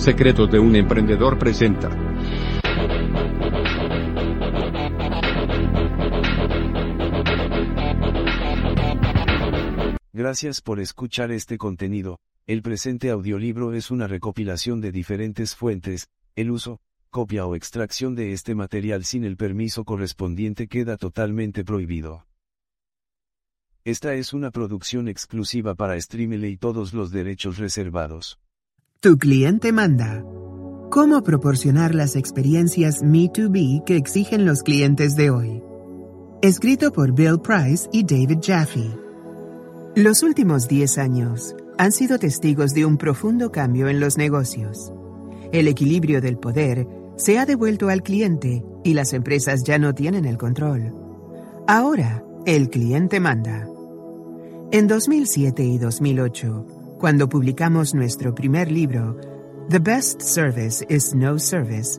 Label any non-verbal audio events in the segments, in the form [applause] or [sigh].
Secretos de un emprendedor presenta. Gracias por escuchar este contenido. El presente audiolibro es una recopilación de diferentes fuentes. El uso, copia o extracción de este material sin el permiso correspondiente queda totalmente prohibido. Esta es una producción exclusiva para Streamile y todos los derechos reservados. Tu cliente manda. ¿Cómo proporcionar las experiencias Me2B que exigen los clientes de hoy? Escrito por Bill Price y David Jaffe. Los últimos 10 años han sido testigos de un profundo cambio en los negocios. El equilibrio del poder se ha devuelto al cliente y las empresas ya no tienen el control. Ahora, el cliente manda. En 2007 y 2008, cuando publicamos nuestro primer libro, The Best Service is No Service,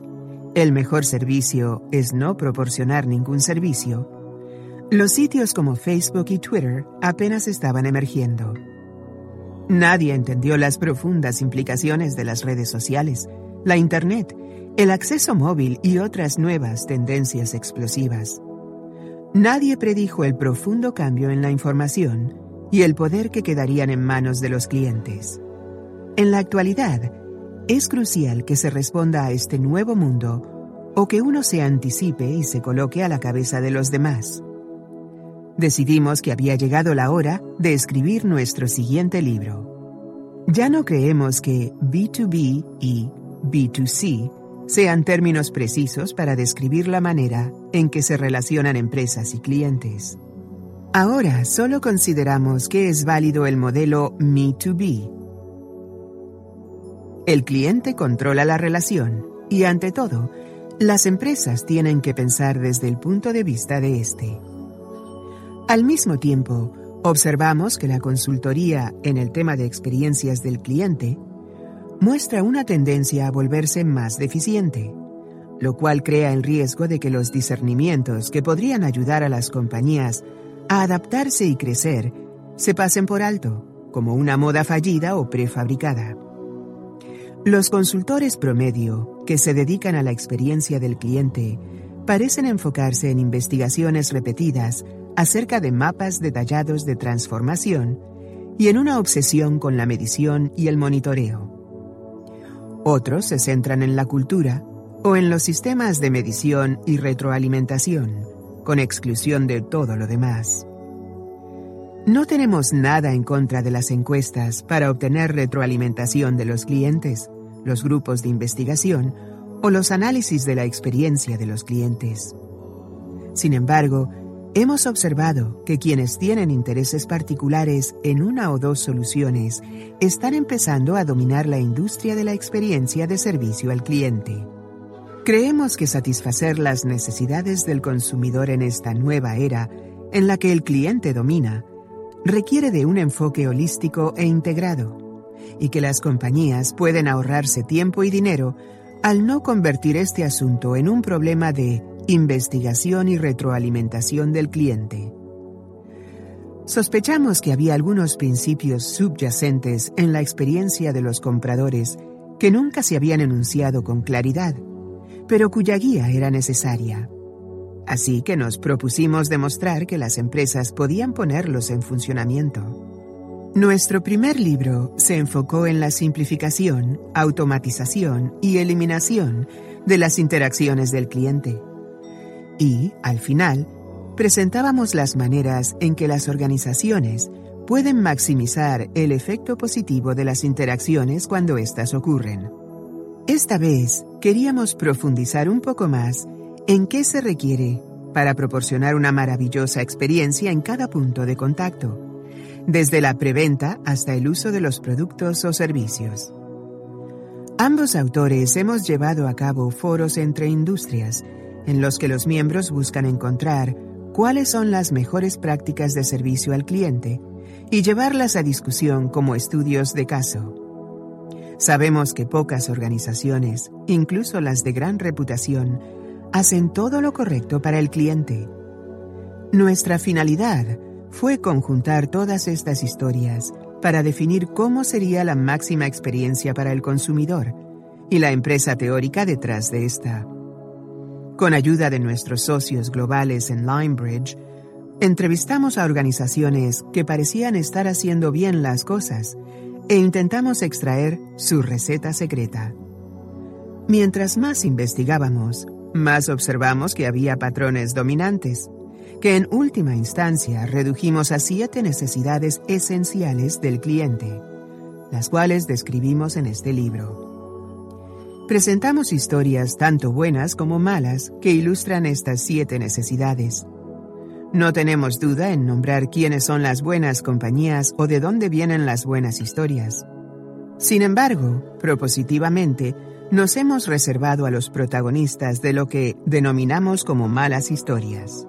el mejor servicio es no proporcionar ningún servicio, los sitios como Facebook y Twitter apenas estaban emergiendo. Nadie entendió las profundas implicaciones de las redes sociales, la Internet, el acceso móvil y otras nuevas tendencias explosivas. Nadie predijo el profundo cambio en la información y el poder que quedarían en manos de los clientes. En la actualidad, es crucial que se responda a este nuevo mundo o que uno se anticipe y se coloque a la cabeza de los demás. Decidimos que había llegado la hora de escribir nuestro siguiente libro. Ya no creemos que B2B y B2C sean términos precisos para describir la manera en que se relacionan empresas y clientes. Ahora solo consideramos que es válido el modelo Me2B. El cliente controla la relación y ante todo, las empresas tienen que pensar desde el punto de vista de este. Al mismo tiempo, observamos que la consultoría en el tema de experiencias del cliente muestra una tendencia a volverse más deficiente, lo cual crea el riesgo de que los discernimientos que podrían ayudar a las compañías a adaptarse y crecer se pasen por alto, como una moda fallida o prefabricada. Los consultores promedio, que se dedican a la experiencia del cliente, parecen enfocarse en investigaciones repetidas acerca de mapas detallados de transformación y en una obsesión con la medición y el monitoreo. Otros se centran en la cultura o en los sistemas de medición y retroalimentación, con exclusión de todo lo demás. No tenemos nada en contra de las encuestas para obtener retroalimentación de los clientes, los grupos de investigación o los análisis de la experiencia de los clientes. Sin embargo, Hemos observado que quienes tienen intereses particulares en una o dos soluciones están empezando a dominar la industria de la experiencia de servicio al cliente. Creemos que satisfacer las necesidades del consumidor en esta nueva era, en la que el cliente domina, requiere de un enfoque holístico e integrado, y que las compañías pueden ahorrarse tiempo y dinero al no convertir este asunto en un problema de investigación y retroalimentación del cliente. Sospechamos que había algunos principios subyacentes en la experiencia de los compradores que nunca se habían enunciado con claridad, pero cuya guía era necesaria. Así que nos propusimos demostrar que las empresas podían ponerlos en funcionamiento. Nuestro primer libro se enfocó en la simplificación, automatización y eliminación de las interacciones del cliente y, al final, presentábamos las maneras en que las organizaciones pueden maximizar el efecto positivo de las interacciones cuando éstas ocurren. Esta vez queríamos profundizar un poco más en qué se requiere para proporcionar una maravillosa experiencia en cada punto de contacto, desde la preventa hasta el uso de los productos o servicios. Ambos autores hemos llevado a cabo foros entre industrias en los que los miembros buscan encontrar cuáles son las mejores prácticas de servicio al cliente y llevarlas a discusión como estudios de caso. Sabemos que pocas organizaciones, incluso las de gran reputación, hacen todo lo correcto para el cliente. Nuestra finalidad fue conjuntar todas estas historias para definir cómo sería la máxima experiencia para el consumidor y la empresa teórica detrás de esta. Con ayuda de nuestros socios globales en Limebridge, entrevistamos a organizaciones que parecían estar haciendo bien las cosas e intentamos extraer su receta secreta. Mientras más investigábamos, más observamos que había patrones dominantes, que en última instancia redujimos a siete necesidades esenciales del cliente, las cuales describimos en este libro. Presentamos historias tanto buenas como malas que ilustran estas siete necesidades. No tenemos duda en nombrar quiénes son las buenas compañías o de dónde vienen las buenas historias. Sin embargo, propositivamente, nos hemos reservado a los protagonistas de lo que denominamos como malas historias.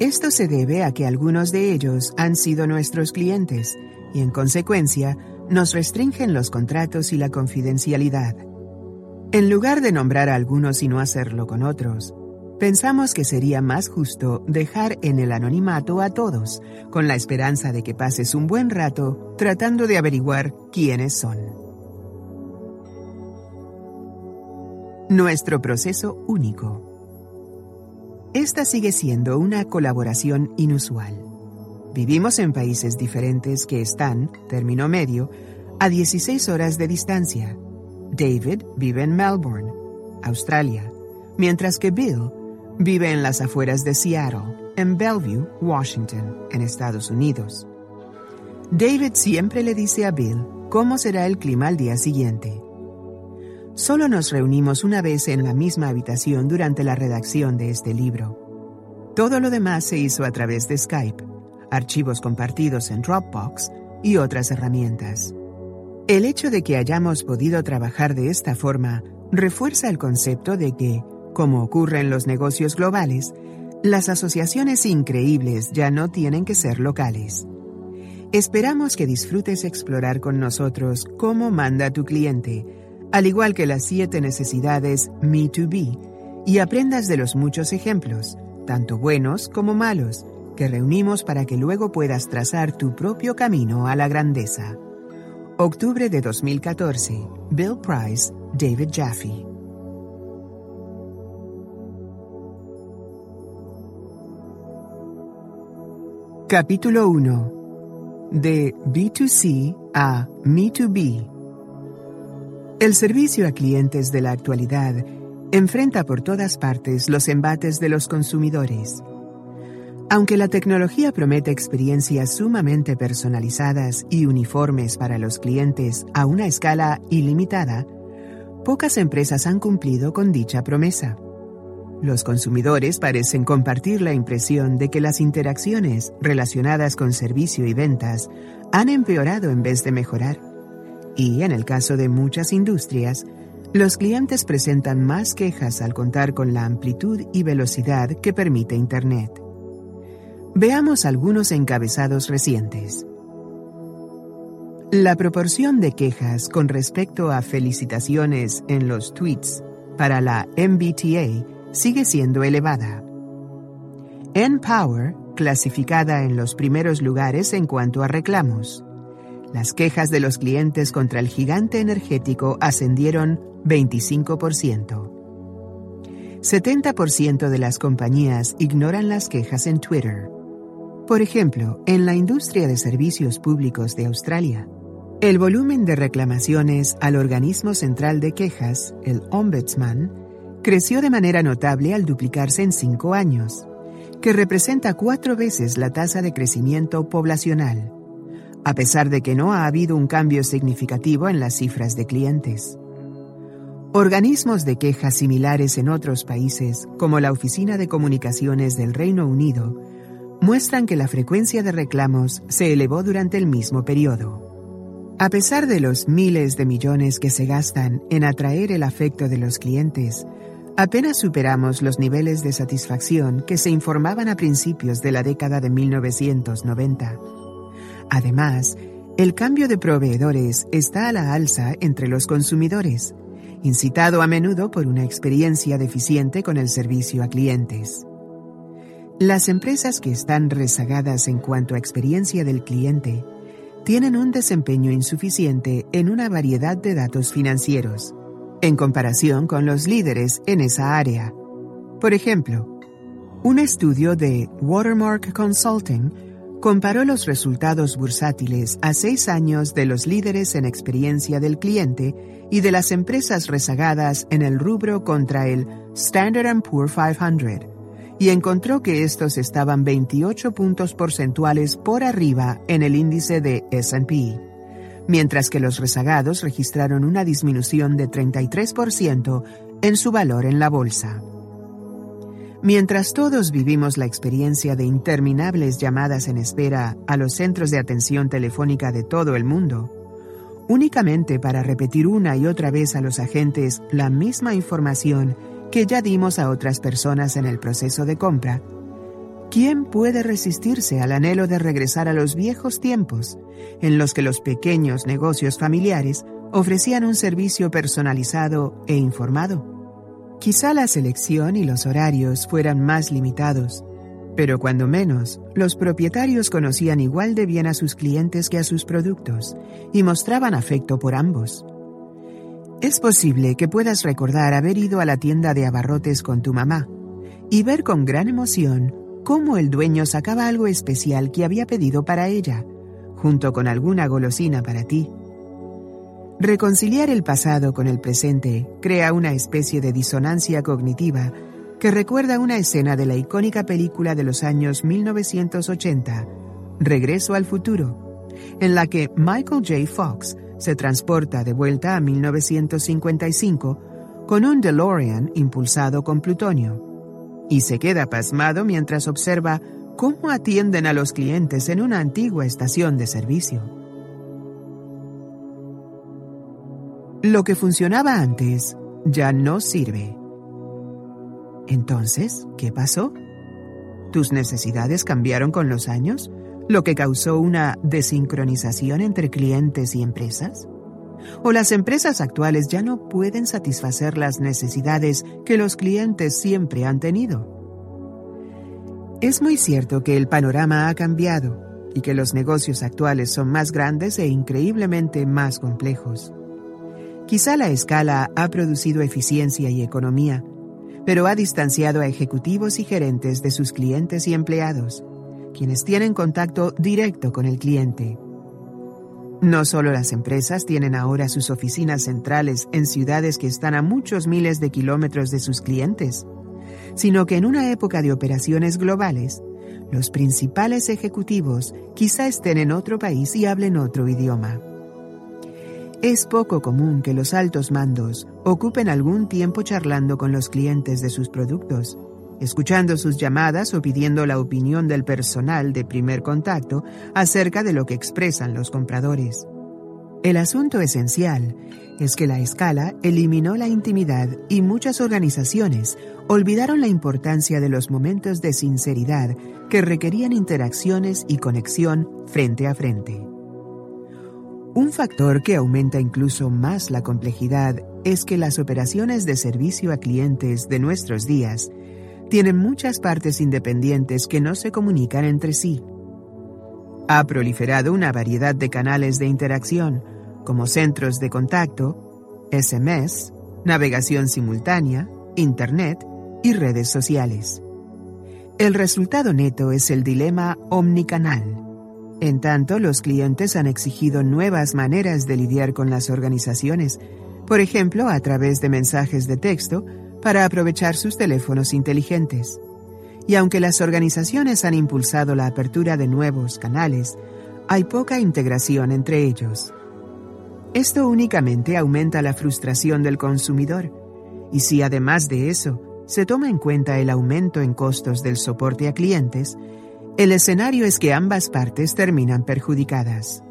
Esto se debe a que algunos de ellos han sido nuestros clientes y en consecuencia nos restringen los contratos y la confidencialidad. En lugar de nombrar a algunos y no hacerlo con otros, pensamos que sería más justo dejar en el anonimato a todos, con la esperanza de que pases un buen rato tratando de averiguar quiénes son. Nuestro proceso único. Esta sigue siendo una colaboración inusual. Vivimos en países diferentes que están, término medio, a 16 horas de distancia David vive en Melbourne, Australia, mientras que Bill vive en las afueras de Seattle, en Bellevue, Washington, en Estados Unidos. David siempre le dice a Bill cómo será el clima al día siguiente. Solo nos reunimos una vez en la misma habitación durante la redacción de este libro. Todo lo demás se hizo a través de Skype, archivos compartidos en Dropbox y otras herramientas. El hecho de que hayamos podido trabajar de esta forma refuerza el concepto de que, como ocurre en los negocios globales, las asociaciones increíbles ya no tienen que ser locales. Esperamos que disfrutes explorar con nosotros cómo manda tu cliente, al igual que las siete necesidades Me2B, y aprendas de los muchos ejemplos, tanto buenos como malos, que reunimos para que luego puedas trazar tu propio camino a la grandeza. Octubre de 2014. Bill Price, David Jaffe. Capítulo 1. De B2C a Me2B. El servicio a clientes de la actualidad enfrenta por todas partes los embates de los consumidores aunque la tecnología promete experiencias sumamente personalizadas y uniformes para los clientes a una escala ilimitada, pocas empresas han cumplido con dicha promesa. Los consumidores parecen compartir la impresión de que las interacciones relacionadas con servicio y ventas han empeorado en vez de mejorar. Y en el caso de muchas industrias, los clientes presentan más quejas al contar con la amplitud y velocidad que permite Internet. Veamos algunos encabezados recientes. La proporción de quejas con respecto a felicitaciones en los tweets para la MBTA sigue siendo elevada. N-Power, clasificada en los primeros lugares en cuanto a reclamos. Las quejas de los clientes contra el gigante energético ascendieron 25%. 70% de las compañías ignoran las quejas en Twitter. Por ejemplo, en la industria de servicios públicos de Australia, el volumen de reclamaciones al organismo central de quejas, el Ombudsman, creció de manera notable al duplicarse en cinco años, que representa cuatro veces la tasa de crecimiento poblacional, a pesar de que no ha habido un cambio significativo en las cifras de clientes. Organismos de quejas similares en otros países, como la Oficina de Comunicaciones del Reino Unido, muestran que la frecuencia de reclamos se elevó durante el mismo periodo. A pesar de los miles de millones que se gastan en atraer el afecto de los clientes, Apenas superamos los niveles de satisfacción que se informaban a principios de la década de 1990. Además, el cambio de proveedores está a la alza entre los consumidores, incitado a menudo por una experiencia deficiente con el servicio a clientes. Las empresas que están rezagadas en cuanto a experiencia del cliente tienen un desempeño insuficiente en una variedad de datos financieros en comparación con los líderes en esa área. Por ejemplo, un estudio de Watermark Consulting comparó los resultados bursátiles a seis años de los líderes en experiencia del cliente y de las empresas rezagadas en el rubro contra el Standard Poor's 500 y encontró que estos estaban 28 puntos porcentuales por arriba en el índice de SP mientras que los rezagados registraron una disminución de 33% en su valor en la bolsa. Mientras todos vivimos la experiencia de interminables llamadas en espera a los centros de atención telefónica de todo el mundo, únicamente para repetir una y otra vez a los agentes la misma información que ya dimos a otras personas en el proceso de compra, ¿Quién puede resistirse al anhelo de regresar a los viejos tiempos en los que los pequeños negocios familiares ofrecían un servicio personalizado e informado? Quizá la selección y los horarios fueran más limitados, pero cuando menos, los propietarios conocían igual de bien a sus clientes que a sus productos y mostraban afecto por ambos. Es posible que puedas recordar haber ido a la tienda de abarrotes con tu mamá y ver con gran emoción cómo el dueño sacaba algo especial que había pedido para ella, junto con alguna golosina para ti. Reconciliar el pasado con el presente crea una especie de disonancia cognitiva que recuerda una escena de la icónica película de los años 1980, Regreso al futuro, en la que Michael J. Fox se transporta de vuelta a 1955 con un DeLorean impulsado con plutonio y se queda pasmado mientras observa cómo atienden a los clientes en una antigua estación de servicio. Lo que funcionaba antes ya no sirve. Entonces, ¿qué pasó? ¿Tus necesidades cambiaron con los años? ¿Lo que causó una desincronización entre clientes y empresas? ¿O las empresas actuales ya no pueden satisfacer las necesidades que los clientes siempre han tenido? Es muy cierto que el panorama ha cambiado y que los negocios actuales son más grandes e increíblemente más complejos. Quizá la escala ha producido eficiencia y economía, pero ha distanciado a ejecutivos y gerentes de sus clientes y empleados, quienes tienen contacto directo con el cliente. No solo las empresas tienen ahora sus oficinas centrales en ciudades que están a muchos miles de kilómetros de sus clientes, sino que en una época de operaciones globales, los principales ejecutivos quizá estén en otro país y hablen otro idioma. Es poco común que los altos mandos ocupen algún tiempo charlando con los clientes de sus productos, escuchando sus llamadas o pidiendo la opinión del personal de primer contacto acerca de lo que expresan los compradores. El asunto esencial es que la escala eliminó la intimidad y muchas organizaciones olvidaron la importancia de los momentos de sinceridad que requerían interacciones y conexión frente a frente. Un factor que aumenta incluso más la complejidad es que las operaciones de servicio a clientes de nuestros días tienen muchas partes independientes que no se comunican entre sí. Ha proliferado una variedad de canales de interacción, como centros de contacto, SMS, navegación simultánea, Internet y redes sociales. El resultado neto es el dilema omnicanal. En tanto, los clientes han exigido nuevas maneras de lidiar con las organizaciones, por ejemplo, a través de mensajes de texto, para aprovechar sus teléfonos inteligentes. Y aunque las organizaciones han impulsado la apertura de nuevos canales, hay poca integración entre ellos. Esto únicamente aumenta la frustración del consumidor, y si además de eso se toma en cuenta el aumento en costos del soporte a clientes, el escenario es que ambas partes terminan perjudicadas.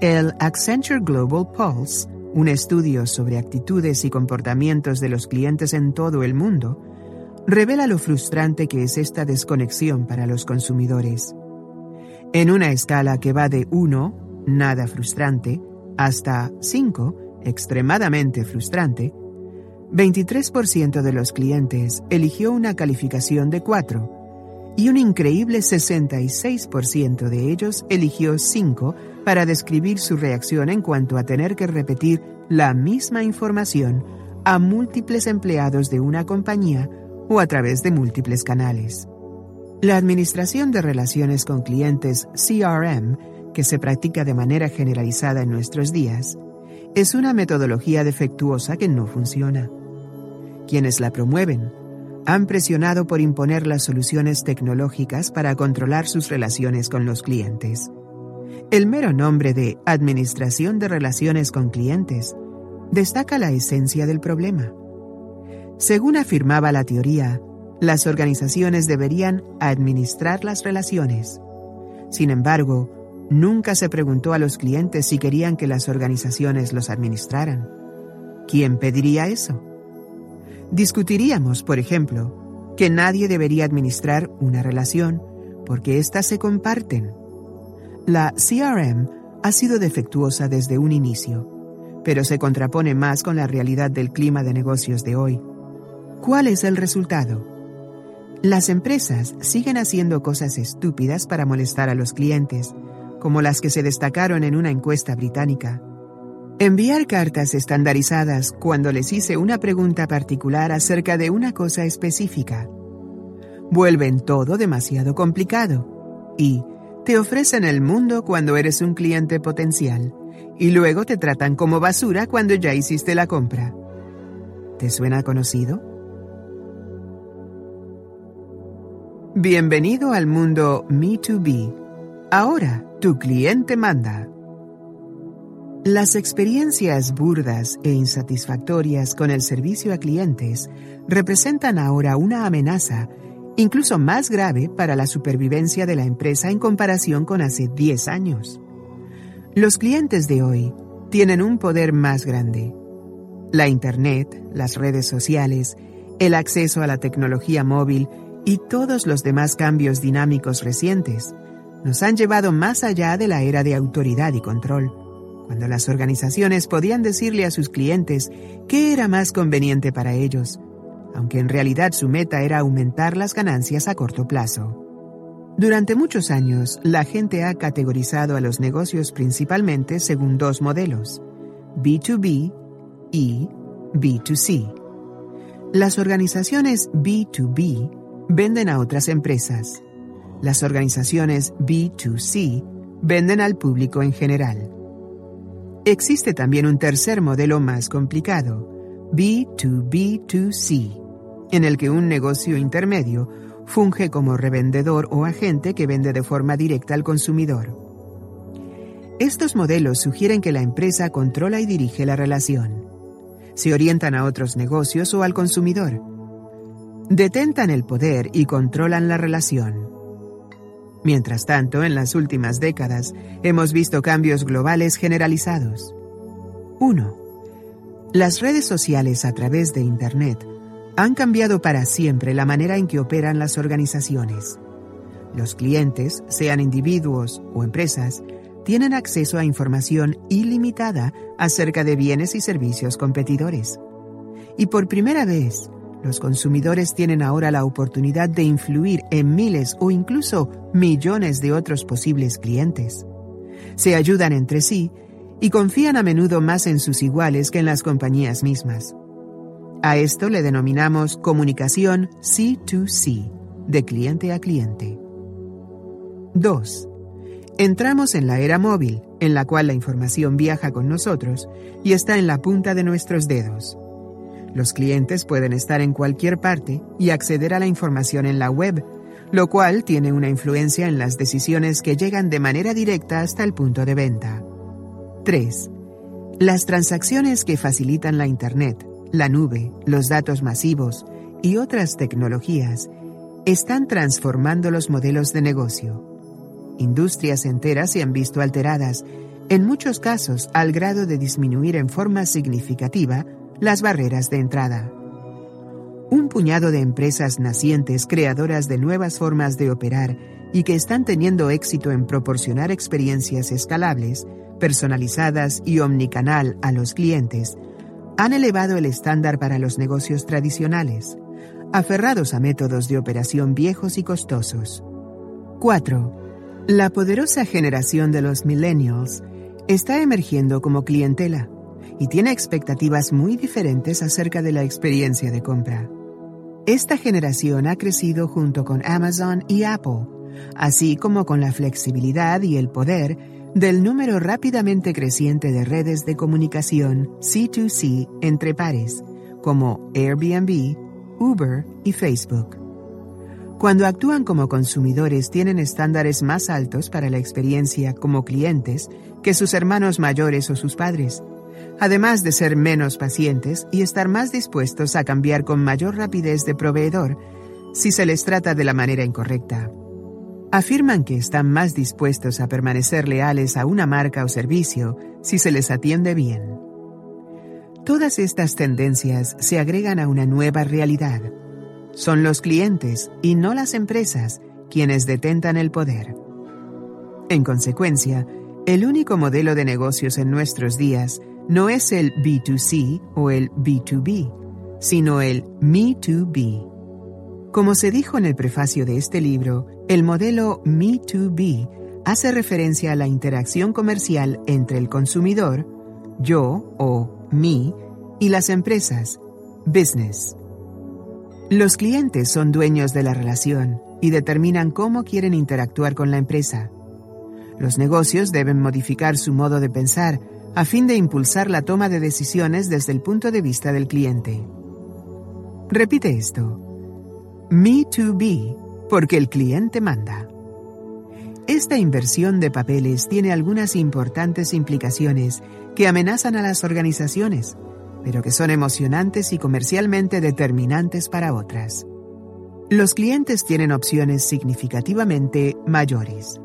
El Accenture Global Pulse, un estudio sobre actitudes y comportamientos de los clientes en todo el mundo, revela lo frustrante que es esta desconexión para los consumidores. En una escala que va de 1, nada frustrante, hasta 5, extremadamente frustrante, 23% de los clientes eligió una calificación de 4 y un increíble 66% de ellos eligió 5 para describir su reacción en cuanto a tener que repetir la misma información a múltiples empleados de una compañía o a través de múltiples canales. La Administración de Relaciones con Clientes CRM, que se practica de manera generalizada en nuestros días, es una metodología defectuosa que no funciona. Quienes la promueven han presionado por imponer las soluciones tecnológicas para controlar sus relaciones con los clientes. El mero nombre de Administración de Relaciones con Clientes destaca la esencia del problema. Según afirmaba la teoría, las organizaciones deberían administrar las relaciones. Sin embargo, nunca se preguntó a los clientes si querían que las organizaciones los administraran. ¿Quién pediría eso? Discutiríamos, por ejemplo, que nadie debería administrar una relación porque éstas se comparten. La CRM ha sido defectuosa desde un inicio, pero se contrapone más con la realidad del clima de negocios de hoy. ¿Cuál es el resultado? Las empresas siguen haciendo cosas estúpidas para molestar a los clientes, como las que se destacaron en una encuesta británica. Enviar cartas estandarizadas cuando les hice una pregunta particular acerca de una cosa específica. Vuelven todo demasiado complicado y te ofrecen el mundo cuando eres un cliente potencial y luego te tratan como basura cuando ya hiciste la compra. ¿Te suena conocido? Bienvenido al mundo Me2B. Ahora tu cliente manda. Las experiencias burdas e insatisfactorias con el servicio a clientes representan ahora una amenaza incluso más grave para la supervivencia de la empresa en comparación con hace 10 años. Los clientes de hoy tienen un poder más grande. La Internet, las redes sociales, el acceso a la tecnología móvil y todos los demás cambios dinámicos recientes nos han llevado más allá de la era de autoridad y control cuando las organizaciones podían decirle a sus clientes qué era más conveniente para ellos, aunque en realidad su meta era aumentar las ganancias a corto plazo. Durante muchos años, la gente ha categorizado a los negocios principalmente según dos modelos, B2B y B2C. Las organizaciones B2B venden a otras empresas. Las organizaciones B2C venden al público en general. Existe también un tercer modelo más complicado, B2B2C, en el que un negocio intermedio funge como revendedor o agente que vende de forma directa al consumidor. Estos modelos sugieren que la empresa controla y dirige la relación. Se orientan a otros negocios o al consumidor. Detentan el poder y controlan la relación. Mientras tanto, en las últimas décadas hemos visto cambios globales generalizados. 1. Las redes sociales a través de Internet han cambiado para siempre la manera en que operan las organizaciones. Los clientes, sean individuos o empresas, tienen acceso a información ilimitada acerca de bienes y servicios competidores. Y por primera vez, los consumidores tienen ahora la oportunidad de influir en miles o incluso millones de otros posibles clientes. Se ayudan entre sí y confían a menudo más en sus iguales que en las compañías mismas. A esto le denominamos comunicación C2C, de cliente a cliente. 2. Entramos en la era móvil, en la cual la información viaja con nosotros y está en la punta de nuestros dedos. Los clientes pueden estar en cualquier parte y acceder a la información en la web, lo cual tiene una influencia en las decisiones que llegan de manera directa hasta el punto de venta. 3. Las transacciones que facilitan la Internet, la nube, los datos masivos y otras tecnologías están transformando los modelos de negocio. Industrias enteras se han visto alteradas, en muchos casos al grado de disminuir en forma significativa las barreras de entrada. Un puñado de empresas nacientes creadoras de nuevas formas de operar y que están teniendo éxito en proporcionar experiencias escalables, personalizadas y omnicanal a los clientes, han elevado el estándar para los negocios tradicionales, aferrados a métodos de operación viejos y costosos. 4. La poderosa generación de los millennials está emergiendo como clientela y tiene expectativas muy diferentes acerca de la experiencia de compra. Esta generación ha crecido junto con Amazon y Apple, así como con la flexibilidad y el poder del número rápidamente creciente de redes de comunicación C2C entre pares, como Airbnb, Uber y Facebook. Cuando actúan como consumidores tienen estándares más altos para la experiencia como clientes que sus hermanos mayores o sus padres, además de ser menos pacientes y estar más dispuestos a cambiar con mayor rapidez de proveedor si se les trata de la manera incorrecta. Afirman que están más dispuestos a permanecer leales a una marca o servicio si se les atiende bien. Todas estas tendencias se agregan a una nueva realidad son los clientes y no las empresas quienes detentan el poder. En consecuencia, el único modelo de negocios en nuestros días no es el B2C o el B2B, sino el Me2B. Como se dijo en el prefacio de este libro, el modelo Me2B hace referencia a la interacción comercial entre el consumidor, yo o me, y las empresas, business. Los clientes son dueños de la relación y determinan cómo quieren interactuar con la empresa. Los negocios deben modificar su modo de pensar a fin de impulsar la toma de decisiones desde el punto de vista del cliente. Repite esto. Me to be, porque el cliente manda. Esta inversión de papeles tiene algunas importantes implicaciones que amenazan a las organizaciones pero que son emocionantes y comercialmente determinantes para otras. Los clientes tienen opciones significativamente mayores.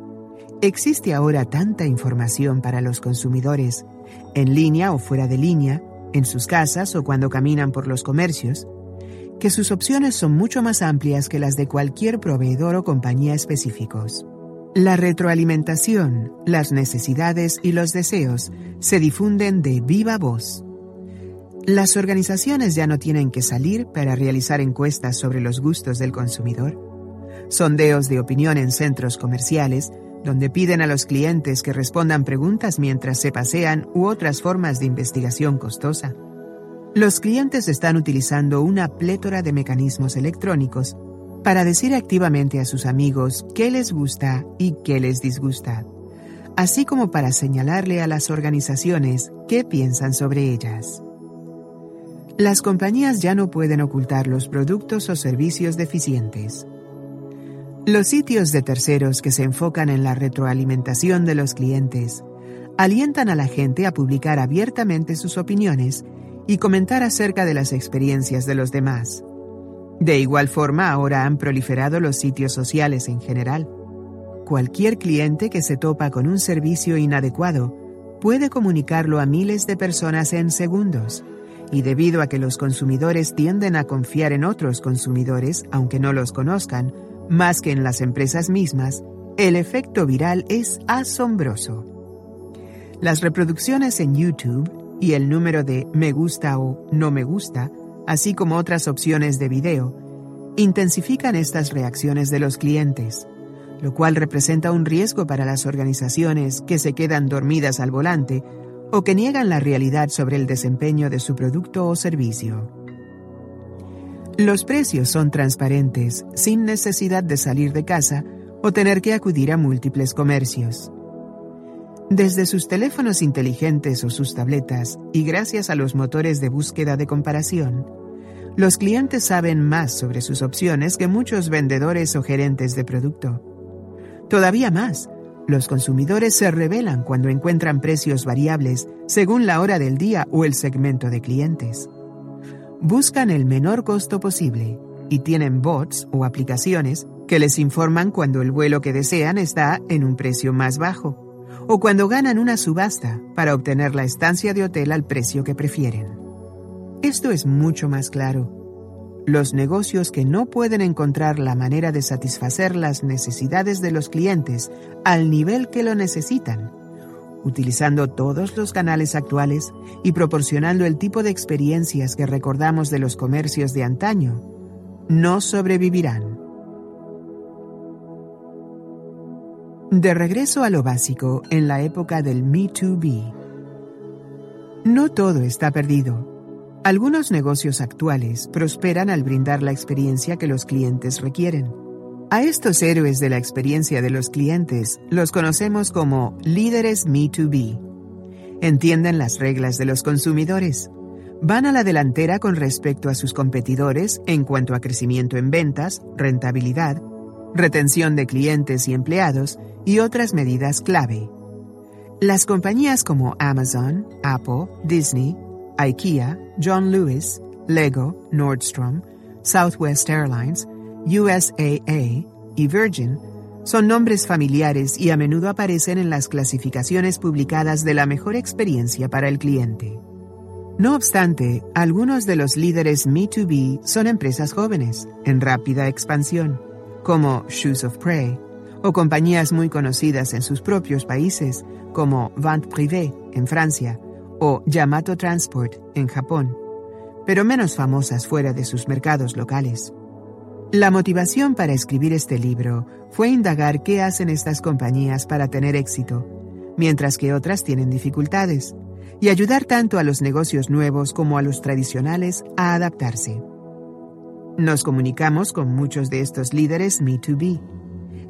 Existe ahora tanta información para los consumidores, en línea o fuera de línea, en sus casas o cuando caminan por los comercios, que sus opciones son mucho más amplias que las de cualquier proveedor o compañía específicos. La retroalimentación, las necesidades y los deseos se difunden de viva voz. Las organizaciones ya no tienen que salir para realizar encuestas sobre los gustos del consumidor. Sondeos de opinión en centros comerciales, donde piden a los clientes que respondan preguntas mientras se pasean u otras formas de investigación costosa. Los clientes están utilizando una plétora de mecanismos electrónicos para decir activamente a sus amigos qué les gusta y qué les disgusta, así como para señalarle a las organizaciones qué piensan sobre ellas. Las compañías ya no pueden ocultar los productos o servicios deficientes. Los sitios de terceros que se enfocan en la retroalimentación de los clientes alientan a la gente a publicar abiertamente sus opiniones y comentar acerca de las experiencias de los demás. De igual forma, ahora han proliferado los sitios sociales en general. Cualquier cliente que se topa con un servicio inadecuado puede comunicarlo a miles de personas en segundos, y debido a que los consumidores tienden a confiar en otros consumidores, aunque no los conozcan, más que en las empresas mismas, el efecto viral es asombroso. Las reproducciones en YouTube y el número de me gusta o no me gusta, así como otras opciones de video, intensifican estas reacciones de los clientes, lo cual representa un riesgo para las organizaciones que se quedan dormidas al volante o que niegan la realidad sobre el desempeño de su producto o servicio. Los precios son transparentes, sin necesidad de salir de casa o tener que acudir a múltiples comercios. Desde sus teléfonos inteligentes o sus tabletas, y gracias a los motores de búsqueda de comparación, los clientes saben más sobre sus opciones que muchos vendedores o gerentes de producto. Todavía más, los consumidores se revelan cuando encuentran precios variables según la hora del día o el segmento de clientes. Buscan el menor costo posible y tienen bots o aplicaciones que les informan cuando el vuelo que desean está en un precio más bajo o cuando ganan una subasta para obtener la estancia de hotel al precio que prefieren. Esto es mucho más claro. Los negocios que no pueden encontrar la manera de satisfacer las necesidades de los clientes al nivel que lo necesitan, utilizando todos los canales actuales y proporcionando el tipo de experiencias que recordamos de los comercios de antaño, no sobrevivirán. De regreso a lo básico en la época del Me2B. No todo está perdido. Algunos negocios actuales prosperan al brindar la experiencia que los clientes requieren. A estos héroes de la experiencia de los clientes los conocemos como líderes Me2B. Entienden las reglas de los consumidores. Van a la delantera con respecto a sus competidores en cuanto a crecimiento en ventas, rentabilidad, retención de clientes y empleados y otras medidas clave. Las compañías como Amazon, Apple, Disney, IKEA, John Lewis, Lego, Nordstrom, Southwest Airlines, USAA y Virgin son nombres familiares y a menudo aparecen en las clasificaciones publicadas de la mejor experiencia para el cliente. No obstante, algunos de los líderes Me2B son empresas jóvenes, en rápida expansión, como Shoes of Prey, o compañías muy conocidas en sus propios países, como Vente Privé en Francia o Yamato Transport en Japón, pero menos famosas fuera de sus mercados locales. La motivación para escribir este libro fue indagar qué hacen estas compañías para tener éxito, mientras que otras tienen dificultades, y ayudar tanto a los negocios nuevos como a los tradicionales a adaptarse. Nos comunicamos con muchos de estos líderes Me2B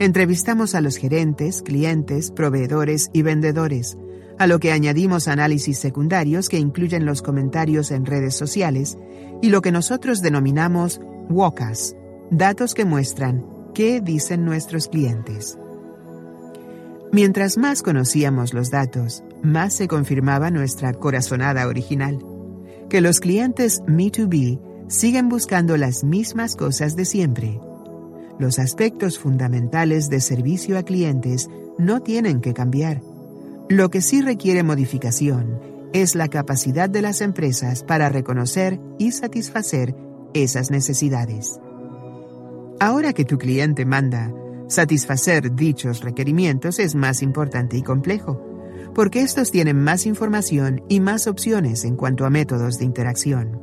Entrevistamos a los gerentes, clientes, proveedores y vendedores, a lo que añadimos análisis secundarios que incluyen los comentarios en redes sociales y lo que nosotros denominamos WOCAS, datos que muestran qué dicen nuestros clientes. Mientras más conocíamos los datos, más se confirmaba nuestra corazonada original, que los clientes Me2B siguen buscando las mismas cosas de siempre los aspectos fundamentales de servicio a clientes no tienen que cambiar. Lo que sí requiere modificación es la capacidad de las empresas para reconocer y satisfacer esas necesidades. Ahora que tu cliente manda, satisfacer dichos requerimientos es más importante y complejo, porque estos tienen más información y más opciones en cuanto a métodos de interacción.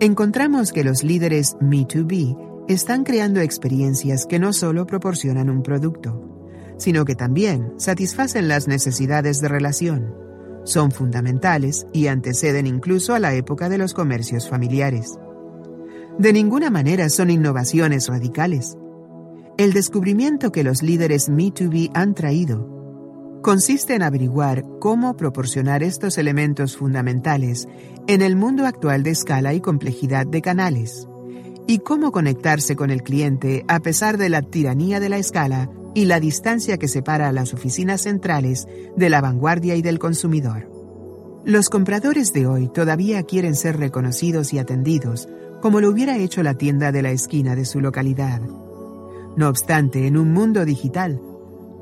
Encontramos que los líderes Me2B están creando experiencias que no solo proporcionan un producto, sino que también satisfacen las necesidades de relación. Son fundamentales y anteceden incluso a la época de los comercios familiares. De ninguna manera son innovaciones radicales. El descubrimiento que los líderes Me2B han traído consiste en averiguar cómo proporcionar estos elementos fundamentales en el mundo actual de escala y complejidad de canales y cómo conectarse con el cliente a pesar de la tiranía de la escala y la distancia que separa a las oficinas centrales de la vanguardia y del consumidor. Los compradores de hoy todavía quieren ser reconocidos y atendidos como lo hubiera hecho la tienda de la esquina de su localidad. No obstante, en un mundo digital,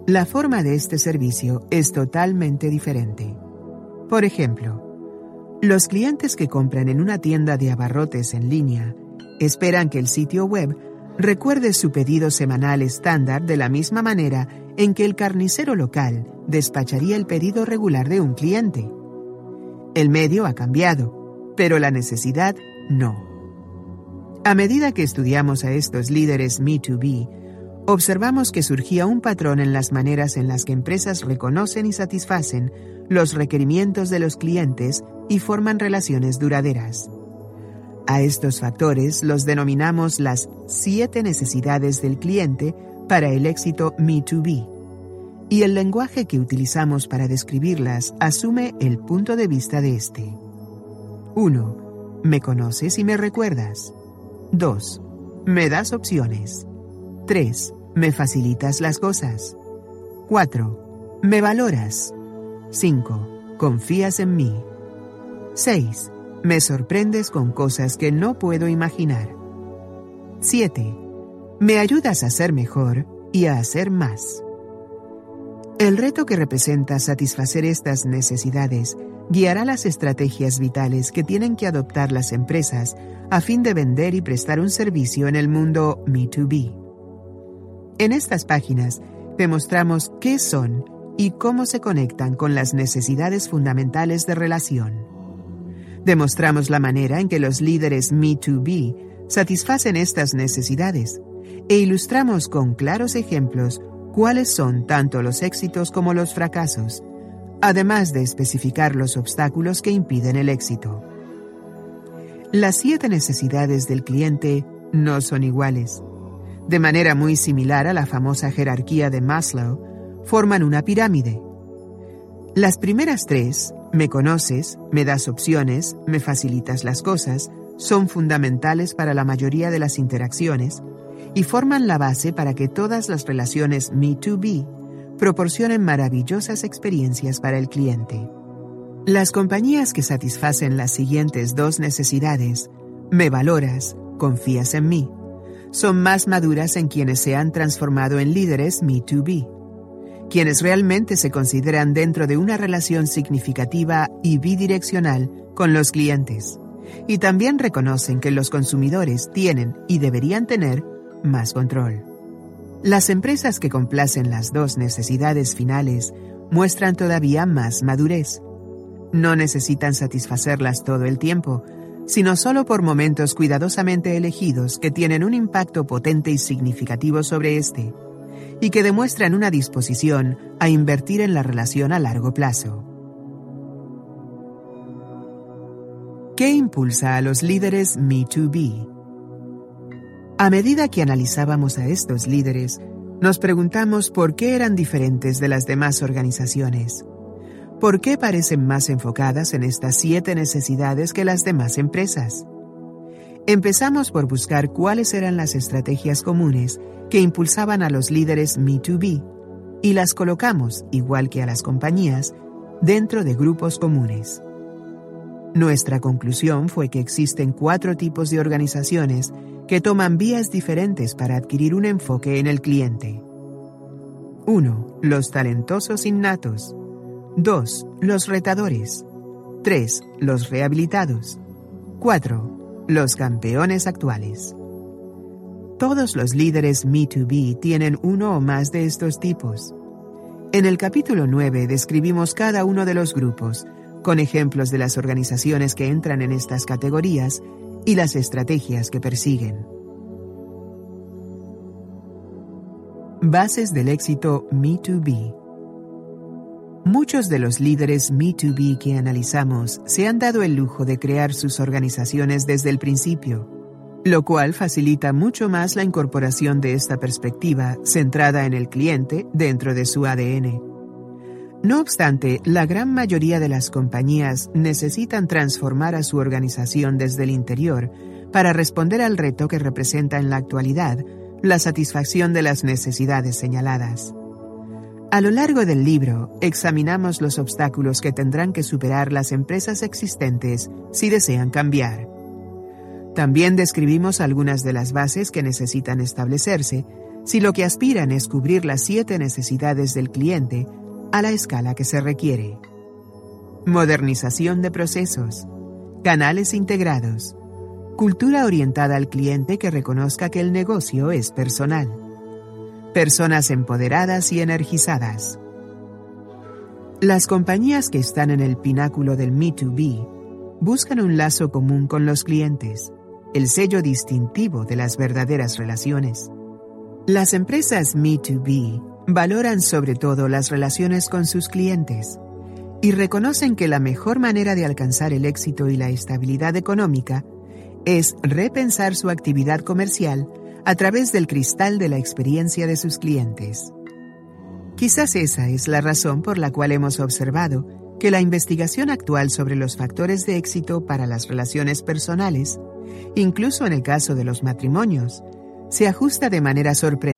la forma de este servicio es totalmente diferente. Por ejemplo, los clientes que compran en una tienda de abarrotes en línea esperan que el sitio web recuerde su pedido semanal estándar de la misma manera en que el carnicero local despacharía el pedido regular de un cliente. El medio ha cambiado, pero la necesidad no. A medida que estudiamos a estos líderes Me2B, observamos que surgía un patrón en las maneras en las que empresas reconocen y satisfacen los requerimientos de los clientes y forman relaciones duraderas. A estos factores los denominamos las siete necesidades del cliente para el éxito Me2B, y el lenguaje que utilizamos para describirlas asume el punto de vista de este. 1. Me conoces y me recuerdas. 2. Me das opciones. 3. Me facilitas las cosas. 4. Me valoras. 5. Confías en mí. 6. Me sorprendes con cosas que no puedo imaginar. 7. Me ayudas a ser mejor y a hacer más. El reto que representa satisfacer estas necesidades guiará las estrategias vitales que tienen que adoptar las empresas a fin de vender y prestar un servicio en el mundo Me2B. En estas páginas demostramos qué son y cómo se conectan con las necesidades fundamentales de relación. Demostramos la manera en que los líderes Me2B satisfacen estas necesidades e ilustramos con claros ejemplos cuáles son tanto los éxitos como los fracasos, además de especificar los obstáculos que impiden el éxito. Las siete necesidades del cliente no son iguales. De manera muy similar a la famosa jerarquía de Maslow, forman una pirámide. Las primeras tres, me conoces, me das opciones, me facilitas las cosas, son fundamentales para la mayoría de las interacciones y forman la base para que todas las relaciones Me2B proporcionen maravillosas experiencias para el cliente. Las compañías que satisfacen las siguientes dos necesidades, me valoras, confías en mí, son más maduras en quienes se han transformado en líderes Me2B quienes realmente se consideran dentro de una relación significativa y bidireccional con los clientes, y también reconocen que los consumidores tienen y deberían tener más control. Las empresas que complacen las dos necesidades finales muestran todavía más madurez. No necesitan satisfacerlas todo el tiempo, sino solo por momentos cuidadosamente elegidos que tienen un impacto potente y significativo sobre este y que demuestran una disposición a invertir en la relación a largo plazo. ¿Qué impulsa a los líderes Me2B? A medida que analizábamos a estos líderes, nos preguntamos por qué eran diferentes de las demás organizaciones. ¿Por qué parecen más enfocadas en estas siete necesidades que las demás empresas? Empezamos por buscar cuáles eran las estrategias comunes que impulsaban a los líderes Me2B y las colocamos, igual que a las compañías, dentro de grupos comunes. Nuestra conclusión fue que existen cuatro tipos de organizaciones que toman vías diferentes para adquirir un enfoque en el cliente. 1. Los talentosos innatos. 2. Los retadores. 3. Los rehabilitados. 4. Los campeones actuales. Todos los líderes Me2B tienen uno o más de estos tipos. En el capítulo 9 describimos cada uno de los grupos, con ejemplos de las organizaciones que entran en estas categorías y las estrategias que persiguen. Bases del éxito Me2B Muchos de los líderes Me2B que analizamos se han dado el lujo de crear sus organizaciones desde el principio lo cual facilita mucho más la incorporación de esta perspectiva centrada en el cliente dentro de su ADN. No obstante, la gran mayoría de las compañías necesitan transformar a su organización desde el interior para responder al reto que representa en la actualidad la satisfacción de las necesidades señaladas. A lo largo del libro, examinamos los obstáculos que tendrán que superar las empresas existentes si desean cambiar. También describimos algunas de las bases que necesitan establecerse si lo que aspiran es cubrir las siete necesidades del cliente a la escala que se requiere. Modernización de procesos, canales integrados, cultura orientada al cliente que reconozca que el negocio es personal, personas empoderadas y energizadas. Las compañías que están en el pináculo del Me2B buscan un lazo común con los clientes, el sello distintivo de las verdaderas relaciones. Las empresas Me2B valoran sobre todo las relaciones con sus clientes y reconocen que la mejor manera de alcanzar el éxito y la estabilidad económica es repensar su actividad comercial a través del cristal de la experiencia de sus clientes. Quizás esa es la razón por la cual hemos observado que la investigación actual sobre los factores de éxito para las relaciones personales, incluso en el caso de los matrimonios, se ajusta de manera sorprendente.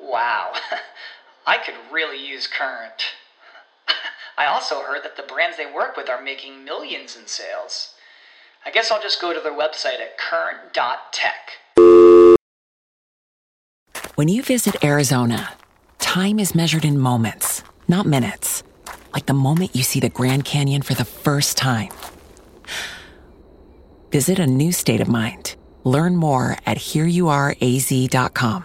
Wow, [laughs] I could really use Current. [laughs] I also heard that the brands they work with are making millions in sales. I guess I'll just go to their website at current.tech. When you visit Arizona, time is measured in moments, not minutes. Like the moment you see the Grand Canyon for the first time. Visit a new state of mind. Learn more at hereyouareaz.com.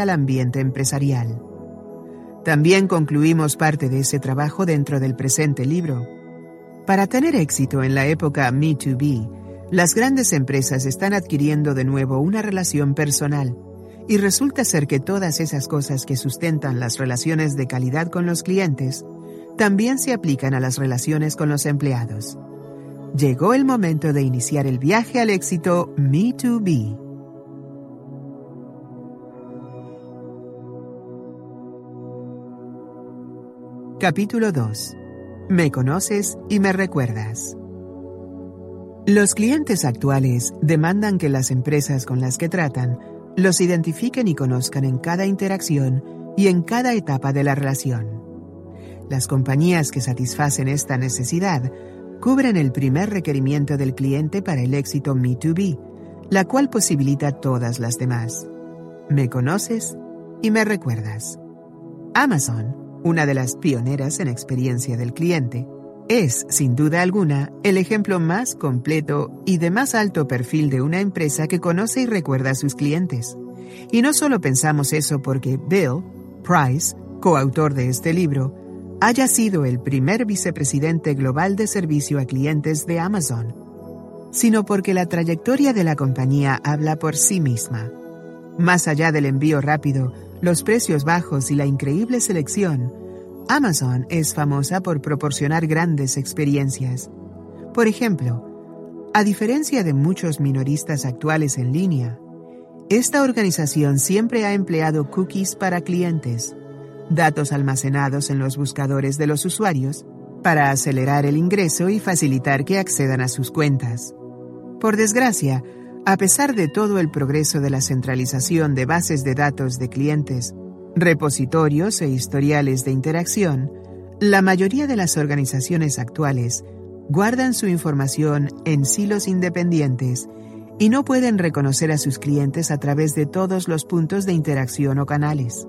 Al ambiente empresarial. También concluimos parte de ese trabajo dentro del presente libro. Para tener éxito en la época Me2B, las grandes empresas están adquiriendo de nuevo una relación personal y resulta ser que todas esas cosas que sustentan las relaciones de calidad con los clientes también se aplican a las relaciones con los empleados. Llegó el momento de iniciar el viaje al éxito Me2B. Capítulo 2. Me conoces y me recuerdas. Los clientes actuales demandan que las empresas con las que tratan los identifiquen y conozcan en cada interacción y en cada etapa de la relación. Las compañías que satisfacen esta necesidad cubren el primer requerimiento del cliente para el éxito Me2B, la cual posibilita todas las demás. Me conoces y me recuerdas. Amazon una de las pioneras en experiencia del cliente, es, sin duda alguna, el ejemplo más completo y de más alto perfil de una empresa que conoce y recuerda a sus clientes. Y no solo pensamos eso porque Bill, Price, coautor de este libro, haya sido el primer vicepresidente global de servicio a clientes de Amazon, sino porque la trayectoria de la compañía habla por sí misma. Más allá del envío rápido, los precios bajos y la increíble selección, Amazon es famosa por proporcionar grandes experiencias. Por ejemplo, a diferencia de muchos minoristas actuales en línea, esta organización siempre ha empleado cookies para clientes, datos almacenados en los buscadores de los usuarios, para acelerar el ingreso y facilitar que accedan a sus cuentas. Por desgracia, a pesar de todo el progreso de la centralización de bases de datos de clientes, repositorios e historiales de interacción, la mayoría de las organizaciones actuales guardan su información en silos independientes y no pueden reconocer a sus clientes a través de todos los puntos de interacción o canales.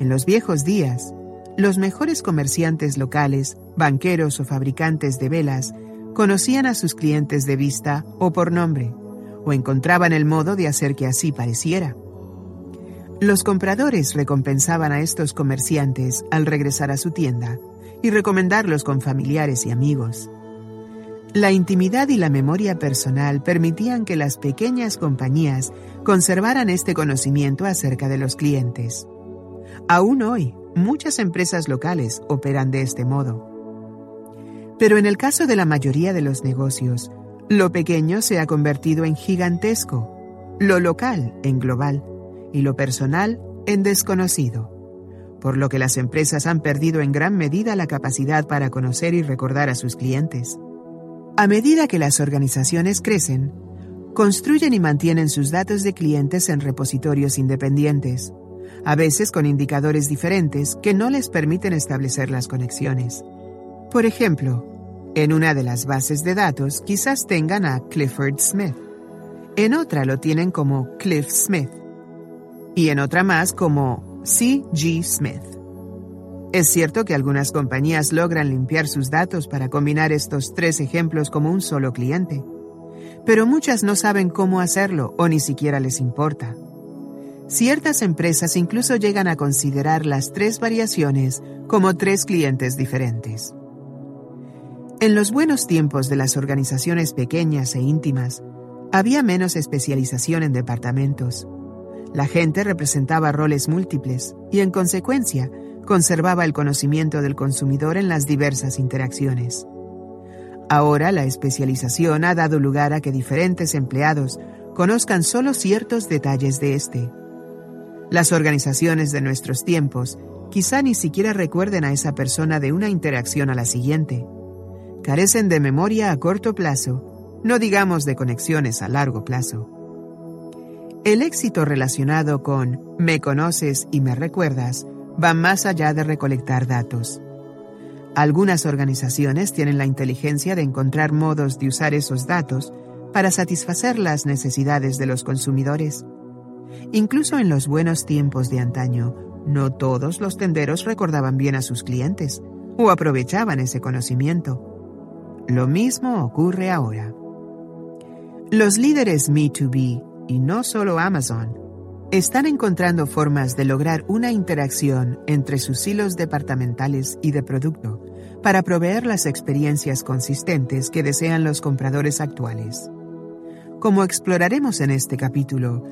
En los viejos días, los mejores comerciantes locales, banqueros o fabricantes de velas conocían a sus clientes de vista o por nombre, o encontraban el modo de hacer que así pareciera. Los compradores recompensaban a estos comerciantes al regresar a su tienda y recomendarlos con familiares y amigos. La intimidad y la memoria personal permitían que las pequeñas compañías conservaran este conocimiento acerca de los clientes. Aún hoy, muchas empresas locales operan de este modo. Pero en el caso de la mayoría de los negocios, lo pequeño se ha convertido en gigantesco, lo local en global y lo personal en desconocido, por lo que las empresas han perdido en gran medida la capacidad para conocer y recordar a sus clientes. A medida que las organizaciones crecen, construyen y mantienen sus datos de clientes en repositorios independientes, a veces con indicadores diferentes que no les permiten establecer las conexiones. Por ejemplo, en una de las bases de datos quizás tengan a Clifford Smith, en otra lo tienen como Cliff Smith y en otra más como C.G. Smith. Es cierto que algunas compañías logran limpiar sus datos para combinar estos tres ejemplos como un solo cliente, pero muchas no saben cómo hacerlo o ni siquiera les importa. Ciertas empresas incluso llegan a considerar las tres variaciones como tres clientes diferentes. En los buenos tiempos de las organizaciones pequeñas e íntimas, había menos especialización en departamentos. La gente representaba roles múltiples y, en consecuencia, conservaba el conocimiento del consumidor en las diversas interacciones. Ahora la especialización ha dado lugar a que diferentes empleados conozcan solo ciertos detalles de este. Las organizaciones de nuestros tiempos quizá ni siquiera recuerden a esa persona de una interacción a la siguiente. Carecen de memoria a corto plazo, no digamos de conexiones a largo plazo. El éxito relacionado con me conoces y me recuerdas va más allá de recolectar datos. Algunas organizaciones tienen la inteligencia de encontrar modos de usar esos datos para satisfacer las necesidades de los consumidores. Incluso en los buenos tiempos de antaño, no todos los tenderos recordaban bien a sus clientes o aprovechaban ese conocimiento. Lo mismo ocurre ahora. Los líderes Me2B, y no solo Amazon, están encontrando formas de lograr una interacción entre sus hilos departamentales y de producto para proveer las experiencias consistentes que desean los compradores actuales. Como exploraremos en este capítulo,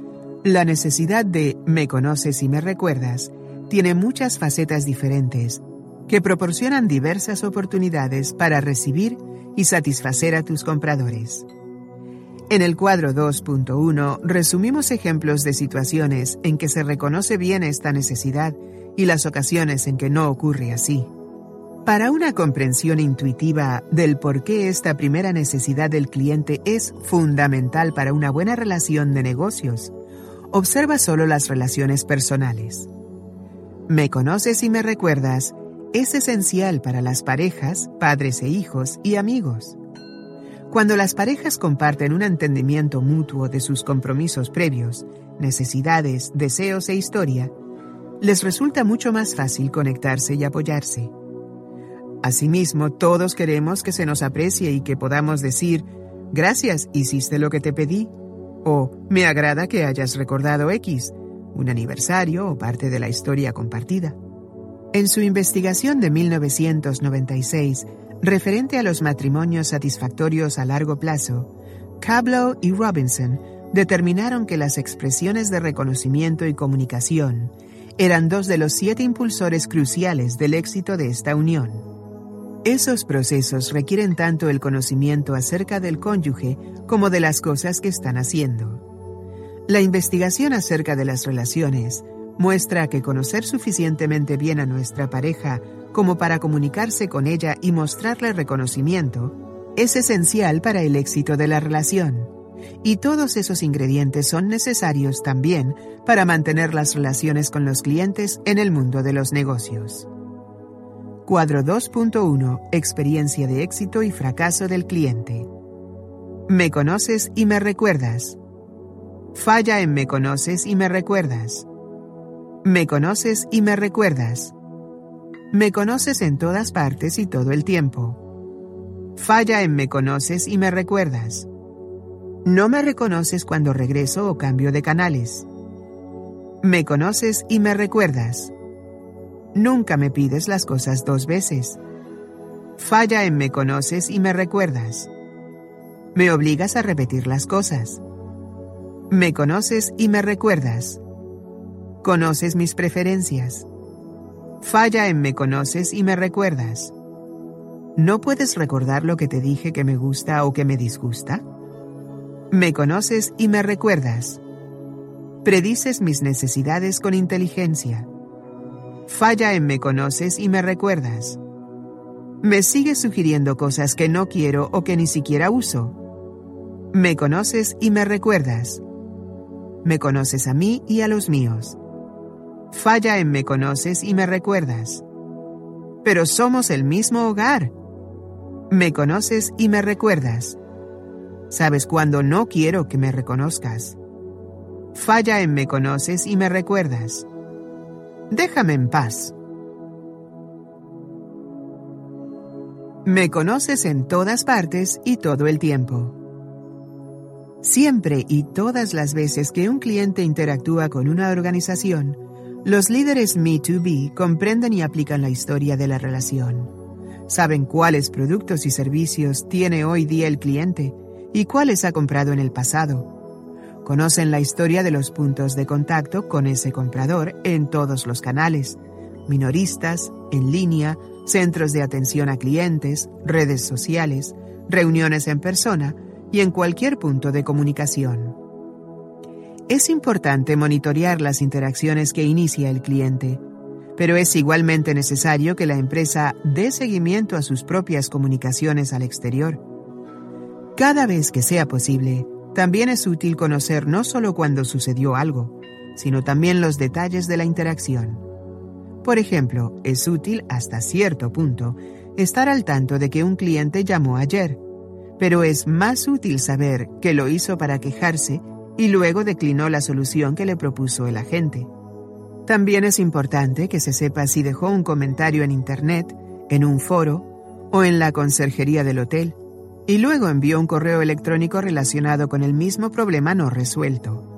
la necesidad de me conoces y me recuerdas tiene muchas facetas diferentes que proporcionan diversas oportunidades para recibir y satisfacer a tus compradores. En el cuadro 2.1 resumimos ejemplos de situaciones en que se reconoce bien esta necesidad y las ocasiones en que no ocurre así. Para una comprensión intuitiva del por qué esta primera necesidad del cliente es fundamental para una buena relación de negocios, observa solo las relaciones personales. Me conoces y me recuerdas es esencial para las parejas, padres e hijos y amigos. Cuando las parejas comparten un entendimiento mutuo de sus compromisos previos, necesidades, deseos e historia, les resulta mucho más fácil conectarse y apoyarse. Asimismo, todos queremos que se nos aprecie y que podamos decir, gracias, hiciste lo que te pedí, o me agrada que hayas recordado X, un aniversario o parte de la historia compartida. En su investigación de 1996, Referente a los matrimonios satisfactorios a largo plazo, Cablow y Robinson determinaron que las expresiones de reconocimiento y comunicación eran dos de los siete impulsores cruciales del éxito de esta unión. Esos procesos requieren tanto el conocimiento acerca del cónyuge como de las cosas que están haciendo. La investigación acerca de las relaciones muestra que conocer suficientemente bien a nuestra pareja como para comunicarse con ella y mostrarle reconocimiento, es esencial para el éxito de la relación. Y todos esos ingredientes son necesarios también para mantener las relaciones con los clientes en el mundo de los negocios. Cuadro 2.1 Experiencia de éxito y fracaso del cliente. Me conoces y me recuerdas. Falla en me conoces y me recuerdas. Me conoces y me recuerdas. Me conoces en todas partes y todo el tiempo. Falla en me conoces y me recuerdas. No me reconoces cuando regreso o cambio de canales. Me conoces y me recuerdas. Nunca me pides las cosas dos veces. Falla en me conoces y me recuerdas. Me obligas a repetir las cosas. Me conoces y me recuerdas. Conoces mis preferencias. Falla en me conoces y me recuerdas. ¿No puedes recordar lo que te dije que me gusta o que me disgusta? Me conoces y me recuerdas. Predices mis necesidades con inteligencia. Falla en me conoces y me recuerdas. Me sigues sugiriendo cosas que no quiero o que ni siquiera uso. Me conoces y me recuerdas. Me conoces a mí y a los míos. Falla en me conoces y me recuerdas. Pero somos el mismo hogar. Me conoces y me recuerdas. Sabes cuando no quiero que me reconozcas. Falla en me conoces y me recuerdas. Déjame en paz. Me conoces en todas partes y todo el tiempo. Siempre y todas las veces que un cliente interactúa con una organización, los líderes Me2B comprenden y aplican la historia de la relación. Saben cuáles productos y servicios tiene hoy día el cliente y cuáles ha comprado en el pasado Conocen la historia de los puntos de contacto con ese comprador en todos los canales, minoristas, en línea, centros de atención a clientes, redes sociales, reuniones en persona y en cualquier punto de comunicación. Es importante monitorear las interacciones que inicia el cliente, pero es igualmente necesario que la empresa dé seguimiento a sus propias comunicaciones al exterior. Cada vez que sea posible, también es útil conocer no solo cuando sucedió algo, sino también los detalles de la interacción. Por ejemplo, es útil hasta cierto punto estar al tanto de que un cliente llamó ayer, pero es más útil saber que lo hizo para quejarse y luego declinó la solución que le propuso el agente. También es importante que se sepa si dejó un comentario en Internet, en un foro o en la conserjería del hotel, y luego envió un correo electrónico relacionado con el mismo problema no resuelto.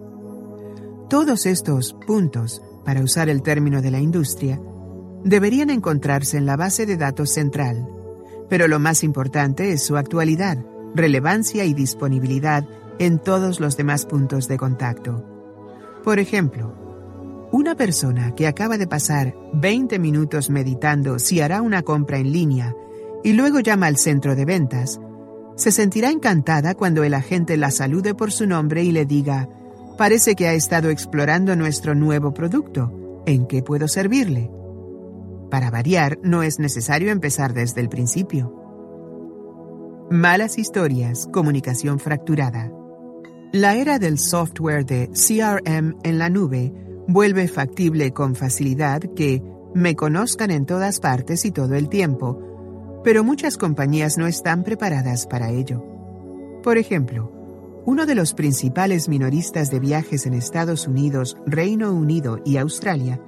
Todos estos puntos, para usar el término de la industria, deberían encontrarse en la base de datos central, pero lo más importante es su actualidad, relevancia y disponibilidad en todos los demás puntos de contacto. Por ejemplo, una persona que acaba de pasar 20 minutos meditando si hará una compra en línea y luego llama al centro de ventas, se sentirá encantada cuando el agente la salude por su nombre y le diga, parece que ha estado explorando nuestro nuevo producto. ¿En qué puedo servirle? Para variar, no es necesario empezar desde el principio. Malas historias, comunicación fracturada. La era del software de CRM en la nube vuelve factible con facilidad que me conozcan en todas partes y todo el tiempo, pero muchas compañías no están preparadas para ello. Por ejemplo, uno de los principales minoristas de viajes en Estados Unidos, Reino Unido y Australia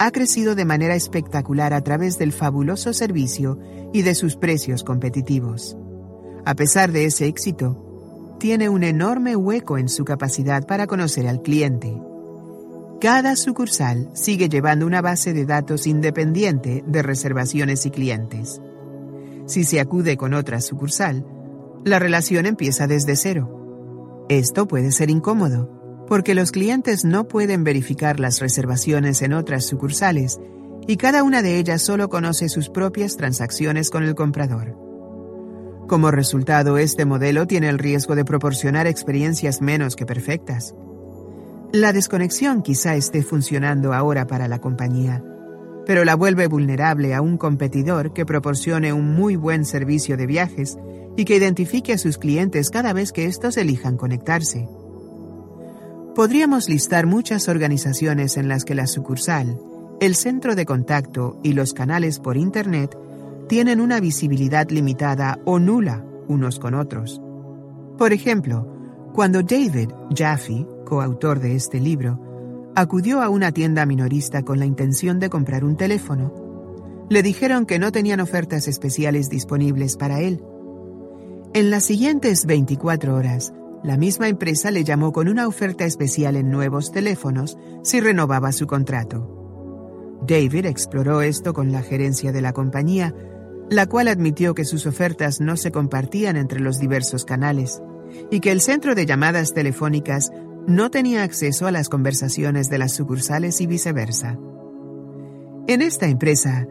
ha crecido de manera espectacular a través del fabuloso servicio y de sus precios competitivos. A pesar de ese éxito, tiene un enorme hueco en su capacidad para conocer al cliente. Cada sucursal sigue llevando una base de datos independiente de reservaciones y clientes. Si se acude con otra sucursal, la relación empieza desde cero. Esto puede ser incómodo, porque los clientes no pueden verificar las reservaciones en otras sucursales y cada una de ellas solo conoce sus propias transacciones con el comprador. Como resultado, este modelo tiene el riesgo de proporcionar experiencias menos que perfectas. La desconexión quizá esté funcionando ahora para la compañía, pero la vuelve vulnerable a un competidor que proporcione un muy buen servicio de viajes y que identifique a sus clientes cada vez que estos elijan conectarse. Podríamos listar muchas organizaciones en las que la sucursal, el centro de contacto y los canales por Internet tienen una visibilidad limitada o nula unos con otros. Por ejemplo, cuando David Jaffe, coautor de este libro, acudió a una tienda minorista con la intención de comprar un teléfono, le dijeron que no tenían ofertas especiales disponibles para él. En las siguientes 24 horas, la misma empresa le llamó con una oferta especial en nuevos teléfonos si renovaba su contrato. David exploró esto con la gerencia de la compañía, la cual admitió que sus ofertas no se compartían entre los diversos canales y que el centro de llamadas telefónicas no tenía acceso a las conversaciones de las sucursales y viceversa. En esta empresa,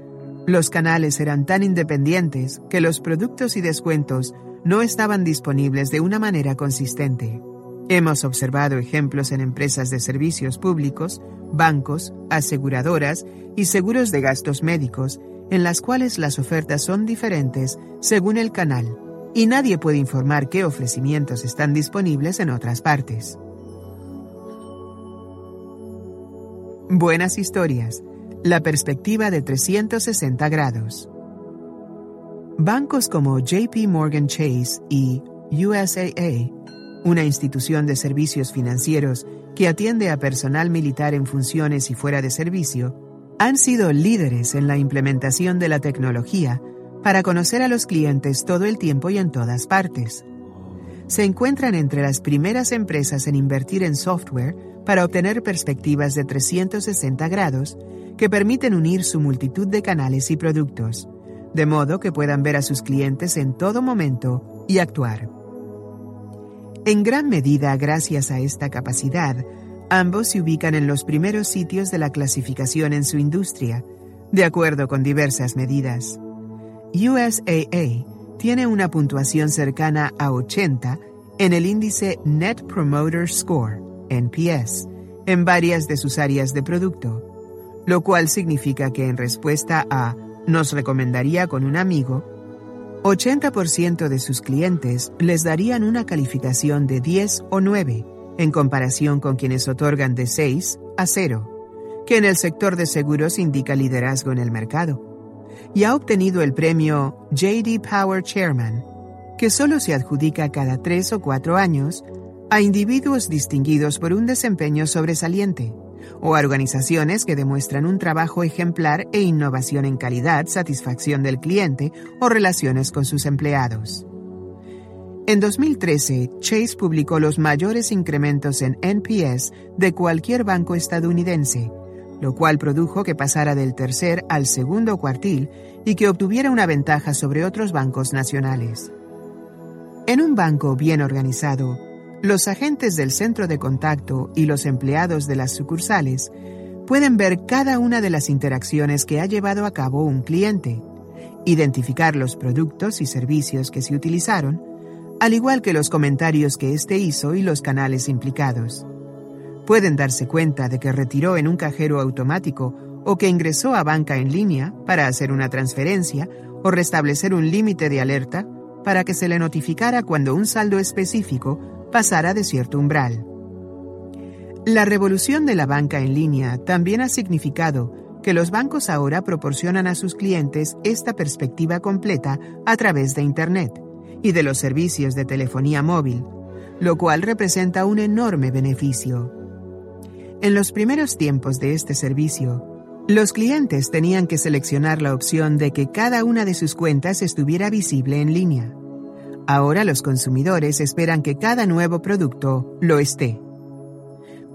los canales eran tan independientes que los productos y descuentos no estaban disponibles de una manera consistente. Hemos observado ejemplos en empresas de servicios públicos, bancos, aseguradoras y seguros de gastos médicos, en las cuales las ofertas son diferentes según el canal, y nadie puede informar qué ofrecimientos están disponibles en otras partes. Buenas historias. La perspectiva de 360 grados. Bancos como JP Morgan Chase y USAA, una institución de servicios financieros que atiende a personal militar en funciones y fuera de servicio, han sido líderes en la implementación de la tecnología para conocer a los clientes todo el tiempo y en todas partes. Se encuentran entre las primeras empresas en invertir en software para obtener perspectivas de 360 grados que permiten unir su multitud de canales y productos, de modo que puedan ver a sus clientes en todo momento y actuar. En gran medida, gracias a esta capacidad, ambos se ubican en los primeros sitios de la clasificación en su industria, de acuerdo con diversas medidas. USAA tiene una puntuación cercana a 80 en el índice Net Promoter Score, NPS, en varias de sus áreas de producto, lo cual significa que en respuesta a nos recomendaría con un amigo, 80% de sus clientes les darían una calificación de 10 o 9, en comparación con quienes otorgan de 6 a 0, que en el sector de seguros indica liderazgo en el mercado. Y ha obtenido el premio JD Power Chairman, que solo se adjudica cada 3 o 4 años a individuos distinguidos por un desempeño sobresaliente o a organizaciones que demuestran un trabajo ejemplar e innovación en calidad, satisfacción del cliente o relaciones con sus empleados. En 2013, Chase publicó los mayores incrementos en NPS de cualquier banco estadounidense, lo cual produjo que pasara del tercer al segundo cuartil y que obtuviera una ventaja sobre otros bancos nacionales. En un banco bien organizado, los agentes del centro de contacto y los empleados de las sucursales pueden ver cada una de las interacciones que ha llevado a cabo un cliente, identificar los productos y servicios que se utilizaron, al igual que los comentarios que éste hizo y los canales implicados. Pueden darse cuenta de que retiró en un cajero automático o que ingresó a banca en línea para hacer una transferencia o restablecer un límite de alerta para que se le notificara cuando un saldo específico pasara de cierto umbral. La revolución de la banca en línea también ha significado que los bancos ahora proporcionan a sus clientes esta perspectiva completa a través de Internet y de los servicios de telefonía móvil, lo cual representa un enorme beneficio. En los primeros tiempos de este servicio, los clientes tenían que seleccionar la opción de que cada una de sus cuentas estuviera visible en línea. Ahora los consumidores esperan que cada nuevo producto lo esté.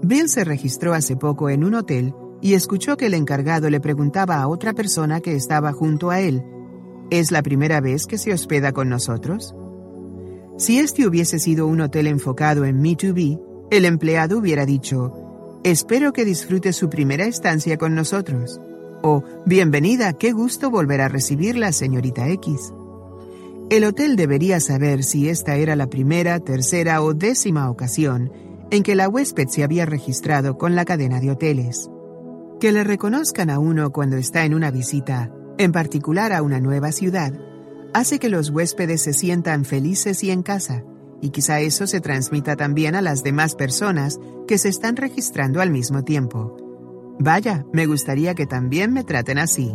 Bill se registró hace poco en un hotel y escuchó que el encargado le preguntaba a otra persona que estaba junto a él, ¿es la primera vez que se hospeda con nosotros? Si este hubiese sido un hotel enfocado en Me2B, el empleado hubiera dicho, espero que disfrute su primera estancia con nosotros. O, bienvenida, qué gusto volver a recibirla, señorita X. El hotel debería saber si esta era la primera, tercera o décima ocasión en que la huésped se había registrado con la cadena de hoteles. Que le reconozcan a uno cuando está en una visita, en particular a una nueva ciudad, hace que los huéspedes se sientan felices y en casa, y quizá eso se transmita también a las demás personas que se están registrando al mismo tiempo. Vaya, me gustaría que también me traten así.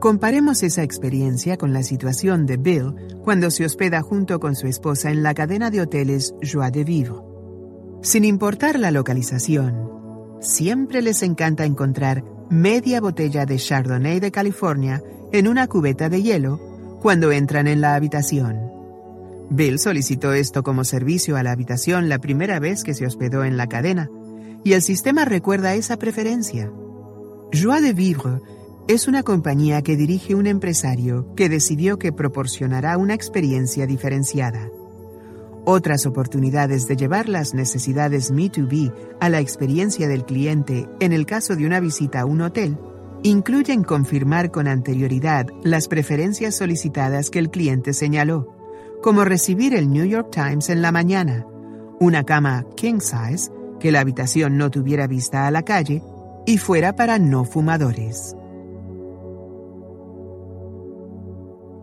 Comparemos esa experiencia con la situación de Bill cuando se hospeda junto con su esposa en la cadena de hoteles Joie de Vivre. Sin importar la localización, siempre les encanta encontrar media botella de Chardonnay de California en una cubeta de hielo cuando entran en la habitación. Bill solicitó esto como servicio a la habitación la primera vez que se hospedó en la cadena, y el sistema recuerda esa preferencia. Joie de Vivre es una compañía que dirige un empresario que decidió que proporcionará una experiencia diferenciada. Otras oportunidades de llevar las necesidades Me2B a la experiencia del cliente en el caso de una visita a un hotel incluyen confirmar con anterioridad las preferencias solicitadas que el cliente señaló, como recibir el New York Times en la mañana, una cama king size, que la habitación no tuviera vista a la calle y fuera para no fumadores.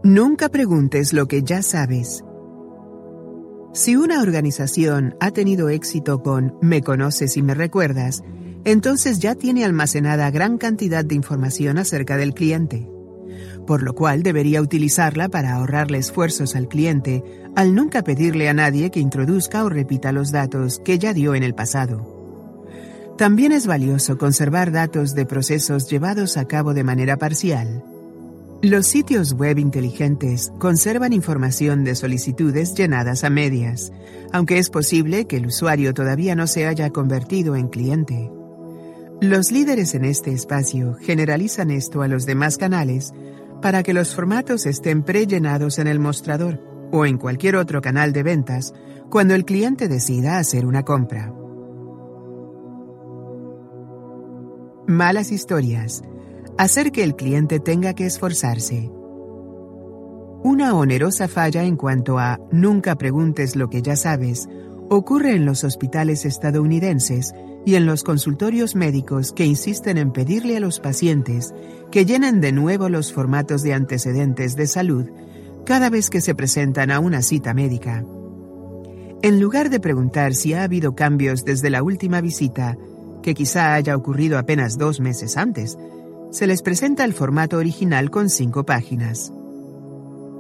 Nunca preguntes lo que ya sabes. Si una organización ha tenido éxito con Me conoces y me recuerdas, entonces ya tiene almacenada gran cantidad de información acerca del cliente, por lo cual debería utilizarla para ahorrarle esfuerzos al cliente al nunca pedirle a nadie que introduzca o repita los datos que ya dio en el pasado. También es valioso conservar datos de procesos llevados a cabo de manera parcial. Los sitios web inteligentes conservan información de solicitudes llenadas a medias, aunque es posible que el usuario todavía no se haya convertido en cliente. Los líderes en este espacio generalizan esto a los demás canales para que los formatos estén prellenados en el mostrador o en cualquier otro canal de ventas cuando el cliente decida hacer una compra. Malas historias. Hacer que el cliente tenga que esforzarse. Una onerosa falla en cuanto a nunca preguntes lo que ya sabes ocurre en los hospitales estadounidenses y en los consultorios médicos que insisten en pedirle a los pacientes que llenen de nuevo los formatos de antecedentes de salud cada vez que se presentan a una cita médica. En lugar de preguntar si ha habido cambios desde la última visita, que quizá haya ocurrido apenas dos meses antes, se les presenta el formato original con cinco páginas.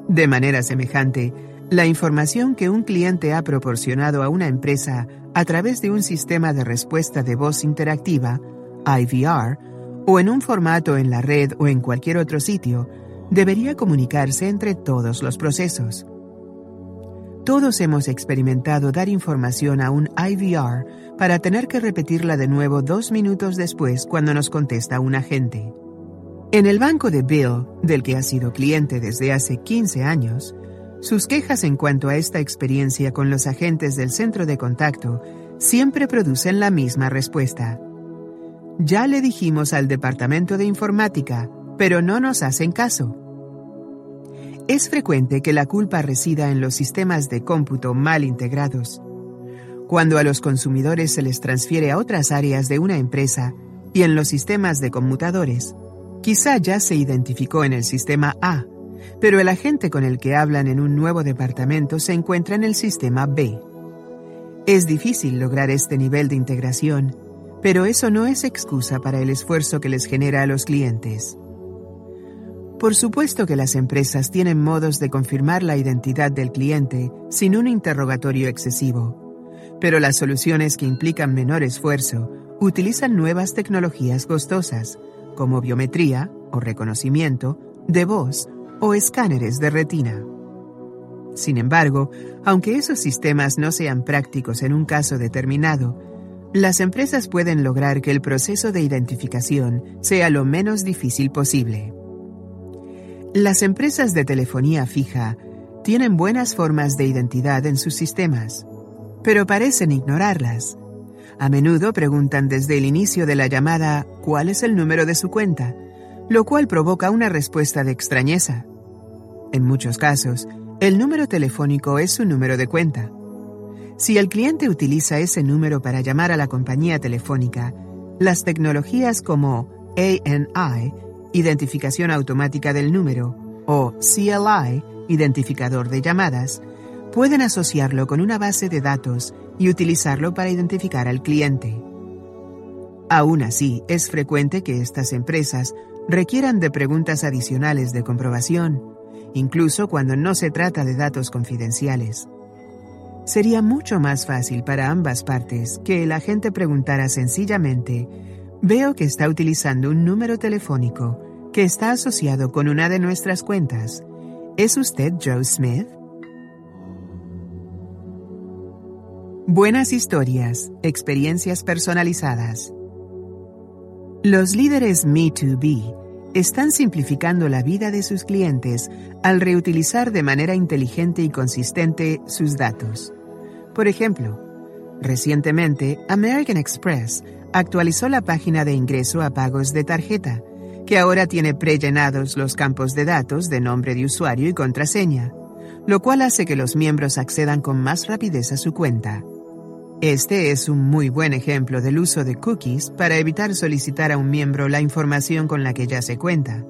De manera semejante, la información que un cliente ha proporcionado a una empresa a través de un sistema de respuesta de voz interactiva, IVR, o en un formato en la red o en cualquier otro sitio, debería comunicarse entre todos los procesos. Todos hemos experimentado dar información a un IVR para tener que repetirla de nuevo dos minutos después cuando nos contesta un agente. En el banco de Bill, del que ha sido cliente desde hace 15 años, sus quejas en cuanto a esta experiencia con los agentes del centro de contacto siempre producen la misma respuesta. Ya le dijimos al departamento de informática, pero no nos hacen caso. Es frecuente que la culpa resida en los sistemas de cómputo mal integrados. Cuando a los consumidores se les transfiere a otras áreas de una empresa y en los sistemas de conmutadores, quizá ya se identificó en el sistema A pero el agente con el que hablan en un nuevo departamento se encuentra en el sistema B. Es difícil lograr este nivel de integración, pero eso no es excusa para el esfuerzo que les genera a los clientes. Por supuesto que las empresas tienen modos de confirmar la identidad del cliente sin un interrogatorio excesivo, pero las soluciones que implican menor esfuerzo utilizan nuevas tecnologías costosas, como biometría o reconocimiento, de voz o escáneres de retina. Sin embargo, aunque esos sistemas no sean prácticos en un caso determinado, las empresas pueden lograr que el proceso de identificación sea lo menos difícil posible. Las empresas de telefonía fija tienen buenas formas de identidad en sus sistemas, pero parecen ignorarlas. A menudo preguntan desde el inicio de la llamada cuál es el número de su cuenta, lo cual provoca una respuesta de extrañeza. En muchos casos, el número telefónico es su número de cuenta. Si el cliente utiliza ese número para llamar a la compañía telefónica, las tecnologías como ANI, identificación automática del número, o CLI, identificador de llamadas, pueden asociarlo con una base de datos y utilizarlo para identificar al cliente. Aún así, es frecuente que estas empresas requieran de preguntas adicionales de comprobación, incluso cuando no se trata de datos confidenciales. Sería mucho más fácil para ambas partes que el agente preguntara sencillamente, veo que está utilizando un número telefónico que está asociado con una de nuestras cuentas. ¿Es usted Joe Smith? Buenas historias, experiencias personalizadas. Los líderes Me2B están simplificando la vida de sus clientes al reutilizar de manera inteligente y consistente sus datos. Por ejemplo, recientemente American Express actualizó la página de ingreso a pagos de tarjeta, que ahora tiene prellenados los campos de datos de nombre de usuario y contraseña, lo cual hace que los miembros accedan con más rapidez a su cuenta. Este es un muy buen ejemplo del uso de cookies para evitar solicitar a un miembro la información con la que ya se cuenta.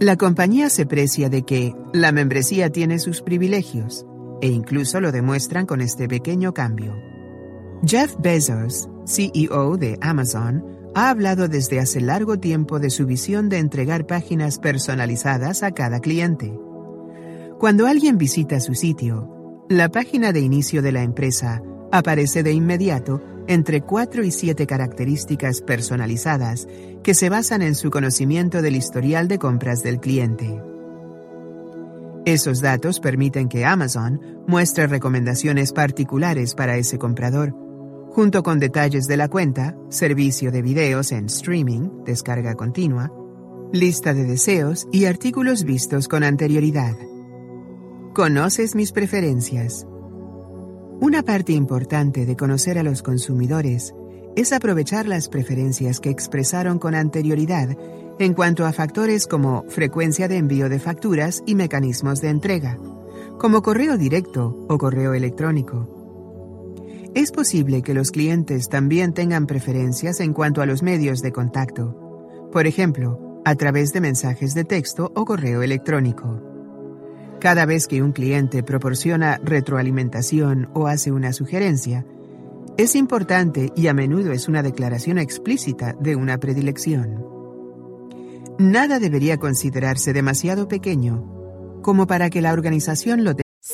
La compañía se precia de que la membresía tiene sus privilegios, e incluso lo demuestran con este pequeño cambio. Jeff Bezos, CEO de Amazon, ha hablado desde hace largo tiempo de su visión de entregar páginas personalizadas a cada cliente. Cuando alguien visita su sitio, la página de inicio de la empresa aparece de inmediato entre cuatro y siete características personalizadas que se basan en su conocimiento del historial de compras del cliente. Esos datos permiten que Amazon muestre recomendaciones particulares para ese comprador, junto con detalles de la cuenta, servicio de videos en streaming, descarga continua, lista de deseos y artículos vistos con anterioridad. Conoces mis preferencias. Una parte importante de conocer a los consumidores es aprovechar las preferencias que expresaron con anterioridad en cuanto a factores como frecuencia de envío de facturas y mecanismos de entrega, como correo directo o correo electrónico. Es posible que los clientes también tengan preferencias en cuanto a los medios de contacto, por ejemplo, a través de mensajes de texto o correo electrónico. Cada vez que un cliente proporciona retroalimentación o hace una sugerencia, es importante y a menudo es una declaración explícita de una predilección. Nada debería considerarse demasiado pequeño como para que la organización lo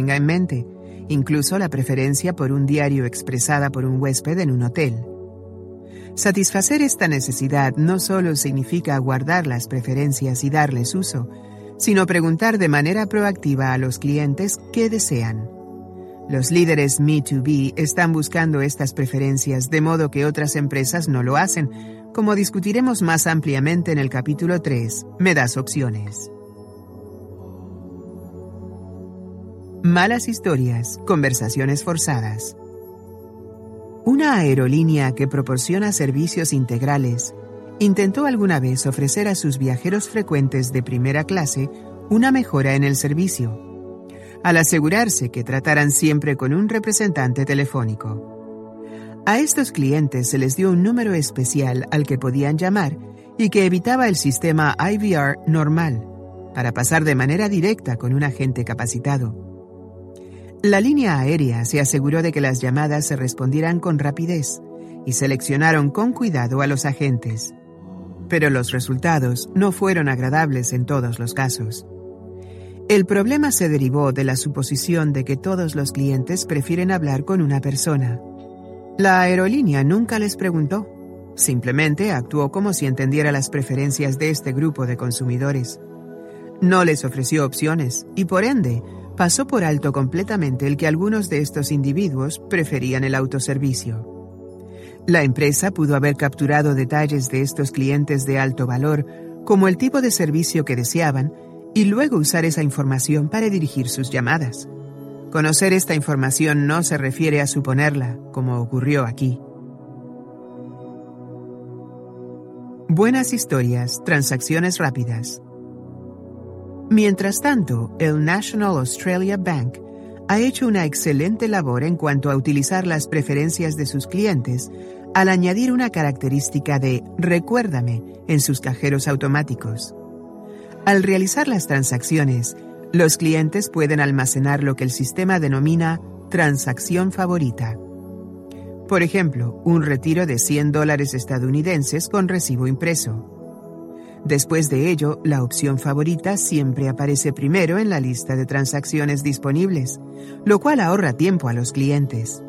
Tenga en mente, incluso la preferencia por un diario expresada por un huésped en un hotel. Satisfacer esta necesidad no solo significa guardar las preferencias y darles uso, sino preguntar de manera proactiva a los clientes qué desean. Los líderes Me2B están buscando estas preferencias de modo que otras empresas no lo hacen, como discutiremos más ampliamente en el capítulo 3, Me das opciones. Malas historias, conversaciones forzadas. Una aerolínea que proporciona servicios integrales intentó alguna vez ofrecer a sus viajeros frecuentes de primera clase una mejora en el servicio, al asegurarse que trataran siempre con un representante telefónico. A estos clientes se les dio un número especial al que podían llamar y que evitaba el sistema IVR normal, para pasar de manera directa con un agente capacitado. La línea aérea se aseguró de que las llamadas se respondieran con rapidez y seleccionaron con cuidado a los agentes. Pero los resultados no fueron agradables en todos los casos. El problema se derivó de la suposición de que todos los clientes prefieren hablar con una persona. La aerolínea nunca les preguntó, simplemente actuó como si entendiera las preferencias de este grupo de consumidores. No les ofreció opciones y por ende pasó por alto completamente el que algunos de estos individuos preferían el autoservicio. La empresa pudo haber capturado detalles de estos clientes de alto valor, como el tipo de servicio que deseaban, y luego usar esa información para dirigir sus llamadas. Conocer esta información no se refiere a suponerla, como ocurrió aquí. Buenas historias, transacciones rápidas. Mientras tanto, el National Australia Bank ha hecho una excelente labor en cuanto a utilizar las preferencias de sus clientes al añadir una característica de recuérdame en sus cajeros automáticos. Al realizar las transacciones, los clientes pueden almacenar lo que el sistema denomina transacción favorita. Por ejemplo, un retiro de 100 dólares estadounidenses con recibo impreso. Después de ello, la opción favorita siempre aparece primero en la lista de transacciones disponibles, lo cual ahorra tiempo a los clientes.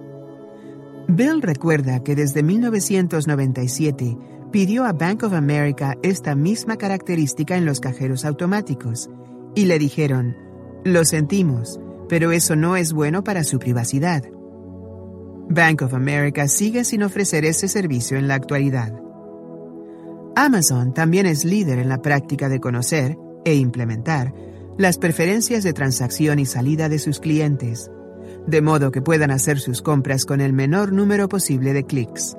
Bill recuerda que desde 1997 pidió a Bank of America esta misma característica en los cajeros automáticos, y le dijeron, lo sentimos, pero eso no es bueno para su privacidad. Bank of America sigue sin ofrecer ese servicio en la actualidad. Amazon también es líder en la práctica de conocer e implementar las preferencias de transacción y salida de sus clientes, de modo que puedan hacer sus compras con el menor número posible de clics.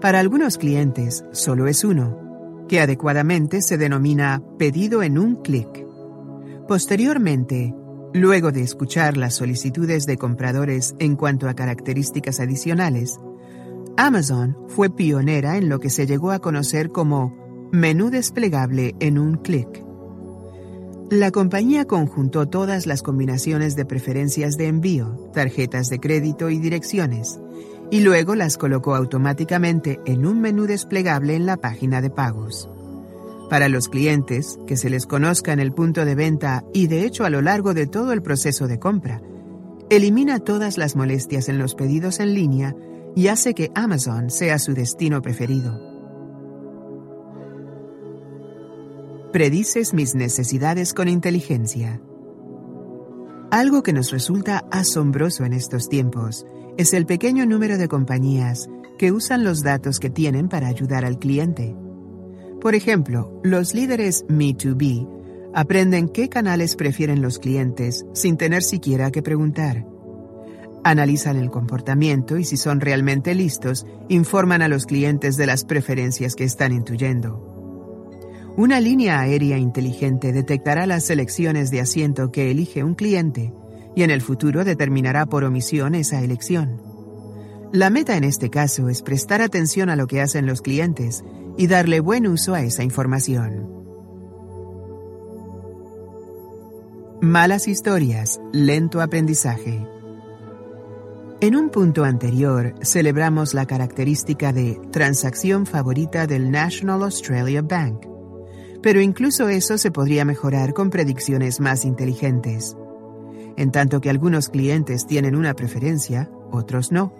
Para algunos clientes solo es uno, que adecuadamente se denomina pedido en un clic. Posteriormente, Luego de escuchar las solicitudes de compradores en cuanto a características adicionales, Amazon fue pionera en lo que se llegó a conocer como menú desplegable en un clic. La compañía conjuntó todas las combinaciones de preferencias de envío, tarjetas de crédito y direcciones, y luego las colocó automáticamente en un menú desplegable en la página de pagos. Para los clientes, que se les conozca en el punto de venta y de hecho a lo largo de todo el proceso de compra, elimina todas las molestias en los pedidos en línea y hace que Amazon sea su destino preferido. Predices mis necesidades con inteligencia. Algo que nos resulta asombroso en estos tiempos es el pequeño número de compañías que usan los datos que tienen para ayudar al cliente. Por ejemplo, los líderes Me2B aprenden qué canales prefieren los clientes sin tener siquiera que preguntar. Analizan el comportamiento y si son realmente listos, informan a los clientes de las preferencias que están intuyendo. Una línea aérea inteligente detectará las selecciones de asiento que elige un cliente y en el futuro determinará por omisión esa elección. La meta en este caso es prestar atención a lo que hacen los clientes y darle buen uso a esa información. Malas historias, lento aprendizaje. En un punto anterior, celebramos la característica de transacción favorita del National Australia Bank, pero incluso eso se podría mejorar con predicciones más inteligentes. En tanto que algunos clientes tienen una preferencia, otros no.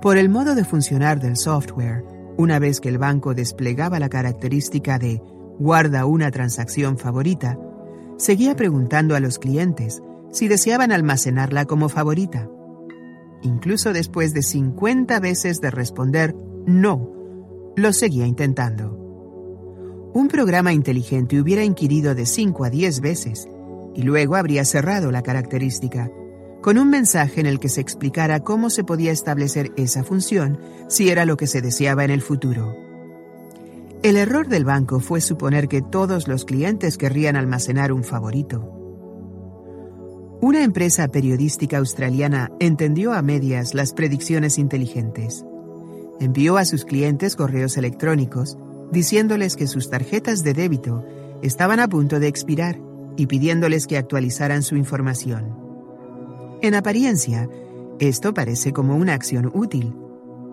Por el modo de funcionar del software, una vez que el banco desplegaba la característica de guarda una transacción favorita, seguía preguntando a los clientes si deseaban almacenarla como favorita. Incluso después de 50 veces de responder no, lo seguía intentando. Un programa inteligente hubiera inquirido de 5 a 10 veces y luego habría cerrado la característica con un mensaje en el que se explicara cómo se podía establecer esa función si era lo que se deseaba en el futuro. El error del banco fue suponer que todos los clientes querrían almacenar un favorito. Una empresa periodística australiana entendió a medias las predicciones inteligentes. Envió a sus clientes correos electrónicos diciéndoles que sus tarjetas de débito estaban a punto de expirar y pidiéndoles que actualizaran su información. En apariencia, esto parece como una acción útil.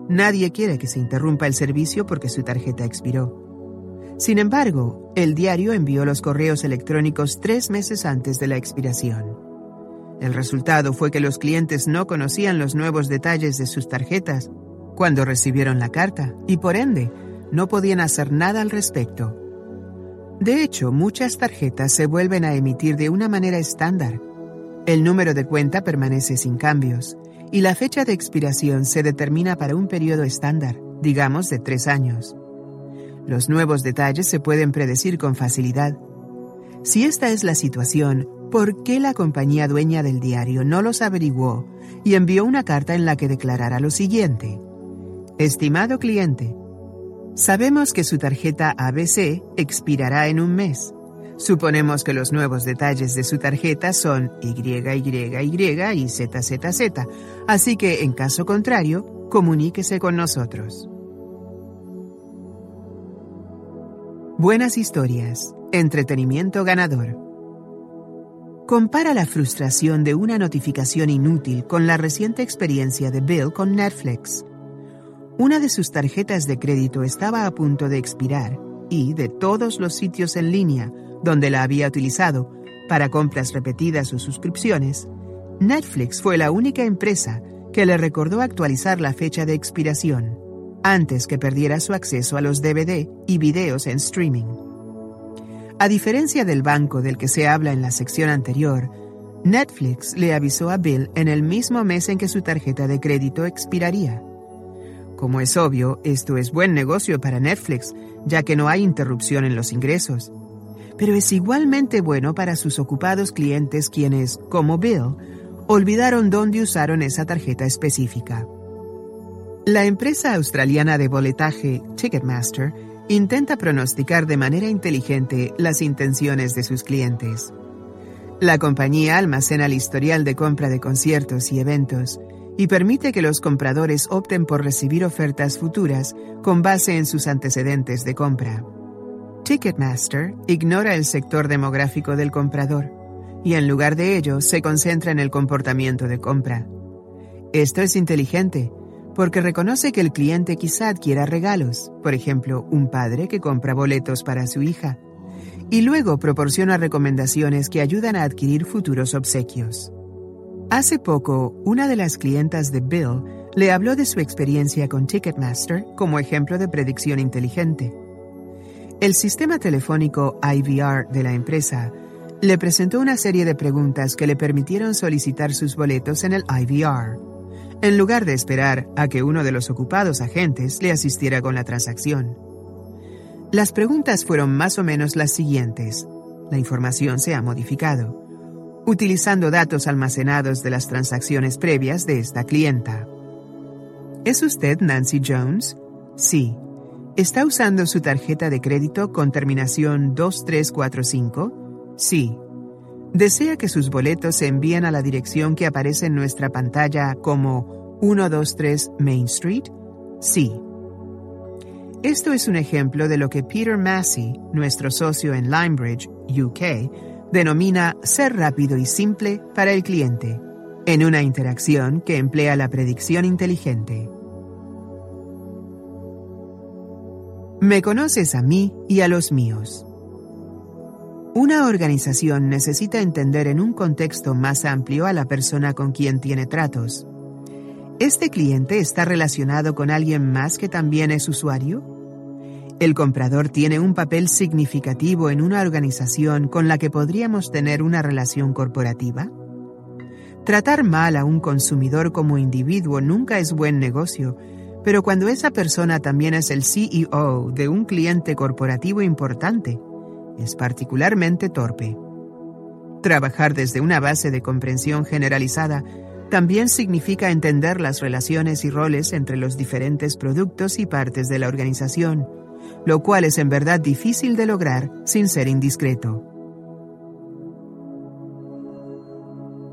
Nadie quiere que se interrumpa el servicio porque su tarjeta expiró. Sin embargo, el diario envió los correos electrónicos tres meses antes de la expiración. El resultado fue que los clientes no conocían los nuevos detalles de sus tarjetas cuando recibieron la carta y por ende no podían hacer nada al respecto. De hecho, muchas tarjetas se vuelven a emitir de una manera estándar el número de cuenta permanece sin cambios y la fecha de expiración se determina para un periodo estándar, digamos de tres años. Los nuevos detalles se pueden predecir con facilidad. Si esta es la situación, ¿por qué la compañía dueña del diario no los averiguó y envió una carta en la que declarara lo siguiente? Estimado cliente, Sabemos que su tarjeta ABC expirará en un mes. Suponemos que los nuevos detalles de su tarjeta son YYY y ZZZ, así que en caso contrario, comuníquese con nosotros. Buenas historias, entretenimiento ganador. Compara la frustración de una notificación inútil con la reciente experiencia de Bill con Netflix. Una de sus tarjetas de crédito estaba a punto de expirar y, de todos los sitios en línea donde la había utilizado para compras repetidas o suscripciones, Netflix fue la única empresa que le recordó actualizar la fecha de expiración antes que perdiera su acceso a los DVD y videos en streaming. A diferencia del banco del que se habla en la sección anterior, Netflix le avisó a Bill en el mismo mes en que su tarjeta de crédito expiraría. Como es obvio, esto es buen negocio para Netflix, ya que no hay interrupción en los ingresos. Pero es igualmente bueno para sus ocupados clientes quienes, como Bill, olvidaron dónde usaron esa tarjeta específica. La empresa australiana de boletaje Ticketmaster intenta pronosticar de manera inteligente las intenciones de sus clientes. La compañía almacena el historial de compra de conciertos y eventos, y permite que los compradores opten por recibir ofertas futuras con base en sus antecedentes de compra. Ticketmaster ignora el sector demográfico del comprador y en lugar de ello se concentra en el comportamiento de compra. Esto es inteligente porque reconoce que el cliente quizá adquiera regalos, por ejemplo, un padre que compra boletos para su hija, y luego proporciona recomendaciones que ayudan a adquirir futuros obsequios. Hace poco, una de las clientas de Bill le habló de su experiencia con Ticketmaster como ejemplo de predicción inteligente. El sistema telefónico IVR de la empresa le presentó una serie de preguntas que le permitieron solicitar sus boletos en el IVR, en lugar de esperar a que uno de los ocupados agentes le asistiera con la transacción. Las preguntas fueron más o menos las siguientes. La información se ha modificado utilizando datos almacenados de las transacciones previas de esta clienta. ¿Es usted Nancy Jones? Sí. ¿Está usando su tarjeta de crédito con terminación 2345? Sí. ¿Desea que sus boletos se envíen a la dirección que aparece en nuestra pantalla como 123 Main Street? Sí. Esto es un ejemplo de lo que Peter Massey, nuestro socio en Limebridge, UK, denomina ser rápido y simple para el cliente, en una interacción que emplea la predicción inteligente. Me conoces a mí y a los míos. Una organización necesita entender en un contexto más amplio a la persona con quien tiene tratos. ¿Este cliente está relacionado con alguien más que también es usuario? El comprador tiene un papel significativo en una organización con la que podríamos tener una relación corporativa. Tratar mal a un consumidor como individuo nunca es buen negocio, pero cuando esa persona también es el CEO de un cliente corporativo importante, es particularmente torpe. Trabajar desde una base de comprensión generalizada también significa entender las relaciones y roles entre los diferentes productos y partes de la organización lo cual es en verdad difícil de lograr sin ser indiscreto.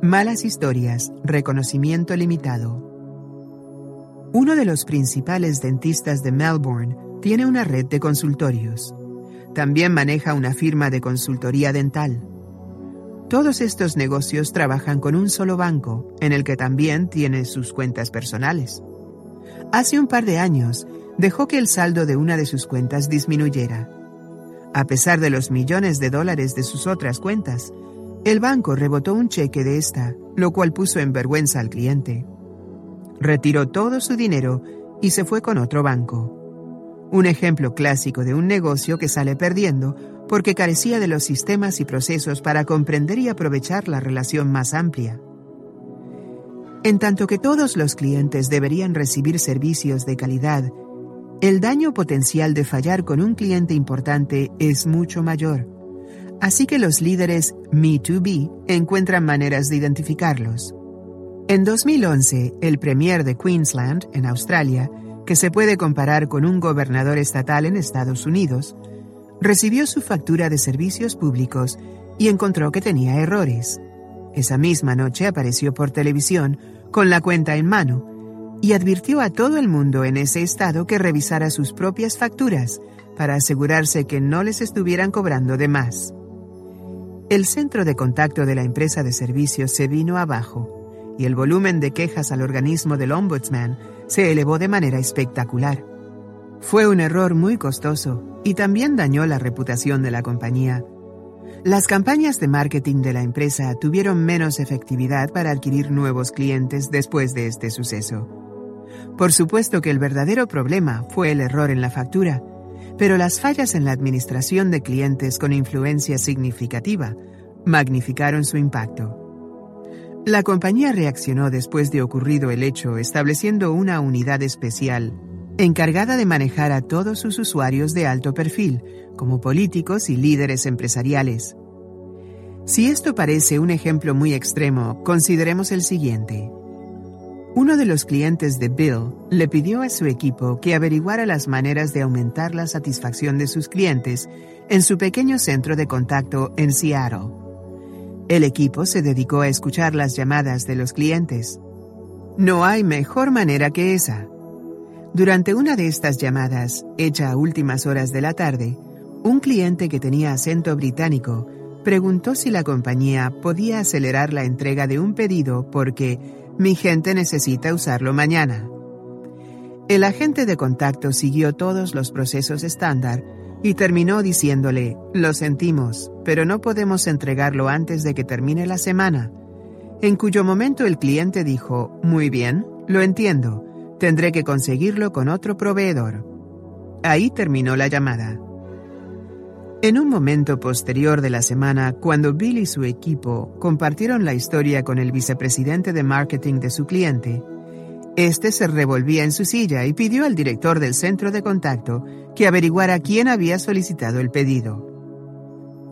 Malas historias, reconocimiento limitado. Uno de los principales dentistas de Melbourne tiene una red de consultorios. También maneja una firma de consultoría dental. Todos estos negocios trabajan con un solo banco, en el que también tiene sus cuentas personales. Hace un par de años, dejó que el saldo de una de sus cuentas disminuyera. A pesar de los millones de dólares de sus otras cuentas, el banco rebotó un cheque de esta, lo cual puso en vergüenza al cliente. Retiró todo su dinero y se fue con otro banco. Un ejemplo clásico de un negocio que sale perdiendo porque carecía de los sistemas y procesos para comprender y aprovechar la relación más amplia. En tanto que todos los clientes deberían recibir servicios de calidad el daño potencial de fallar con un cliente importante es mucho mayor. Así que los líderes Me2B encuentran maneras de identificarlos. En 2011, el Premier de Queensland, en Australia, que se puede comparar con un gobernador estatal en Estados Unidos, recibió su factura de servicios públicos y encontró que tenía errores. Esa misma noche apareció por televisión con la cuenta en mano y advirtió a todo el mundo en ese estado que revisara sus propias facturas para asegurarse que no les estuvieran cobrando de más. El centro de contacto de la empresa de servicios se vino abajo y el volumen de quejas al organismo del Ombudsman se elevó de manera espectacular. Fue un error muy costoso y también dañó la reputación de la compañía. Las campañas de marketing de la empresa tuvieron menos efectividad para adquirir nuevos clientes después de este suceso. Por supuesto que el verdadero problema fue el error en la factura, pero las fallas en la administración de clientes con influencia significativa magnificaron su impacto. La compañía reaccionó después de ocurrido el hecho estableciendo una unidad especial encargada de manejar a todos sus usuarios de alto perfil, como políticos y líderes empresariales. Si esto parece un ejemplo muy extremo, consideremos el siguiente. Uno de los clientes de Bill le pidió a su equipo que averiguara las maneras de aumentar la satisfacción de sus clientes en su pequeño centro de contacto en Seattle. El equipo se dedicó a escuchar las llamadas de los clientes. No hay mejor manera que esa. Durante una de estas llamadas, hecha a últimas horas de la tarde, un cliente que tenía acento británico preguntó si la compañía podía acelerar la entrega de un pedido porque mi gente necesita usarlo mañana. El agente de contacto siguió todos los procesos estándar y terminó diciéndole, lo sentimos, pero no podemos entregarlo antes de que termine la semana. En cuyo momento el cliente dijo, muy bien, lo entiendo, tendré que conseguirlo con otro proveedor. Ahí terminó la llamada. En un momento posterior de la semana, cuando Bill y su equipo compartieron la historia con el vicepresidente de marketing de su cliente, este se revolvía en su silla y pidió al director del centro de contacto que averiguara quién había solicitado el pedido.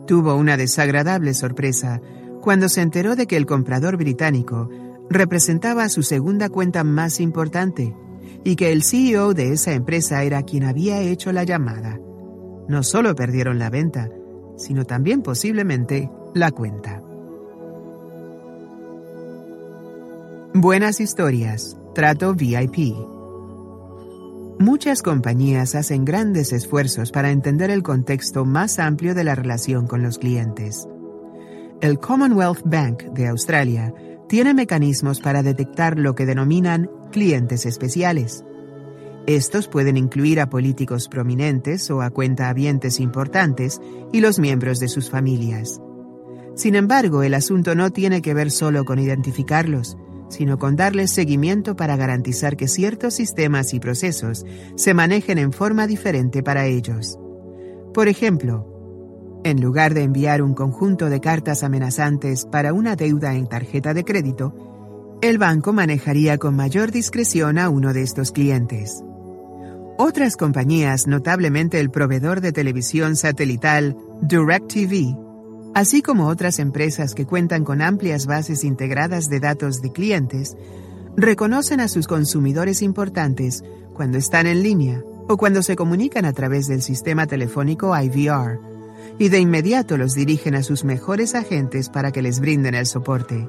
Tuvo una desagradable sorpresa cuando se enteró de que el comprador británico representaba su segunda cuenta más importante y que el CEO de esa empresa era quien había hecho la llamada no solo perdieron la venta, sino también posiblemente la cuenta. Buenas historias, trato VIP. Muchas compañías hacen grandes esfuerzos para entender el contexto más amplio de la relación con los clientes. El Commonwealth Bank de Australia tiene mecanismos para detectar lo que denominan clientes especiales estos pueden incluir a políticos prominentes o a cuentahabientes importantes y los miembros de sus familias. Sin embargo, el asunto no tiene que ver solo con identificarlos, sino con darles seguimiento para garantizar que ciertos sistemas y procesos se manejen en forma diferente para ellos. Por ejemplo, en lugar de enviar un conjunto de cartas amenazantes para una deuda en tarjeta de crédito, el banco manejaría con mayor discreción a uno de estos clientes. Otras compañías, notablemente el proveedor de televisión satelital DirecTV, así como otras empresas que cuentan con amplias bases integradas de datos de clientes, reconocen a sus consumidores importantes cuando están en línea o cuando se comunican a través del sistema telefónico IVR, y de inmediato los dirigen a sus mejores agentes para que les brinden el soporte.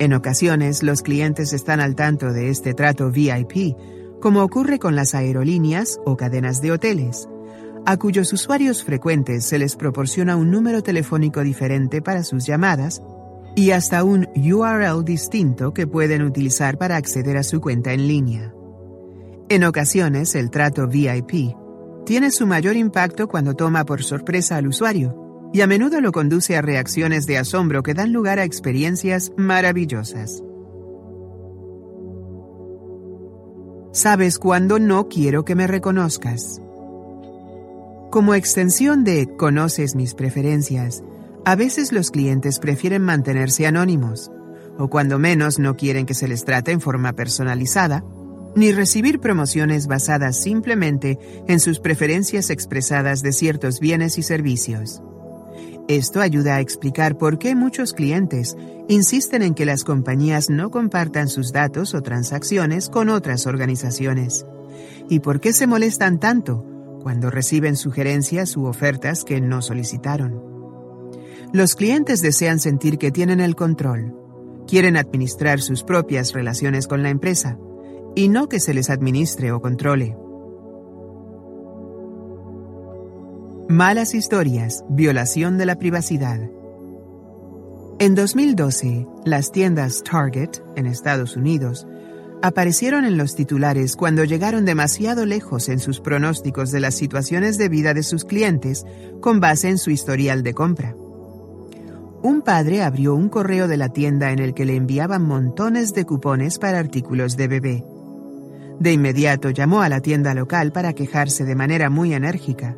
En ocasiones, los clientes están al tanto de este trato VIP como ocurre con las aerolíneas o cadenas de hoteles, a cuyos usuarios frecuentes se les proporciona un número telefónico diferente para sus llamadas y hasta un URL distinto que pueden utilizar para acceder a su cuenta en línea. En ocasiones, el trato VIP tiene su mayor impacto cuando toma por sorpresa al usuario y a menudo lo conduce a reacciones de asombro que dan lugar a experiencias maravillosas. Sabes cuándo no quiero que me reconozcas. Como extensión de conoces mis preferencias, a veces los clientes prefieren mantenerse anónimos, o cuando menos no quieren que se les trate en forma personalizada, ni recibir promociones basadas simplemente en sus preferencias expresadas de ciertos bienes y servicios. Esto ayuda a explicar por qué muchos clientes insisten en que las compañías no compartan sus datos o transacciones con otras organizaciones, ¿Y por qué se molestan tanto cuando reciben sugerencias u ofertas que no solicitaron? Los clientes desean sentir que tienen el control, quieren administrar sus propias relaciones con la empresa y no que se les administre o controle. Malas historias, violación de la privacidad. En 2012, las tiendas Target, en Estados Unidos, aparecieron en los titulares cuando llegaron demasiado lejos en sus pronósticos de las situaciones de vida de sus clientes con base en su historial de compra. Un padre abrió un correo de la tienda en el que le enviaban montones de cupones para artículos de bebé. De inmediato llamó a la tienda local para quejarse de manera muy enérgica.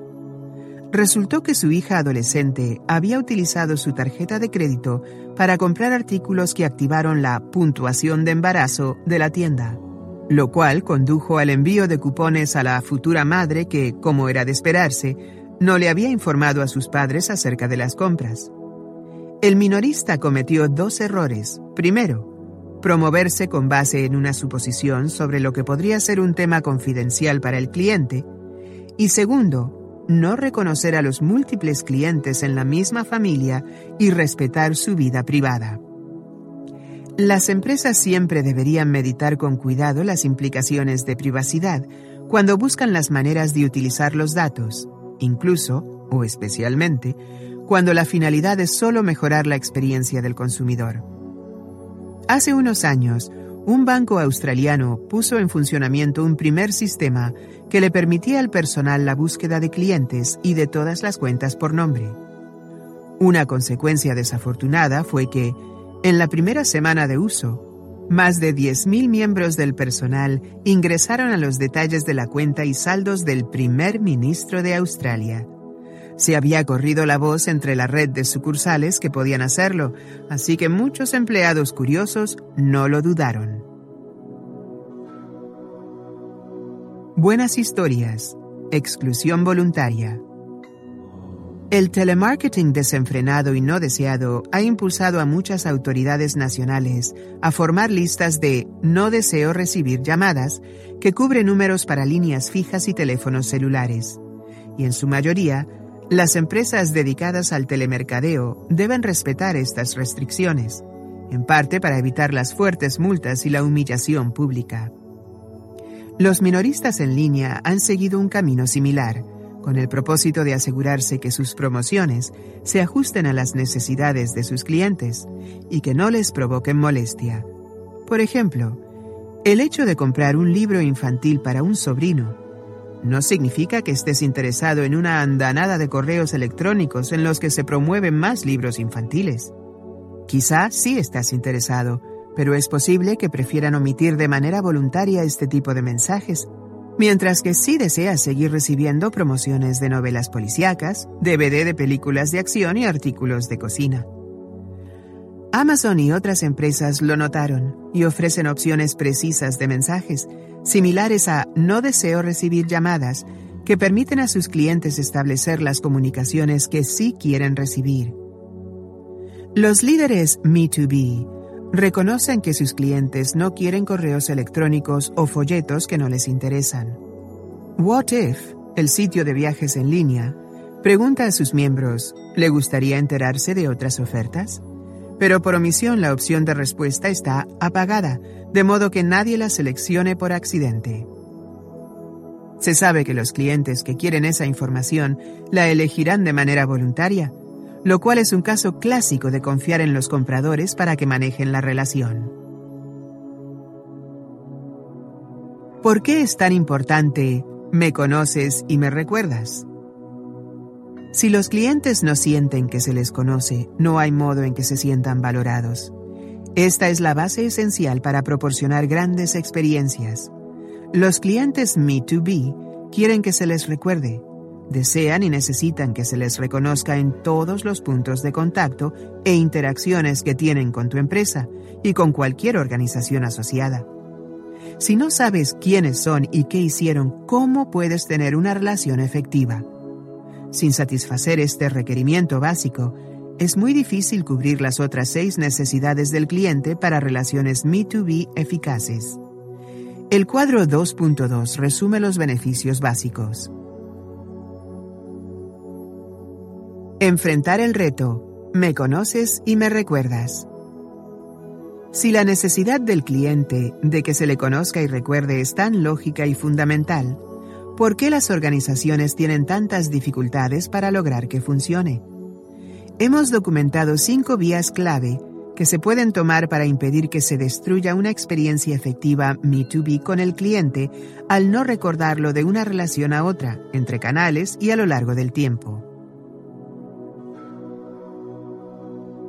Resultó que su hija adolescente había utilizado su tarjeta de crédito para comprar artículos que activaron la puntuación de embarazo de la tienda, lo cual condujo al envío de cupones a la futura madre que, como era de esperarse, no le había informado a sus padres acerca de las compras. El minorista cometió dos errores. Primero, promoverse con base en una suposición sobre lo que podría ser un tema confidencial para el cliente. Y segundo, no reconocer a los múltiples clientes en la misma familia y respetar su vida privada. Las empresas siempre deberían meditar con cuidado las implicaciones de privacidad cuando buscan las maneras de utilizar los datos, incluso, o especialmente, cuando la finalidad es solo mejorar la experiencia del consumidor. Hace unos años, un banco australiano puso en funcionamiento un primer sistema que le permitía al personal la búsqueda de clientes y de todas las cuentas por nombre. Una consecuencia desafortunada fue que, en la primera semana de uso, más de 10.000 miembros del personal ingresaron a los detalles de la cuenta y saldos del primer ministro de Australia. Se había corrido la voz entre la red de sucursales que podían hacerlo, así que muchos empleados curiosos no lo dudaron. Buenas historias. Exclusión voluntaria. El telemarketing desenfrenado y no deseado ha impulsado a muchas autoridades nacionales a formar listas de no deseo recibir llamadas que cubre números para líneas fijas y teléfonos celulares. Y en su mayoría, las empresas dedicadas al telemercadeo deben respetar estas restricciones, en parte para evitar las fuertes multas y la humillación pública. Los minoristas en línea han seguido un camino similar, con el propósito de asegurarse que sus promociones se ajusten a las necesidades de sus clientes y que no les provoquen molestia. Por ejemplo, el hecho de comprar un libro infantil para un sobrino no significa que estés interesado en una andanada de correos electrónicos en los que se promueven más libros infantiles. Quizá sí estás interesado, pero es posible que prefieran omitir de manera voluntaria este tipo de mensajes, mientras que sí deseas seguir recibiendo promociones de novelas policíacas, DVD de películas de acción y artículos de cocina. Amazon y otras empresas lo notaron y ofrecen opciones precisas de mensajes, similares a no deseo recibir llamadas, que permiten a sus clientes establecer las comunicaciones que sí quieren recibir. Los líderes Me2B reconocen que sus clientes no quieren correos electrónicos o folletos que no les interesan. What If, el sitio de viajes en línea, pregunta a sus miembros, ¿le gustaría enterarse de otras ofertas? Pero por omisión la opción de respuesta está apagada, de modo que nadie la seleccione por accidente. Se sabe que los clientes que quieren esa información la elegirán de manera voluntaria, lo cual es un caso clásico de confiar en los compradores para que manejen la relación. ¿Por qué es tan importante me conoces y me recuerdas? Si los clientes no sienten que se les conoce, no hay modo en que se sientan valorados. Esta es la base esencial para proporcionar grandes experiencias. Los clientes Me2B quieren que se les recuerde, desean y necesitan que se les reconozca en todos los puntos de contacto e interacciones que tienen con tu empresa y con cualquier organización asociada. Si no sabes quiénes son y qué hicieron, ¿cómo puedes tener una relación efectiva? Sin satisfacer este requerimiento básico, es muy difícil cubrir las otras seis necesidades del cliente para relaciones Me2B eficaces. El cuadro 2.2 resume los beneficios básicos. Enfrentar el reto. Me conoces y me recuerdas. Si la necesidad del cliente de que se le conozca y recuerde es tan lógica y fundamental, ¿por qué las organizaciones tienen tantas dificultades para lograr que funcione? Hemos documentado cinco vías clave que se pueden tomar para impedir que se destruya una experiencia efectiva Me2B con el cliente al no recordarlo de una relación a otra, entre canales y a lo largo del tiempo.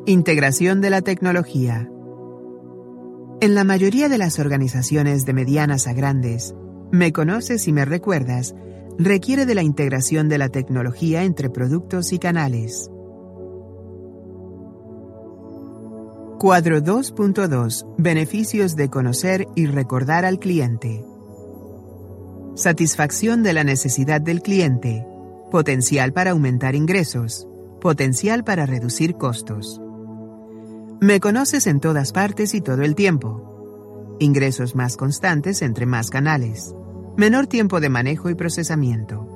Integración de la tecnología. En la mayoría de las organizaciones de medianas a grandes, me conoces y me recuerdas requiere de la integración de la tecnología entre productos y canales. Cuadro 2.2 Beneficios de conocer y recordar al cliente. Satisfacción de la necesidad del cliente. Potencial para aumentar ingresos. Potencial para reducir costos. Me conoces en todas partes y todo el tiempo. Ingresos más constantes entre más canales. Menor tiempo de manejo y procesamiento.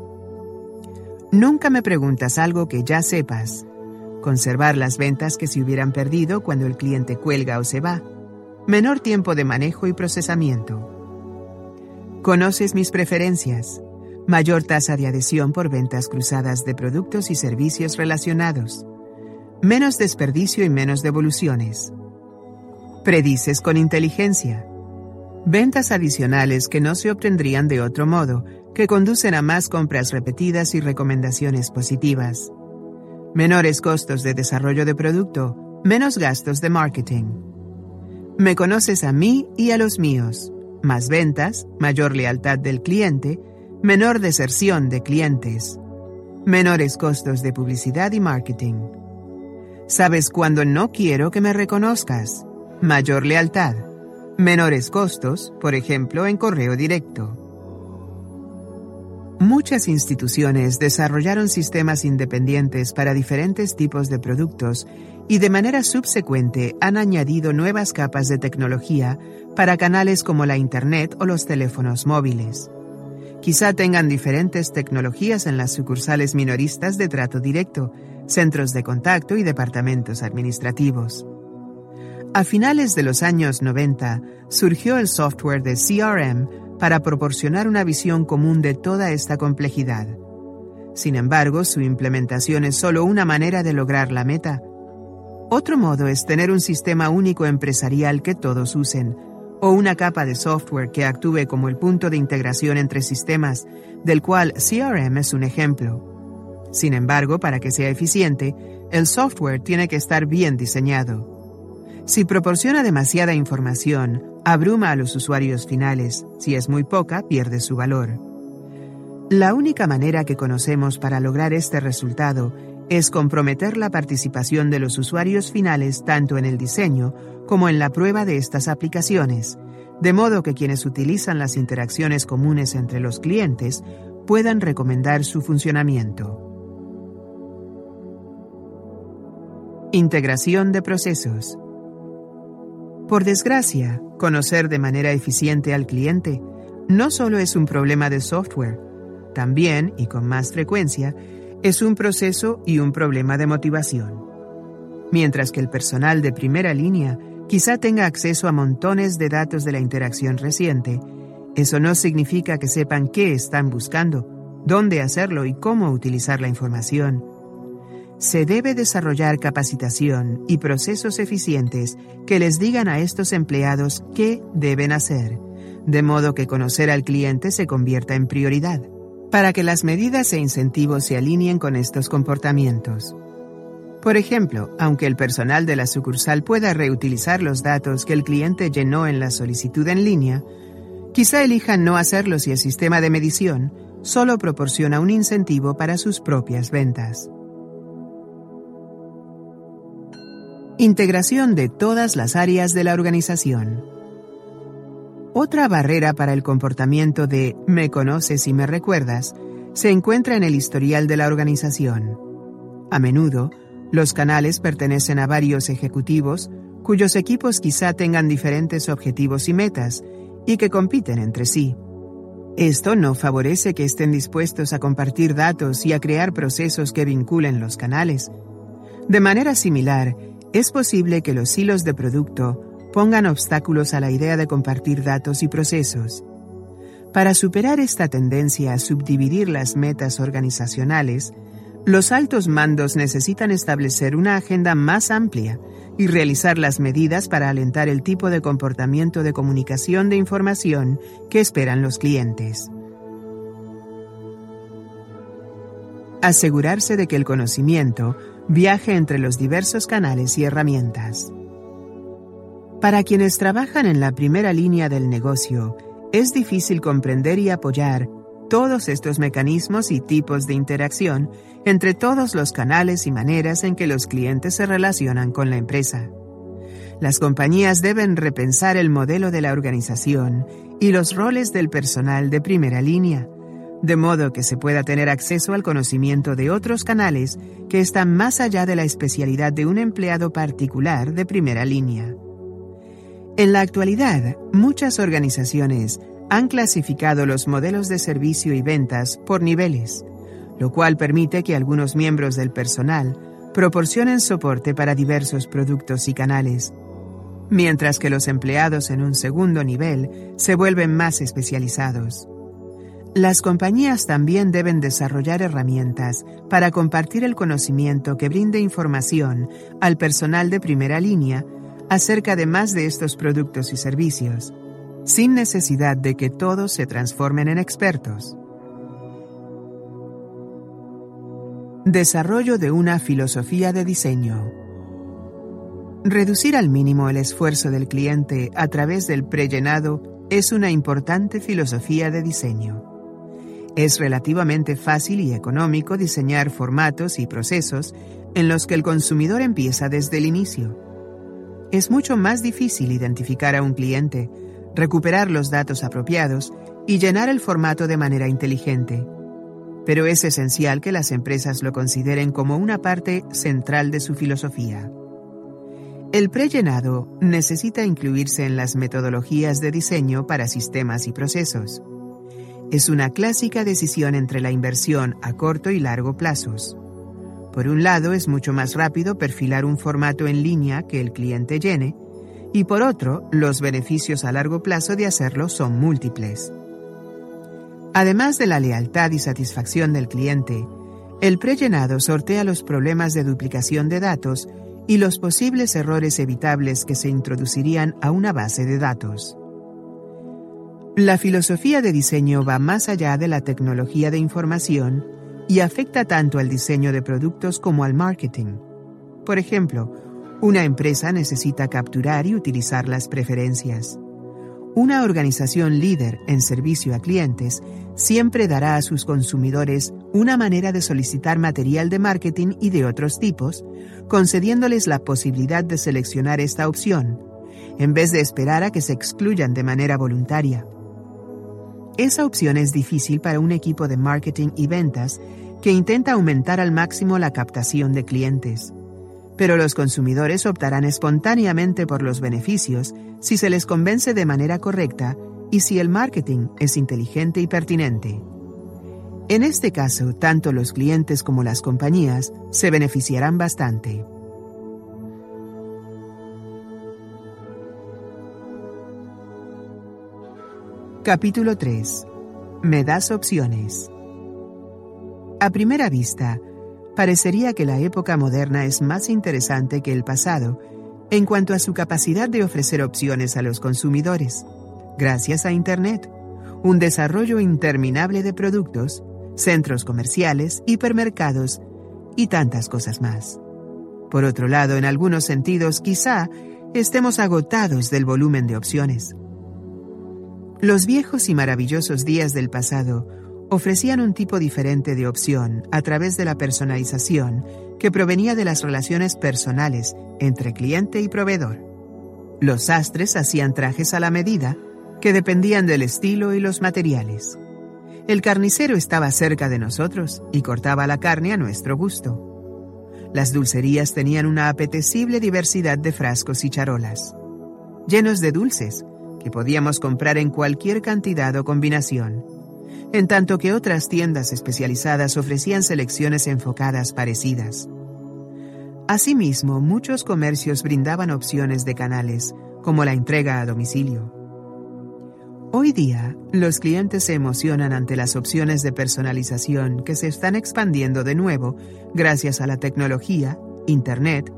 Nunca me preguntas algo que ya sepas. Conservar las ventas que se hubieran perdido cuando el cliente cuelga o se va. Menor tiempo de manejo y procesamiento. Conoces mis preferencias. Mayor tasa de adhesión por ventas cruzadas de productos y servicios relacionados menos desperdicio y menos devoluciones. Predices con inteligencia. Ventas adicionales que no se obtendrían de otro modo, que conducen a más compras repetidas y recomendaciones positivas. Menores costos de desarrollo de producto, menos gastos de marketing. Me conoces a mí y a los míos. Más ventas, mayor lealtad del cliente, menor deserción de clientes. Menores costos de publicidad y marketing. Sabes cuándo no quiero que me reconozcas. Mayor lealtad. Menores costos, por ejemplo, en correo directo. Muchas instituciones desarrollaron sistemas independientes para diferentes tipos de productos y de manera subsecuente han añadido nuevas capas de tecnología para canales como la Internet o los teléfonos móviles. Quizá tengan diferentes tecnologías en las sucursales minoristas de trato directo, centros de contacto y departamentos administrativos. A finales de los años 90 surgió el software de CRM para proporcionar una visión común de toda esta complejidad. Sin embargo, su implementación es solo una manera de lograr la meta. Otro modo es tener un sistema único empresarial que todos usen, o una capa de software que actúe como el punto de integración entre sistemas, del cual CRM es un ejemplo. Sin embargo, para que sea eficiente, el software tiene que estar bien diseñado. Si proporciona demasiada información, abruma a los usuarios finales. Si es muy poca, pierde su valor. La única manera que conocemos para lograr este resultado es comprometer la participación de los usuarios finales tanto en el diseño como en la prueba de estas aplicaciones, de modo que quienes utilizan las interacciones comunes entre los clientes puedan recomendar su funcionamiento. Integración de procesos. Por desgracia, conocer de manera eficiente al cliente no solo es un problema de software, también, y con más frecuencia, es un proceso y un problema de motivación. Mientras que el personal de primera línea quizá tenga acceso a montones de datos de la interacción reciente, eso no significa que sepan qué están buscando, dónde hacerlo y cómo utilizar la información se debe desarrollar capacitación y procesos eficientes que les digan a estos empleados qué deben hacer, de modo que conocer al cliente se convierta en prioridad, para que las medidas e incentivos se alineen con estos comportamientos. Por ejemplo, aunque el personal de la sucursal pueda reutilizar los datos que el cliente llenó en la solicitud en línea, quizá elijan no hacerlo si el sistema de medición solo proporciona un incentivo para sus propias ventas. Integración de todas las áreas de la organización. Otra barrera para el comportamiento de me conoces y me recuerdas se encuentra en el historial de la organización. A menudo, los canales pertenecen a varios ejecutivos cuyos equipos quizá tengan diferentes objetivos y metas, y que compiten entre sí. Esto no favorece que estén dispuestos a compartir datos y a crear procesos que vinculen los canales. De manera similar, es posible que los hilos de producto pongan obstáculos a la idea de compartir datos y procesos. Para superar esta tendencia a subdividir las metas organizacionales, los altos mandos necesitan establecer una agenda más amplia y realizar las medidas para alentar el tipo de comportamiento de comunicación de información que esperan los clientes. Asegurarse de que el conocimiento viaje entre los diversos canales y herramientas. Para quienes trabajan en la primera línea del negocio, es difícil comprender y apoyar todos estos mecanismos y tipos de interacción entre todos los canales y maneras en que los clientes se relacionan con la empresa. Las compañías deben repensar el modelo de la organización y los roles del personal de primera línea, de modo que se pueda tener acceso al conocimiento de otros canales que están más allá de la especialidad de un empleado particular de primera línea. En la actualidad, muchas organizaciones han clasificado los modelos de servicio y ventas por niveles, lo cual permite que algunos miembros del personal proporcionen soporte para diversos productos y canales, mientras que los empleados en un segundo nivel se vuelven más especializados. Las compañías también deben desarrollar herramientas para compartir el conocimiento que brinde información al personal de primera línea acerca de más de estos productos y servicios, sin necesidad de que todos se transformen en expertos. Desarrollo de una filosofía de diseño. Reducir al mínimo el esfuerzo del cliente a través del prellenado es una importante filosofía de diseño. Es relativamente fácil y económico diseñar formatos y procesos en los que el consumidor empieza desde el inicio es mucho más difícil identificar a un cliente, recuperar los datos apropiados y llenar el formato de manera inteligente. Pero es esencial que las empresas lo consideren como una parte central de su filosofía. El prellenado necesita incluirse en las metodologías de diseño para sistemas y procesos. Es una clásica decisión entre la inversión a corto y largo plazos. Por un lado, es mucho más rápido perfilar un formato en línea que el cliente llene, y por otro, los beneficios a largo plazo de hacerlo son múltiples. Además de la lealtad y satisfacción del cliente, el prellenado sortea los problemas de duplicación de datos y los posibles errores evitables que se introducirían a una base de datos. La filosofía de diseño va más allá de la tecnología de información y afecta tanto al diseño de productos como al marketing. Por ejemplo, una empresa necesita capturar y utilizar las preferencias. Una organización líder en servicio a clientes siempre dará a sus consumidores una manera de solicitar material de marketing y de otros tipos, concediéndoles la posibilidad de seleccionar esta opción, en vez de esperar a que se excluyan de manera voluntaria. Esa opción es difícil para un equipo de marketing y ventas que intenta aumentar al máximo la captación de clientes. Pero los consumidores optarán espontáneamente por los beneficios si se les convence de manera correcta y si el marketing es inteligente y pertinente. En este caso, tanto los clientes como las compañías se beneficiarán bastante. Capítulo 3. Me das opciones. A primera vista, parecería que la época moderna es más interesante que el pasado en cuanto a su capacidad de ofrecer opciones a los consumidores, gracias a Internet, un desarrollo interminable de productos, centros comerciales, hipermercados y tantas cosas más. Por otro lado, en algunos sentidos, quizá estemos agotados del volumen de opciones. Los viejos y maravillosos días del pasado ofrecían un tipo diferente de opción a través de la personalización que provenía de las relaciones personales entre cliente y proveedor. Los sastres hacían trajes a la medida que dependían del estilo y los materiales. El carnicero estaba cerca de nosotros y cortaba la carne a nuestro gusto. Las dulcerías tenían una apetecible diversidad de frascos y charolas, llenos de dulces, que podíamos comprar en cualquier cantidad o combinación, en tanto que otras tiendas especializadas ofrecían selecciones enfocadas parecidas. Asimismo, muchos comercios brindaban opciones de canales, como la entrega a domicilio. Hoy día, los clientes se emocionan ante las opciones de personalización que se están expandiendo de nuevo gracias a la tecnología, Internet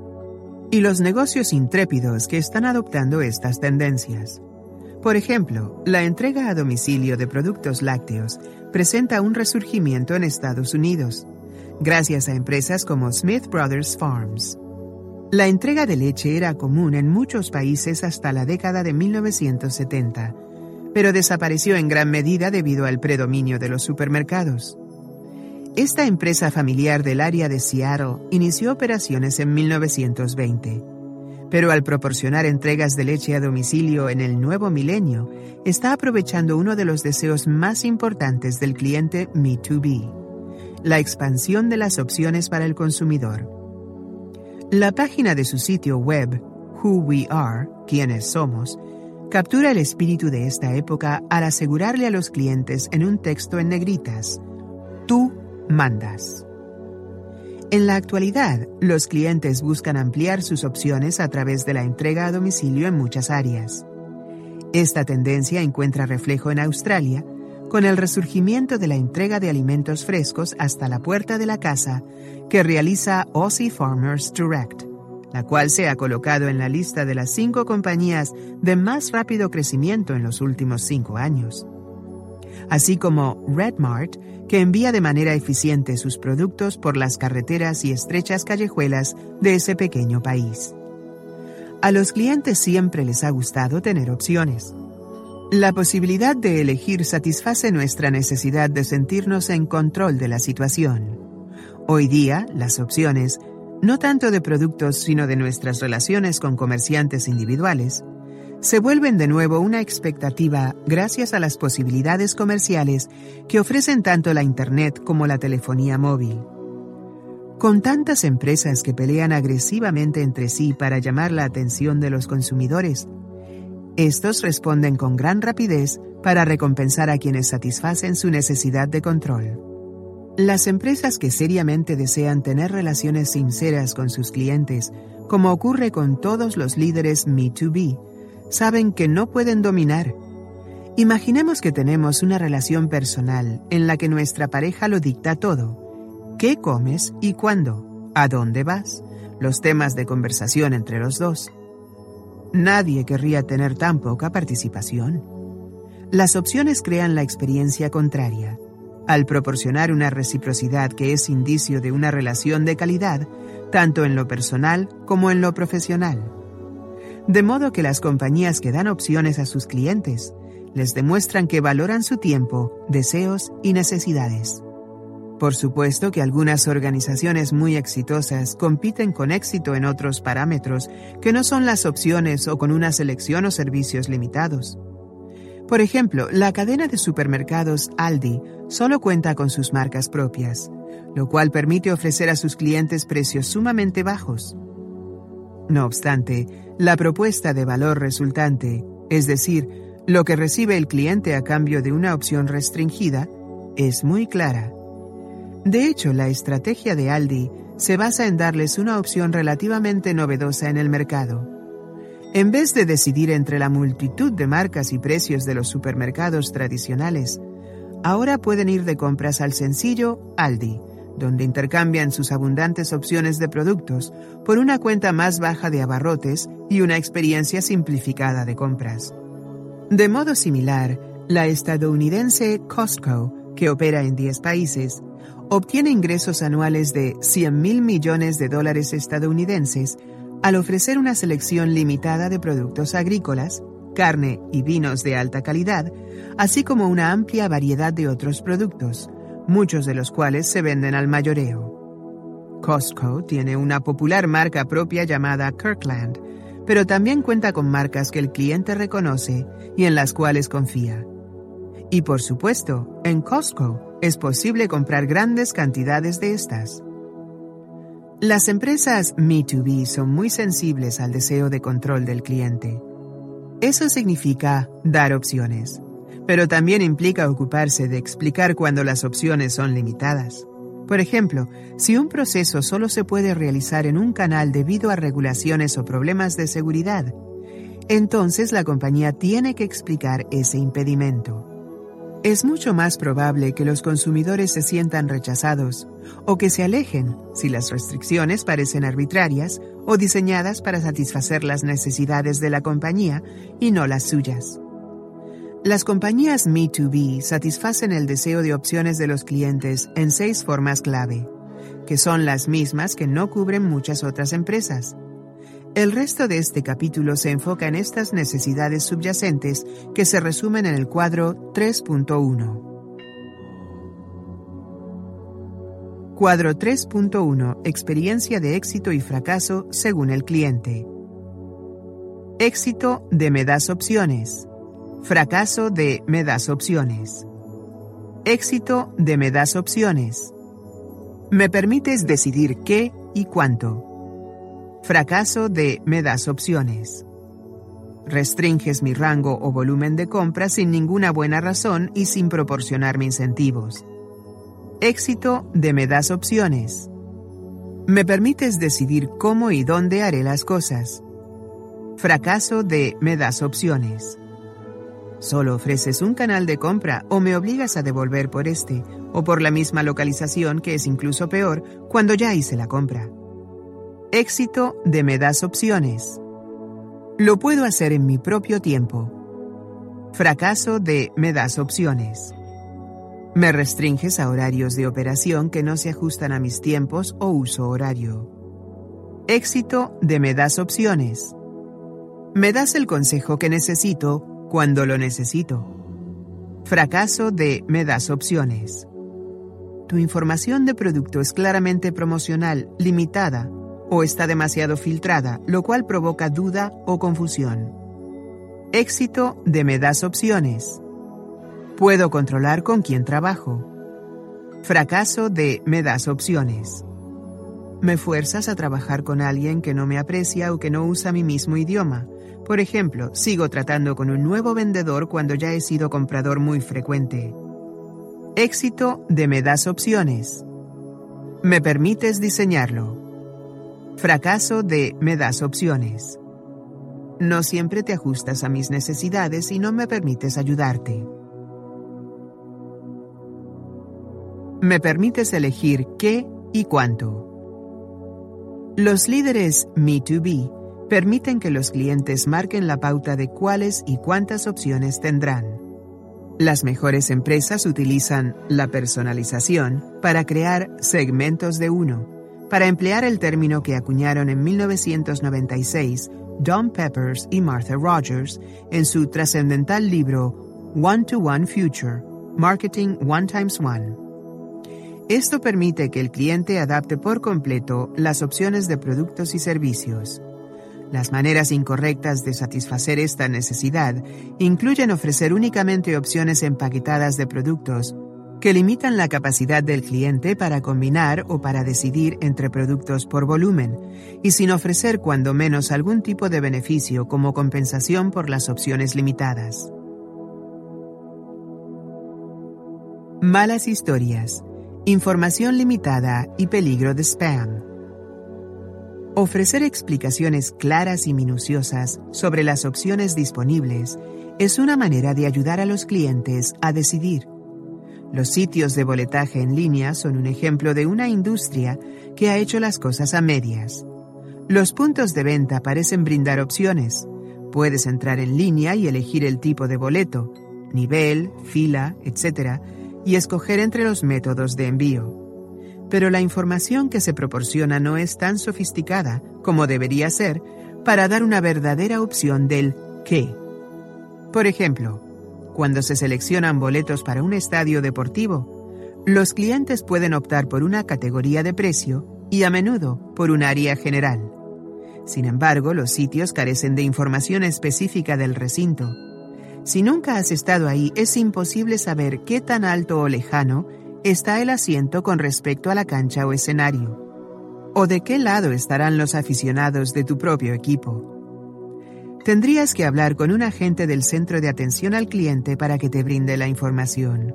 y los negocios intrépidos que están adoptando estas tendencias. Por ejemplo, la entrega a domicilio de productos lácteos presenta un resurgimiento en Estados Unidos, gracias a empresas como Smith Brothers Farms. La entrega de leche era común en muchos países hasta la década de 1970, pero desapareció en gran medida debido al predominio de los supermercados. Esta empresa familiar del área de Seattle inició operaciones en 1920, pero al proporcionar entregas de leche a domicilio en el nuevo milenio, está aprovechando uno de los deseos más importantes del cliente Me2B, la expansión de las opciones para el consumidor. La página de su sitio web, Who We Are, quienes somos, captura el espíritu de esta época al asegurarle a los clientes en un texto en negritas, tú mandas. En la actualidad, los clientes buscan ampliar sus opciones a través de la entrega a domicilio en muchas áreas. Esta tendencia encuentra reflejo en Australia, con el resurgimiento de la entrega de alimentos frescos hasta la puerta de la casa que realiza Aussie Farmers Direct, la cual se ha colocado en la lista de las cinco compañías de más rápido crecimiento en los últimos cinco años. Así como Redmart, que envía de manera eficiente sus productos por las carreteras y estrechas callejuelas de ese pequeño país. A los clientes siempre les ha gustado tener opciones. La posibilidad de elegir satisface nuestra necesidad de sentirnos en control de la situación. Hoy día, las opciones, no tanto de productos sino de nuestras relaciones con comerciantes individuales, se vuelven de nuevo una expectativa gracias a las posibilidades comerciales que ofrecen tanto la Internet como la telefonía móvil. Con tantas empresas que pelean agresivamente entre sí para llamar la atención de los consumidores, estos responden con gran rapidez para recompensar a quienes satisfacen su necesidad de control. Las empresas que seriamente desean tener relaciones sinceras con sus clientes, como ocurre con todos los líderes Me2B, saben que no pueden dominar. Imaginemos que tenemos una relación personal en la que nuestra pareja lo dicta todo. ¿Qué comes y cuándo? ¿A dónde vas? Los temas de conversación entre los dos. Nadie querría tener tan poca participación. Las opciones crean la experiencia contraria. Al proporcionar una reciprocidad que es indicio de una relación de calidad, tanto en lo personal como en lo profesional. De modo que las compañías que dan opciones a sus clientes les demuestran que valoran su tiempo, deseos y necesidades. Por supuesto que algunas organizaciones muy exitosas compiten con éxito en otros parámetros que no son las opciones o con una selección o servicios limitados. Por ejemplo, la cadena de supermercados Aldi solo cuenta con sus marcas propias, lo cual permite ofrecer a sus clientes precios sumamente bajos. No obstante, la propuesta de valor resultante, es decir, lo que recibe el cliente a cambio de una opción restringida, es muy clara. De hecho, la estrategia de Aldi se basa en darles una opción relativamente novedosa en el mercado. En vez de decidir entre la multitud de marcas y precios de los supermercados tradicionales, ahora pueden ir de compras al sencillo Aldi, donde intercambian sus abundantes opciones de productos por una cuenta más baja de abarrotes y una experiencia simplificada de compras. De modo similar, la estadounidense Costco, que opera en 10 países, obtiene ingresos anuales de 100 mil millones de dólares estadounidenses al ofrecer una selección limitada de productos agrícolas, carne y vinos de alta calidad, así como una amplia variedad de otros productos, muchos de los cuales se venden al mayoreo. Costco tiene una popular marca propia llamada Kirkland, pero también cuenta con marcas que el cliente reconoce y en las cuales confía. Y por supuesto, en Costco es posible comprar grandes cantidades de estas. Las empresas Me2B son muy sensibles al deseo de control del cliente. Eso significa dar opciones, pero también implica ocuparse de explicar cuando las opciones son limitadas. Por ejemplo, si un proceso solo se puede realizar en un canal debido a regulaciones o problemas de seguridad, entonces la compañía tiene que explicar ese impedimento. Es mucho más probable que los consumidores se sientan rechazados o que se alejen si las restricciones parecen arbitrarias o diseñadas para satisfacer las necesidades de la compañía y no las suyas. Las compañías Me2B satisfacen el deseo de opciones de los clientes en seis formas clave, que son las mismas que no cubren muchas otras empresas. El resto de este capítulo se enfoca en estas necesidades subyacentes que se resumen en el cuadro 3.1. Cuadro 3.1 Experiencia de éxito y fracaso según el cliente. Éxito de me das opciones. Fracaso de me das opciones. Éxito de me das opciones. Me permites decidir qué y cuánto. Fracaso de me das opciones. Restringes mi rango o volumen de compra sin ninguna buena razón y sin proporcionarme incentivos. Éxito de me das opciones. Me permites decidir cómo y dónde haré las cosas. Fracaso de me das opciones. Solo ofreces un canal de compra o me obligas a devolver por este o por la misma localización que es incluso peor cuando ya hice la compra. Éxito de me das opciones. Lo puedo hacer en mi propio tiempo. Fracaso de me das opciones. Me restringes a horarios de operación que no se ajustan a mis tiempos o uso horario. Éxito de me das opciones. Me das el consejo que necesito cuando lo necesito. Fracaso de me das opciones. Tu información de producto es claramente promocional, limitada o está demasiado filtrada, lo cual provoca duda o confusión. Éxito de me das opciones. Puedo controlar con quién trabajo. Fracaso de me das opciones. Me fuerzas a trabajar con alguien que no me aprecia o que no usa mi mismo idioma. Por ejemplo, sigo tratando con un nuevo vendedor cuando ya he sido comprador muy frecuente. Éxito de me das opciones. Me permites diseñarlo. Fracaso de me das opciones. No siempre te ajustas a mis necesidades y no me permites ayudarte. Me permites elegir qué y cuánto. Los líderes Me2B permiten que los clientes marquen la pauta de cuáles y cuántas opciones tendrán. Las mejores empresas utilizan la personalización para crear segmentos de uno para emplear el término que acuñaron en 1996 Don Peppers y Martha Rogers en su trascendental libro One to One Future, Marketing One Times One. Esto permite que el cliente adapte por completo las opciones de productos y servicios. Las maneras incorrectas de satisfacer esta necesidad incluyen ofrecer únicamente opciones empaquetadas de productos que limitan la capacidad del cliente para combinar o para decidir entre productos por volumen, y sin ofrecer cuando menos algún tipo de beneficio como compensación por las opciones limitadas. Malas historias, información limitada y peligro de spam. Ofrecer explicaciones claras y minuciosas sobre las opciones disponibles es una manera de ayudar a los clientes a decidir los sitios de boletaje en línea son un ejemplo de una industria que ha hecho las cosas a medias. Los puntos de venta parecen brindar opciones. Puedes entrar en línea y elegir el tipo de boleto, nivel, fila, etc., y escoger entre los métodos de envío. Pero la información que se proporciona no es tan sofisticada como debería ser para dar una verdadera opción del qué. Por ejemplo, cuando se seleccionan boletos para un estadio deportivo, los clientes pueden optar por una categoría de precio y a menudo por un área general. Sin embargo, los sitios carecen de información específica del recinto. Si nunca has estado ahí, es imposible saber qué tan alto o lejano está el asiento con respecto a la cancha o escenario, o de qué lado estarán los aficionados de tu propio equipo. tendrías que hablar con un agente del centro de atención al cliente para que te brinde la información,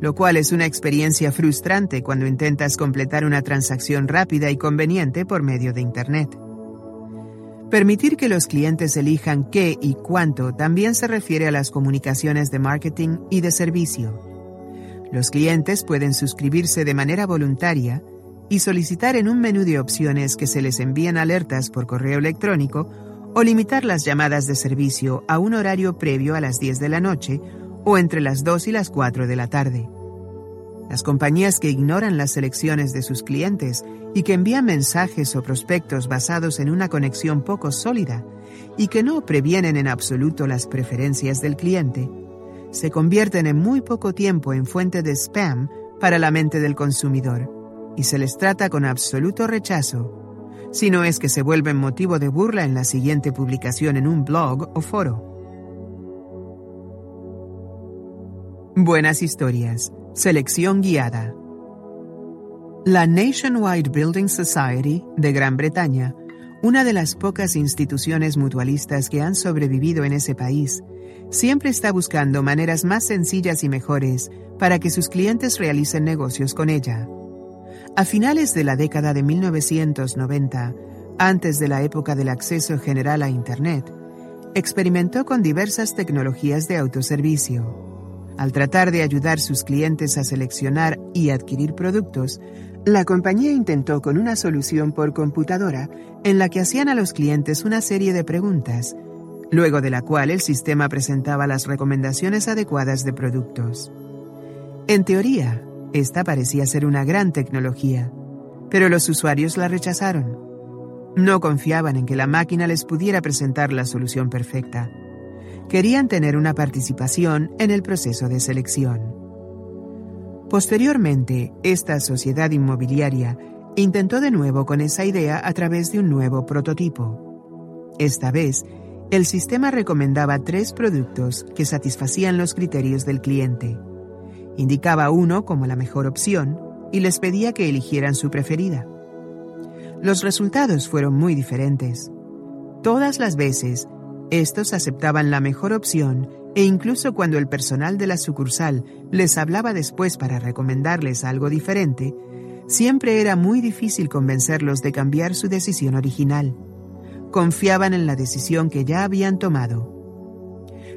lo cual es una experiencia frustrante cuando intentas completar una transacción rápida y conveniente por medio de Internet. Permitir que los clientes elijan qué y cuánto también se refiere a las comunicaciones de marketing y de servicio. Los clientes pueden suscribirse de manera voluntaria y solicitar en un menú de opciones que se les envíen alertas por correo electrónico o limitar las llamadas de servicio a un horario previo a las 10 de la noche o entre las 2 y las 4 de la tarde. Las compañías que ignoran las selecciones de sus clientes y que envían mensajes o prospectos basados en una conexión poco sólida y que no previenen en absoluto las preferencias del cliente, se convierten en muy poco tiempo en fuente de spam para la mente del consumidor y se les trata con absoluto rechazo, si no es que se vuelven motivo de burla en la siguiente publicación en un blog o foro. Buenas historias. Selección guiada. La Nationwide Building Society de Gran Bretaña, una de las pocas instituciones mutualistas que han sobrevivido en ese país, siempre está buscando maneras más sencillas y mejores para que sus clientes realicen negocios con ella. A finales de la década de 1990, antes de la época del acceso general a Internet, experimentó con diversas tecnologías de autoservicio. Al tratar de ayudar a sus clientes a seleccionar y adquirir productos, la compañía intentó con una solución por computadora en la que hacían a los clientes una serie de preguntas, luego de la cual el sistema presentaba las recomendaciones adecuadas de productos. En teoría, esta parecía ser una gran tecnología, pero los usuarios la rechazaron. No confiaban en que la máquina les pudiera presentar la solución perfecta querían tener una participación en el proceso de selección. Posteriormente, esta sociedad inmobiliaria intentó de nuevo con esa idea a través de un nuevo prototipo. Esta vez, el sistema recomendaba tres productos que satisfacían los criterios del cliente. Indicaba uno como la mejor opción y les pedía que eligieran su preferida. Los resultados fueron muy diferentes. Todas las veces, estos aceptaban la mejor opción e incluso cuando el personal de la sucursal les hablaba después para recomendarles algo diferente, siempre era muy difícil convencerlos de cambiar su decisión original. Confiaban en la decisión que ya habían tomado.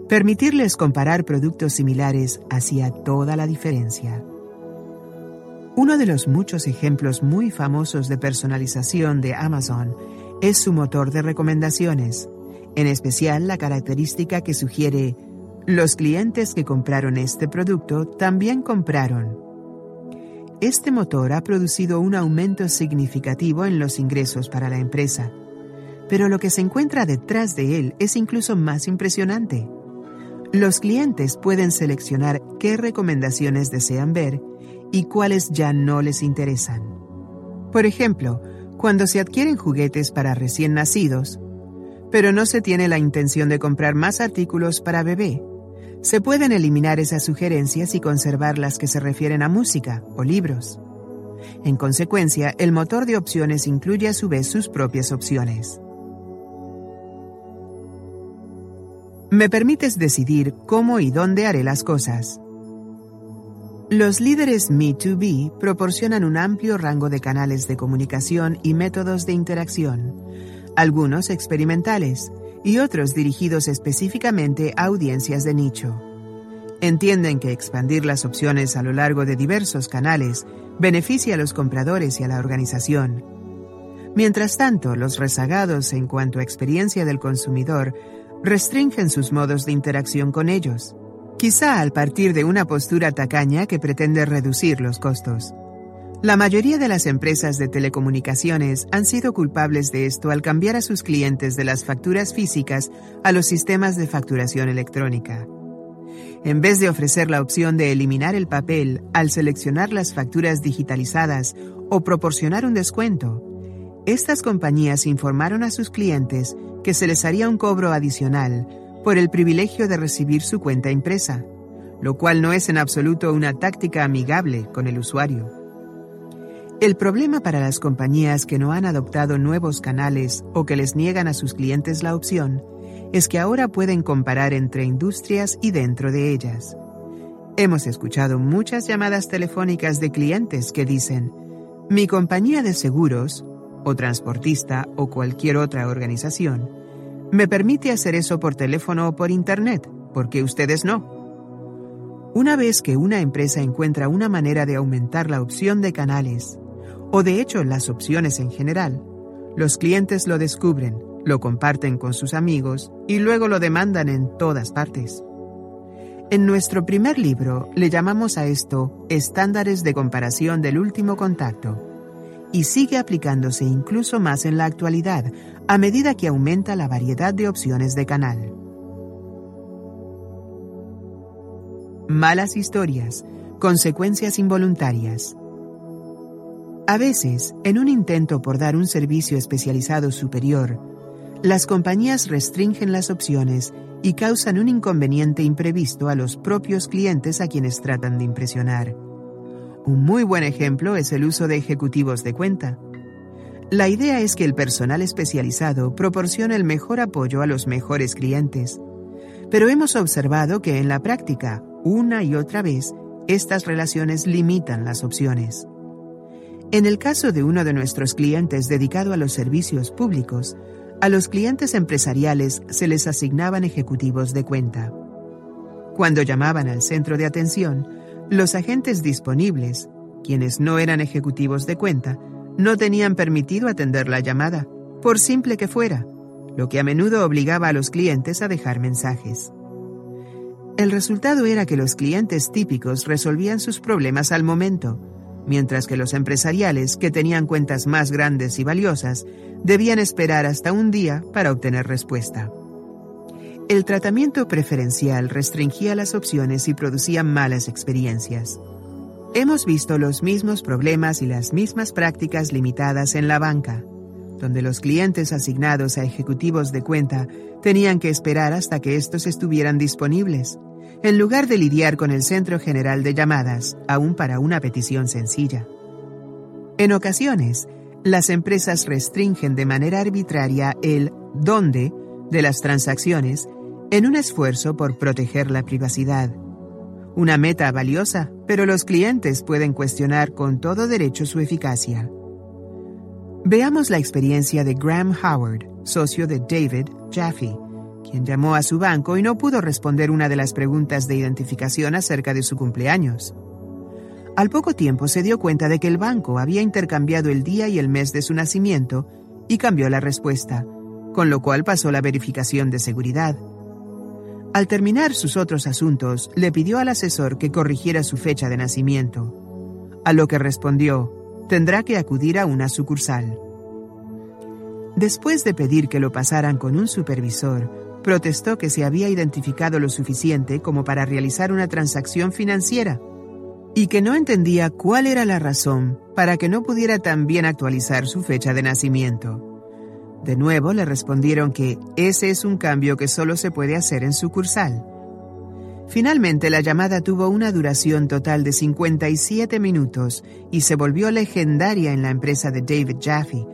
Permitirles comparar productos similares hacía toda la diferencia. Uno de los muchos ejemplos muy famosos de personalización de Amazon es su motor de recomendaciones en especial la característica que sugiere los clientes que compraron este producto también compraron. Este motor ha producido un aumento significativo en los ingresos para la empresa, pero lo que se encuentra detrás de él es incluso más impresionante. Los clientes pueden seleccionar qué recomendaciones desean ver y cuáles ya no les interesan. Por ejemplo, cuando se adquieren juguetes para recién nacidos, pero no se tiene la intención de comprar más artículos para bebé. Se pueden eliminar esas sugerencias y conservar las que se refieren a música o libros. En consecuencia, el motor de opciones incluye a su vez sus propias opciones. Me permites decidir cómo y dónde haré las cosas. Los líderes Me2B proporcionan un amplio rango de canales de comunicación y métodos de interacción algunos experimentales y otros dirigidos específicamente a audiencias de nicho. Entienden que expandir las opciones a lo largo de diversos canales beneficia a los compradores y a la organización. Mientras tanto, los rezagados en cuanto a experiencia del consumidor restringen sus modos de interacción con ellos, quizá al partir de una postura tacaña que pretende reducir los costos. La mayoría de las empresas de telecomunicaciones han sido culpables de esto al cambiar a sus clientes de las facturas físicas a los sistemas de facturación electrónica. En vez de ofrecer la opción de eliminar el papel al seleccionar las facturas digitalizadas o proporcionar un descuento, estas compañías informaron a sus clientes que se les haría un cobro adicional por el privilegio de recibir su cuenta impresa, lo cual no es en absoluto una táctica amigable con el usuario. El problema para las compañías que no han adoptado nuevos canales o que les niegan a sus clientes la opción es que ahora pueden comparar entre industrias y dentro de ellas. Hemos escuchado muchas llamadas telefónicas de clientes que dicen, mi compañía de seguros, o transportista, o cualquier otra organización, me permite hacer eso por teléfono o por Internet, porque ustedes no. Una vez que una empresa encuentra una manera de aumentar la opción de canales, o de hecho las opciones en general, los clientes lo descubren, lo comparten con sus amigos y luego lo demandan en todas partes. En nuestro primer libro le llamamos a esto estándares de comparación del último contacto y sigue aplicándose incluso más en la actualidad a medida que aumenta la variedad de opciones de canal. Malas historias, consecuencias involuntarias. A veces, en un intento por dar un servicio especializado superior, las compañías restringen las opciones y causan un inconveniente imprevisto a los propios clientes a quienes tratan de impresionar. Un muy buen ejemplo es el uso de ejecutivos de cuenta. La idea es que el personal especializado proporcione el mejor apoyo a los mejores clientes. Pero hemos observado que en la práctica, una y otra vez, estas relaciones limitan las opciones. En el caso de uno de nuestros clientes dedicado a los servicios públicos, a los clientes empresariales se les asignaban ejecutivos de cuenta. Cuando llamaban al centro de atención, los agentes disponibles, quienes no eran ejecutivos de cuenta, no tenían permitido atender la llamada, por simple que fuera, lo que a menudo obligaba a los clientes a dejar mensajes. El resultado era que los clientes típicos resolvían sus problemas al momento, mientras que los empresariales, que tenían cuentas más grandes y valiosas, debían esperar hasta un día para obtener respuesta. El tratamiento preferencial restringía las opciones y producía malas experiencias. Hemos visto los mismos problemas y las mismas prácticas limitadas en la banca, donde los clientes asignados a ejecutivos de cuenta tenían que esperar hasta que estos estuvieran disponibles en lugar de lidiar con el centro general de llamadas, aún para una petición sencilla. En ocasiones, las empresas restringen de manera arbitraria el dónde de las transacciones en un esfuerzo por proteger la privacidad. Una meta valiosa, pero los clientes pueden cuestionar con todo derecho su eficacia. Veamos la experiencia de Graham Howard, socio de David Jaffe, quien llamó a su banco y no pudo responder una de las preguntas de identificación acerca de su cumpleaños. Al poco tiempo se dio cuenta de que el banco había intercambiado el día y el mes de su nacimiento y cambió la respuesta, con lo cual pasó la verificación de seguridad. Al terminar sus otros asuntos, le pidió al asesor que corrigiera su fecha de nacimiento, a lo que respondió, tendrá que acudir a una sucursal. Después de pedir que lo pasaran con un supervisor, protestó que se había identificado lo suficiente como para realizar una transacción financiera y que no entendía cuál era la razón para que no pudiera también actualizar su fecha de nacimiento. De nuevo le respondieron que ese es un cambio que solo se puede hacer en sucursal. Finalmente la llamada tuvo una duración total de 57 minutos y se volvió legendaria en la empresa de David Jaffe,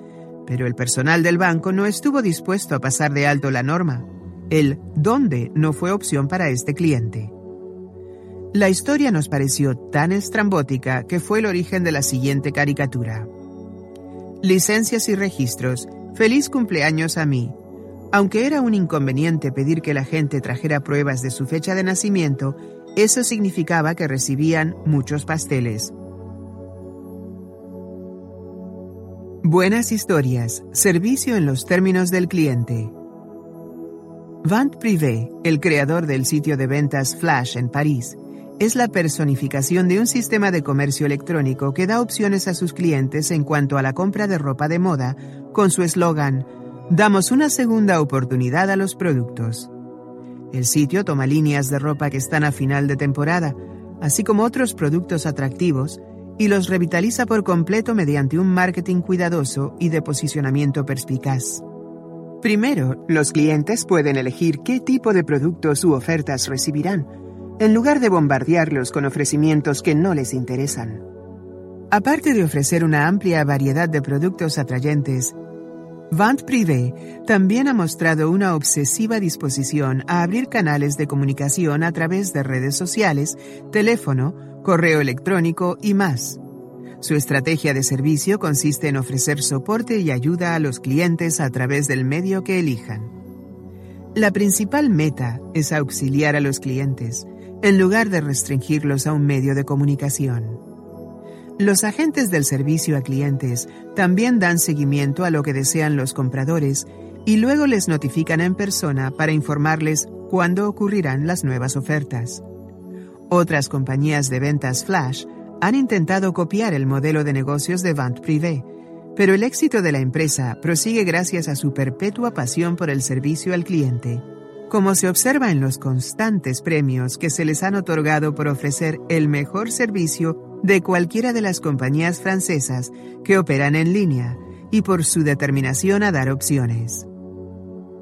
pero el personal del banco no estuvo dispuesto a pasar de alto la norma. El dónde no fue opción para este cliente. La historia nos pareció tan estrambótica que fue el origen de la siguiente caricatura. Licencias y registros. Feliz cumpleaños a mí. Aunque era un inconveniente pedir que la gente trajera pruebas de su fecha de nacimiento, eso significaba que recibían muchos pasteles. Buenas historias. Servicio en los términos del cliente. Vant Privé, el creador del sitio de ventas Flash en París, es la personificación de un sistema de comercio electrónico que da opciones a sus clientes en cuanto a la compra de ropa de moda con su eslogan Damos una segunda oportunidad a los productos. El sitio toma líneas de ropa que están a final de temporada, así como otros productos atractivos, y los revitaliza por completo mediante un marketing cuidadoso y de posicionamiento perspicaz. Primero, los clientes pueden elegir qué tipo de productos u ofertas recibirán, en lugar de bombardearlos con ofrecimientos que no les interesan. Aparte de ofrecer una amplia variedad de productos atrayentes, Vant Privé también ha mostrado una obsesiva disposición a abrir canales de comunicación a través de redes sociales, teléfono, correo electrónico y más. Su estrategia de servicio consiste en ofrecer soporte y ayuda a los clientes a través del medio que elijan. La principal meta es auxiliar a los clientes, en lugar de restringirlos a un medio de comunicación. Los agentes del servicio a clientes también dan seguimiento a lo que desean los compradores y luego les notifican en persona para informarles cuándo ocurrirán las nuevas ofertas. Otras compañías de ventas flash han intentado copiar el modelo de negocios de Vente Privé, pero el éxito de la empresa prosigue gracias a su perpetua pasión por el servicio al cliente, como se observa en los constantes premios que se les han otorgado por ofrecer el mejor servicio de cualquiera de las compañías francesas que operan en línea y por su determinación a dar opciones.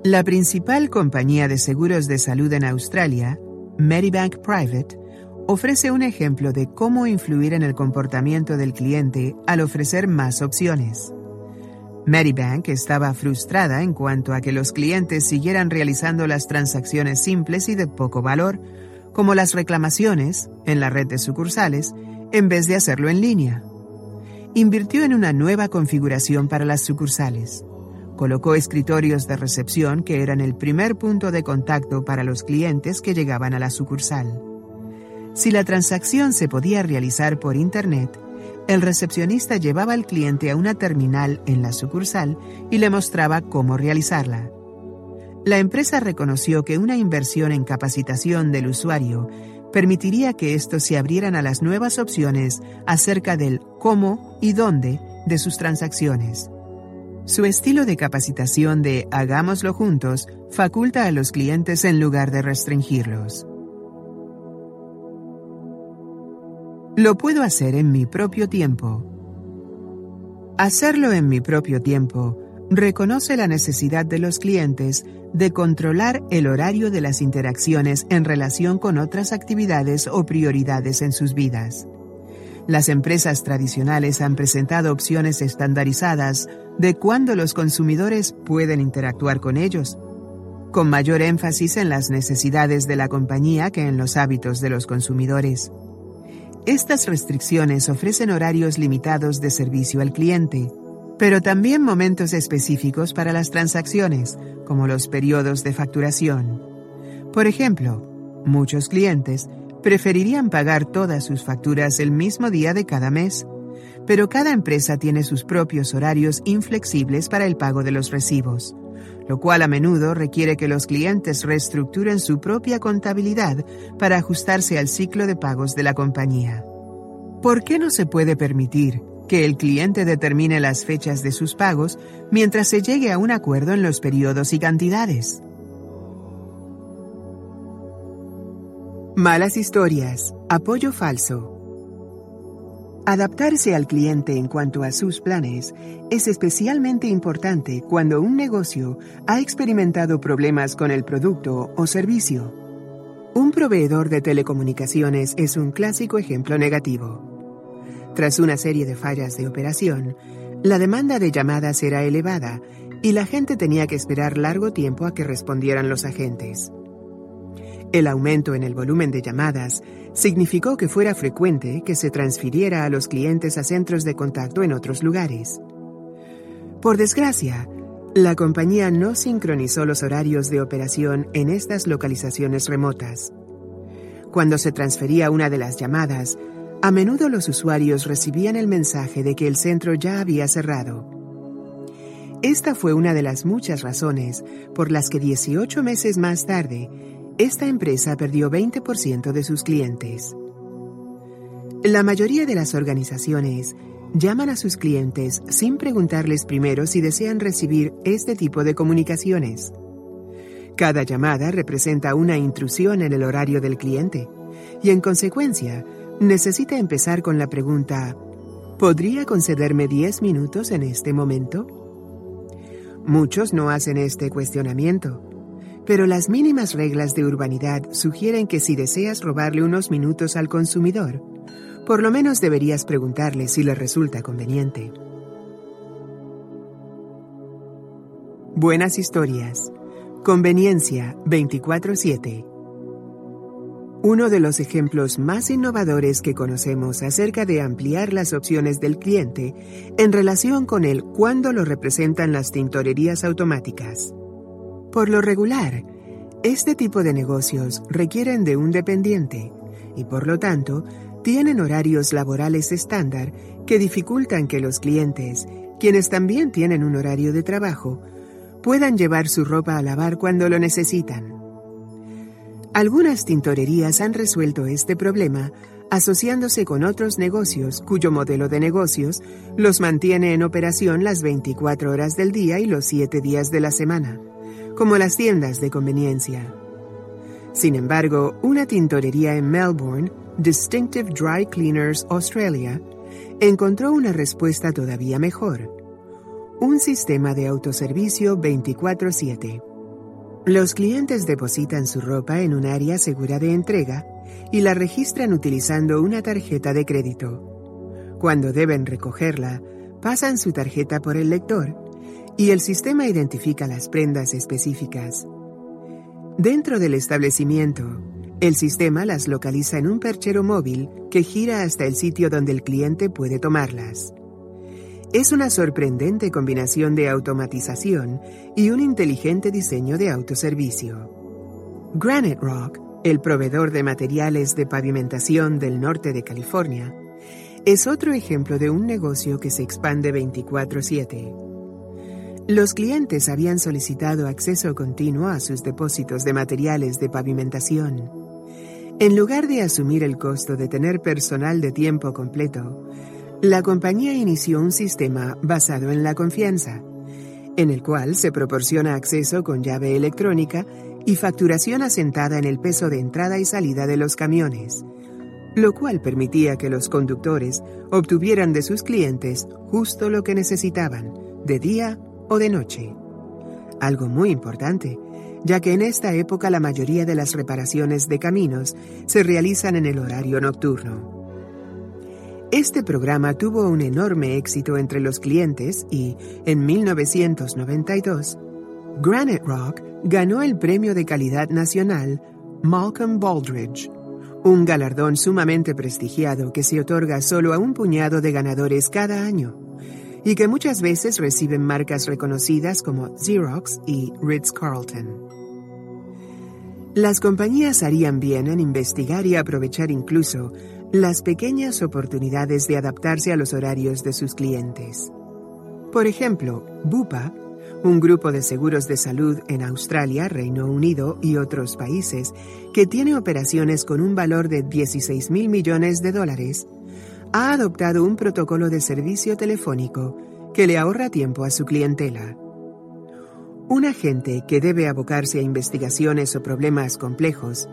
La principal compañía de seguros de salud en Australia, Medibank Private, ofrece un ejemplo de cómo influir en el comportamiento del cliente al ofrecer más opciones. Medibank estaba frustrada en cuanto a que los clientes siguieran realizando las transacciones simples y de poco valor, como las reclamaciones en la red de sucursales en vez de hacerlo en línea. Invirtió en una nueva configuración para las sucursales. Colocó escritorios de recepción que eran el primer punto de contacto para los clientes que llegaban a la sucursal. Si la transacción se podía realizar por Internet, el recepcionista llevaba al cliente a una terminal en la sucursal y le mostraba cómo realizarla. La empresa reconoció que una inversión en capacitación del usuario permitiría que estos se abrieran a las nuevas opciones acerca del cómo y dónde de sus transacciones. Su estilo de capacitación de hagámoslo juntos faculta a los clientes en lugar de restringirlos. Lo puedo hacer en mi propio tiempo. Hacerlo en mi propio tiempo reconoce la necesidad de los clientes de controlar el horario de las interacciones en relación con otras actividades o prioridades en sus vidas. Las empresas tradicionales han presentado opciones estandarizadas de cuándo los consumidores pueden interactuar con ellos, con mayor énfasis en las necesidades de la compañía que en los hábitos de los consumidores. Estas restricciones ofrecen horarios limitados de servicio al cliente, pero también momentos específicos para las transacciones, como los periodos de facturación. Por ejemplo, muchos clientes preferirían pagar todas sus facturas el mismo día de cada mes, pero cada empresa tiene sus propios horarios inflexibles para el pago de los recibos, lo cual a menudo requiere que los clientes reestructuren su propia contabilidad para ajustarse al ciclo de pagos de la compañía. ¿Por qué no se puede permitir que el cliente determine las fechas de sus pagos mientras se llegue a un acuerdo en los periodos y cantidades. Malas historias. Apoyo falso. Adaptarse al cliente en cuanto a sus planes es especialmente importante cuando un negocio ha experimentado problemas con el producto o servicio. Un proveedor de telecomunicaciones es un clásico ejemplo negativo. Tras una serie de fallas de operación, la demanda de llamadas era elevada y la gente tenía que esperar largo tiempo a que respondieran los agentes. El aumento en el volumen de llamadas significó que fuera frecuente que se transfiriera a los clientes a centros de contacto en otros lugares. Por desgracia, la compañía no sincronizó los horarios de operación en estas localizaciones remotas. Cuando se transfería una de las llamadas, a menudo los usuarios recibían el mensaje de que el centro ya había cerrado. Esta fue una de las muchas razones por las que 18 meses más tarde, esta empresa perdió 20% de sus clientes. La mayoría de las organizaciones llaman a sus clientes sin preguntarles primero si desean recibir este tipo de comunicaciones. Cada llamada representa una intrusión en el horario del cliente y en consecuencia necesita empezar con la pregunta, ¿podría concederme 10 minutos en este momento? Muchos no hacen este cuestionamiento, pero las mínimas reglas de urbanidad sugieren que si deseas robarle unos minutos al consumidor, por lo menos deberías preguntarle si le resulta conveniente. Buenas historias. Conveniencia 24/7. Uno de los ejemplos más innovadores que conocemos acerca de ampliar las opciones del cliente en relación con el cuándo lo representan las tintorerías automáticas. Por lo regular, este tipo de negocios requieren de un dependiente y por lo tanto tienen horarios laborales estándar que dificultan que los clientes, quienes también tienen un horario de trabajo, puedan llevar su ropa a lavar cuando lo necesitan. Algunas tintorerías han resuelto este problema asociándose con otros negocios cuyo modelo de negocios los mantiene en operación las 24 horas del día y los 7 días de la semana, como las tiendas de conveniencia. Sin embargo, una tintorería en Melbourne Distinctive Dry Cleaners Australia encontró una respuesta todavía mejor. Un sistema de autoservicio 24/7. Los clientes depositan su ropa en un área segura de entrega y la registran utilizando una tarjeta de crédito. Cuando deben recogerla, pasan su tarjeta por el lector y el sistema identifica las prendas específicas. Dentro del establecimiento, el sistema las localiza en un perchero móvil que gira hasta el sitio donde el cliente puede tomarlas. Es una sorprendente combinación de automatización y un inteligente diseño de autoservicio. Granite Rock, el proveedor de materiales de pavimentación del norte de California, es otro ejemplo de un negocio que se expande 24/7. Los clientes habían solicitado acceso continuo a sus depósitos de materiales de pavimentación. En lugar de asumir el costo de tener personal de tiempo completo, la compañía inició un sistema basado en la confianza, en el cual se proporciona acceso con llave electrónica y facturación asentada en el peso de entrada y salida de los camiones, lo cual permitía que los conductores obtuvieran de sus clientes justo lo que necesitaban, de día o de noche. Algo muy importante, ya que en esta época la mayoría de las reparaciones de caminos se realizan en el horario nocturno. Este programa tuvo un enorme éxito entre los clientes y, en 1992, Granite Rock ganó el premio de calidad nacional Malcolm Baldridge, un galardón sumamente prestigiado que se otorga solo a un puñado de ganadores cada año y que muchas veces reciben marcas reconocidas como Xerox y Ritz-Carlton. Las compañías harían bien en investigar y aprovechar incluso las pequeñas oportunidades de adaptarse a los horarios de sus clientes. Por ejemplo, Bupa, un grupo de seguros de salud en Australia, Reino Unido y otros países, que tiene operaciones con un valor de 16 mil millones de dólares, ha adoptado un protocolo de servicio telefónico que le ahorra tiempo a su clientela. Un agente que debe abocarse a investigaciones o problemas complejos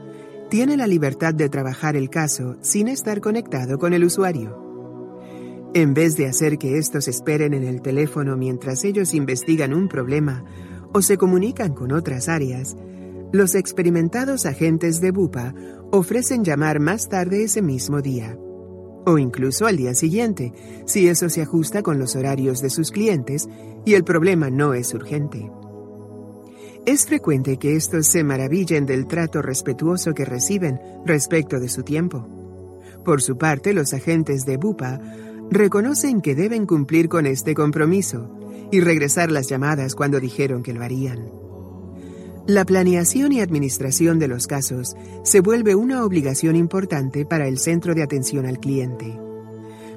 tiene la libertad de trabajar el caso sin estar conectado con el usuario. En vez de hacer que estos esperen en el teléfono mientras ellos investigan un problema o se comunican con otras áreas, los experimentados agentes de Bupa ofrecen llamar más tarde ese mismo día, o incluso al día siguiente, si eso se ajusta con los horarios de sus clientes y el problema no es urgente. Es frecuente que estos se maravillen del trato respetuoso que reciben respecto de su tiempo. Por su parte, los agentes de Bupa reconocen que deben cumplir con este compromiso y regresar las llamadas cuando dijeron que lo harían. La planeación y administración de los casos se vuelve una obligación importante para el centro de atención al cliente,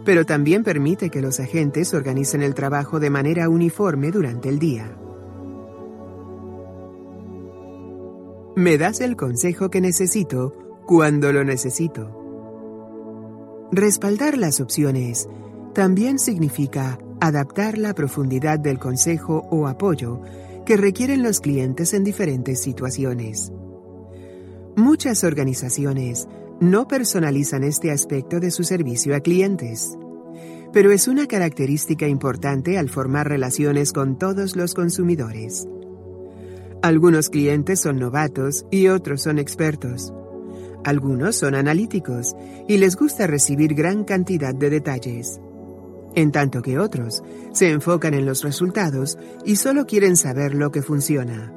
pero también permite que los agentes organicen el trabajo de manera uniforme durante el día. Me das el consejo que necesito cuando lo necesito. Respaldar las opciones también significa adaptar la profundidad del consejo o apoyo que requieren los clientes en diferentes situaciones. Muchas organizaciones no personalizan este aspecto de su servicio a clientes, pero es una característica importante al formar relaciones con todos los consumidores. Algunos clientes son novatos y otros son expertos. Algunos son analíticos y les gusta recibir gran cantidad de detalles. En tanto que otros se enfocan en los resultados y solo quieren saber lo que funciona.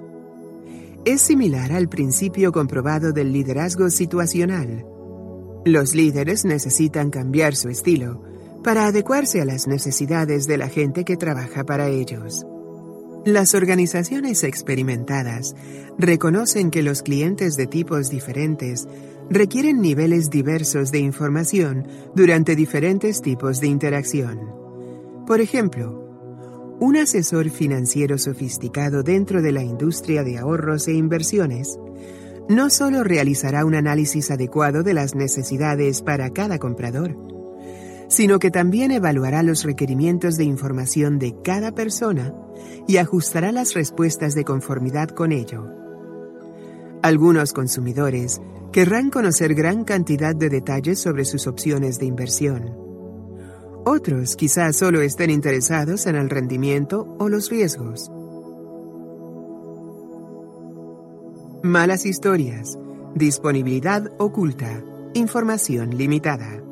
Es similar al principio comprobado del liderazgo situacional. Los líderes necesitan cambiar su estilo para adecuarse a las necesidades de la gente que trabaja para ellos. Las organizaciones experimentadas reconocen que los clientes de tipos diferentes requieren niveles diversos de información durante diferentes tipos de interacción. Por ejemplo, un asesor financiero sofisticado dentro de la industria de ahorros e inversiones no solo realizará un análisis adecuado de las necesidades para cada comprador, sino que también evaluará los requerimientos de información de cada persona y ajustará las respuestas de conformidad con ello. Algunos consumidores querrán conocer gran cantidad de detalles sobre sus opciones de inversión. Otros quizás solo estén interesados en el rendimiento o los riesgos. Malas historias, disponibilidad oculta, información limitada.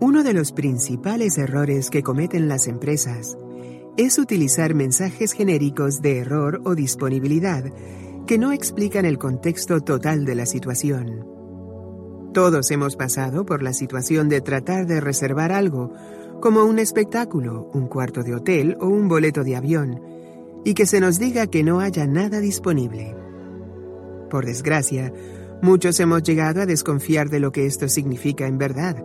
Uno de los principales errores que cometen las empresas es utilizar mensajes genéricos de error o disponibilidad que no explican el contexto total de la situación. Todos hemos pasado por la situación de tratar de reservar algo, como un espectáculo, un cuarto de hotel o un boleto de avión, y que se nos diga que no haya nada disponible. Por desgracia, muchos hemos llegado a desconfiar de lo que esto significa en verdad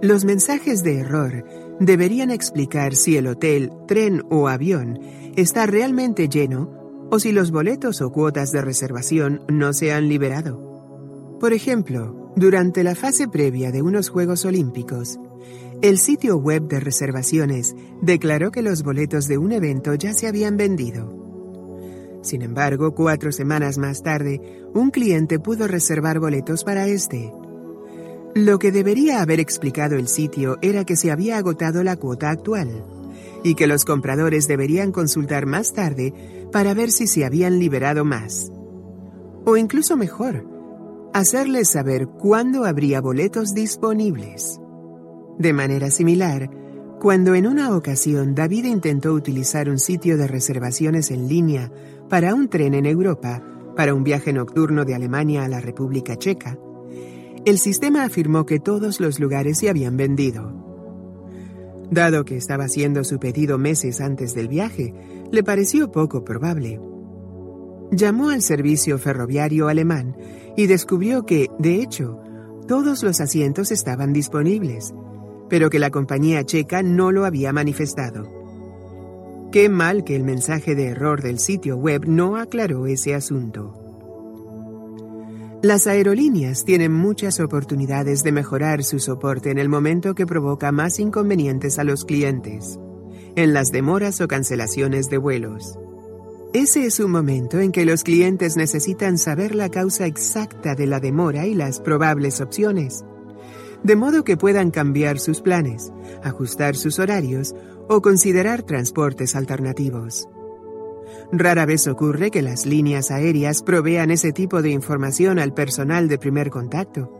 los mensajes de error deberían explicar si el hotel, tren o avión está realmente lleno o si los boletos o cuotas de reservación no se han liberado. Por ejemplo, durante la fase previa de unos Juegos Olímpicos, el sitio web de reservaciones declaró que los boletos de un evento ya se habían vendido. Sin embargo, cuatro semanas más tarde, un cliente pudo reservar boletos para este. Lo que debería haber explicado el sitio era que se había agotado la cuota actual y que los compradores deberían consultar más tarde para ver si se habían liberado más. O incluso mejor, hacerles saber cuándo habría boletos disponibles. De manera similar, cuando en una ocasión David intentó utilizar un sitio de reservaciones en línea para un tren en Europa, para un viaje nocturno de Alemania a la República Checa, el sistema afirmó que todos los lugares se habían vendido. Dado que estaba haciendo su pedido meses antes del viaje, le pareció poco probable. Llamó al servicio ferroviario alemán y descubrió que, de hecho, todos los asientos estaban disponibles, pero que la compañía checa no lo había manifestado. Qué mal que el mensaje de error del sitio web no aclaró ese asunto. Las aerolíneas tienen muchas oportunidades de mejorar su soporte en el momento que provoca más inconvenientes a los clientes, en las demoras o cancelaciones de vuelos. Ese es un momento en que los clientes necesitan saber la causa exacta de la demora y las probables opciones, de modo que puedan cambiar sus planes, ajustar sus horarios o considerar transportes alternativos. Rara vez ocurre que las líneas aéreas provean ese tipo de información al personal de primer contacto.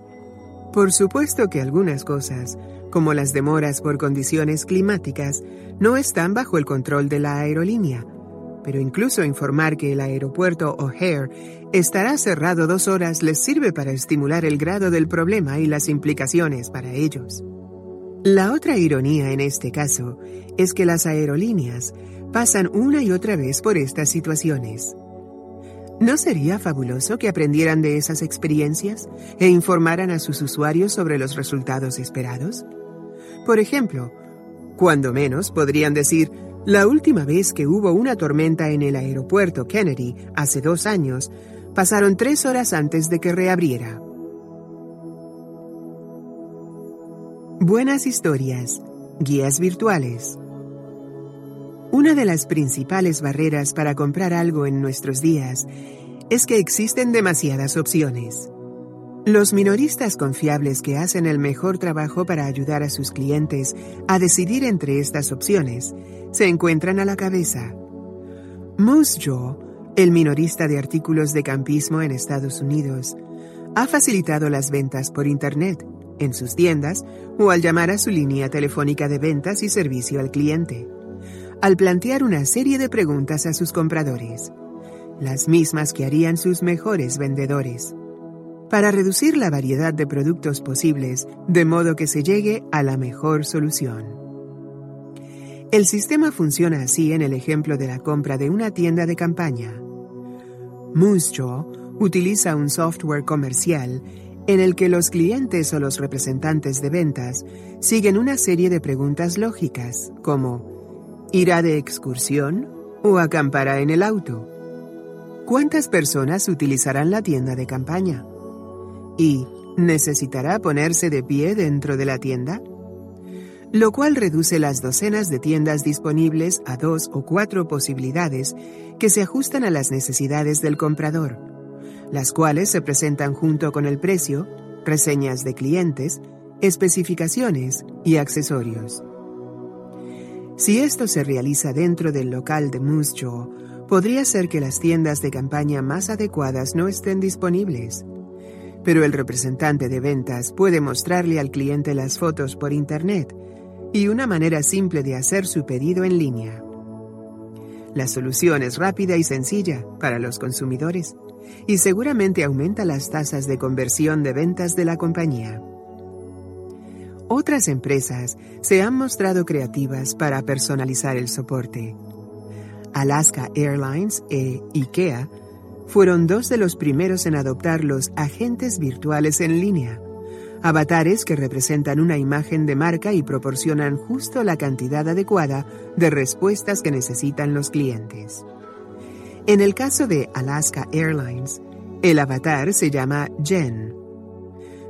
Por supuesto que algunas cosas, como las demoras por condiciones climáticas, no están bajo el control de la aerolínea, pero incluso informar que el aeropuerto O'Hare estará cerrado dos horas les sirve para estimular el grado del problema y las implicaciones para ellos. La otra ironía en este caso es que las aerolíneas pasan una y otra vez por estas situaciones. ¿No sería fabuloso que aprendieran de esas experiencias e informaran a sus usuarios sobre los resultados esperados? Por ejemplo, cuando menos podrían decir, la última vez que hubo una tormenta en el aeropuerto Kennedy, hace dos años, pasaron tres horas antes de que reabriera. Buenas historias, guías virtuales, una de las principales barreras para comprar algo en nuestros días es que existen demasiadas opciones. Los minoristas confiables que hacen el mejor trabajo para ayudar a sus clientes a decidir entre estas opciones se encuentran a la cabeza. Moose Jaw, el minorista de artículos de campismo en Estados Unidos, ha facilitado las ventas por Internet, en sus tiendas o al llamar a su línea telefónica de ventas y servicio al cliente, al plantear una serie de preguntas a sus compradores, las mismas que harían sus mejores vendedores, para reducir la variedad de productos posibles de modo que se llegue a la mejor solución. El sistema funciona así en el ejemplo de la compra de una tienda de campaña. Moosejaw utiliza un software comercial en el que los clientes o los representantes de ventas siguen una serie de preguntas lógicas, como ¿irá de excursión o acampará en el auto? ¿Cuántas personas utilizarán la tienda de campaña? ¿Y necesitará ponerse de pie dentro de la tienda? Lo cual reduce las docenas de tiendas disponibles a dos o cuatro posibilidades que se ajustan a las necesidades del comprador las cuales se presentan junto con el precio, reseñas de clientes, especificaciones y accesorios. Si esto se realiza dentro del local de Moose podría ser que las tiendas de campaña más adecuadas no estén disponibles. Pero el representante de ventas puede mostrarle al cliente las fotos por Internet y una manera simple de hacer su pedido en línea. La solución es rápida y sencilla para los consumidores y seguramente aumenta las tasas de conversión de ventas de la compañía. Otras empresas se han mostrado creativas para personalizar el soporte. Alaska Airlines e IKEA fueron dos de los primeros en adoptar los agentes virtuales en línea, avatares que representan una imagen de marca y proporcionan justo la cantidad adecuada de respuestas que necesitan los clientes. En el caso de Alaska Airlines, el avatar se llama Jen.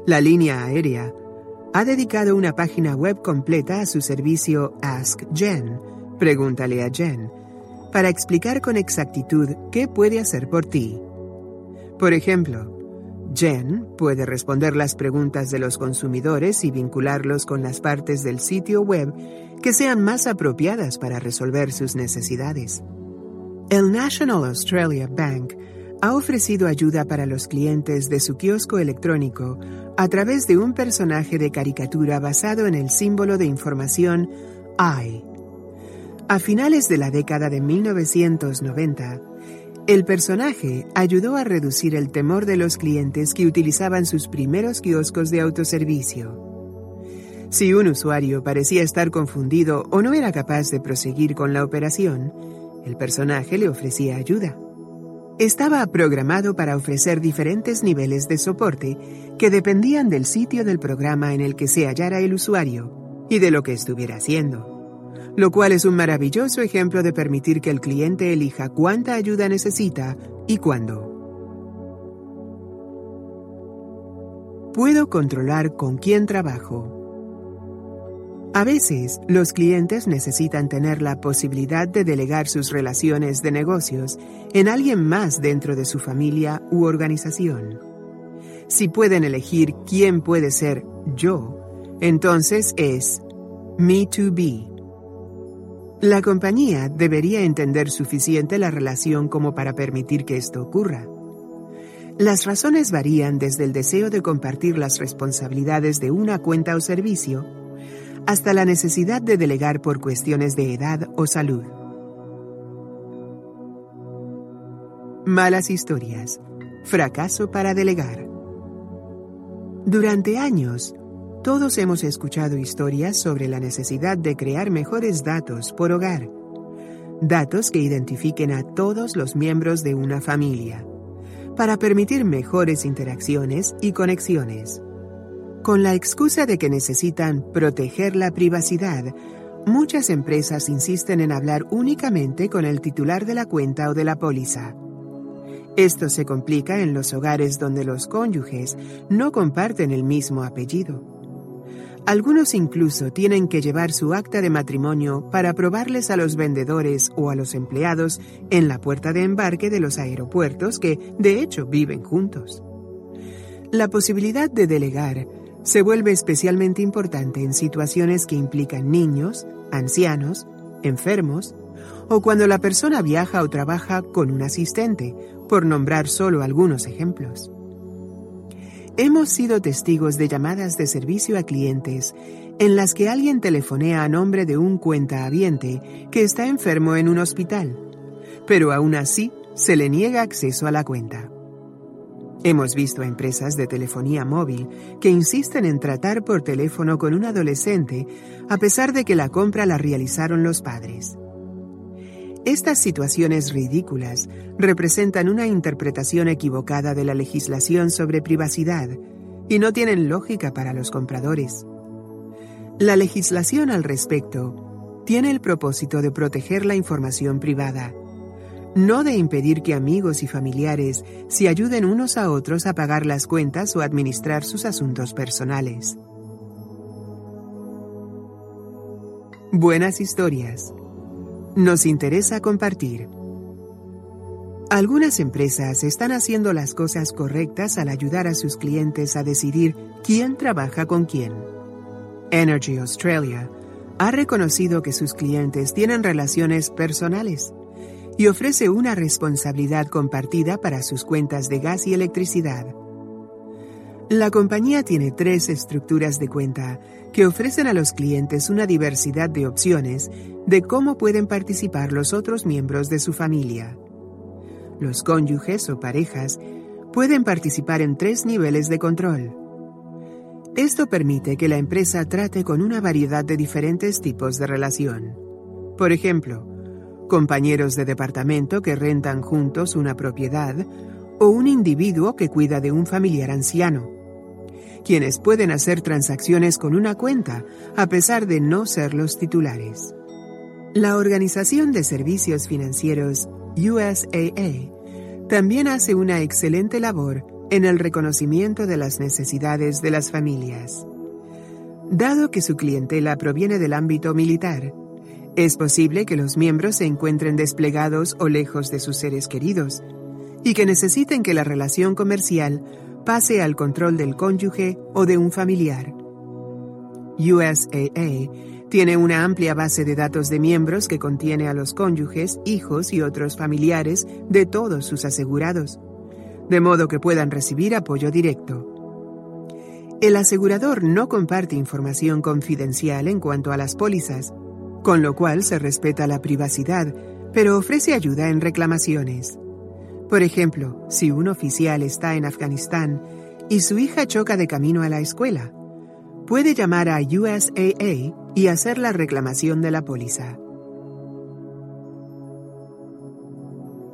La línea aérea ha dedicado una página web completa a su servicio Ask Jen, pregúntale a Jen, para explicar con exactitud qué puede hacer por ti. Por ejemplo, Jen puede responder las preguntas de los consumidores y vincularlos con las partes del sitio web que sean más apropiadas para resolver sus necesidades. El National Australia Bank ha ofrecido ayuda para los clientes de su kiosco electrónico a través de un personaje de caricatura basado en el símbolo de información I. A finales de la década de 1990, el personaje ayudó a reducir el temor de los clientes que utilizaban sus primeros kioscos de autoservicio. Si un usuario parecía estar confundido o no era capaz de proseguir con la operación, el personaje le ofrecía ayuda. Estaba programado para ofrecer diferentes niveles de soporte que dependían del sitio del programa en el que se hallara el usuario y de lo que estuviera haciendo, lo cual es un maravilloso ejemplo de permitir que el cliente elija cuánta ayuda necesita y cuándo. Puedo controlar con quién trabajo. A veces, los clientes necesitan tener la posibilidad de delegar sus relaciones de negocios en alguien más dentro de su familia u organización. Si pueden elegir quién puede ser yo, entonces es me to be. La compañía debería entender suficiente la relación como para permitir que esto ocurra. Las razones varían desde el deseo de compartir las responsabilidades de una cuenta o servicio hasta la necesidad de delegar por cuestiones de edad o salud. Malas historias. Fracaso para delegar. Durante años, todos hemos escuchado historias sobre la necesidad de crear mejores datos por hogar. Datos que identifiquen a todos los miembros de una familia, para permitir mejores interacciones y conexiones. Con la excusa de que necesitan proteger la privacidad, muchas empresas insisten en hablar únicamente con el titular de la cuenta o de la póliza. Esto se complica en los hogares donde los cónyuges no comparten el mismo apellido. Algunos incluso tienen que llevar su acta de matrimonio para probarles a los vendedores o a los empleados en la puerta de embarque de los aeropuertos que, de hecho, viven juntos. La posibilidad de delegar se vuelve especialmente importante en situaciones que implican niños, ancianos, enfermos, o cuando la persona viaja o trabaja con un asistente, por nombrar solo algunos ejemplos. Hemos sido testigos de llamadas de servicio a clientes en las que alguien telefonea a nombre de un cuentahabiente que está enfermo en un hospital, pero aún así se le niega acceso a la cuenta. Hemos visto a empresas de telefonía móvil que insisten en tratar por teléfono con un adolescente a pesar de que la compra la realizaron los padres. Estas situaciones ridículas representan una interpretación equivocada de la legislación sobre privacidad y no tienen lógica para los compradores. La legislación al respecto tiene el propósito de proteger la información privada, no de impedir que amigos y familiares se ayuden unos a otros a pagar las cuentas o administrar sus asuntos personales. Buenas historias nos interesa compartir. Algunas empresas están haciendo las cosas correctas al ayudar a sus clientes a decidir quién trabaja con quién. Energy Australia ha reconocido que sus clientes tienen relaciones personales y ofrece una responsabilidad compartida para sus cuentas de gas y electricidad. La compañía tiene tres estructuras de cuenta que ofrecen a los clientes una diversidad de opciones de cómo pueden participar los otros miembros de su familia. Los cónyuges o parejas pueden participar en tres niveles de control. Esto permite que la empresa trate con una variedad de diferentes tipos de relación. Por ejemplo, compañeros de departamento que rentan juntos una propiedad o un individuo que cuida de un familiar anciano quienes pueden hacer transacciones con una cuenta a pesar de no ser los titulares. La Organización de Servicios Financieros USAA también hace una excelente labor en el reconocimiento de las necesidades de las familias. Dado que su clientela proviene del ámbito militar, es posible que los miembros se encuentren desplegados o lejos de sus seres queridos y que necesiten que la relación comercial pase al control del cónyuge o de un familiar. USAA tiene una amplia base de datos de miembros que contiene a los cónyuges, hijos y otros familiares de todos sus asegurados, de modo que puedan recibir apoyo directo. El asegurador no comparte información confidencial en cuanto a las pólizas, con lo cual se respeta la privacidad, pero ofrece ayuda en reclamaciones. Por ejemplo, si un oficial está en Afganistán y su hija choca de camino a la escuela, puede llamar a USAA y hacer la reclamación de la póliza.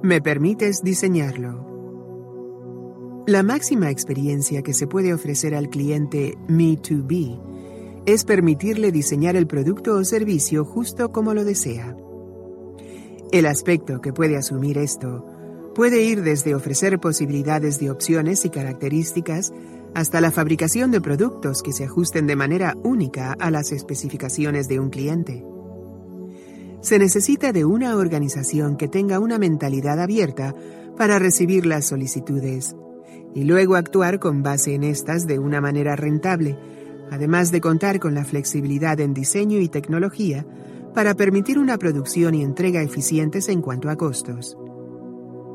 ¿Me permites diseñarlo? La máxima experiencia que se puede ofrecer al cliente Me2B es permitirle diseñar el producto o servicio justo como lo desea. El aspecto que puede asumir esto Puede ir desde ofrecer posibilidades de opciones y características hasta la fabricación de productos que se ajusten de manera única a las especificaciones de un cliente. Se necesita de una organización que tenga una mentalidad abierta para recibir las solicitudes y luego actuar con base en estas de una manera rentable, además de contar con la flexibilidad en diseño y tecnología para permitir una producción y entrega eficientes en cuanto a costos.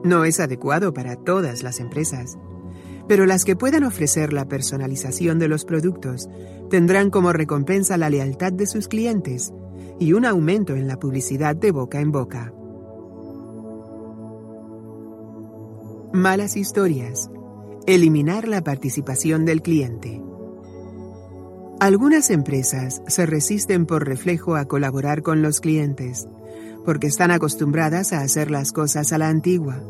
No es adecuado para todas las empresas, pero las que puedan ofrecer la personalización de los productos tendrán como recompensa la lealtad de sus clientes y un aumento en la publicidad de boca en boca. Malas historias. Eliminar la participación del cliente. Algunas empresas se resisten por reflejo a colaborar con los clientes porque están acostumbradas a hacer las cosas a la antigua,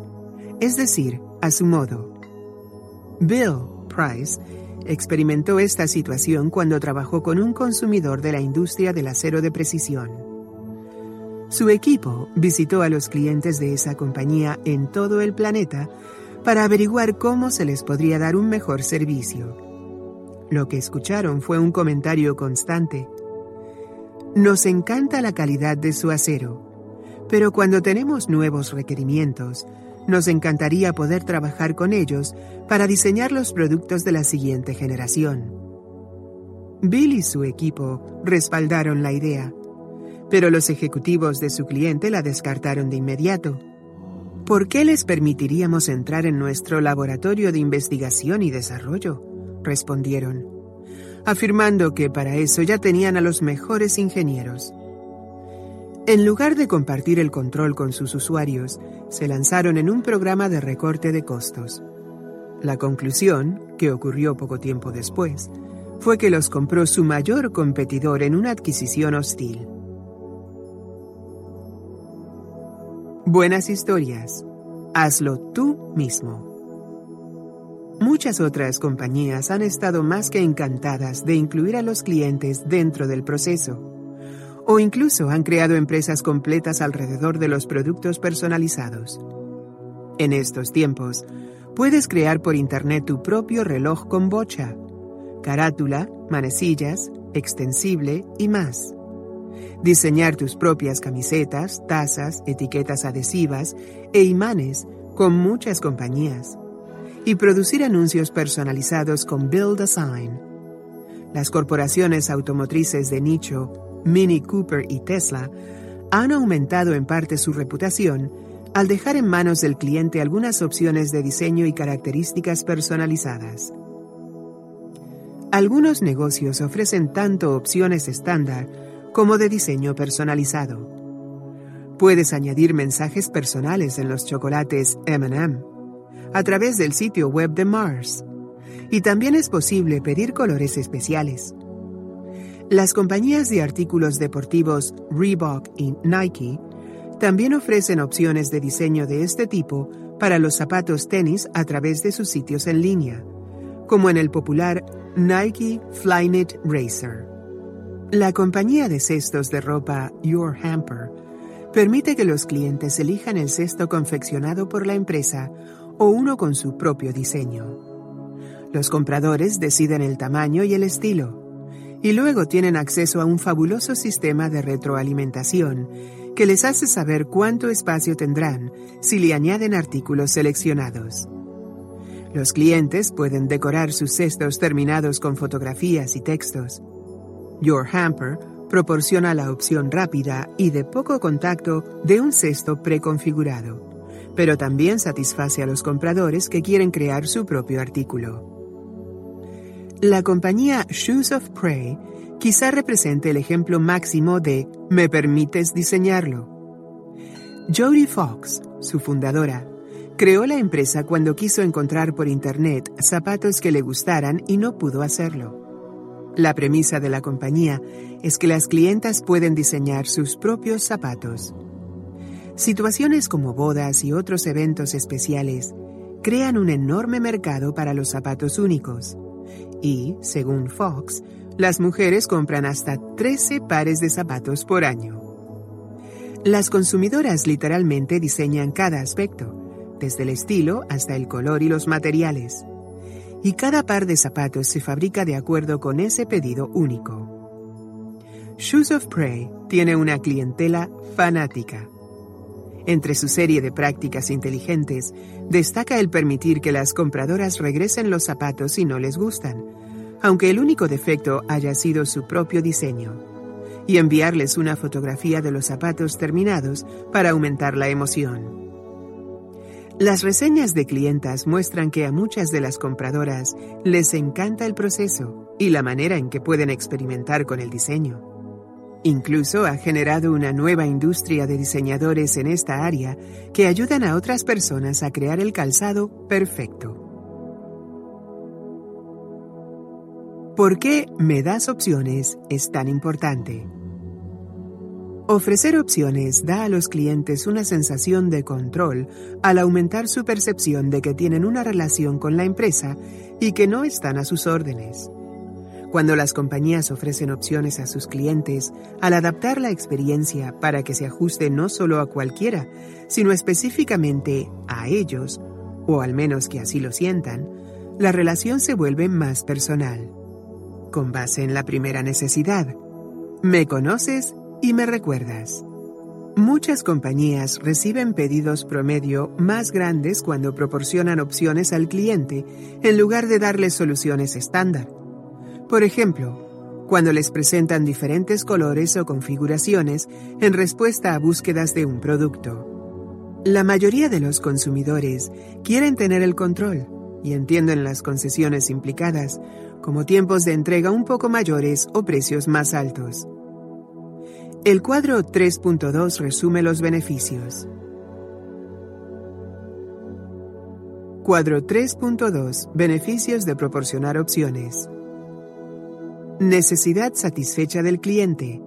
es decir, a su modo. Bill Price experimentó esta situación cuando trabajó con un consumidor de la industria del acero de precisión. Su equipo visitó a los clientes de esa compañía en todo el planeta para averiguar cómo se les podría dar un mejor servicio. Lo que escucharon fue un comentario constante. Nos encanta la calidad de su acero, pero cuando tenemos nuevos requerimientos, nos encantaría poder trabajar con ellos para diseñar los productos de la siguiente generación. Bill y su equipo respaldaron la idea, pero los ejecutivos de su cliente la descartaron de inmediato. ¿Por qué les permitiríamos entrar en nuestro laboratorio de investigación y desarrollo? Respondieron, afirmando que para eso ya tenían a los mejores ingenieros. En lugar de compartir el control con sus usuarios, se lanzaron en un programa de recorte de costos. La conclusión, que ocurrió poco tiempo después, fue que los compró su mayor competidor en una adquisición hostil. Buenas historias. Hazlo tú mismo. Muchas otras compañías han estado más que encantadas de incluir a los clientes dentro del proceso, o incluso han creado empresas completas alrededor de los productos personalizados. En estos tiempos, puedes crear por Internet tu propio reloj con bocha, carátula, manecillas, extensible y más diseñar tus propias camisetas, tazas, etiquetas adhesivas e imanes con muchas compañías y producir anuncios personalizados con Build a Sign. Las corporaciones automotrices de nicho, Mini Cooper y Tesla, han aumentado en parte su reputación al dejar en manos del cliente algunas opciones de diseño y características personalizadas. Algunos negocios ofrecen tanto opciones estándar como de diseño personalizado. Puedes añadir mensajes personales en los chocolates MM a través del sitio web de Mars y también es posible pedir colores especiales. Las compañías de artículos deportivos Reebok y Nike también ofrecen opciones de diseño de este tipo para los zapatos tenis a través de sus sitios en línea, como en el popular Nike Flyknit Racer. La compañía de cestos de ropa Your Hamper permite que los clientes elijan el cesto confeccionado por la empresa o uno con su propio diseño. Los compradores deciden el tamaño y el estilo, y luego tienen acceso a un fabuloso sistema de retroalimentación que les hace saber cuánto espacio tendrán si le añaden artículos seleccionados. Los clientes pueden decorar sus cestos terminados con fotografías y textos Your Hamper proporciona la opción rápida y de poco contacto de un cesto preconfigurado, pero también satisface a los compradores que quieren crear su propio artículo. La compañía Shoes of Prey quizá represente el ejemplo máximo de ¿me permites diseñarlo? Jodie Fox, su fundadora, creó la empresa cuando quiso encontrar por Internet zapatos que le gustaran y no pudo hacerlo. La premisa de la compañía es que las clientas pueden diseñar sus propios zapatos. Situaciones como bodas y otros eventos especiales crean un enorme mercado para los zapatos únicos. Y, según Fox, las mujeres compran hasta 13 pares de zapatos por año. Las consumidoras literalmente diseñan cada aspecto, desde el estilo hasta el color y los materiales y cada par de zapatos se fabrica de acuerdo con ese pedido único. Shoes of Prey tiene una clientela fanática. Entre su serie de prácticas inteligentes, destaca el permitir que las compradoras regresen los zapatos si no les gustan, aunque el único defecto haya sido su propio diseño, y enviarles una fotografía de los zapatos terminados para aumentar la emoción. Las reseñas de clientas muestran que a muchas de las compradoras les encanta el proceso y la manera en que pueden experimentar con el diseño. Incluso ha generado una nueva industria de diseñadores en esta área que ayudan a otras personas a crear el calzado perfecto. ¿Por qué me das opciones es tan importante? Ofrecer opciones da a los clientes una sensación de control al aumentar su percepción de que tienen una relación con la empresa y que no están a sus órdenes. Cuando las compañías ofrecen opciones a sus clientes, al adaptar la experiencia para que se ajuste no solo a cualquiera, sino específicamente a ellos, o al menos que así lo sientan, la relación se vuelve más personal. Con base en la primera necesidad, ¿me conoces? y me recuerdas. Muchas compañías reciben pedidos promedio más grandes cuando proporcionan opciones al cliente en lugar de darles soluciones estándar. Por ejemplo, cuando les presentan diferentes colores o configuraciones en respuesta a búsquedas de un producto. La mayoría de los consumidores quieren tener el control, y entienden las concesiones implicadas, como tiempos de entrega un poco mayores o precios más altos. El cuadro 3.2 resume los beneficios. Cuadro 3.2 Beneficios de proporcionar opciones. Necesidad satisfecha del cliente.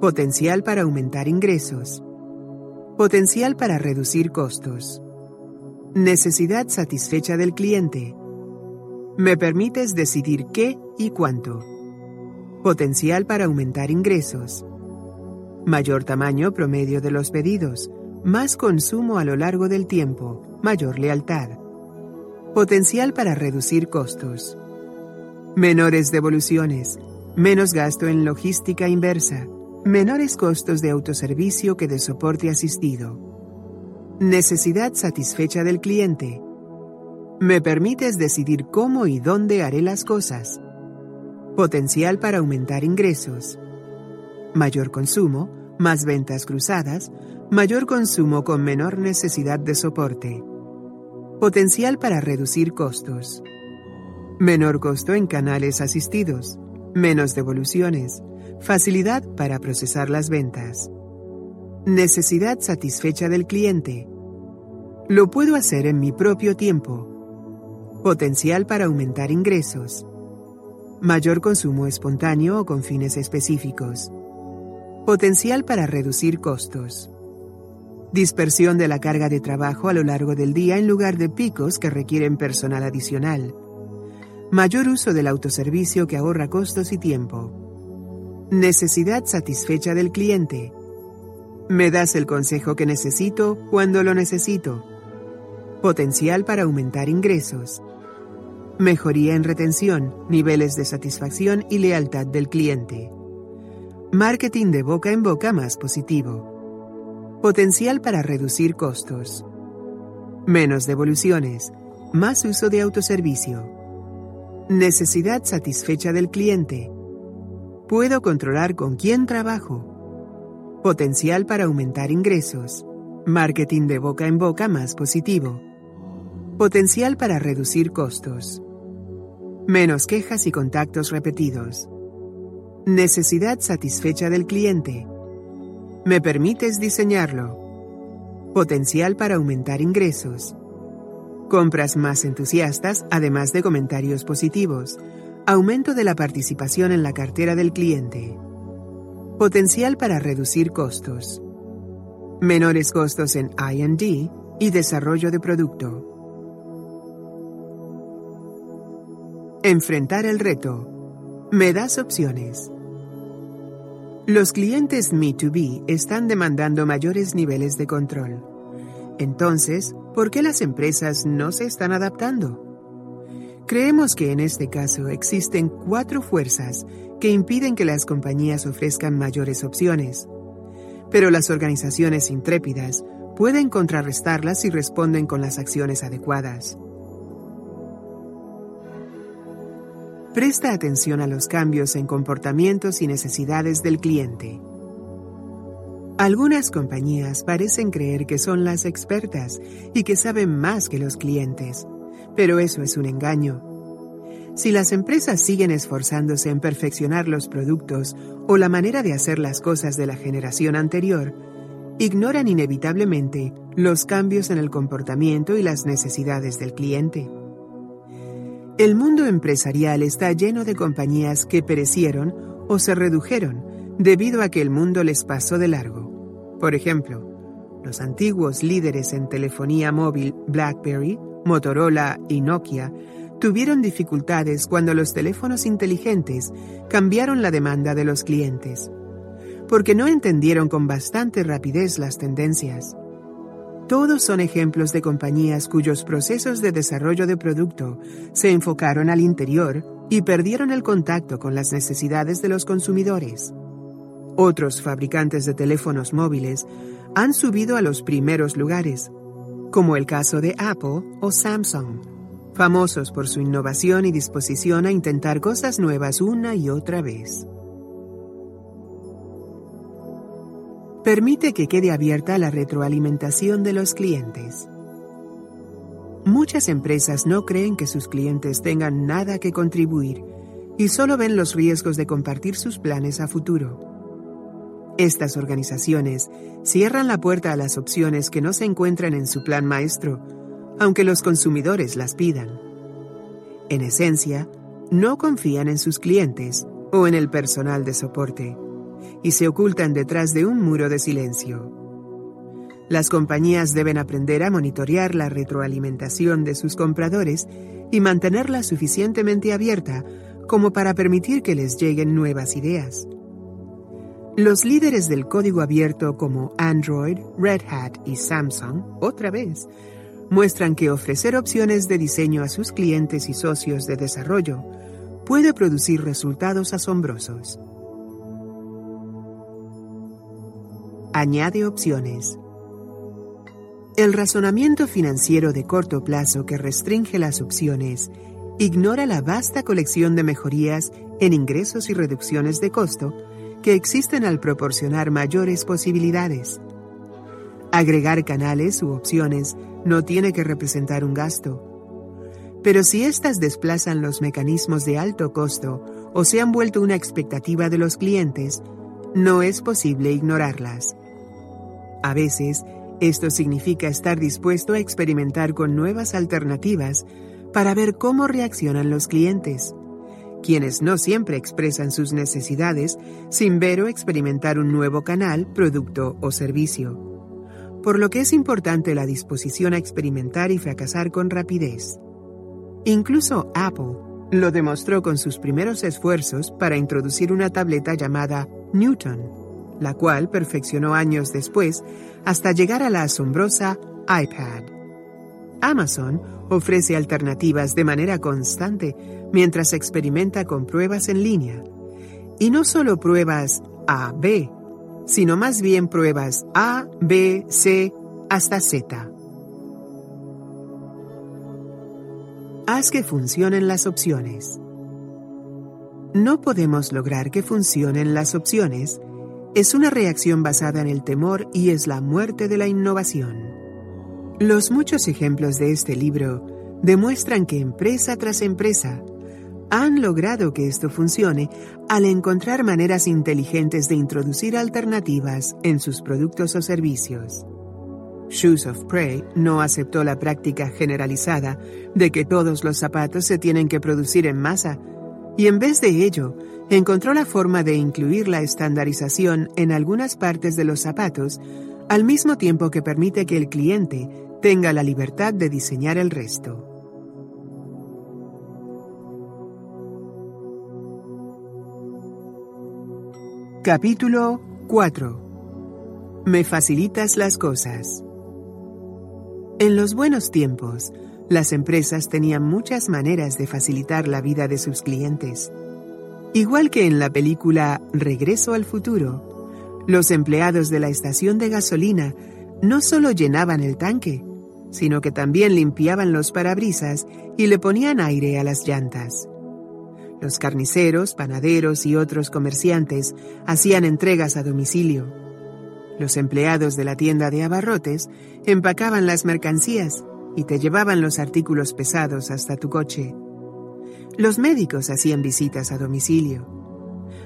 Potencial para aumentar ingresos. Potencial para reducir costos. Necesidad satisfecha del cliente. Me permites decidir qué y cuánto. Potencial para aumentar ingresos. Mayor tamaño promedio de los pedidos. Más consumo a lo largo del tiempo. Mayor lealtad. Potencial para reducir costos. Menores devoluciones. Menos gasto en logística inversa Menores costos de autoservicio que de soporte asistido. Necesidad satisfecha del cliente. Me permites decidir cómo y dónde haré las cosas. Potencial para aumentar ingresos. Mayor consumo, más ventas cruzadas, mayor consumo con menor necesidad de soporte. Potencial para reducir costos. Menor costo en canales asistidos. Menos devoluciones Facilidad para procesar las ventas. Necesidad satisfecha del cliente. Lo puedo hacer en mi propio tiempo. Potencial para aumentar ingresos. Mayor consumo espontáneo o con fines específicos. Potencial para reducir costos. Dispersión de la carga de trabajo a lo largo del día en lugar de picos que requieren personal adicional. Mayor uso del autoservicio que ahorra costos y tiempo. Necesidad satisfecha del cliente. Me das el consejo que necesito cuando lo necesito. Potencial para aumentar ingresos. Mejoría en retención, niveles de satisfacción y lealtad del cliente. Marketing de boca en boca más positivo. Potencial para reducir costos. Menos devoluciones. Más uso de autoservicio. Necesidad satisfecha del cliente Puedo controlar con quién trabajo. Potencial para aumentar ingresos. Marketing de boca en boca más positivo. Potencial para reducir costos. Menos quejas y contactos repetidos. Necesidad satisfecha del cliente. Me permites diseñarlo. Potencial para aumentar ingresos. Compras más entusiastas, además de comentarios positivos Aumento de la participación en la cartera del cliente. Potencial para reducir costos. Menores costos en IND y desarrollo de producto. Enfrentar el reto. Me das opciones. Los clientes Me2B están demandando mayores niveles de control. Entonces, ¿por qué las empresas no se están adaptando? Creemos que en este caso existen cuatro fuerzas que impiden que las compañías ofrezcan mayores opciones, pero las organizaciones intrépidas pueden contrarrestarlas si responden con las acciones adecuadas. Presta atención a los cambios en comportamientos y necesidades del cliente. Algunas compañías parecen creer que son las expertas y que saben más que los clientes, pero eso es un engaño. Si las empresas siguen esforzándose en perfeccionar los productos o la manera de hacer las cosas de la generación anterior, ignoran inevitablemente los cambios en el comportamiento y las necesidades del cliente. El mundo empresarial está lleno de compañías que perecieron o se redujeron debido a que el mundo les pasó de largo. Por ejemplo, los antiguos líderes en telefonía móvil BlackBerry Motorola y Nokia tuvieron dificultades cuando los teléfonos inteligentes cambiaron la demanda de los clientes, porque no entendieron con bastante rapidez las tendencias. Todos son ejemplos de compañías cuyos procesos de desarrollo de producto se enfocaron al interior y perdieron el contacto con las necesidades de los consumidores. Otros fabricantes de teléfonos móviles han subido a los primeros lugares, como el caso de Apple o Samsung, famosos por su innovación y disposición a intentar cosas nuevas una y otra vez. Permite que quede abierta la retroalimentación de los clientes. Muchas empresas no creen que sus clientes tengan nada que contribuir y solo ven los riesgos de compartir sus planes a futuro. Estas organizaciones cierran la puerta a las opciones que no se encuentran en su plan maestro, aunque los consumidores las pidan. En esencia, no confían en sus clientes o en el personal de soporte y se ocultan detrás de un muro de silencio. Las compañías deben aprender a monitorear la retroalimentación de sus compradores y mantenerla suficientemente abierta como para permitir que les lleguen nuevas ideas. Los líderes del código abierto como Android, Red Hat y Samsung, otra vez, muestran que ofrecer opciones de diseño a sus clientes y socios de desarrollo puede producir resultados asombrosos. Añade opciones. El razonamiento financiero de corto plazo que restringe las opciones ignora la vasta colección de mejorías en ingresos y reducciones de costo que existen al proporcionar mayores posibilidades. Agregar canales u opciones no tiene que representar un gasto. Pero si éstas desplazan los mecanismos de alto costo o se han vuelto una expectativa de los clientes, no es posible ignorarlas. A veces, esto significa estar dispuesto a experimentar con nuevas alternativas para ver cómo reaccionan los clientes, quienes no siempre expresan sus necesidades sin ver o experimentar un nuevo canal, producto o servicio. Por lo que es importante la disposición a experimentar y fracasar con rapidez. Incluso Apple lo demostró con sus primeros esfuerzos para introducir una tableta llamada Newton, la cual perfeccionó años después hasta llegar a la asombrosa iPad. Amazon ofrece alternativas de manera constante mientras experimenta con pruebas en línea. Y no solo pruebas A, B, sino más bien pruebas A, B, C, hasta Z. Haz que funcionen las opciones. No podemos lograr que funcionen las opciones. Es una reacción basada en el temor y es la muerte de la innovación. Los muchos ejemplos de este libro demuestran que empresa tras empresa han logrado que esto funcione al encontrar maneras inteligentes de introducir alternativas en sus productos o servicios. Shoes of Prey no aceptó la práctica generalizada de que todos los zapatos se tienen que producir en masa, y en vez de ello, encontró la forma de incluir la estandarización en algunas partes de los zapatos, al mismo tiempo que permite que el cliente tenga la libertad de diseñar el resto. Capítulo 4 Me facilitas las cosas. En los buenos tiempos, las empresas tenían muchas maneras de facilitar la vida de sus clientes. Igual que en la película Regreso al futuro, los empleados de la estación de gasolina no solo llenaban el tanque, sino que también limpiaban los parabrisas y le ponían aire a las llantas. Los carniceros, panaderos y otros comerciantes hacían entregas a domicilio. Los empleados de la tienda de abarrotes empacaban las mercancías y te llevaban los artículos pesados hasta tu coche. Los médicos hacían visitas a domicilio.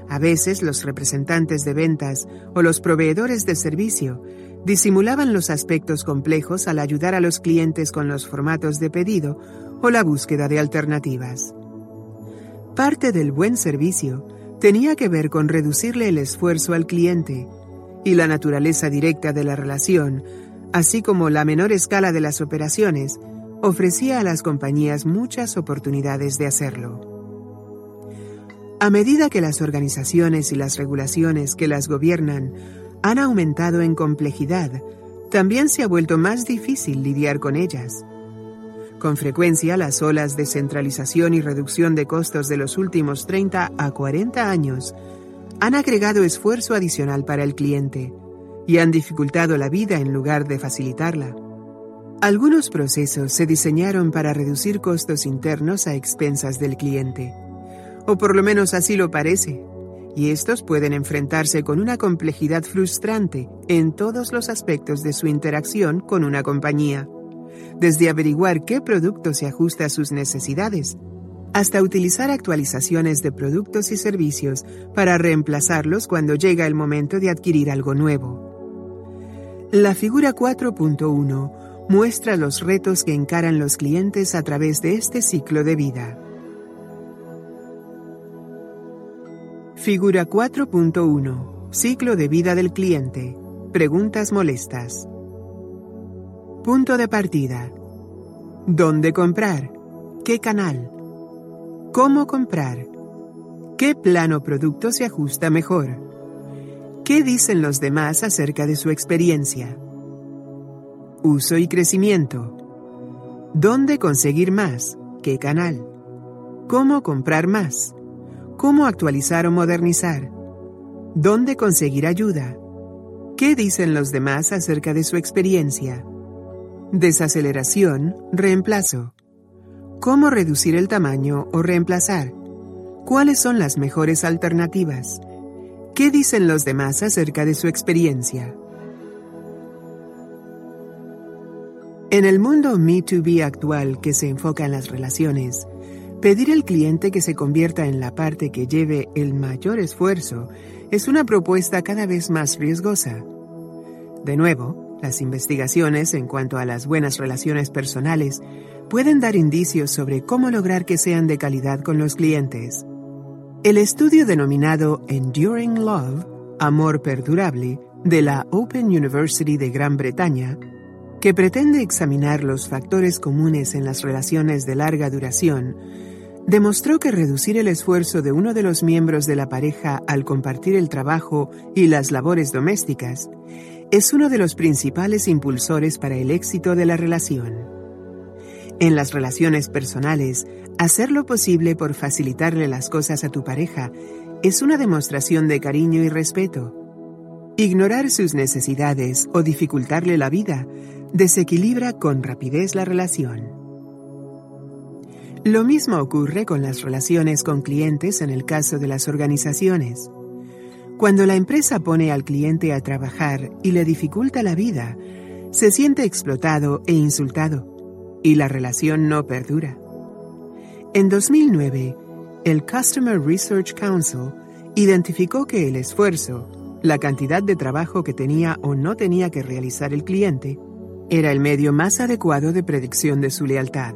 A veces los representantes de ventas o los proveedores de servicio disimulaban los aspectos complejos al ayudar a los clientes con los formatos de pedido o la búsqueda de alternativas. Parte del buen servicio tenía que ver con reducirle el esfuerzo al cliente y la naturaleza directa de la relación, así como la menor escala de las operaciones, ofrecía a las compañías muchas oportunidades de hacerlo. A medida que las organizaciones y las regulaciones que las gobiernan han aumentado en complejidad, también se ha vuelto más difícil lidiar con ellas. Con frecuencia, las olas de centralización y reducción de costos de los últimos 30 a 40 años han agregado esfuerzo adicional para el cliente y han dificultado la vida en lugar de facilitarla. Algunos procesos se diseñaron para reducir costos internos a expensas del cliente, o por lo menos así lo parece, y estos pueden enfrentarse con una complejidad frustrante en todos los aspectos de su interacción con una compañía, desde averiguar qué producto se ajusta a sus necesidades, hasta utilizar actualizaciones de productos y servicios para reemplazarlos cuando llega el momento de adquirir algo nuevo. La figura 4.1 muestra los retos que encaran los clientes a través de este ciclo de vida. Figura 4.1 Ciclo de vida del cliente. Preguntas molestas. Punto de partida. ¿Dónde comprar? ¿Qué canal? ¿Cómo comprar? ¿Qué plano producto se ajusta mejor? ¿Qué dicen los demás acerca de su experiencia? Uso y crecimiento. ¿Dónde conseguir más? ¿Qué canal? ¿Cómo comprar más? ¿Cómo actualizar o modernizar? ¿Dónde conseguir ayuda? ¿Qué dicen los demás acerca de su experiencia? Desaceleración, reemplazo. ¿Cómo reducir el tamaño o reemplazar? ¿Cuáles son las mejores alternativas? ¿Qué dicen los demás acerca de su experiencia? En el mundo Me2B actual que se enfoca en las relaciones, pedir al cliente que se convierta en la parte que lleve el mayor esfuerzo es una propuesta cada vez más riesgosa. De nuevo, las investigaciones en cuanto a las buenas relaciones personales pueden dar indicios sobre cómo lograr que sean de calidad con los clientes. El estudio denominado Enduring Love, Amor Perdurable, de la Open University de Gran Bretaña, que pretende examinar los factores comunes en las relaciones de larga duración, demostró que reducir el esfuerzo de uno de los miembros de la pareja al compartir el trabajo y las labores domésticas es uno de los principales impulsores para el éxito de la relación. En las relaciones personales, hacer lo posible por facilitarle las cosas a tu pareja es una demostración de cariño y respeto. Ignorar sus necesidades o dificultarle la vida desequilibra con rapidez la relación. Lo mismo ocurre con las relaciones con clientes en el caso de las organizaciones. Cuando la empresa pone al cliente a trabajar y le dificulta la vida, se siente explotado e insultado, y la relación no perdura. En 2009, el Customer Research Council identificó que el esfuerzo, la cantidad de trabajo que tenía o no tenía que realizar el cliente, era el medio más adecuado de predicción de su lealtad.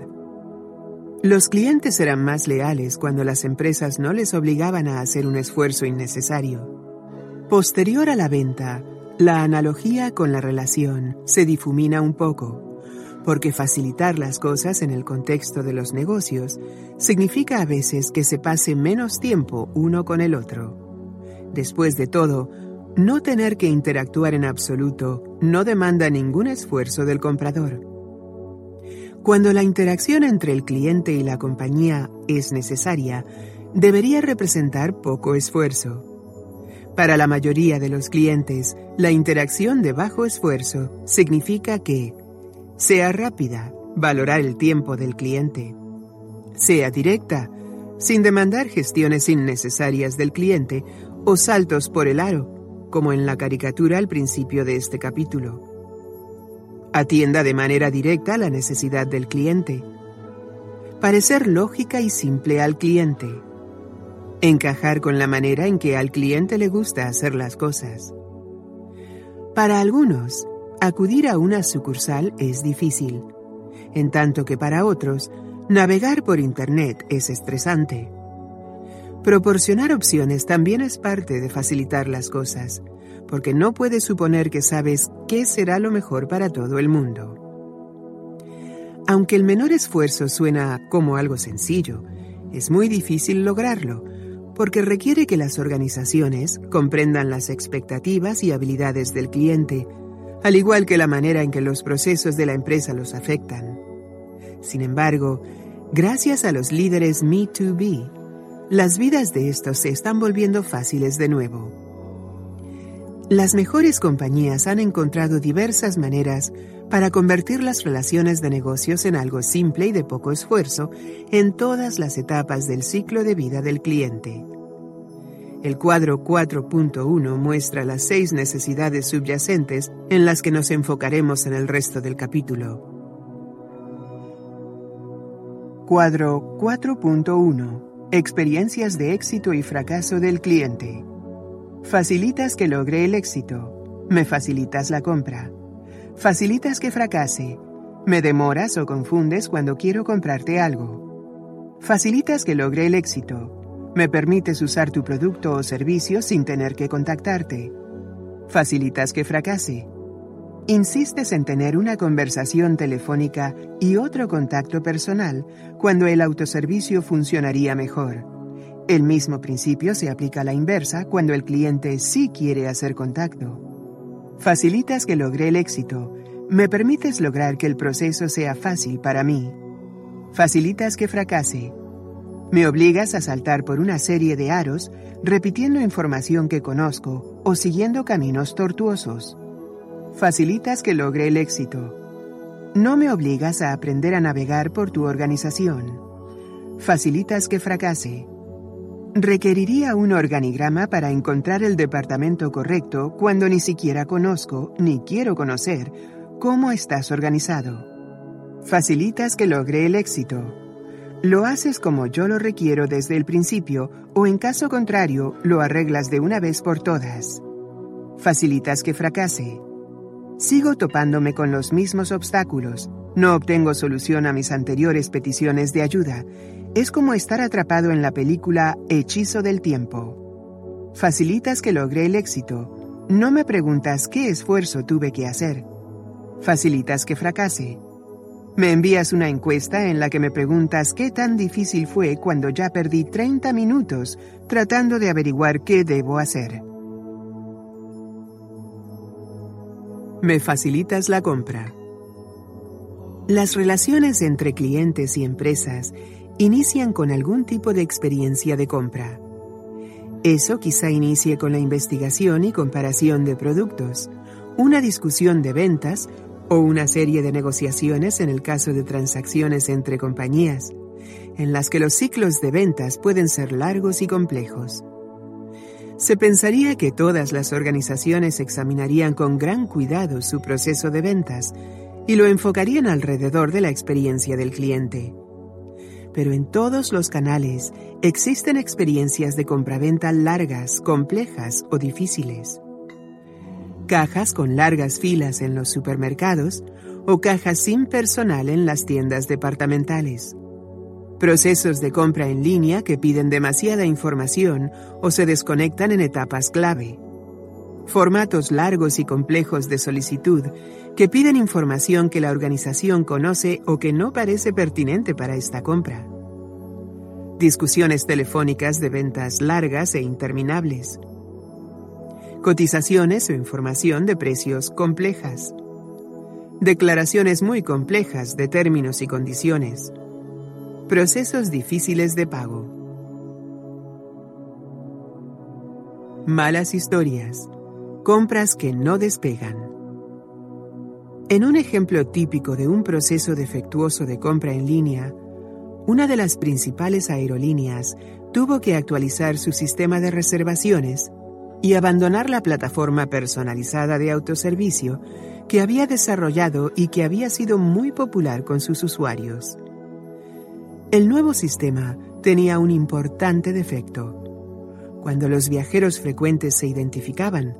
Los clientes eran más leales cuando las empresas no les obligaban a hacer un esfuerzo innecesario. Posterior a la venta, la analogía con la relación se difumina un poco, porque facilitar las cosas en el contexto de los negocios significa a veces que se pase menos tiempo uno con el otro. Después de todo, no tener que interactuar en absoluto no demanda ningún esfuerzo del comprador. Cuando la interacción entre el cliente y la compañía es necesaria, debería representar poco esfuerzo. Para la mayoría de los clientes, la interacción de bajo esfuerzo significa que sea rápida, valorar el tiempo del cliente, sea directa, sin demandar gestiones innecesarias del cliente o saltos por el aro, como en la caricatura al principio de este capítulo. Atienda de manera directa la necesidad del cliente. Parecer lógica y simple al cliente encajar con la manera en que al cliente le gusta hacer las cosas. Para algunos, acudir a una sucursal es difícil, en tanto que para otros, navegar por Internet es estresante. Proporcionar opciones también es parte de facilitar las cosas, porque no puedes suponer que sabes qué será lo mejor para todo el mundo. Aunque el menor esfuerzo suena como algo sencillo, es muy difícil lograrlo, porque requiere que las organizaciones comprendan las expectativas y habilidades del cliente, al igual que la manera en que los procesos de la empresa los afectan. Sin embargo, gracias a los líderes Me2B, las vidas de estos se están volviendo fáciles de nuevo. Las mejores compañías han encontrado diversas maneras para convertir las relaciones de negocios en algo simple y de poco esfuerzo en todas las etapas del ciclo de vida del cliente. El cuadro 4.1 muestra las seis necesidades subyacentes en las que nos enfocaremos en el resto del capítulo. Cuadro 4.1. Experiencias de éxito y fracaso del cliente. Facilitas que logre el éxito. Me facilitas la compra. Facilitas que fracase. Me demoras o confundes cuando quiero comprarte algo. Facilitas que logre el éxito. Me permites usar tu producto o servicio sin tener que contactarte. Facilitas que fracase. Insistes en tener una conversación telefónica y otro contacto personal cuando el autoservicio funcionaría mejor. El mismo principio se aplica a la inversa cuando el cliente sí quiere hacer contacto. Facilitas que logre el éxito. Me permites lograr que el proceso sea fácil para mí. Facilitas que fracase. Me obligas a saltar por una serie de aros repitiendo información que conozco o siguiendo caminos tortuosos. Facilitas que logre el éxito. No me obligas a aprender a navegar por tu organización. Facilitas que fracase. Requeriría un organigrama para encontrar el departamento correcto cuando ni siquiera conozco, ni quiero conocer, cómo estás organizado. Facilitas que logre el éxito. Lo haces como yo lo requiero desde el principio o en caso contrario lo arreglas de una vez por todas. Facilitas que fracase. Sigo topándome con los mismos obstáculos. No obtengo solución a mis anteriores peticiones de ayuda. Es como estar atrapado en la película Hechizo del Tiempo. Facilitas que logre el éxito. No me preguntas qué esfuerzo tuve que hacer. Facilitas que fracase. Me envías una encuesta en la que me preguntas qué tan difícil fue cuando ya perdí 30 minutos tratando de averiguar qué debo hacer. Me facilitas la compra. Las relaciones entre clientes y empresas inician con algún tipo de experiencia de compra. Eso quizá inicie con la investigación y comparación de productos, una discusión de ventas o una serie de negociaciones en el caso de transacciones entre compañías, en las que los ciclos de ventas pueden ser largos y complejos. Se pensaría que todas las organizaciones examinarían con gran cuidado su proceso de ventas y lo enfocarían alrededor de la experiencia del cliente. Pero en todos los canales existen experiencias de compraventa largas, complejas o difíciles. Cajas con largas filas en los supermercados o cajas sin personal en las tiendas departamentales procesos de compra en línea que piden demasiada información o se desconectan en etapas clave, formatos largos y complejos de solicitud que piden información que la organización conoce o que no parece pertinente para esta compra, discusiones telefónicas de ventas largas e interminables, cotizaciones o información de precios complejas, declaraciones muy complejas de términos y condiciones, Procesos difíciles de pago. Malas historias. Compras que no despegan. En un ejemplo típico de un proceso defectuoso de compra en línea, una de las principales aerolíneas tuvo que actualizar su sistema de reservaciones y abandonar la plataforma personalizada de autoservicio que había desarrollado y que había sido muy popular con sus usuarios. El nuevo sistema tenía un importante defecto. Cuando los viajeros frecuentes se identificaban,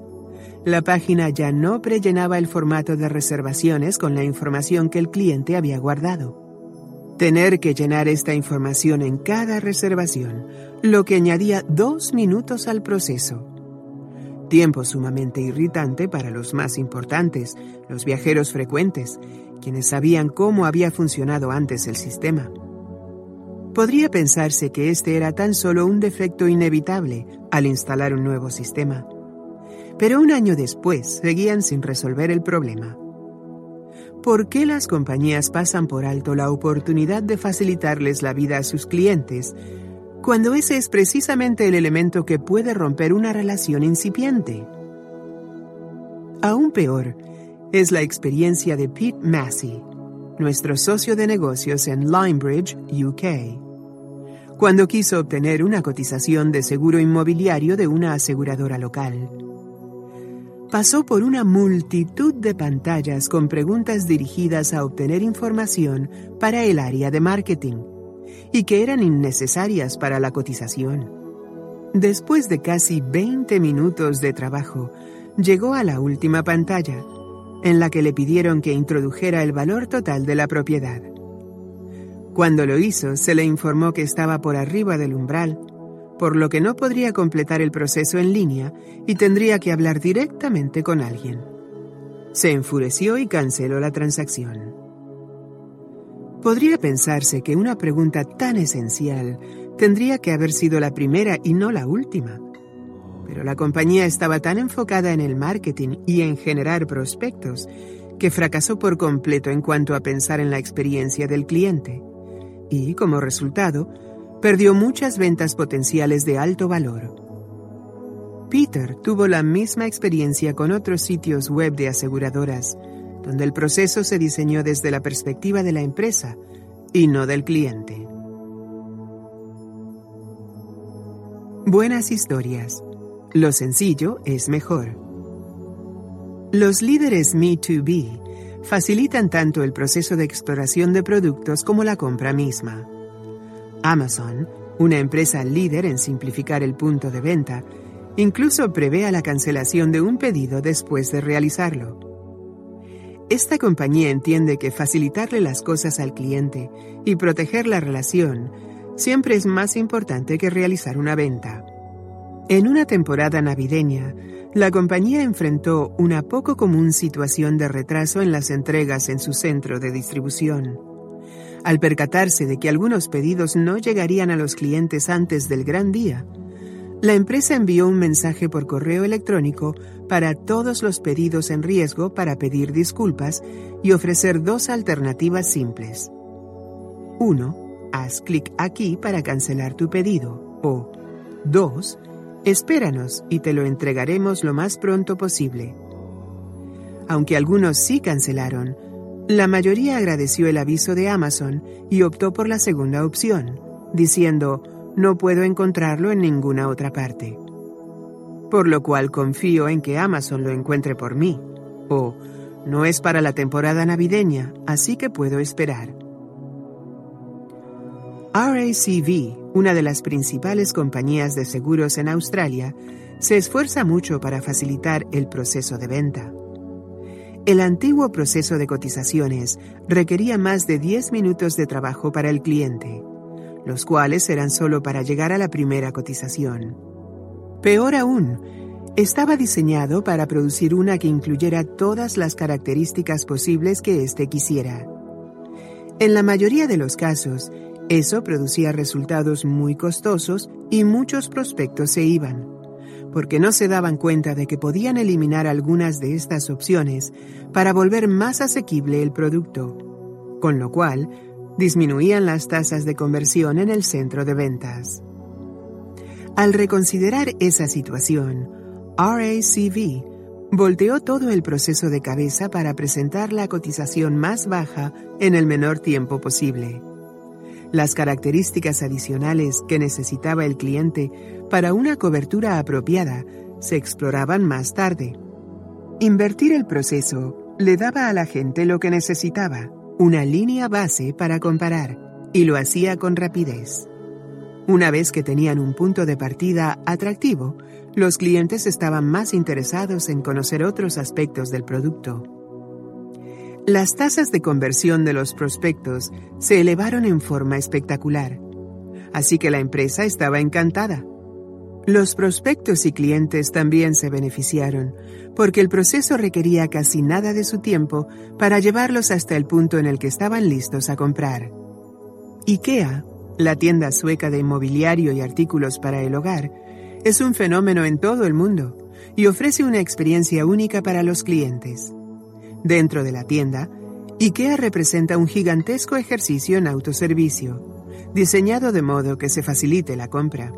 la página ya no prellenaba el formato de reservaciones con la información que el cliente había guardado. Tener que llenar esta información en cada reservación, lo que añadía dos minutos al proceso. Tiempo sumamente irritante para los más importantes, los viajeros frecuentes, quienes sabían cómo había funcionado antes el sistema. Podría pensarse que este era tan solo un defecto inevitable al instalar un nuevo sistema. Pero un año después seguían sin resolver el problema. ¿Por qué las compañías pasan por alto la oportunidad de facilitarles la vida a sus clientes cuando ese es precisamente el elemento que puede romper una relación incipiente? Aún peor es la experiencia de Pete Massey, nuestro socio de negocios en Limebridge, UK, cuando quiso obtener una cotización de seguro inmobiliario de una aseguradora local. Pasó por una multitud de pantallas con preguntas dirigidas a obtener información para el área de marketing, y que eran innecesarias para la cotización. Después de casi 20 minutos de trabajo, llegó a la última pantalla, en la que le pidieron que introdujera el valor total de la propiedad. Cuando lo hizo, se le informó que estaba por arriba del umbral, por lo que no podría completar el proceso en línea y tendría que hablar directamente con alguien. Se enfureció y canceló la transacción. Podría pensarse que una pregunta tan esencial tendría que haber sido la primera y no la última. Pero la compañía estaba tan enfocada en el marketing y en generar prospectos que fracasó por completo en cuanto a pensar en la experiencia del cliente. Y, como resultado, perdió muchas ventas potenciales de alto valor. Peter tuvo la misma experiencia con otros sitios web de aseguradoras, donde el proceso se diseñó desde la perspectiva de la empresa y no del cliente. Buenas historias. Lo sencillo es mejor. Los líderes Me2B facilitan tanto el proceso de exploración de productos como la compra misma. Amazon, una empresa líder en simplificar el punto de venta, incluso prevé la cancelación de un pedido después de realizarlo. Esta compañía entiende que facilitarle las cosas al cliente y proteger la relación siempre es más importante que realizar una venta. En una temporada navideña, la compañía enfrentó una poco común situación de retraso en las entregas en su centro de distribución. Al percatarse de que algunos pedidos no llegarían a los clientes antes del gran día, la empresa envió un mensaje por correo electrónico para todos los pedidos en riesgo para pedir disculpas y ofrecer dos alternativas simples. 1. Haz clic aquí para cancelar tu pedido. O 2. Espéranos y te lo entregaremos lo más pronto posible. Aunque algunos sí cancelaron, la mayoría agradeció el aviso de Amazon y optó por la segunda opción, diciendo, no puedo encontrarlo en ninguna otra parte. Por lo cual confío en que Amazon lo encuentre por mí. O, no es para la temporada navideña, así que puedo esperar. RACV, una de las principales compañías de seguros en Australia, se esfuerza mucho para facilitar el proceso de venta. El antiguo proceso de cotizaciones requería más de 10 minutos de trabajo para el cliente, los cuales eran solo para llegar a la primera cotización. Peor aún, estaba diseñado para producir una que incluyera todas las características posibles que éste quisiera. En la mayoría de los casos, eso producía resultados muy costosos y muchos prospectos se iban, porque no se daban cuenta de que podían eliminar algunas de estas opciones para volver más asequible el producto, con lo cual disminuían las tasas de conversión en el centro de ventas. Al reconsiderar esa situación, RACV volteó todo el proceso de cabeza para presentar la cotización más baja en el menor tiempo posible las características adicionales que necesitaba el cliente para una cobertura apropiada se exploraban más tarde. Invertir el proceso le daba a la gente lo que necesitaba, una línea base para comparar, y lo hacía con rapidez. Una vez que tenían un punto de partida atractivo, los clientes estaban más interesados en conocer otros aspectos del producto. Las tasas de conversión de los prospectos se elevaron en forma espectacular, así que la empresa estaba encantada. Los prospectos y clientes también se beneficiaron, porque el proceso requería casi nada de su tiempo para llevarlos hasta el punto en el que estaban listos a comprar. IKEA, la tienda sueca de inmobiliario y artículos para el hogar, es un fenómeno en todo el mundo y ofrece una experiencia única para los clientes. Dentro de la tienda, IKEA representa un gigantesco ejercicio en autoservicio, diseñado de modo que se facilite la compra.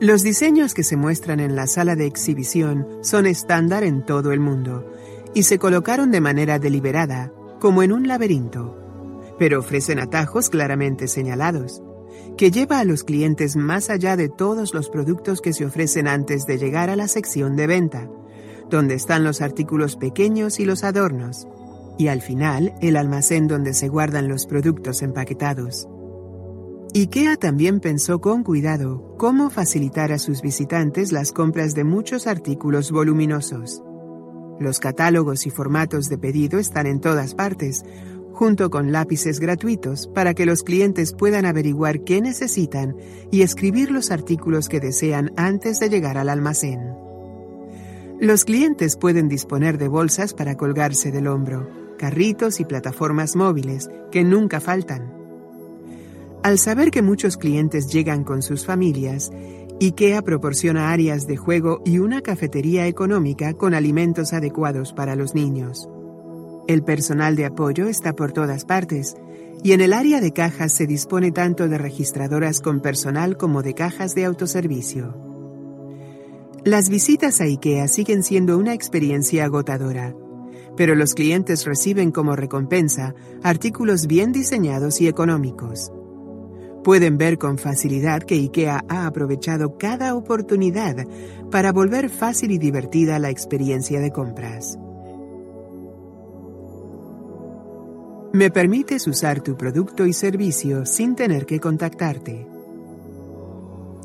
Los diseños que se muestran en la sala de exhibición son estándar en todo el mundo y se colocaron de manera deliberada, como en un laberinto, pero ofrecen atajos claramente señalados, que lleva a los clientes más allá de todos los productos que se ofrecen antes de llegar a la sección de venta, donde están los artículos pequeños y los adornos, y al final el almacén donde se guardan los productos empaquetados. IKEA también pensó con cuidado cómo facilitar a sus visitantes las compras de muchos artículos voluminosos. Los catálogos y formatos de pedido están en todas partes, junto con lápices gratuitos para que los clientes puedan averiguar qué necesitan y escribir los artículos que desean antes de llegar al almacén. Los clientes pueden disponer de bolsas para colgarse del hombro, carritos y plataformas móviles que nunca faltan. Al saber que muchos clientes llegan con sus familias, IKEA proporciona áreas de juego y una cafetería económica con alimentos adecuados para los niños. El personal de apoyo está por todas partes y en el área de cajas se dispone tanto de registradoras con personal como de cajas de autoservicio. Las visitas a IKEA siguen siendo una experiencia agotadora, pero los clientes reciben como recompensa artículos bien diseñados y económicos. Pueden ver con facilidad que IKEA ha aprovechado cada oportunidad para volver fácil y divertida la experiencia de compras. Me permites usar tu producto y servicio sin tener que contactarte.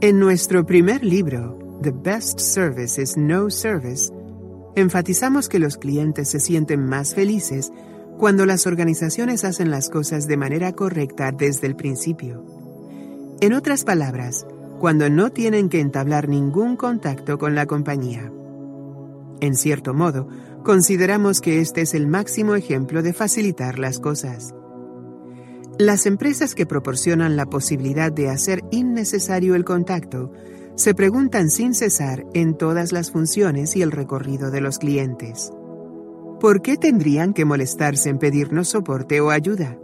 En nuestro primer libro, The Best Service is No Service, enfatizamos que los clientes se sienten más felices cuando las organizaciones hacen las cosas de manera correcta desde el principio. En otras palabras, cuando no tienen que entablar ningún contacto con la compañía. En cierto modo, consideramos que este es el máximo ejemplo de facilitar las cosas. Las empresas que proporcionan la posibilidad de hacer innecesario el contacto se preguntan sin cesar en todas las funciones y el recorrido de los clientes. ¿Por qué tendrían que molestarse en pedirnos soporte o ayuda?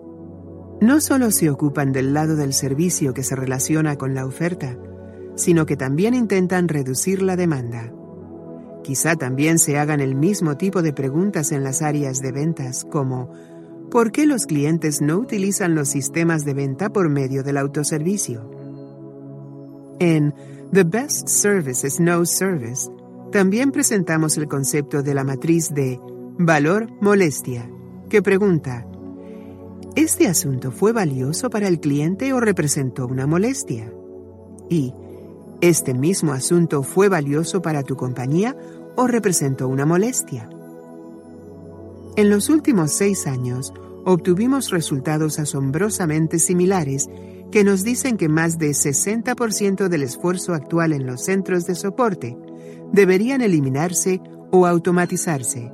no solo se ocupan del lado del servicio que se relaciona con la oferta, sino que también intentan reducir la demanda. Quizá también se hagan el mismo tipo de preguntas en las áreas de ventas, como ¿por qué los clientes no utilizan los sistemas de venta por medio del autoservicio? En The Best Service is No Service, también presentamos el concepto de la matriz de valor-molestia, que pregunta, ¿Este asunto fue valioso para el cliente o representó una molestia? Y, ¿este mismo asunto fue valioso para tu compañía o representó una molestia? En los últimos seis años, obtuvimos resultados asombrosamente similares que nos dicen que más de 60% del esfuerzo actual en los centros de soporte deberían eliminarse o automatizarse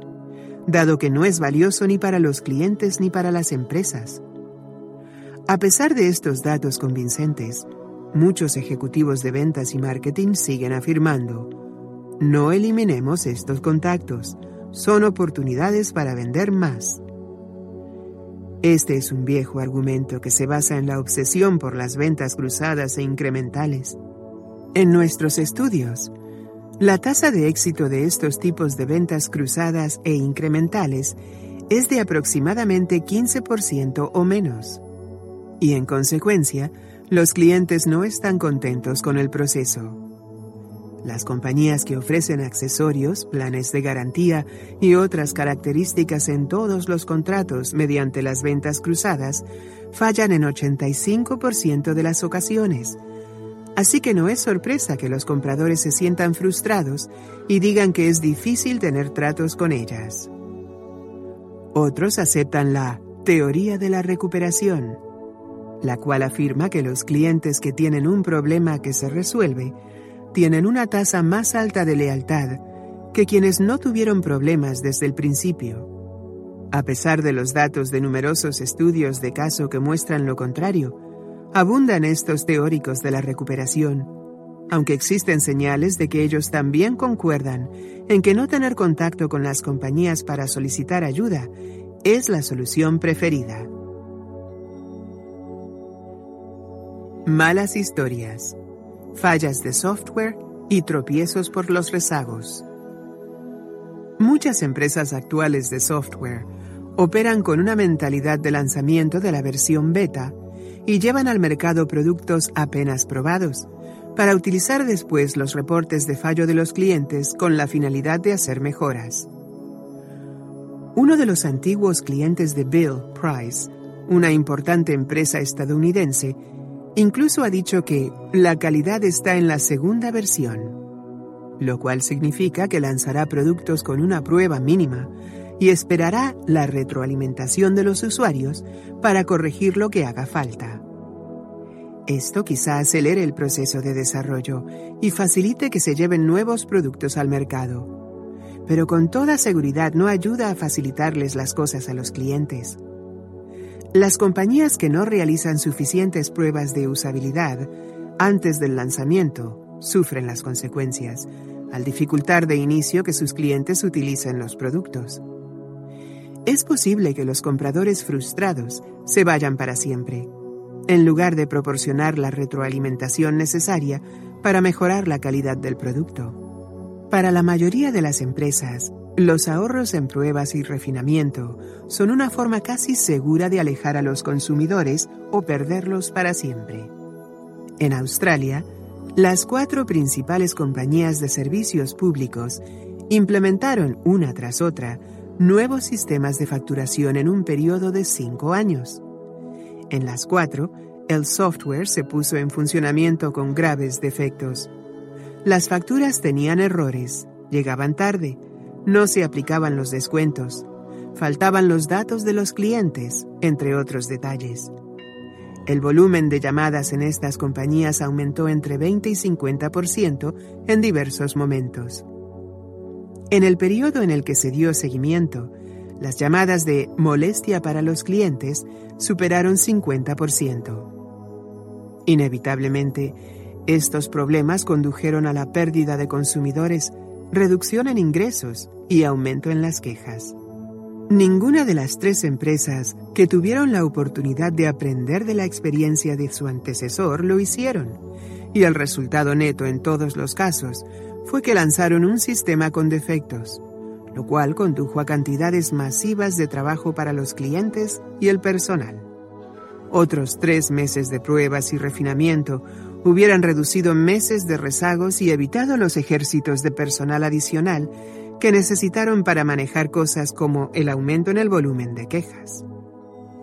dado que no es valioso ni para los clientes ni para las empresas. A pesar de estos datos convincentes, muchos ejecutivos de ventas y marketing siguen afirmando, no eliminemos estos contactos, son oportunidades para vender más. Este es un viejo argumento que se basa en la obsesión por las ventas cruzadas e incrementales. En nuestros estudios, la tasa de éxito de estos tipos de ventas cruzadas e incrementales es de aproximadamente 15% o menos. Y en consecuencia, los clientes no están contentos con el proceso. Las compañías que ofrecen accesorios, planes de garantía y otras características en todos los contratos mediante las ventas cruzadas fallan en 85% de las ocasiones Así que no es sorpresa que los compradores se sientan frustrados y digan que es difícil tener tratos con ellas. Otros aceptan la teoría de la recuperación, la cual afirma que los clientes que tienen un problema que se resuelve tienen una tasa más alta de lealtad que quienes no tuvieron problemas desde el principio. A pesar de los datos de numerosos estudios de caso que muestran lo contrario, Abundan estos teóricos de la recuperación, aunque existen señales de que ellos también concuerdan en que no tener contacto con las compañías para solicitar ayuda es la solución preferida. Malas historias, fallas de software y tropiezos por los rezagos. Muchas empresas actuales de software operan con una mentalidad de lanzamiento de la versión beta y llevan al mercado productos apenas probados, para utilizar después los reportes de fallo de los clientes con la finalidad de hacer mejoras. Uno de los antiguos clientes de Bill Price, una importante empresa estadounidense, Incluso ha dicho que la calidad está en la segunda versión, lo cual significa que lanzará productos con una prueba mínima y esperará la retroalimentación de los usuarios para corregir lo que haga falta. Esto quizá acelere el proceso de desarrollo y facilite que se lleven nuevos productos al mercado, pero con toda seguridad no ayuda a facilitarles las cosas a los clientes. Las compañías que no realizan suficientes pruebas de usabilidad antes del lanzamiento sufren las consecuencias, al dificultar de inicio que sus clientes utilicen los productos. Es posible que los compradores frustrados se vayan para siempre en lugar de proporcionar la retroalimentación necesaria para mejorar la calidad del producto. Para la mayoría de las empresas, los ahorros en pruebas y refinamiento son una forma casi segura de alejar a los consumidores o perderlos para siempre. En Australia, las cuatro principales compañías de servicios públicos implementaron una tras otra nuevos sistemas de facturación en un periodo de cinco años. En las cuatro, el software se puso en funcionamiento con graves defectos. Las facturas tenían errores, llegaban tarde, no se aplicaban los descuentos, faltaban los datos de los clientes, entre otros detalles. El volumen de llamadas en estas compañías aumentó entre 20 y 50% en diversos momentos. En el periodo en el que se dio seguimiento, las llamadas de molestia para los clientes superaron 50%. Inevitablemente, estos problemas condujeron a la pérdida de consumidores, reducción en ingresos y aumento en las quejas. Ninguna de las tres empresas que tuvieron la oportunidad de aprender de la experiencia de su antecesor lo hicieron, y el resultado neto en todos los casos fue que lanzaron un sistema con defectos, lo cual condujo a cantidades masivas de trabajo para los clientes y el personal. Otros tres meses de pruebas y refinamiento hubieran reducido meses de rezagos y evitado los ejércitos de personal adicional que necesitaron para manejar cosas como el aumento en el volumen de quejas.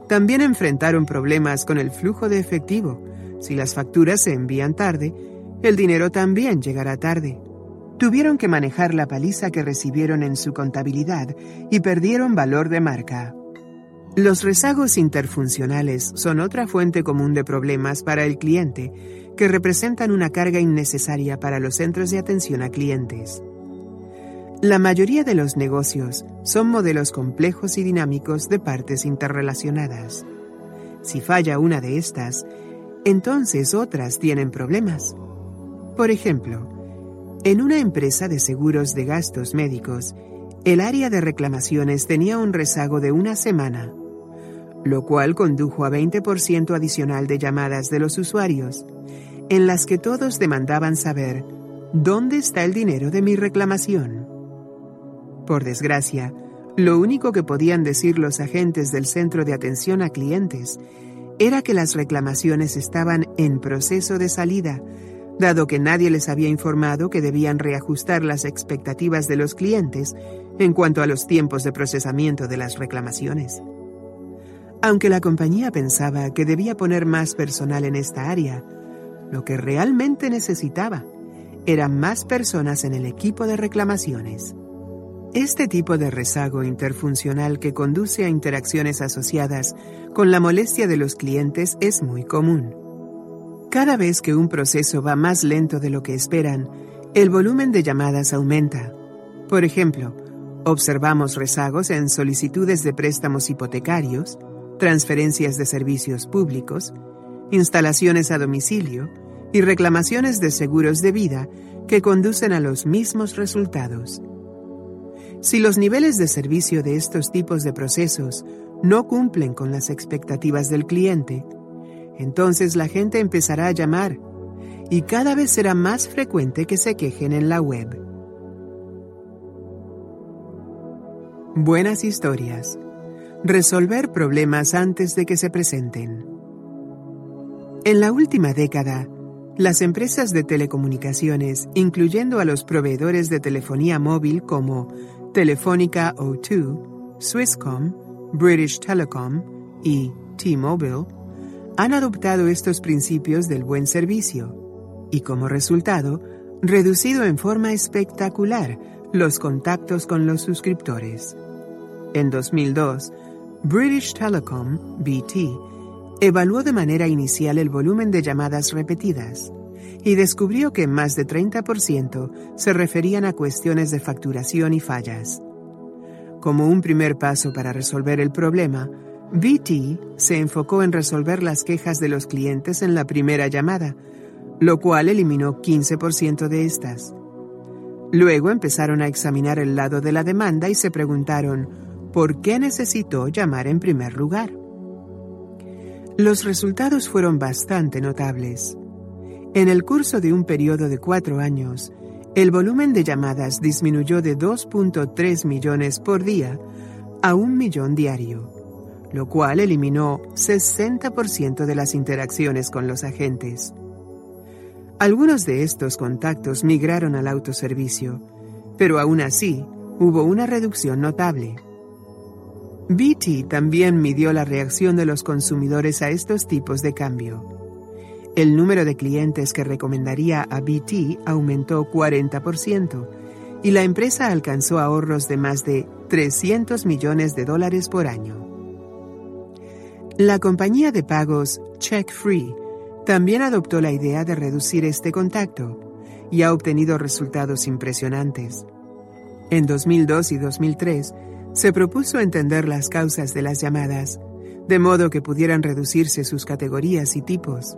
También enfrentaron problemas con el flujo de efectivo. Si las facturas se envían tarde, el dinero también llegará tarde. Tuvieron que manejar la paliza que recibieron en su contabilidad y perdieron valor de marca. Los rezagos interfuncionales son otra fuente común de problemas para el cliente que representan una carga innecesaria para los centros de atención a clientes. La mayoría de los negocios son modelos complejos y dinámicos de partes interrelacionadas. Si falla una de estas, entonces otras tienen problemas. Por ejemplo, en una empresa de seguros de gastos médicos, el área de reclamaciones tenía un rezago de una semana, lo cual condujo a 20% adicional de llamadas de los usuarios, en las que todos demandaban saber ¿dónde está el dinero de mi reclamación? Por desgracia, lo único que podían decir los agentes del centro de atención a clientes era que las reclamaciones estaban en proceso de salida dado que nadie les había informado que debían reajustar las expectativas de los clientes en cuanto a los tiempos de procesamiento de las reclamaciones. Aunque la compañía pensaba que debía poner más personal en esta área, lo que realmente necesitaba eran más personas en el equipo de reclamaciones. Este tipo de rezago interfuncional que conduce a interacciones asociadas con la molestia de los clientes es muy común. Cada vez que un proceso va más lento de lo que esperan, el volumen de llamadas aumenta. Por ejemplo, observamos rezagos en solicitudes de préstamos hipotecarios, transferencias de servicios públicos, instalaciones a domicilio y reclamaciones de seguros de vida que conducen a los mismos resultados. Si los niveles de servicio de estos tipos de procesos no cumplen con las expectativas del cliente, entonces la gente empezará a llamar y cada vez será más frecuente que se quejen en la web. Buenas historias. Resolver problemas antes de que se presenten. En la última década, las empresas de telecomunicaciones, incluyendo a los proveedores de telefonía móvil como Telefónica O2, Swisscom, British Telecom y T-Mobile, han adoptado estos principios del buen servicio y como resultado, reducido en forma espectacular los contactos con los suscriptores. En 2002, British Telecom, BT, evaluó de manera inicial el volumen de llamadas repetidas y descubrió que más de 30% se referían a cuestiones de facturación y fallas. Como un primer paso para resolver el problema, BT se enfocó en resolver las quejas de los clientes en la primera llamada, lo cual eliminó 15% de estas. Luego empezaron a examinar el lado de la demanda y se preguntaron, ¿por qué necesitó llamar en primer lugar? Los resultados fueron bastante notables. En el curso de un periodo de cuatro años, el volumen de llamadas disminuyó de 2.3 millones por día a un millón diario, lo cual eliminó 60% de las interacciones con los agentes. Algunos de estos contactos migraron al autoservicio, pero aún así hubo una reducción notable. BT también midió la reacción de los consumidores a estos tipos de cambio. El número de clientes que recomendaría a BT aumentó 40% y la empresa alcanzó ahorros de más de 300 millones de dólares por año. La compañía de pagos Check Free también adoptó la idea de reducir este contacto y ha obtenido resultados impresionantes. En 2002 y 2003 se propuso entender las causas de las llamadas, de modo que pudieran reducirse sus categorías y tipos.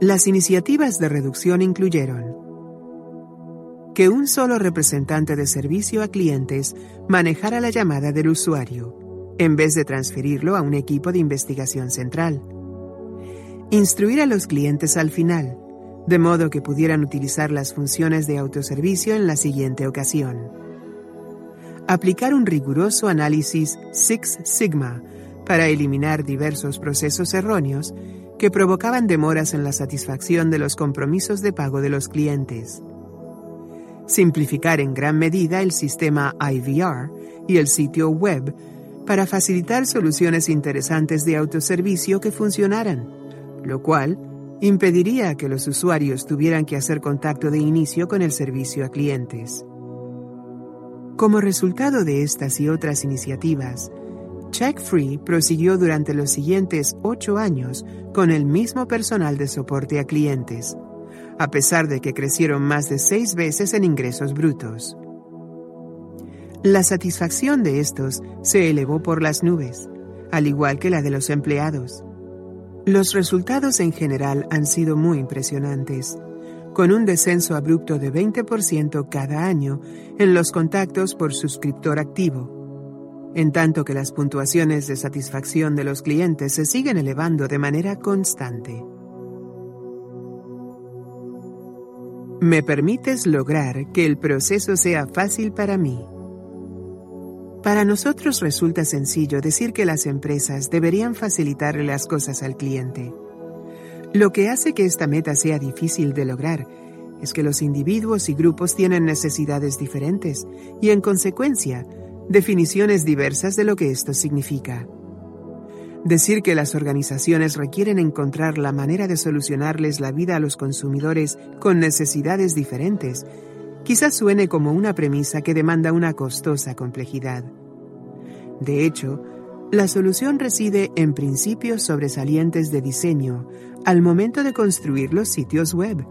Las iniciativas de reducción incluyeron que un solo representante de servicio a clientes manejara la llamada del usuario, en vez de transferirlo a un equipo de investigación central Instruir a los clientes al final, de modo que pudieran utilizar las funciones de autoservicio en la siguiente ocasión. Aplicar un riguroso análisis Six Sigma para eliminar diversos procesos erróneos que provocaban demoras en la satisfacción de los compromisos de pago de los clientes. Simplificar en gran medida el sistema IVR y el sitio web para facilitar soluciones interesantes de autoservicio que funcionaran lo cual impediría que los usuarios tuvieran que hacer contacto de inicio con el servicio a clientes. Como resultado de estas y otras iniciativas, Check Free prosiguió durante los siguientes ocho años con el mismo personal de soporte a clientes, a pesar de que crecieron más de seis veces en ingresos brutos. La satisfacción de estos se elevó por las nubes, al igual que la de los empleados. Los resultados en general han sido muy impresionantes, con un descenso abrupto de 20% cada año en los contactos por suscriptor activo, en tanto que las puntuaciones de satisfacción de los clientes se siguen elevando de manera constante. Me permites lograr que el proceso sea fácil para mí. Para nosotros resulta sencillo decir que las empresas deberían facilitarle las cosas al cliente. Lo que hace que esta meta sea difícil de lograr es que los individuos y grupos tienen necesidades diferentes y, en consecuencia, definiciones diversas de lo que esto significa. Decir que las organizaciones requieren encontrar la manera de solucionarles la vida a los consumidores con necesidades diferentes quizás suene como una premisa que demanda una costosa complejidad. De hecho, la solución reside en principios sobresalientes de diseño al momento de construir los sitios web,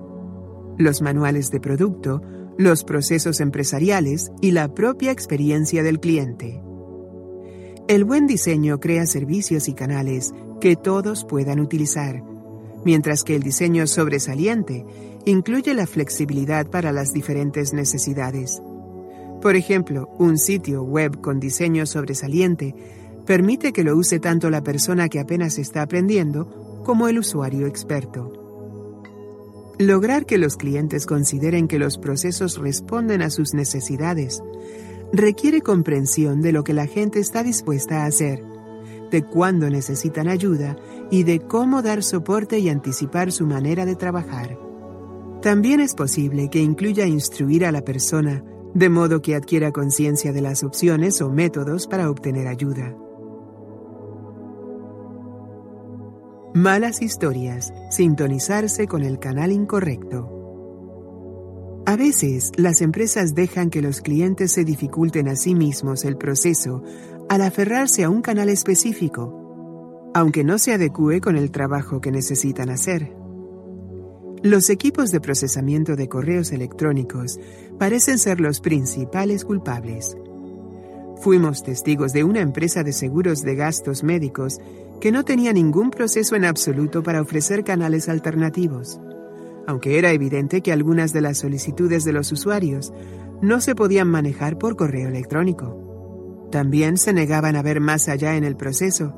los manuales de producto, los procesos empresariales y la propia experiencia del cliente. El buen diseño crea servicios y canales que todos puedan utilizar, mientras que el diseño sobresaliente incluye la flexibilidad para las diferentes necesidades. Por ejemplo, un sitio web con diseño sobresaliente permite que lo use tanto la persona que apenas está aprendiendo como el usuario experto. Lograr que los clientes consideren que los procesos responden a sus necesidades requiere comprensión de lo que la gente está dispuesta a hacer, de cuándo necesitan ayuda y de cómo dar soporte y anticipar su manera de trabajar. También es posible que incluya instruir a la persona, de modo que adquiera conciencia de las opciones o métodos para obtener ayuda. Malas historias, sintonizarse con el canal incorrecto. A veces, las empresas dejan que los clientes se dificulten a sí mismos el proceso al aferrarse a un canal específico, aunque no se adecue con el trabajo que necesitan hacer. Los equipos de procesamiento de correos electrónicos parecen ser los principales culpables. Fuimos testigos de una empresa de seguros de gastos médicos que no tenía ningún proceso en absoluto para ofrecer canales alternativos aunque era evidente que algunas de las solicitudes de los usuarios no se podían manejar por correo electrónico. También se negaban a ver más allá en el proceso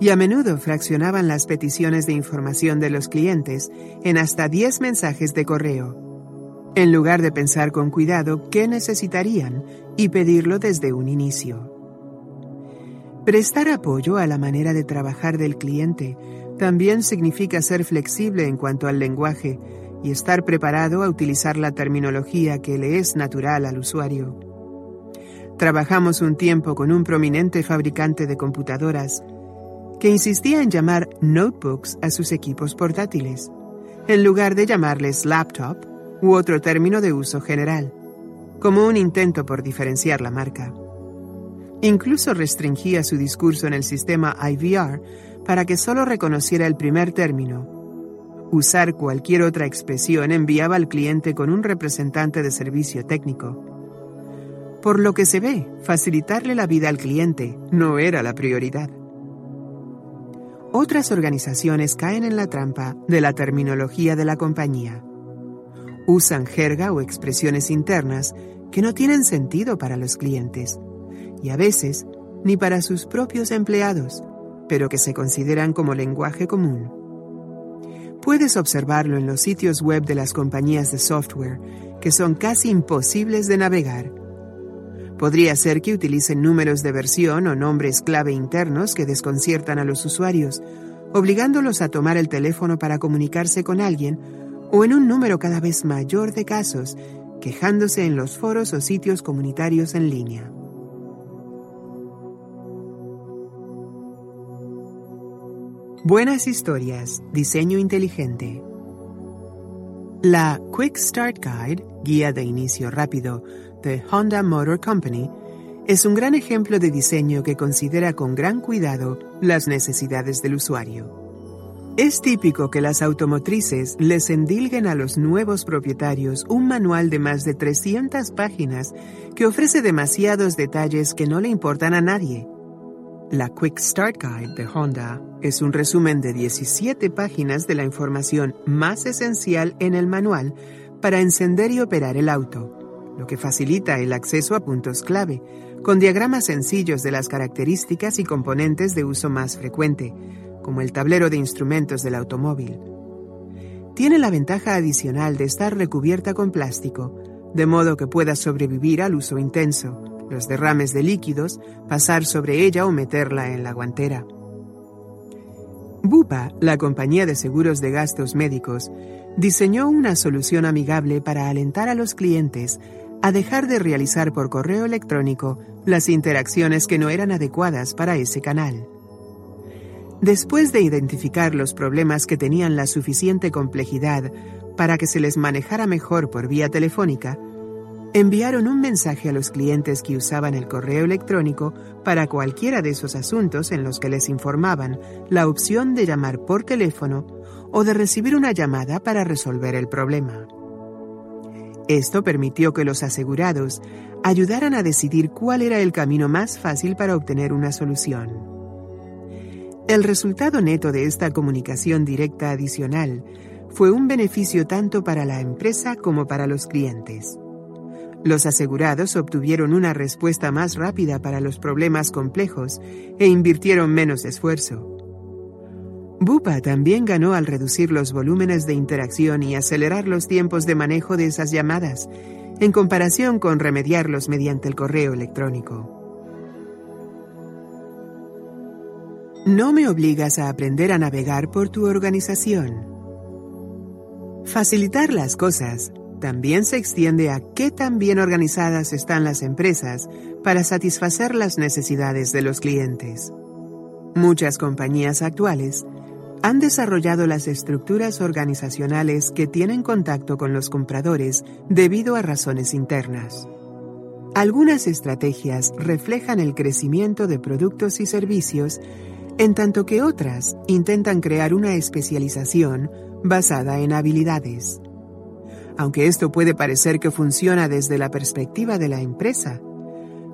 y a menudo fraccionaban las peticiones de información de los clientes en hasta 10 mensajes de correo, en lugar de pensar con cuidado qué necesitarían y pedirlo desde un inicio. Prestar apoyo a la manera de trabajar del cliente también significa ser flexible en cuanto al lenguaje y estar preparado a utilizar la terminología que le es natural al usuario. Trabajamos un tiempo con un prominente fabricante de computadoras que insistía en llamar notebooks a sus equipos portátiles, en lugar de llamarles laptop u otro término de uso general, como un intento por diferenciar la marca. Incluso restringía su discurso en el sistema IVR para que solo reconociera el primer término Usar cualquier otra expresión enviaba al cliente con un representante de servicio técnico. Por lo que se ve, facilitarle la vida al cliente no era la prioridad. Otras organizaciones caen en la trampa de la terminología de la compañía. Usan jerga o expresiones internas que no tienen sentido para los clientes y a veces ni para sus propios empleados, pero que se consideran como lenguaje común. Puedes observarlo en los sitios web de las compañías de software, que son casi imposibles de navegar. Podría ser que utilicen números de versión o nombres clave internos que desconciertan a los usuarios, obligándolos a tomar el teléfono para comunicarse con alguien, o en un número cada vez mayor de casos, quejándose en los foros o sitios comunitarios en línea. Buenas historias, diseño inteligente. La Quick Start Guide, guía de inicio rápido de Honda Motor Company, es un gran ejemplo de diseño que considera con gran cuidado las necesidades del usuario. Es típico que las automotrices les endilguen a los nuevos propietarios un manual de más de 300 páginas que ofrece demasiados detalles que no le importan a nadie la Quick Start Guide de Honda es un resumen de 17 páginas de la información más esencial en el manual para encender y operar el auto, lo que facilita el acceso a puntos clave, con diagramas sencillos de las características y componentes de uso más frecuente, como el tablero de instrumentos del automóvil. Tiene la ventaja adicional de estar recubierta con plástico, de modo que pueda sobrevivir al uso intenso los derrames de líquidos, pasar sobre ella o meterla en la guantera. Bupa, la compañía de seguros de gastos médicos, diseñó una solución amigable para alentar a los clientes a dejar de realizar por correo electrónico las interacciones que no eran adecuadas para ese canal. Después de identificar los problemas que tenían la suficiente complejidad para que se les manejara mejor por vía telefónica, enviaron un mensaje a los clientes que usaban el correo electrónico para cualquiera de esos asuntos en los que les informaban la opción de llamar por teléfono o de recibir una llamada para resolver el problema. Esto permitió que los asegurados ayudaran a decidir cuál era el camino más fácil para obtener una solución. El resultado neto de esta comunicación directa adicional fue un beneficio tanto para la empresa como para los clientes. Los asegurados obtuvieron una respuesta más rápida para los problemas complejos e invirtieron menos esfuerzo. Bupa también ganó al reducir los volúmenes de interacción y acelerar los tiempos de manejo de esas llamadas, en comparación con remediarlos mediante el correo electrónico. No me obligas a aprender a navegar por tu organización. Facilitar las cosas también se extiende a qué tan bien organizadas están las empresas para satisfacer las necesidades de los clientes. Muchas compañías actuales han desarrollado las estructuras organizacionales que tienen contacto con los compradores debido a razones internas. Algunas estrategias reflejan el crecimiento de productos y servicios, en tanto que otras intentan crear una especialización basada en habilidades. Aunque esto puede parecer que funciona desde la perspectiva de la empresa,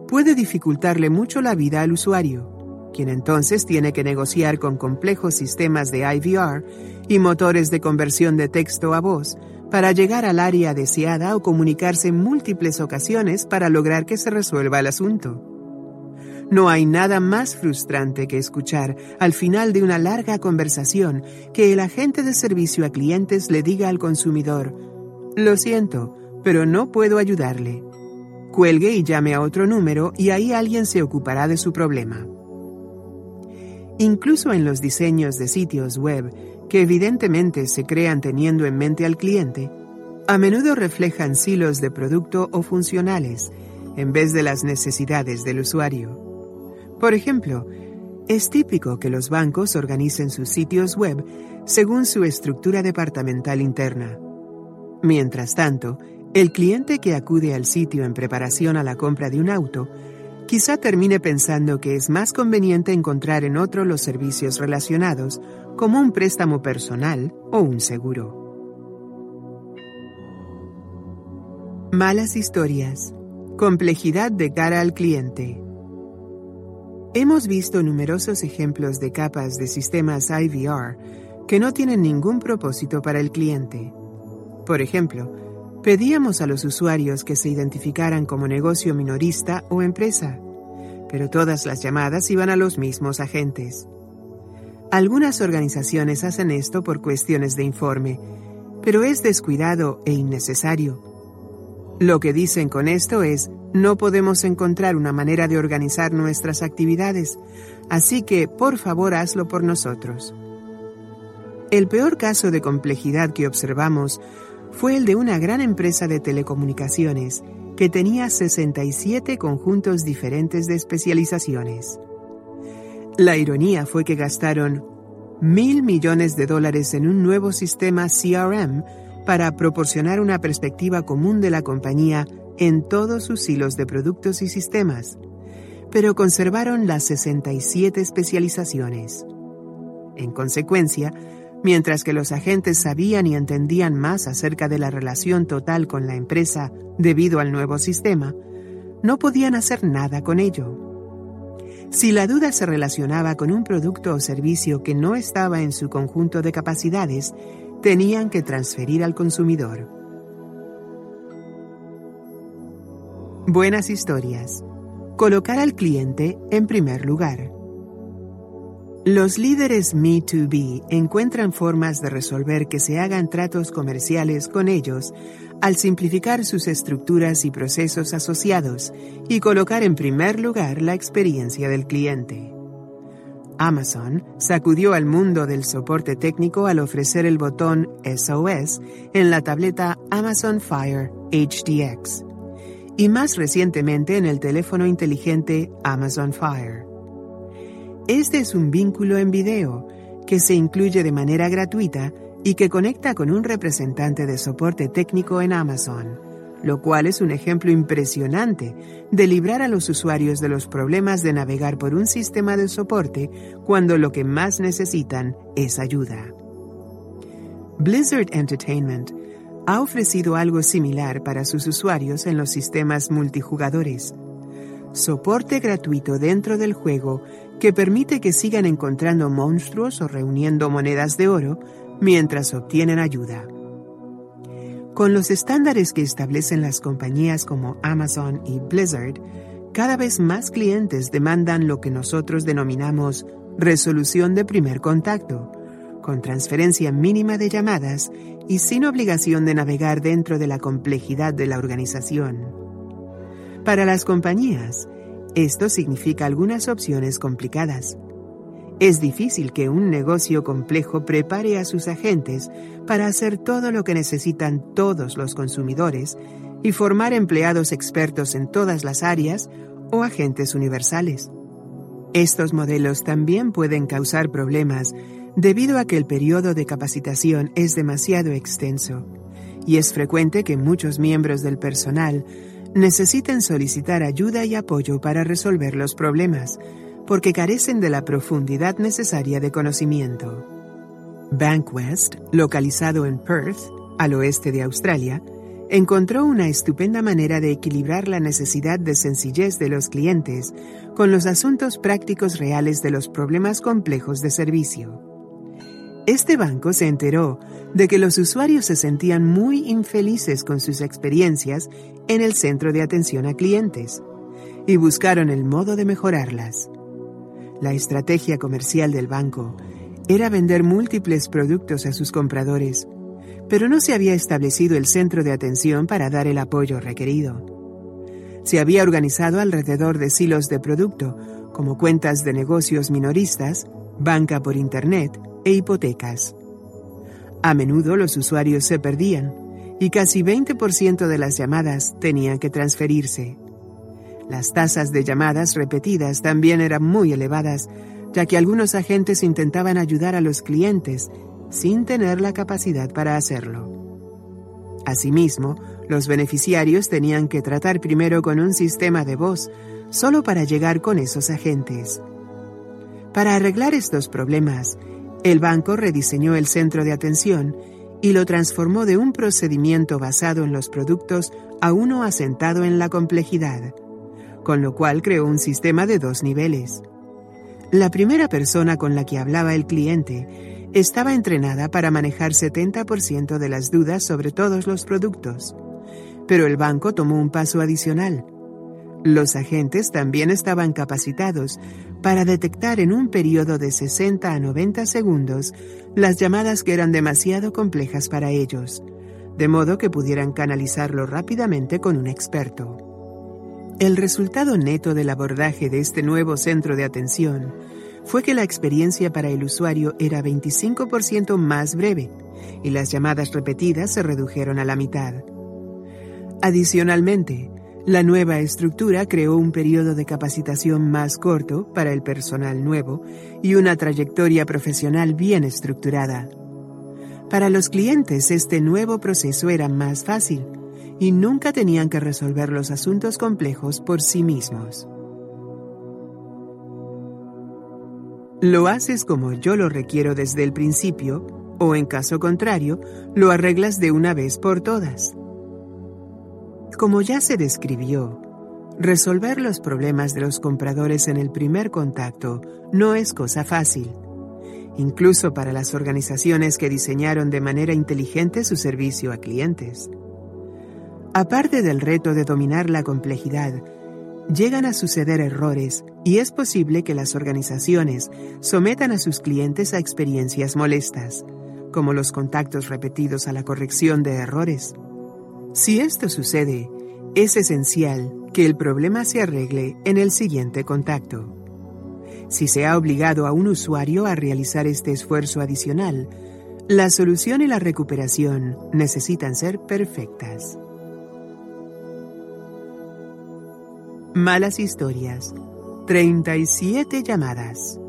puede dificultarle mucho la vida al usuario quien entonces tiene que negociar con complejos sistemas de IVR y motores de conversión de texto a voz para llegar al área deseada o comunicarse en múltiples ocasiones para lograr que se resuelva el asunto. No hay nada más frustrante que escuchar al final de una larga conversación que el agente de servicio a clientes le diga al consumidor, lo siento, pero no puedo ayudarle. Cuelgue y llame a otro número y ahí alguien se ocupará de su problema. Incluso en los diseños de sitios web, que evidentemente se crean teniendo en mente al cliente, a menudo reflejan silos de producto o funcionales, en vez de las necesidades del usuario. Por ejemplo, es típico que los bancos organicen sus sitios web según su estructura departamental interna. Mientras tanto, el cliente que acude al sitio en preparación a la compra de un auto quizá termine pensando que es más conveniente encontrar en otro los servicios relacionados, como un préstamo personal o un seguro. Malas historias. Complejidad de cara al cliente. Hemos visto numerosos ejemplos de capas de sistemas IVR que no tienen ningún propósito para el cliente. Por ejemplo, Pedíamos a los usuarios que se identificaran como negocio minorista o empresa, pero todas las llamadas iban a los mismos agentes. Algunas organizaciones hacen esto por cuestiones de informe, pero es descuidado e innecesario. Lo que dicen con esto es, no podemos encontrar una manera de organizar nuestras actividades, así que por favor hazlo por nosotros. El peor caso de complejidad que observamos fue el de una gran empresa de telecomunicaciones que tenía 67 conjuntos diferentes de especializaciones. La ironía fue que gastaron mil millones de dólares en un nuevo sistema CRM para proporcionar una perspectiva común de la compañía en todos sus hilos de productos y sistemas, pero conservaron las 67 especializaciones. En consecuencia, Mientras que los agentes sabían y entendían más acerca de la relación total con la empresa debido al nuevo sistema, no podían hacer nada con ello. Si la duda se relacionaba con un producto o servicio que no estaba en su conjunto de capacidades, tenían que transferir al consumidor. Buenas historias. Colocar al cliente en primer lugar. Los líderes Me2B encuentran formas de resolver que se hagan tratos comerciales con ellos al simplificar sus estructuras y procesos asociados y colocar en primer lugar la experiencia del cliente. Amazon sacudió al mundo del soporte técnico al ofrecer el botón SOS en la tableta Amazon Fire HDX y más recientemente en el teléfono inteligente Amazon Fire. Este es un vínculo en video que se incluye de manera gratuita y que conecta con un representante de soporte técnico en Amazon, lo cual es un ejemplo impresionante de librar a los usuarios de los problemas de navegar por un sistema de soporte cuando lo que más necesitan es ayuda. Blizzard Entertainment ha ofrecido algo similar para sus usuarios en los sistemas multijugadores. Soporte gratuito dentro del juego que permite que sigan encontrando monstruos o reuniendo monedas de oro mientras obtienen ayuda. Con los estándares que establecen las compañías como Amazon y Blizzard, cada vez más clientes demandan lo que nosotros denominamos resolución de primer contacto, con transferencia mínima de llamadas y sin obligación de navegar dentro de la complejidad de la organización. Para las compañías, esto significa algunas opciones complicadas. Es difícil que un negocio complejo prepare a sus agentes para hacer todo lo que necesitan todos los consumidores y formar empleados expertos en todas las áreas o agentes universales. Estos modelos también pueden causar problemas debido a que el periodo de capacitación es demasiado extenso y es frecuente que muchos miembros del personal necesiten solicitar ayuda y apoyo para resolver los problemas, porque carecen de la profundidad necesaria de conocimiento. Bankwest, localizado en Perth, al oeste de Australia, encontró una estupenda manera de equilibrar la necesidad de sencillez de los clientes con los asuntos prácticos reales de los problemas complejos de servicio. Este banco se enteró de que los usuarios se sentían muy infelices con sus experiencias en el centro de atención a clientes y buscaron el modo de mejorarlas. La estrategia comercial del banco era vender múltiples productos a sus compradores, pero no se había establecido el centro de atención para dar el apoyo requerido. Se había organizado alrededor de silos de producto, como cuentas de negocios minoristas, banca por Internet, e hipotecas. A menudo los usuarios se perdían y casi 20% de las llamadas tenían que transferirse. Las tasas de llamadas repetidas también eran muy elevadas, ya que algunos agentes intentaban ayudar a los clientes sin tener la capacidad para hacerlo. Asimismo, los beneficiarios tenían que tratar primero con un sistema de voz solo para llegar con esos agentes. Para arreglar estos problemas, el banco rediseñó el centro de atención y lo transformó de un procedimiento basado en los productos a uno asentado en la complejidad, con lo cual creó un sistema de dos niveles. La primera persona con la que hablaba el cliente estaba entrenada para manejar 70% de las dudas sobre todos los productos, pero el banco tomó un paso adicional los agentes también estaban capacitados para detectar en un periodo de 60 a 90 segundos las llamadas que eran demasiado complejas para ellos, de modo que pudieran canalizarlo rápidamente con un experto. El resultado neto del abordaje de este nuevo centro de atención fue que la experiencia para el usuario era 25% más breve y las llamadas repetidas se redujeron a la mitad. Adicionalmente, la nueva estructura creó un periodo de capacitación más corto para el personal nuevo y una trayectoria profesional bien estructurada. Para los clientes este nuevo proceso era más fácil y nunca tenían que resolver los asuntos complejos por sí mismos. Lo haces como yo lo requiero desde el principio o en caso contrario, lo arreglas de una vez por todas. Como ya se describió, resolver los problemas de los compradores en el primer contacto no es cosa fácil, incluso para las organizaciones que diseñaron de manera inteligente su servicio a clientes. Aparte del reto de dominar la complejidad, llegan a suceder errores y es posible que las organizaciones sometan a sus clientes a experiencias molestas, como los contactos repetidos a la corrección de errores si esto sucede, es esencial que el problema se arregle en el siguiente contacto. Si se ha obligado a un usuario a realizar este esfuerzo adicional, la solución y la recuperación necesitan ser perfectas. Malas historias. 37 llamadas.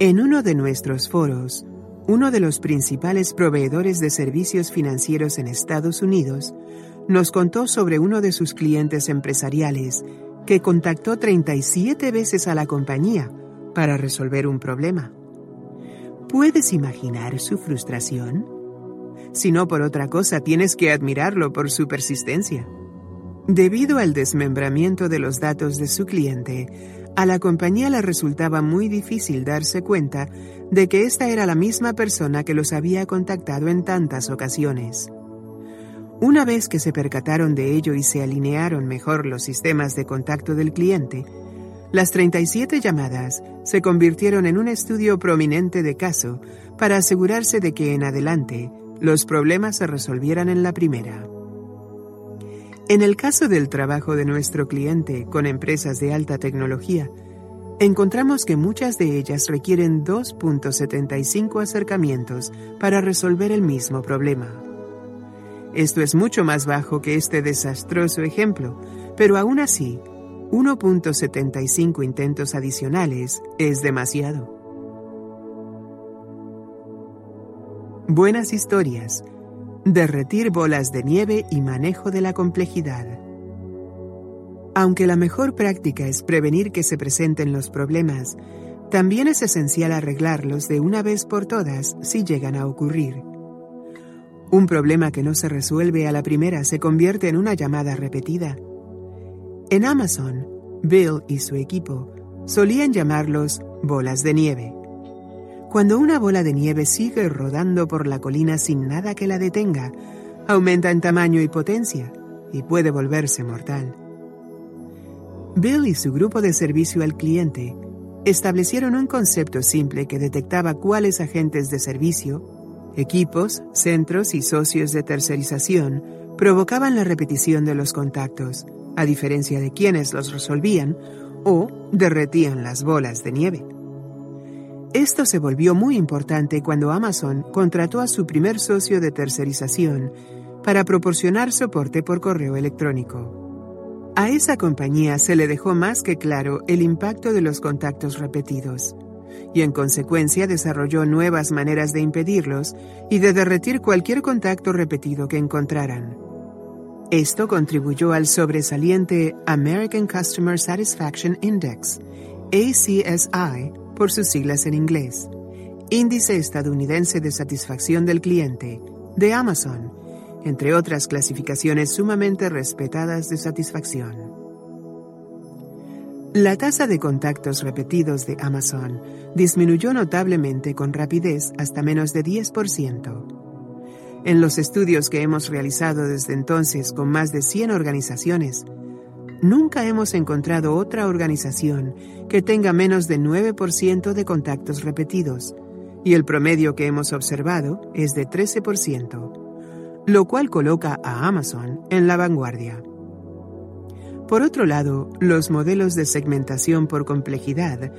En uno de nuestros foros, uno de los principales proveedores de servicios financieros en Estados Unidos, nos contó sobre uno de sus clientes empresariales que contactó 37 veces a la compañía para resolver un problema. ¿Puedes imaginar su frustración? Si no por otra cosa, tienes que admirarlo por su persistencia. Debido al desmembramiento de los datos de su cliente, a la compañía le resultaba muy difícil darse cuenta de que esta era la misma persona que los había contactado en tantas ocasiones. Una vez que se percataron de ello y se alinearon mejor los sistemas de contacto del cliente, las 37 llamadas se convirtieron en un estudio prominente de caso para asegurarse de que en adelante los problemas se resolvieran en la primera. En el caso del trabajo de nuestro cliente con empresas de alta tecnología, encontramos que muchas de ellas requieren 2.75 acercamientos para resolver el mismo problema. Esto es mucho más bajo que este desastroso ejemplo, pero aún así, 1.75 intentos adicionales es demasiado. buenas historias, derretir bolas de nieve y manejo de la complejidad. Aunque la mejor práctica es prevenir que se presenten los problemas, también es esencial arreglarlos de una vez por todas si llegan a ocurrir. Un problema que no se resuelve a la primera se convierte en una llamada repetida. En Amazon, Bill y su equipo solían llamarlos bolas de nieve. Cuando una bola de nieve sigue rodando por la colina sin nada que la detenga, aumenta en tamaño y potencia y puede volverse mortal. Bill y su grupo de servicio al cliente establecieron un concepto simple que detectaba cuáles agentes de servicio Equipos, centros y socios de tercerización provocaban la repetición de los contactos, a diferencia de quienes los resolvían o derretían las bolas de nieve. Esto se volvió muy importante cuando Amazon contrató a su primer socio de tercerización para proporcionar soporte por correo electrónico. A esa compañía se le dejó más que claro el impacto de los contactos repetidos y en consecuencia desarrolló nuevas maneras de impedirlos y de derretir cualquier contacto repetido que encontraran. Esto contribuyó al sobresaliente American Customer Satisfaction Index, ACSI por sus siglas en inglés, Índice Estadounidense de Satisfacción del Cliente, de Amazon, entre otras clasificaciones sumamente respetadas de satisfacción. La tasa de contactos repetidos de Amazon disminuyó notablemente con rapidez hasta menos de 10%. En los estudios que hemos realizado desde entonces con más de 100 organizaciones, nunca hemos encontrado otra organización que tenga menos de 9% de contactos repetidos, y el promedio que hemos observado es de 13%, lo cual coloca a Amazon en la vanguardia. Por otro lado, los modelos de segmentación por complejidad,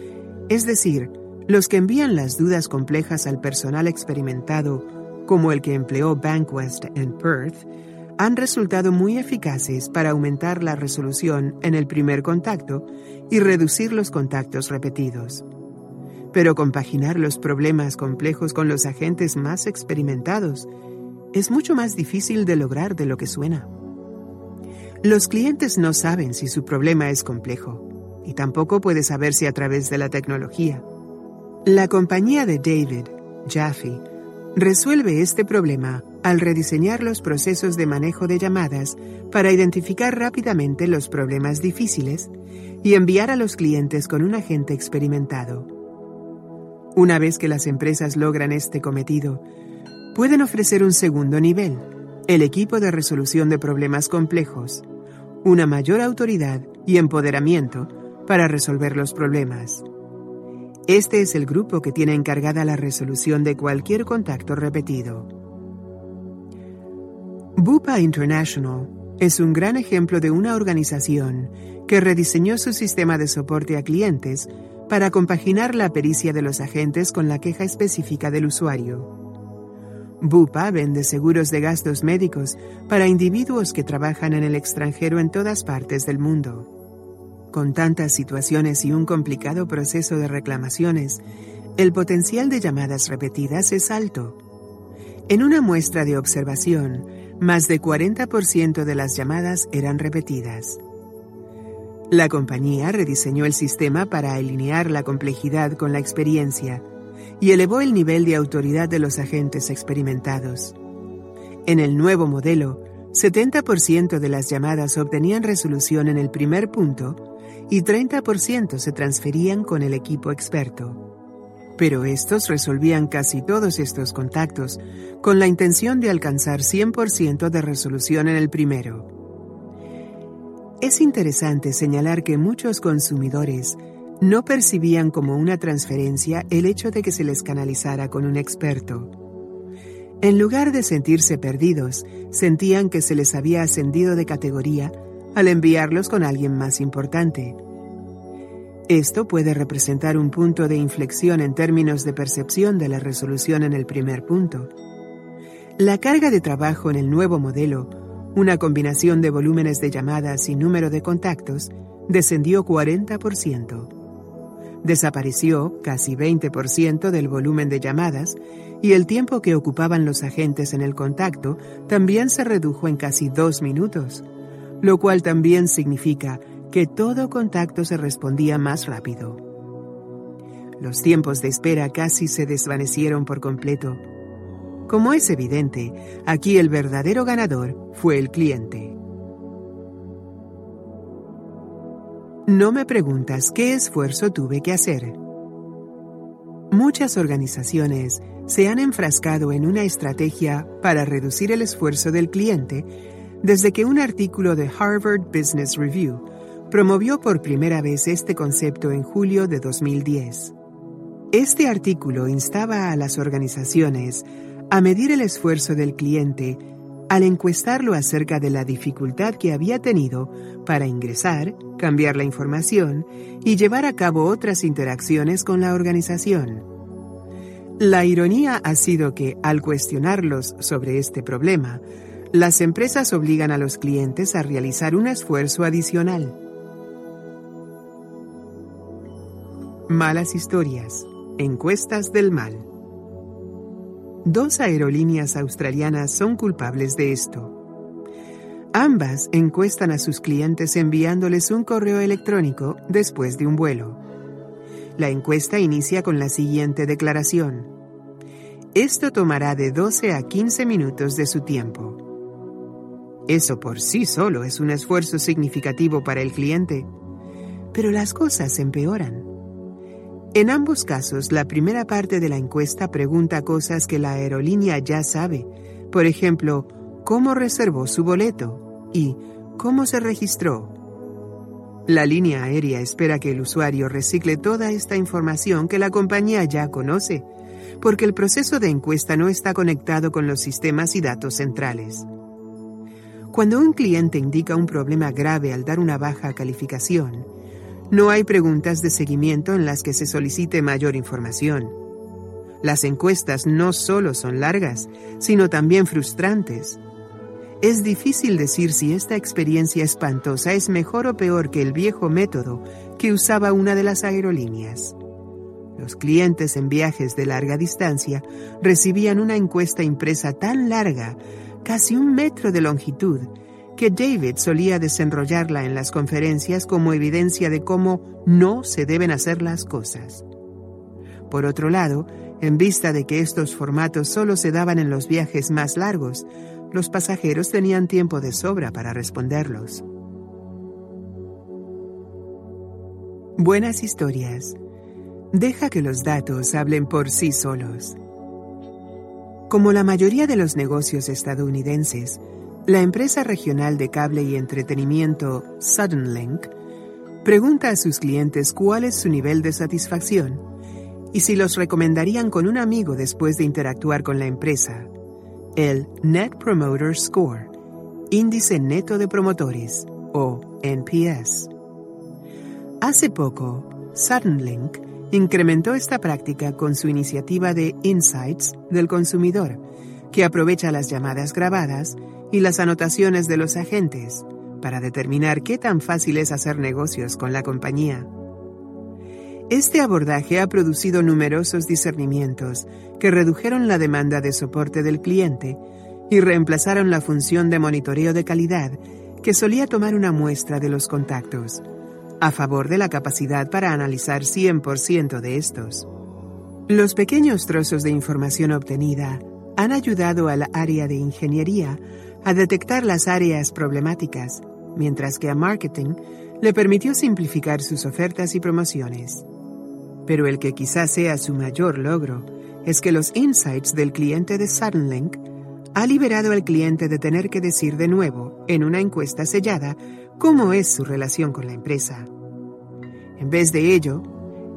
es decir, los que envían las dudas complejas al personal experimentado, como el que empleó Bankwest en Perth, han resultado muy eficaces para aumentar la resolución en el primer contacto y reducir los contactos repetidos. Pero compaginar los problemas complejos con los agentes más experimentados es mucho más difícil de lograr de lo que suena. Los clientes no saben si su problema es complejo y tampoco puede saberse a través de la tecnología. La compañía de David, Jaffe, resuelve este problema al rediseñar los procesos de manejo de llamadas para identificar rápidamente los problemas difíciles y enviar a los clientes con un agente experimentado. Una vez que las empresas logran este cometido, pueden ofrecer un segundo nivel, el equipo de resolución de problemas complejos, una mayor autoridad y empoderamiento para resolver los problemas. Este es el grupo que tiene encargada la resolución de cualquier contacto repetido. Bupa International es un gran ejemplo de una organización que rediseñó su sistema de soporte a clientes para compaginar la pericia de los agentes con la queja específica del usuario. Bupa vende seguros de gastos médicos para individuos que trabajan en el extranjero en todas partes del mundo. Con tantas situaciones y un complicado proceso de reclamaciones, el potencial de llamadas repetidas es alto. En una muestra de observación, más de 40% de las llamadas eran repetidas. La compañía rediseñó el sistema para alinear la complejidad con la experiencia y elevó el nivel de autoridad de los agentes experimentados. En el nuevo modelo, 70% de las llamadas obtenían resolución en el primer punto y 30% se transferían con el equipo experto. Pero estos resolvían casi todos estos contactos con la intención de alcanzar 100% de resolución en el primero. Es interesante señalar que muchos consumidores no percibían como una transferencia el hecho de que se les canalizara con un experto. En lugar de sentirse perdidos, sentían que se les había ascendido de categoría al enviarlos con alguien más importante. Esto puede representar un punto de inflexión en términos de percepción de la resolución en el primer punto. La carga de trabajo en el nuevo modelo, una combinación de volúmenes de llamadas y número de contactos, descendió 40%. Desapareció casi 20% del volumen de llamadas y el tiempo que ocupaban los agentes en el contacto también se redujo en casi dos minutos, lo cual también significa que todo contacto se respondía más rápido. Los tiempos de espera casi se desvanecieron por completo. Como es evidente, aquí el verdadero ganador fue el cliente. No me preguntas qué esfuerzo tuve que hacer. Muchas organizaciones se han enfrascado en una estrategia para reducir el esfuerzo del cliente desde que un artículo de Harvard Business Review promovió por primera vez este concepto en julio de 2010. Este artículo instaba a las organizaciones a medir el esfuerzo del cliente al encuestarlo acerca de la dificultad que había tenido para ingresar, cambiar la información y llevar a cabo otras interacciones con la organización. La ironía ha sido que, al cuestionarlos sobre este problema, las empresas obligan a los clientes a realizar un esfuerzo adicional. Malas historias. Encuestas del mal. Dos aerolíneas australianas son culpables de esto. Ambas encuestan a sus clientes enviándoles un correo electrónico después de un vuelo. La encuesta inicia con la siguiente declaración. Esto tomará de 12 a 15 minutos de su tiempo. Eso por sí solo es un esfuerzo significativo para el cliente, pero las cosas empeoran. En ambos casos, la primera parte de la encuesta pregunta cosas que la aerolínea ya sabe. Por ejemplo, cómo reservó su boleto y cómo se registró. La línea aérea espera que el usuario recicle toda esta información que la compañía ya conoce, porque el proceso de encuesta no está conectado con los sistemas y datos centrales. Cuando un cliente indica un problema grave al dar una baja calificación, no hay preguntas de seguimiento en las que se solicite mayor información. Las encuestas no solo son largas, sino también frustrantes. Es difícil decir si esta experiencia espantosa es mejor o peor que el viejo método que usaba una de las aerolíneas. Los clientes en viajes de larga distancia recibían una encuesta impresa tan larga, casi un metro de longitud, que David solía desenrollarla en las conferencias como evidencia de cómo no se deben hacer las cosas. Por otro lado, en vista de que estos formatos solo se daban en los viajes más largos, los pasajeros tenían tiempo de sobra para responderlos. Buenas historias. Deja que los datos hablen por sí solos. Como la mayoría de los negocios estadounidenses, la empresa regional de cable y entretenimiento Suddenlink pregunta a sus clientes cuál es su nivel de satisfacción y si los recomendarían con un amigo después de interactuar con la empresa. El Net Promoter Score, índice neto de promotores, o NPS. Hace poco, Suddenlink incrementó esta práctica con su iniciativa de Insights del consumidor, que aprovecha las llamadas grabadas y las anotaciones de los agentes para determinar qué tan fácil es hacer negocios con la compañía. Este abordaje ha producido numerosos discernimientos que redujeron la demanda de soporte del cliente y reemplazaron la función de monitoreo de calidad que solía tomar una muestra de los contactos, a favor de la capacidad para analizar 100% de estos. Los pequeños trozos de información obtenida han ayudado al área de ingeniería a detectar las áreas problemáticas, mientras que a marketing le permitió simplificar sus ofertas y promociones. Pero el que quizás sea su mayor logro es que los insights del cliente de Suddenlink ha liberado al cliente de tener que decir de nuevo, en una encuesta sellada, cómo es su relación con la empresa. En vez de ello,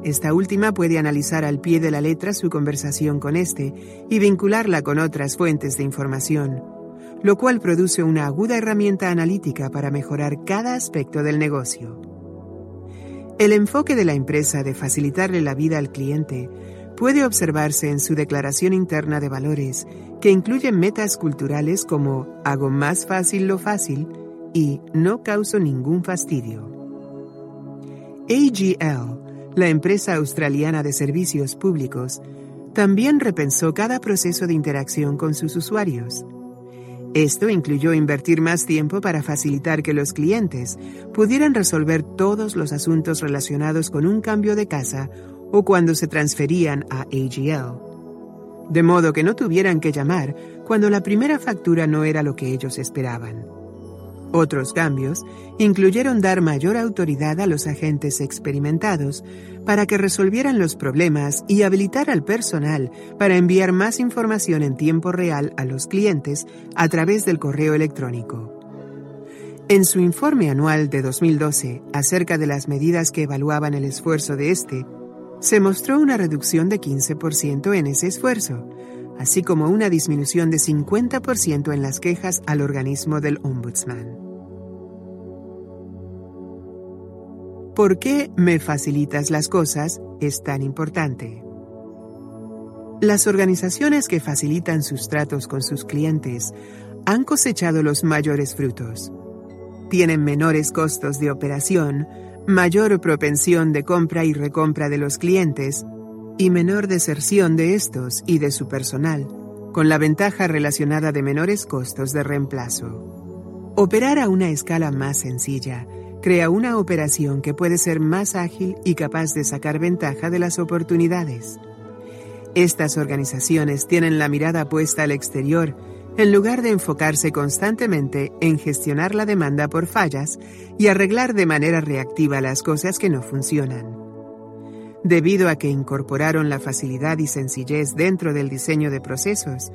esta última puede analizar al pie de la letra su conversación con este y vincularla con otras fuentes de información, lo cual produce una aguda herramienta analítica para mejorar cada aspecto del negocio. El enfoque de la empresa de facilitarle la vida al cliente puede observarse en su declaración interna de valores, que incluyen metas culturales como hago más fácil lo fácil y no causo ningún fastidio. AGL la empresa australiana de servicios públicos, también repensó cada proceso de interacción con sus usuarios. Esto incluyó invertir más tiempo para facilitar que los clientes pudieran resolver todos los asuntos relacionados con un cambio de casa o cuando se transferían a AGL. De modo que no tuvieran que llamar cuando la primera factura no era lo que ellos esperaban. Otros cambios incluyeron dar mayor autoridad a los agentes experimentados para que resolvieran los problemas y habilitar al personal para enviar más información en tiempo real a los clientes a través del correo electrónico. En su informe anual de 2012 acerca de las medidas que evaluaban el esfuerzo de este, se mostró una reducción de 15% en ese esfuerzo, así como una disminución de 50% en las quejas al organismo del Ombudsman. ¿Por qué me facilitas las cosas es tan importante? Las organizaciones que facilitan sus tratos con sus clientes han cosechado los mayores frutos. Tienen menores costos de operación, mayor propensión de compra y recompra de los clientes y menor deserción de estos y de su personal, con la ventaja relacionada de menores costos de reemplazo. Operar a una escala más sencilla crea una operación que puede ser más ágil y capaz de sacar ventaja de las oportunidades. Estas organizaciones tienen la mirada puesta al exterior en lugar de enfocarse constantemente en gestionar la demanda por fallas y arreglar de manera reactiva las cosas que no funcionan. Debido a que incorporaron la facilidad y sencillez dentro del diseño de procesos,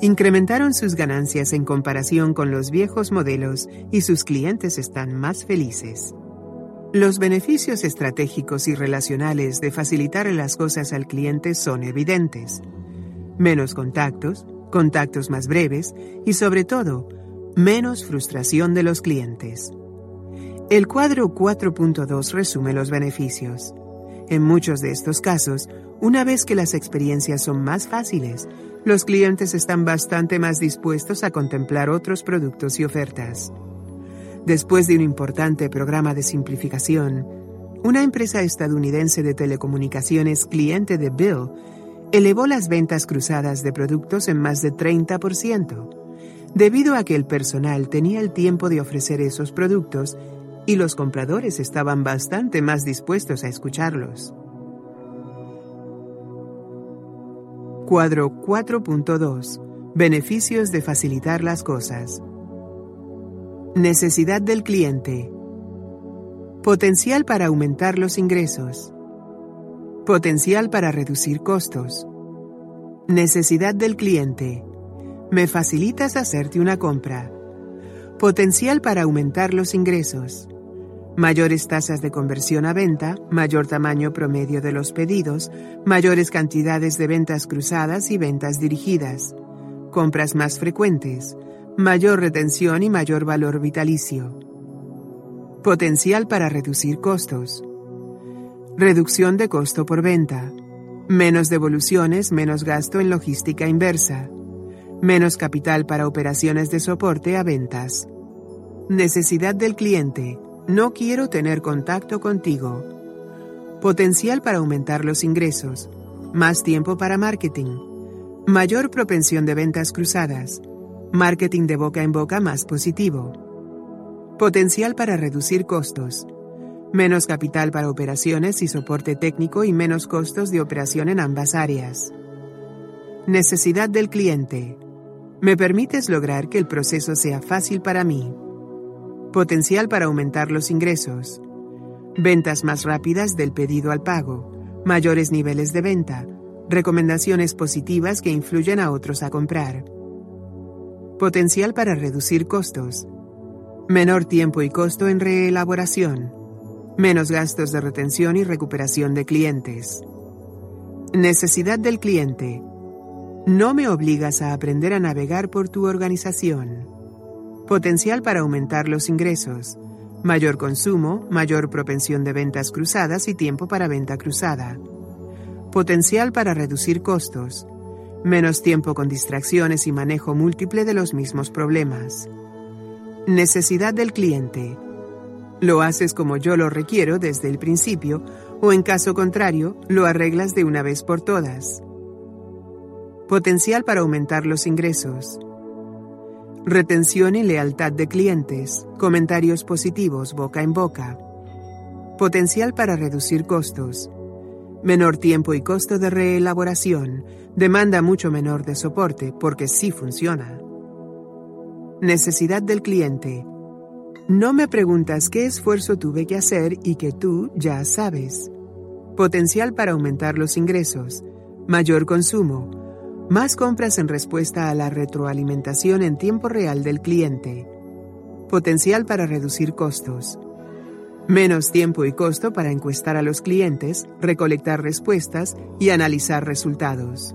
incrementaron sus ganancias en comparación con los viejos modelos y sus clientes están más felices. Los beneficios estratégicos y relacionales de facilitar las cosas al cliente son evidentes. Menos contactos, contactos más breves y sobre todo, menos frustración de los clientes. El cuadro 4.2 resume los beneficios. En muchos de estos casos, una vez que las experiencias son más fáciles, los clientes están bastante más dispuestos a contemplar otros productos y ofertas. Después de un importante programa de simplificación, una empresa estadounidense de telecomunicaciones cliente de Bill elevó las ventas cruzadas de productos en más de 30%, debido a que el personal tenía el tiempo de ofrecer esos productos y los compradores estaban bastante más dispuestos a escucharlos. Cuadro 4.2. Beneficios de facilitar las cosas. Necesidad del cliente. Potencial para aumentar los ingresos. Potencial para reducir costos. Necesidad del cliente. Me facilitas hacerte una compra. Potencial para aumentar los ingresos. Mayores tasas de conversión a venta, mayor tamaño promedio de los pedidos, mayores cantidades de ventas cruzadas y ventas dirigidas. Compras más frecuentes, mayor retención y mayor valor vitalicio. Potencial para reducir costos. Reducción de costo por venta. Menos devoluciones, menos gasto en logística inversa. Menos capital para operaciones de soporte a ventas. Necesidad del cliente. No quiero tener contacto contigo. Potencial para aumentar los ingresos. Más tiempo para marketing. Mayor propensión de ventas cruzadas. Marketing de boca en boca más positivo. Potencial para reducir costos menos capital para operaciones y soporte técnico y menos costos de operación en ambas áreas. Necesidad del cliente. Me permites lograr que el proceso sea fácil para mí. Potencial para aumentar los ingresos. Ventas más rápidas del pedido al pago. Mayores niveles de venta. Recomendaciones positivas que influyen a otros a comprar. Potencial para reducir costos. Menor tiempo y costo en reelaboración menos gastos de retención y recuperación de clientes. Necesidad del cliente. No me obligas a aprender a navegar por tu organización. Potencial para aumentar los ingresos. Mayor consumo, mayor propensión de ventas cruzadas y tiempo para venta cruzada. Potencial para reducir costos. Menos tiempo con distracciones y manejo múltiple de los mismos problemas. Necesidad del cliente lo haces como yo lo requiero desde el principio o en caso contrario, lo arreglas de una vez por todas. Potencial para aumentar los ingresos. Retención y lealtad de clientes, comentarios positivos boca en boca. Potencial para reducir costos. Menor tiempo y costo de reelaboración, demanda mucho menor de soporte porque sí funciona. Necesidad del cliente. No me preguntas qué esfuerzo tuve que hacer y que tú ya sabes. Potencial para aumentar los ingresos. Mayor consumo. Más compras en respuesta a la retroalimentación en tiempo real del cliente. Potencial para reducir costos. Menos tiempo y costo para encuestar a los clientes, recolectar respuestas y analizar resultados.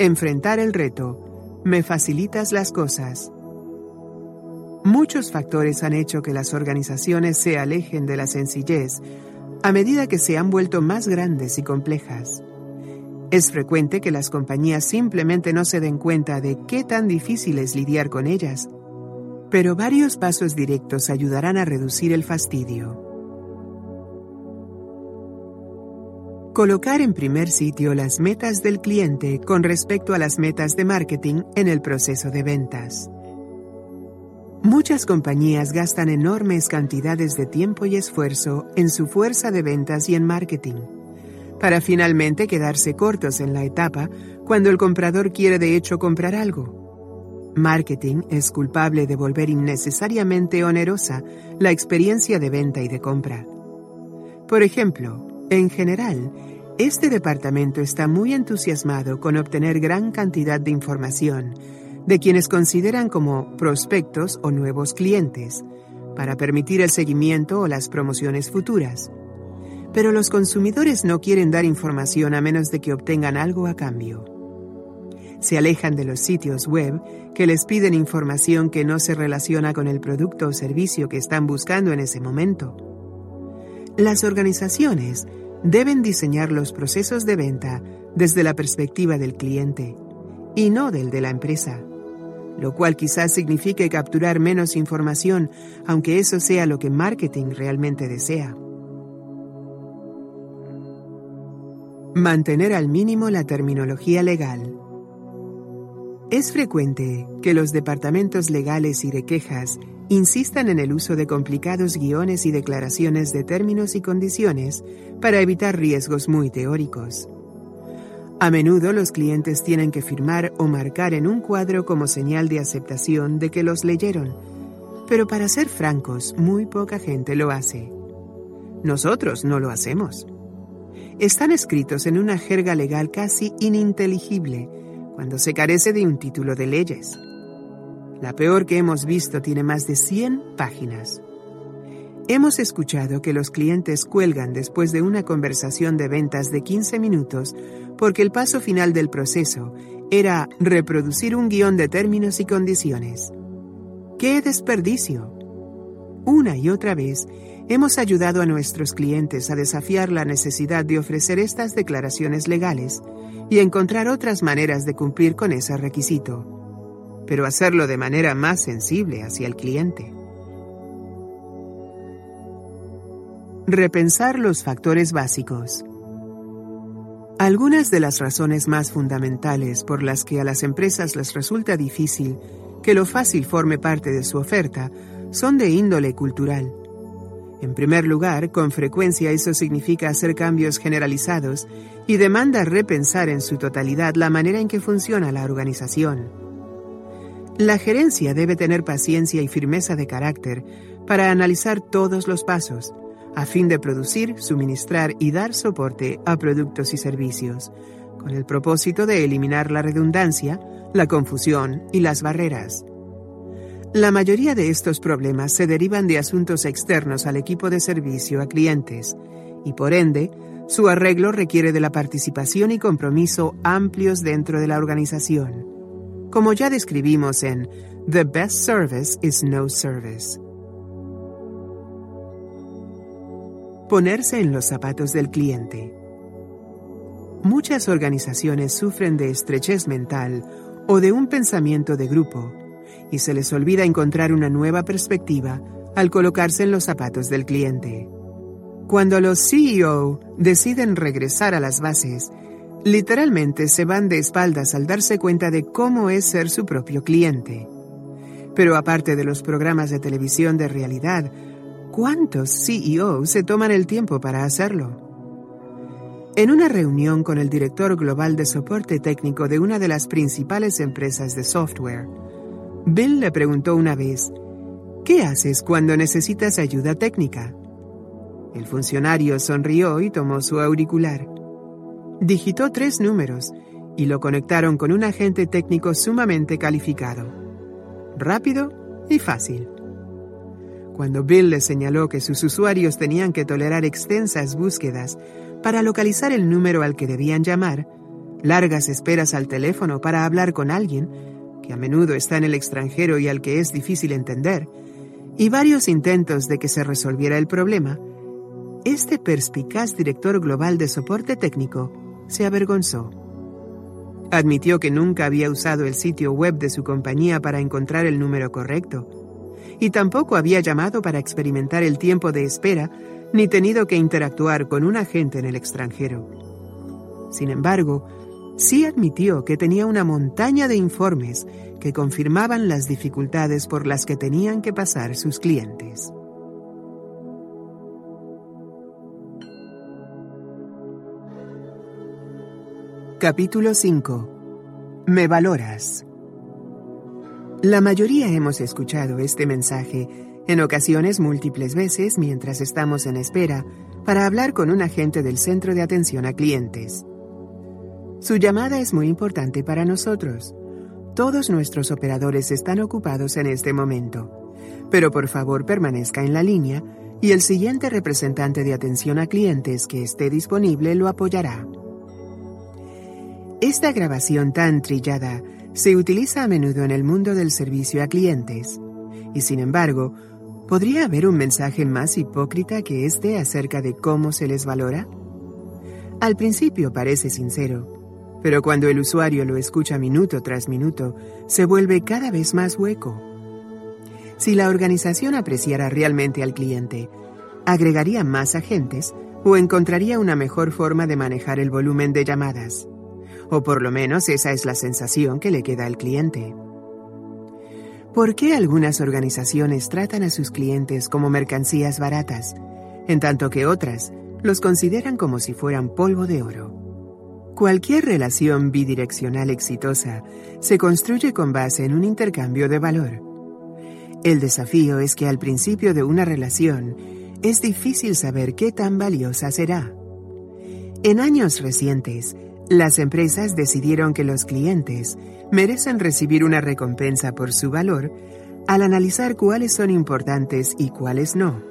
Enfrentar el reto. Me facilitas las cosas. Muchos factores han hecho que las organizaciones se alejen de la sencillez a medida que se han vuelto más grandes y complejas. Es frecuente que las compañías simplemente no se den cuenta de qué tan difícil es lidiar con ellas pero varios pasos directos ayudarán a reducir el fastidio. Colocar en primer sitio las metas del cliente con respecto a las metas de marketing en el proceso de ventas. Muchas compañías gastan enormes cantidades de tiempo y esfuerzo en su fuerza de ventas y en marketing, para finalmente quedarse cortos en la etapa cuando el comprador quiere de hecho comprar algo. Marketing es culpable de volver innecesariamente onerosa la experiencia de venta y de compra. Por ejemplo, en general, este departamento está muy entusiasmado con obtener gran cantidad de información de quienes consideran como prospectos o nuevos clientes para permitir el seguimiento o las promociones futuras. Pero los consumidores no quieren dar información a menos de que obtengan algo a cambio se alejan de los sitios web que les piden información que no se relaciona con el producto o servicio que están buscando en ese momento. Las organizaciones deben diseñar los procesos de venta desde la perspectiva del cliente y no del de la empresa, lo cual quizás signifique capturar menos información, aunque eso sea lo que marketing realmente desea. Mantener al mínimo la terminología legal. Es frecuente que los departamentos legales y de quejas insistan en el uso de complicados guiones y declaraciones de términos y condiciones para evitar riesgos muy teóricos. A menudo los clientes tienen que firmar o marcar en un cuadro como señal de aceptación de que los leyeron, pero para ser francos, muy poca gente lo hace. Nosotros no lo hacemos. Están escritos en una jerga legal casi ininteligible, cuando se carece de un título de leyes. La peor que hemos visto tiene más de 100 páginas. Hemos escuchado que los clientes cuelgan después de una conversación de ventas de 15 minutos porque el paso final del proceso era reproducir un guion de términos y condiciones. ¡Qué desperdicio! Una y otra vez hemos ayudado a nuestros clientes a desafiar la necesidad de ofrecer estas declaraciones legales y encontrar otras maneras de cumplir con ese requisito, pero hacerlo de manera más sensible hacia el cliente. Repensar los factores básicos. Algunas de las razones más fundamentales por las que a las empresas les resulta difícil que lo fácil forme parte de su oferta son de índole cultural. En primer lugar, con frecuencia eso significa hacer cambios generalizados y demanda repensar en su totalidad la manera en que funciona la organización. La gerencia debe tener paciencia y firmeza de carácter para analizar todos los pasos, a fin de producir, suministrar y dar soporte a productos y servicios, con el propósito de eliminar la redundancia, la confusión y las barreras. La mayoría de estos problemas se derivan de asuntos externos al equipo de servicio a clientes y por ende, su arreglo requiere de la participación y compromiso amplios dentro de la organización. Como ya describimos en The Best Service is No Service. Ponerse en los zapatos del cliente. Muchas organizaciones sufren de estrechez mental o de un pensamiento de grupo y se les olvida encontrar una nueva perspectiva al colocarse en los zapatos del cliente. Cuando los CEO deciden regresar a las bases, literalmente se van de espaldas al darse cuenta de cómo es ser su propio cliente. Pero aparte de los programas de televisión de realidad, ¿cuántos CEO se toman el tiempo para hacerlo? En una reunión con el director global de soporte técnico de una de las principales empresas de software, Bill le preguntó una vez, ¿qué haces cuando necesitas ayuda técnica? El funcionario sonrió y tomó su auricular. Digitó tres números y lo conectaron con un agente técnico sumamente calificado. Rápido y fácil. Cuando Bill le señaló que sus usuarios tenían que tolerar extensas búsquedas para localizar el número al que debían llamar, largas esperas al teléfono para hablar con alguien, que a menudo está en el extranjero y al que es difícil entender, y varios intentos de que se resolviera el problema, este perspicaz director global de soporte técnico se avergonzó. Admitió que nunca había usado el sitio web de su compañía para encontrar el número correcto, y tampoco había llamado para experimentar el tiempo de espera ni tenido que interactuar con un agente en el extranjero. Sin embargo, sí admitió que tenía una montaña de informes que confirmaban las dificultades por las que tenían que pasar sus clientes. Capítulo 5 Me valoras. La mayoría hemos escuchado este mensaje en ocasiones múltiples veces mientras estamos en espera para hablar con un agente del centro de atención a clientes. Su llamada es muy importante para nosotros. Todos nuestros operadores están ocupados en este momento, pero por favor permanezca en la línea y el siguiente representante de atención a clientes que esté disponible lo apoyará. Esta grabación tan trillada se utiliza a menudo en el mundo del servicio a clientes, y sin embargo, ¿Podría haber un mensaje más hipócrita que este acerca de cómo se les valora? Al principio parece sincero, pero cuando el usuario lo escucha minuto tras minuto, se vuelve cada vez más hueco. Si la organización apreciara realmente al cliente, agregaría más agentes o encontraría una mejor forma de manejar el volumen de llamadas. O por lo menos esa es la sensación que le queda al cliente. ¿Por qué algunas organizaciones tratan a sus clientes como mercancías baratas, en tanto que otras los consideran como si fueran polvo de oro? Cualquier relación bidireccional exitosa se construye con base en un intercambio de valor. El desafío es que al principio de una relación es difícil saber qué tan valiosa será. En años recientes, las empresas decidieron que los clientes merecen recibir una recompensa por su valor al analizar cuáles son importantes y cuáles no,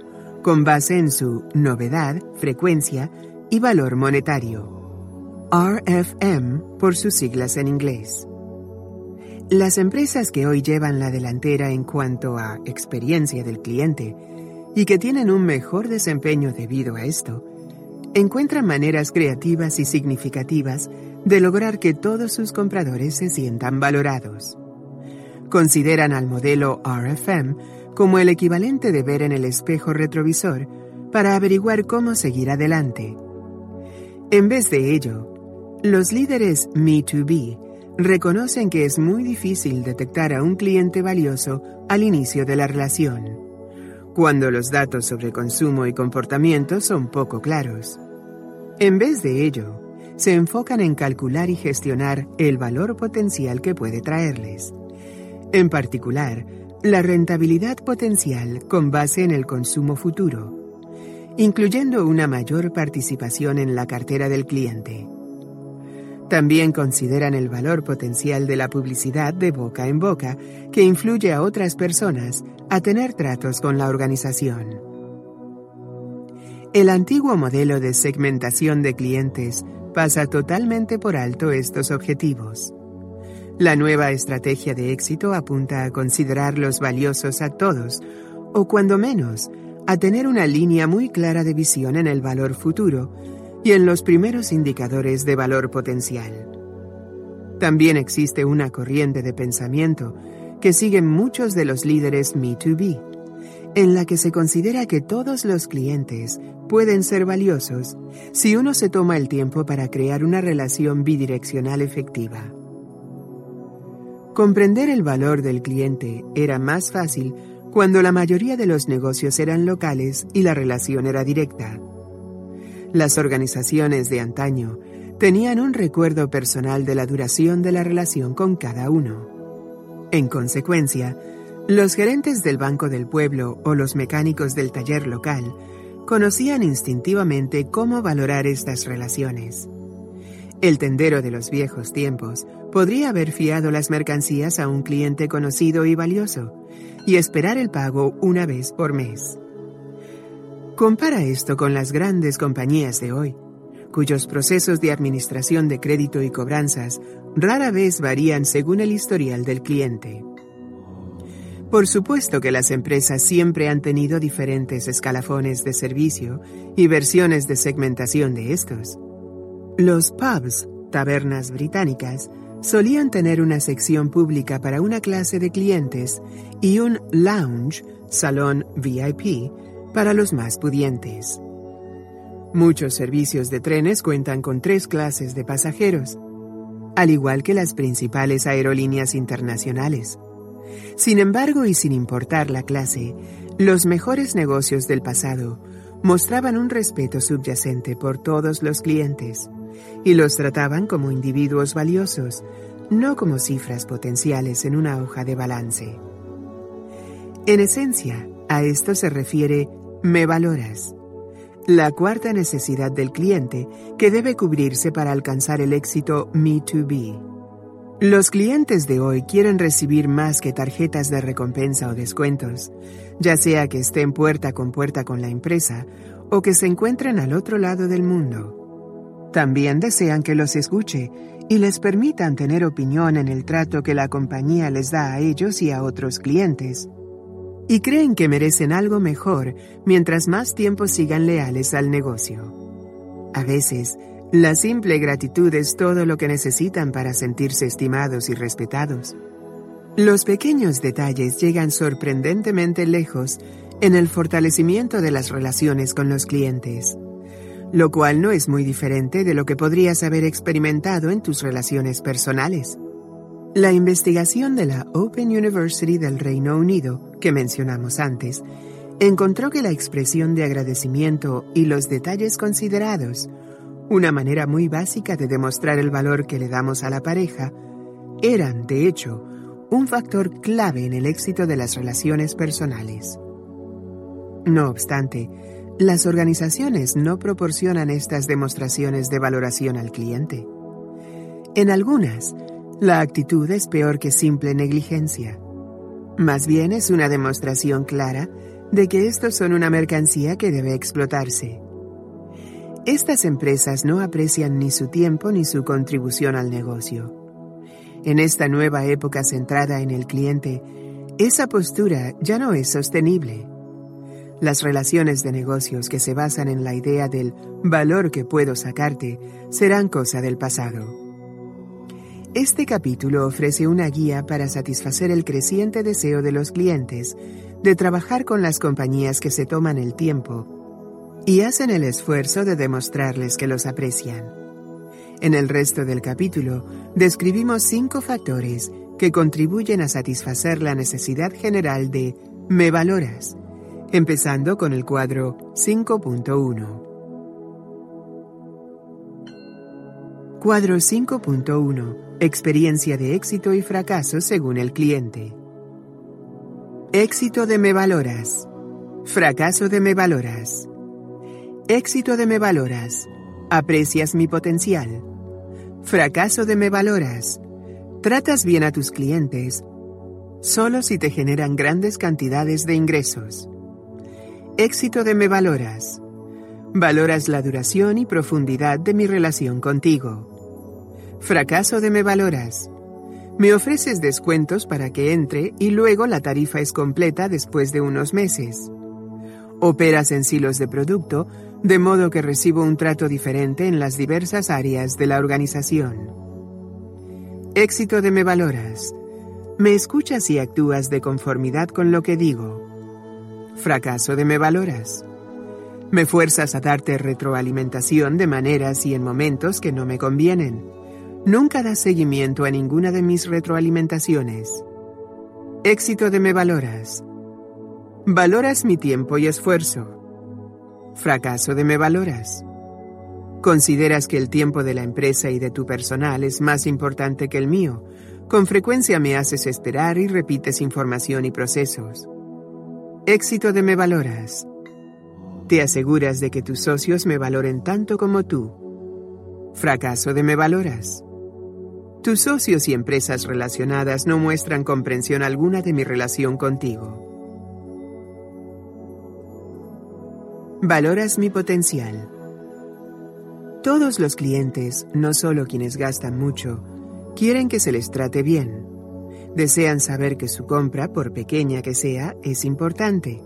con base en su novedad, frecuencia y valor monetario. RFM por sus siglas en inglés. Las empresas que hoy llevan la delantera en cuanto a experiencia del cliente y que tienen un mejor desempeño debido a esto, encuentran maneras creativas y significativas de lograr que todos sus compradores se sientan valorados. Consideran al modelo RFM como el equivalente de ver en el espejo retrovisor para averiguar cómo seguir adelante. En vez de ello, los líderes Me2B reconocen que es muy difícil detectar a un cliente valioso al inicio de la relación, cuando los datos sobre consumo y comportamiento son poco claros. En vez de ello, se enfocan en calcular y gestionar el valor potencial que puede traerles. En particular, la rentabilidad potencial con base en el consumo futuro, incluyendo una mayor participación en la cartera del cliente. También consideran el valor potencial de la publicidad de boca en boca que influye a otras personas a tener tratos con la organización. El antiguo modelo de segmentación de clientes pasa totalmente por alto estos objetivos. La nueva estrategia de éxito apunta a considerar los valiosos a todos, o cuando menos, a tener una línea muy clara de visión en el valor futuro y en los primeros indicadores de valor potencial. También existe una corriente de pensamiento que siguen muchos de los líderes Me2B en la que se considera que todos los clientes pueden ser valiosos si uno se toma el tiempo para crear una relación bidireccional efectiva. Comprender el valor del cliente era más fácil cuando la mayoría de los negocios eran locales y la relación era directa. Las organizaciones de antaño tenían un recuerdo personal de la duración de la relación con cada uno. En consecuencia, los gerentes del Banco del Pueblo o los mecánicos del taller local conocían instintivamente cómo valorar estas relaciones. El tendero de los viejos tiempos podría haber fiado las mercancías a un cliente conocido y valioso y esperar el pago una vez por mes. Compara esto con las grandes compañías de hoy, cuyos procesos de administración de crédito y cobranzas rara vez varían según el historial del cliente. Por supuesto que las empresas siempre han tenido diferentes escalafones de servicio y versiones de segmentación de estos. Los pubs, tabernas británicas, solían tener una sección pública para una clase de clientes y un lounge, salón VIP, para los más pudientes. Muchos servicios de trenes cuentan con tres clases de pasajeros, al igual que las principales aerolíneas internacionales. Sin embargo, y sin importar la clase, los mejores negocios del pasado mostraban un respeto subyacente por todos los clientes y los trataban como individuos valiosos, no como cifras potenciales en una hoja de balance. En esencia, a esto se refiere me valoras, la cuarta necesidad del cliente que debe cubrirse para alcanzar el éxito Me2B. Los clientes de hoy quieren recibir más que tarjetas de recompensa o descuentos, ya sea que estén puerta con puerta con la empresa o que se encuentren al otro lado del mundo. También desean que los escuche y les permitan tener opinión en el trato que la compañía les da a ellos y a otros clientes. Y creen que merecen algo mejor mientras más tiempo sigan leales al negocio. A veces, la simple gratitud es todo lo que necesitan para sentirse estimados y respetados. Los pequeños detalles llegan sorprendentemente lejos en el fortalecimiento de las relaciones con los clientes, lo cual no es muy diferente de lo que podrías haber experimentado en tus relaciones personales. La investigación de la Open University del Reino Unido, que mencionamos antes, encontró que la expresión de agradecimiento y los detalles considerados una manera muy básica de demostrar el valor que le damos a la pareja, eran, de hecho, un factor clave en el éxito de las relaciones personales. No obstante, las organizaciones no proporcionan estas demostraciones de valoración al cliente. En algunas, la actitud es peor que simple negligencia. Más bien es una demostración clara de que estos son una mercancía que debe explotarse. Estas empresas no aprecian ni su tiempo ni su contribución al negocio. En esta nueva época centrada en el cliente, esa postura ya no es sostenible. Las relaciones de negocios que se basan en la idea del valor que puedo sacarte serán cosa del pasado. Este capítulo ofrece una guía para satisfacer el creciente deseo de los clientes de trabajar con las compañías que se toman el tiempo y hacen el esfuerzo de demostrarles que los aprecian. En el resto del capítulo describimos cinco factores que contribuyen a satisfacer la necesidad general de me valoras, empezando con el cuadro 5.1. Cuadro 5.1. Experiencia de éxito y fracaso según el cliente. Éxito de me valoras. Fracaso de me valoras. Éxito de me valoras. Aprecias mi potencial. Fracaso de me valoras. Tratas bien a tus clientes solo si te generan grandes cantidades de ingresos. Éxito de me valoras. Valoras la duración y profundidad de mi relación contigo. Fracaso de me valoras. Me ofreces descuentos para que entre y luego la tarifa es completa después de unos meses. Operas en silos de producto de modo que recibo un trato diferente en las diversas áreas de la organización. Éxito de me valoras. Me escuchas y actúas de conformidad con lo que digo. Fracaso de me valoras. Me fuerzas a darte retroalimentación de maneras y en momentos que no me convienen. Nunca das seguimiento a ninguna de mis retroalimentaciones. Éxito de me valoras. Valoras mi tiempo y esfuerzo. Fracaso de me valoras. Consideras que el tiempo de la empresa y de tu personal es más importante que el mío. Con frecuencia me haces esperar y repites información y procesos. Éxito de me valoras. Te aseguras de que tus socios me valoren tanto como tú. Fracaso de me valoras. Tus socios y empresas relacionadas no muestran comprensión alguna de mi relación contigo. Valoras mi potencial. Todos los clientes, no solo quienes gastan mucho, quieren que se les trate bien. Desean saber que su compra, por pequeña que sea, es importante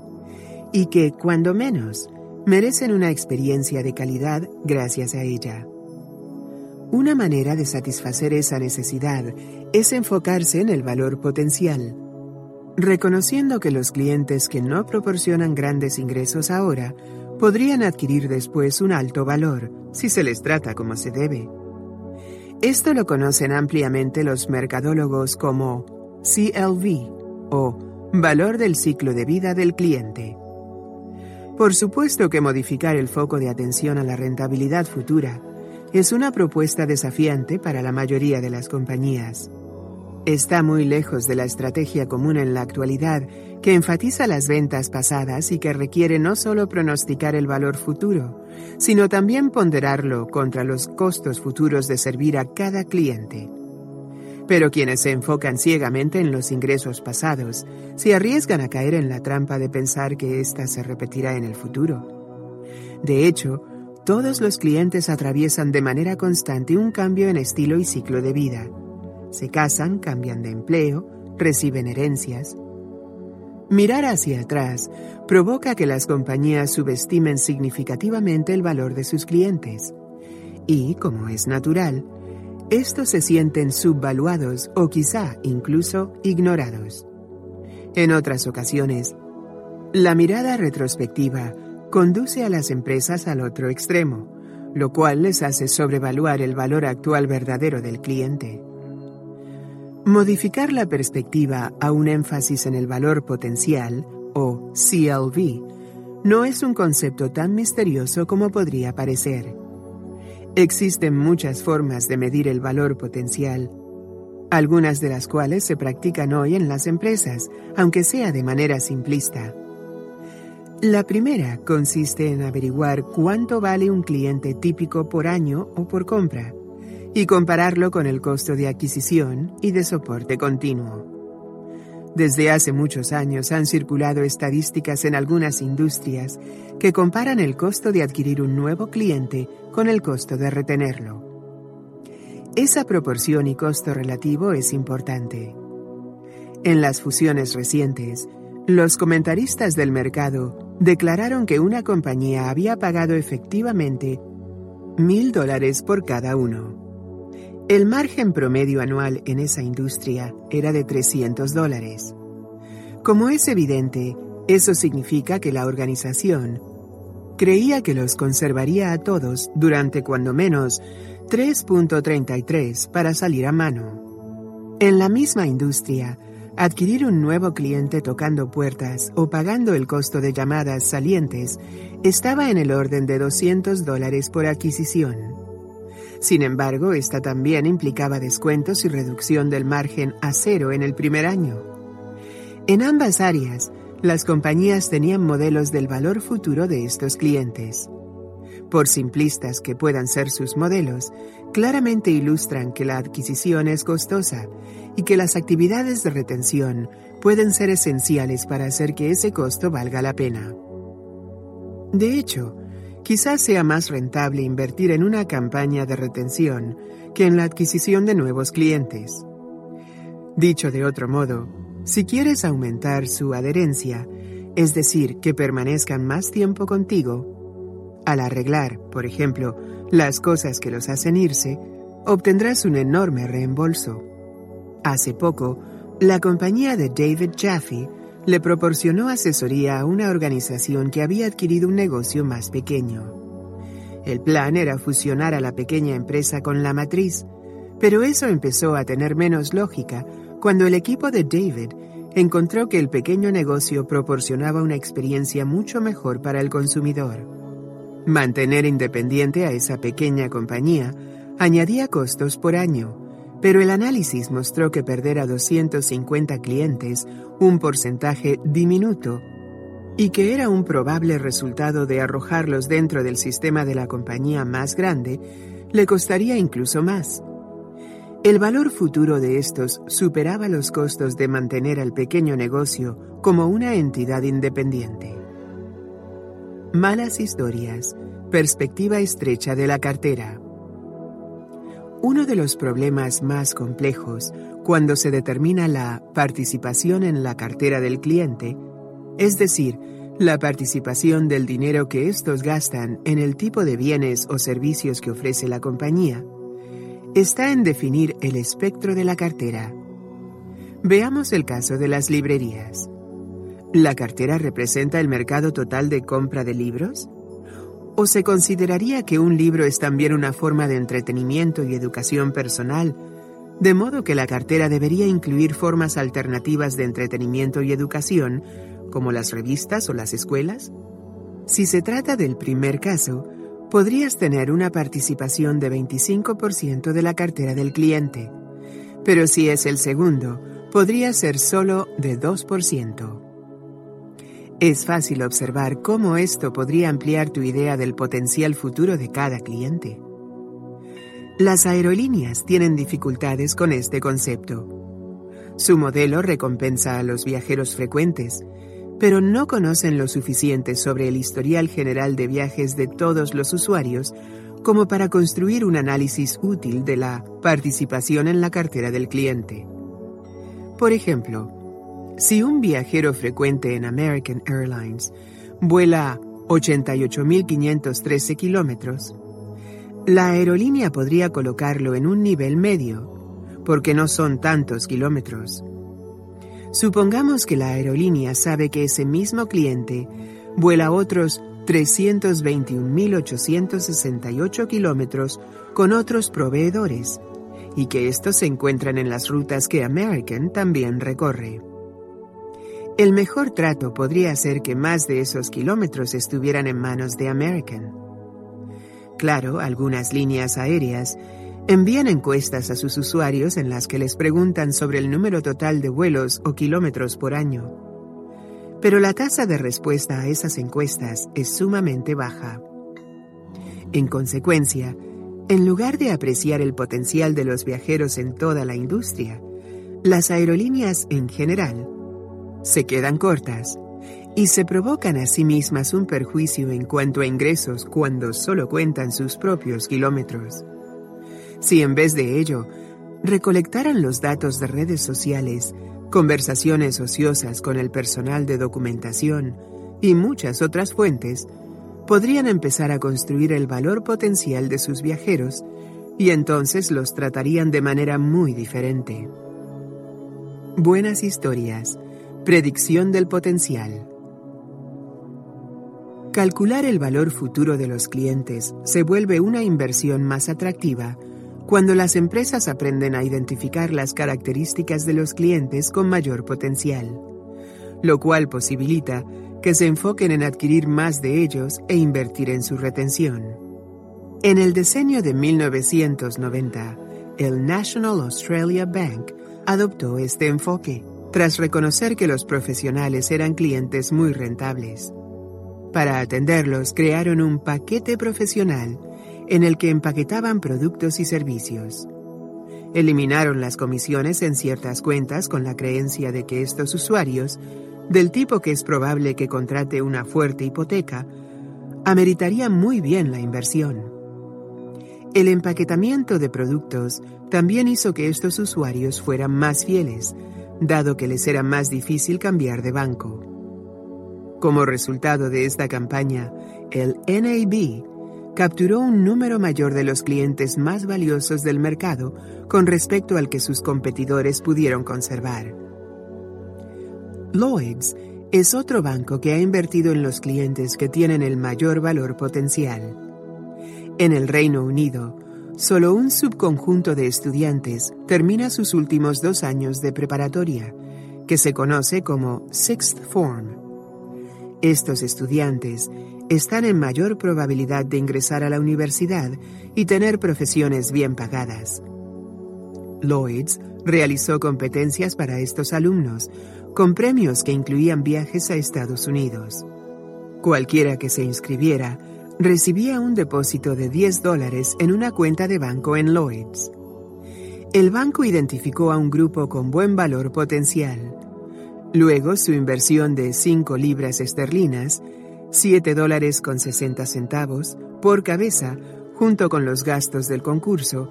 y que, cuando menos, merecen una experiencia de calidad gracias a ella. Una manera de satisfacer esa necesidad es enfocarse en el valor potencial, reconociendo que los clientes que no proporcionan grandes ingresos ahora podrían adquirir después un alto valor si se les trata como se debe. Esto lo conocen ampliamente los mercadólogos como CLV o valor del ciclo de vida del cliente. Por supuesto que modificar el foco de atención a la rentabilidad futura es una propuesta desafiante para la mayoría de las compañías. Está muy lejos de la estrategia común en la actualidad que enfatiza las ventas pasadas y que requiere no solo pronosticar el valor futuro, sino también ponderarlo contra los costos futuros de servir a cada cliente. Pero quienes se enfocan ciegamente en los ingresos pasados se arriesgan a caer en la trampa de pensar que ésta se repetirá en el futuro. De hecho, todos los clientes atraviesan de manera constante un cambio en estilo y ciclo de vida. Se casan, cambian de empleo, reciben herencias. Mirar hacia atrás provoca que las compañías subestimen significativamente el valor de sus clientes. Y, como es natural, estos se sienten subvaluados o quizá incluso ignorados. En otras ocasiones, la mirada retrospectiva conduce a las empresas al otro extremo, lo cual les hace sobrevaluar el valor actual verdadero del cliente. Modificar la perspectiva a un énfasis en el valor potencial, o CLV, no es un concepto tan misterioso como podría parecer. Existen muchas formas de medir el valor potencial, algunas de las cuales se practican hoy en las empresas, aunque sea de manera simplista. La primera consiste en averiguar cuánto vale un cliente típico por año o por compra y compararlo con el costo de adquisición y de soporte continuo. Desde hace muchos años han circulado estadísticas en algunas industrias que comparan el costo de adquirir un nuevo cliente con el costo de retenerlo. Esa proporción y costo relativo es importante. En las fusiones recientes, los comentaristas del mercado declararon que una compañía había pagado efectivamente mil dólares por cada uno. El margen promedio anual en esa industria era de 300 dólares. Como es evidente, eso significa que la organización creía que los conservaría a todos durante cuando menos 3.33 para salir a mano. En la misma industria, adquirir un nuevo cliente tocando puertas o pagando el costo de llamadas salientes estaba en el orden de 200 dólares por adquisición. Sin embargo, esta también implicaba descuentos y reducción del margen a cero en el primer año. En ambas áreas, las compañías tenían modelos del valor futuro de estos clientes. Por simplistas que puedan ser sus modelos, claramente ilustran que la adquisición es costosa y que las actividades de retención pueden ser esenciales para hacer que ese costo valga la pena. De hecho, quizás sea más rentable invertir en una campaña de retención que en la adquisición de nuevos clientes. Dicho de otro modo, si quieres aumentar su adherencia, es decir, que permanezcan más tiempo contigo, al arreglar, por ejemplo, las cosas que los hacen irse, obtendrás un enorme reembolso. Hace poco, la compañía de David Jaffe le proporcionó asesoría a una organización que había adquirido un negocio más pequeño. El plan era fusionar a la pequeña empresa con la matriz, pero eso empezó a tener menos lógica cuando el equipo de David encontró que el pequeño negocio proporcionaba una experiencia mucho mejor para el consumidor. Mantener independiente a esa pequeña compañía añadía costos por año, pero el análisis mostró que perder a 250 clientes, un porcentaje diminuto, y que era un probable resultado de arrojarlos dentro del sistema de la compañía más grande, le costaría incluso más. El valor futuro de estos superaba los costos de mantener al pequeño negocio como una entidad independiente. Malas historias, perspectiva estrecha de la cartera. Uno de los problemas más complejos cuando se determina la participación en la cartera del cliente, es decir, la participación del dinero que estos gastan en el tipo de bienes o servicios que ofrece la compañía, está en definir el espectro de la cartera. Veamos el caso de las librerías. ¿La cartera representa el mercado total de compra de libros? ¿O se consideraría que un libro es también una forma de entretenimiento y educación personal, de modo que la cartera debería incluir formas alternativas de entretenimiento y educación, como las revistas o las escuelas? Si se trata del primer caso, podrías tener una participación de 25% de la cartera del cliente, pero si es el segundo, podría ser solo de 2%. Es fácil observar cómo esto podría ampliar tu idea del potencial futuro de cada cliente. Las aerolíneas tienen dificultades con este concepto. Su modelo recompensa a los viajeros frecuentes, pero no conocen lo suficiente sobre el historial general de viajes de todos los usuarios como para construir un análisis útil de la participación en la cartera del cliente. Por ejemplo, si un viajero frecuente en American Airlines vuela 88.513 kilómetros, la aerolínea podría colocarlo en un nivel medio, porque no son tantos kilómetros. Supongamos que la aerolínea sabe que ese mismo cliente vuela otros 321.868 kilómetros con otros proveedores y que estos se encuentran en las rutas que American también recorre. El mejor trato podría ser que más de esos kilómetros estuvieran en manos de American. Claro, algunas líneas aéreas envían encuestas a sus usuarios en las que les preguntan sobre el número total de vuelos o kilómetros por año. Pero la tasa de respuesta a esas encuestas es sumamente baja. En consecuencia, en lugar de apreciar el potencial de los viajeros en toda la industria, las aerolíneas en general se quedan cortas y se provocan a sí mismas un perjuicio en cuanto a ingresos cuando solo cuentan sus propios kilómetros. Si en vez de ello recolectaran los datos de redes sociales, conversaciones ociosas con el personal de documentación y muchas otras fuentes, podrían empezar a construir el valor potencial de sus viajeros y entonces los tratarían de manera muy diferente. Buenas historias Predicción del potencial. Calcular el valor futuro de los clientes se vuelve una inversión más atractiva cuando las empresas aprenden a identificar las características de los clientes con mayor potencial, lo cual posibilita que se enfoquen en adquirir más de ellos e invertir en su retención. En el diseño de 1990, el National Australia Bank adoptó este enfoque tras reconocer que los profesionales eran clientes muy rentables. Para atenderlos crearon un paquete profesional en el que empaquetaban productos y servicios. Eliminaron las comisiones en ciertas cuentas con la creencia de que estos usuarios, del tipo que es probable que contrate una fuerte hipoteca, ameritarían muy bien la inversión. El empaquetamiento de productos también hizo que estos usuarios fueran más fieles, dado que les era más difícil cambiar de banco. Como resultado de esta campaña, el NAB capturó un número mayor de los clientes más valiosos del mercado con respecto al que sus competidores pudieron conservar. Lloyds es otro banco que ha invertido en los clientes que tienen el mayor valor potencial. En el Reino Unido, solo un subconjunto de estudiantes termina sus últimos dos años de preparatoria, que se conoce como Sixth Form. Estos estudiantes están en mayor probabilidad de ingresar a la universidad y tener profesiones bien pagadas. Lloyds realizó competencias para estos alumnos, con premios que incluían viajes a Estados Unidos. Cualquiera que se inscribiera recibía un depósito de 10 dólares en una cuenta de banco en Lloyds. El banco identificó a un grupo con buen valor potencial. Luego su inversión de 5 libras esterlinas, 7 dólares con 60 centavos, por cabeza, junto con los gastos del concurso,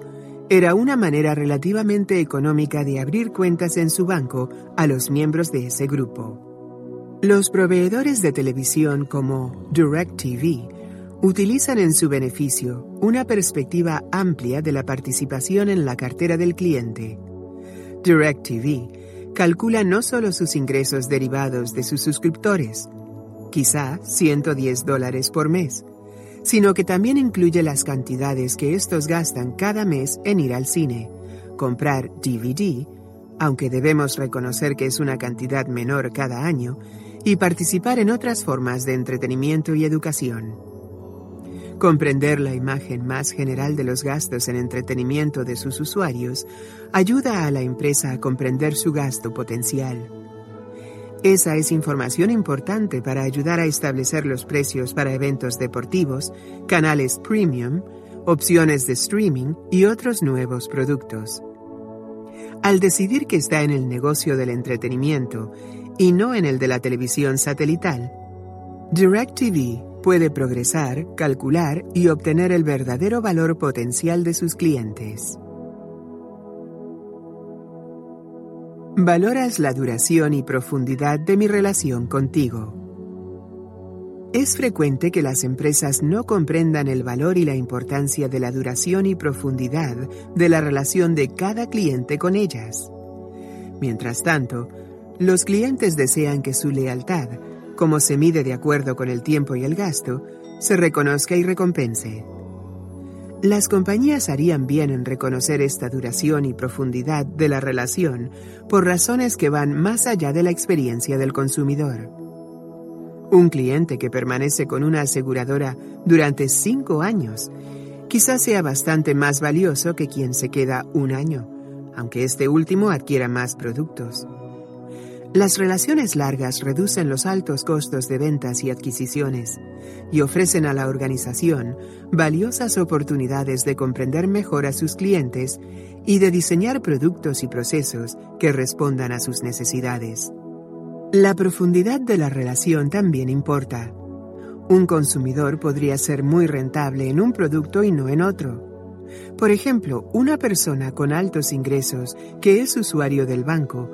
era una manera relativamente económica de abrir cuentas en su banco a los miembros de ese grupo. Los proveedores de televisión como DirecTV utilizan en su beneficio una perspectiva amplia de la participación en la cartera del cliente. DirecTV calcula no solo sus ingresos derivados de sus suscriptores, quizá 110 dólares por mes, sino que también incluye las cantidades que estos gastan cada mes en ir al cine, comprar DVD, aunque debemos reconocer que es una cantidad menor cada año, y participar en otras formas de entretenimiento y educación. Comprender la imagen más general de los gastos en entretenimiento de sus usuarios ayuda a la empresa a comprender su gasto potencial esa es información importante para ayudar a establecer los precios para eventos deportivos, canales premium, opciones de streaming y otros nuevos productos. Al decidir que está en el negocio del entretenimiento y no en el de la televisión satelital, DirecTV puede progresar, calcular y obtener el verdadero valor potencial de sus clientes. Valoras la duración y profundidad de mi relación contigo. Es frecuente que las empresas no comprendan el valor y la importancia de la duración y profundidad de la relación de cada cliente con ellas. Mientras tanto, los clientes desean que su lealtad, como se mide de acuerdo con el tiempo y el gasto, se reconozca y recompense. Las compañías harían bien en reconocer esta duración y profundidad de la relación por razones que van más allá de la experiencia del consumidor. Un cliente que permanece con una aseguradora durante cinco años quizás sea bastante más valioso que quien se queda un año, aunque este último adquiera más productos. Las relaciones largas reducen los altos costos de ventas y adquisiciones y ofrecen a la organización valiosas oportunidades de comprender mejor a sus clientes y de diseñar productos y procesos que respondan a sus necesidades. La profundidad de la relación también importa. Un consumidor podría ser muy rentable en un producto y no en otro. Por ejemplo, una persona con altos ingresos que es usuario del banco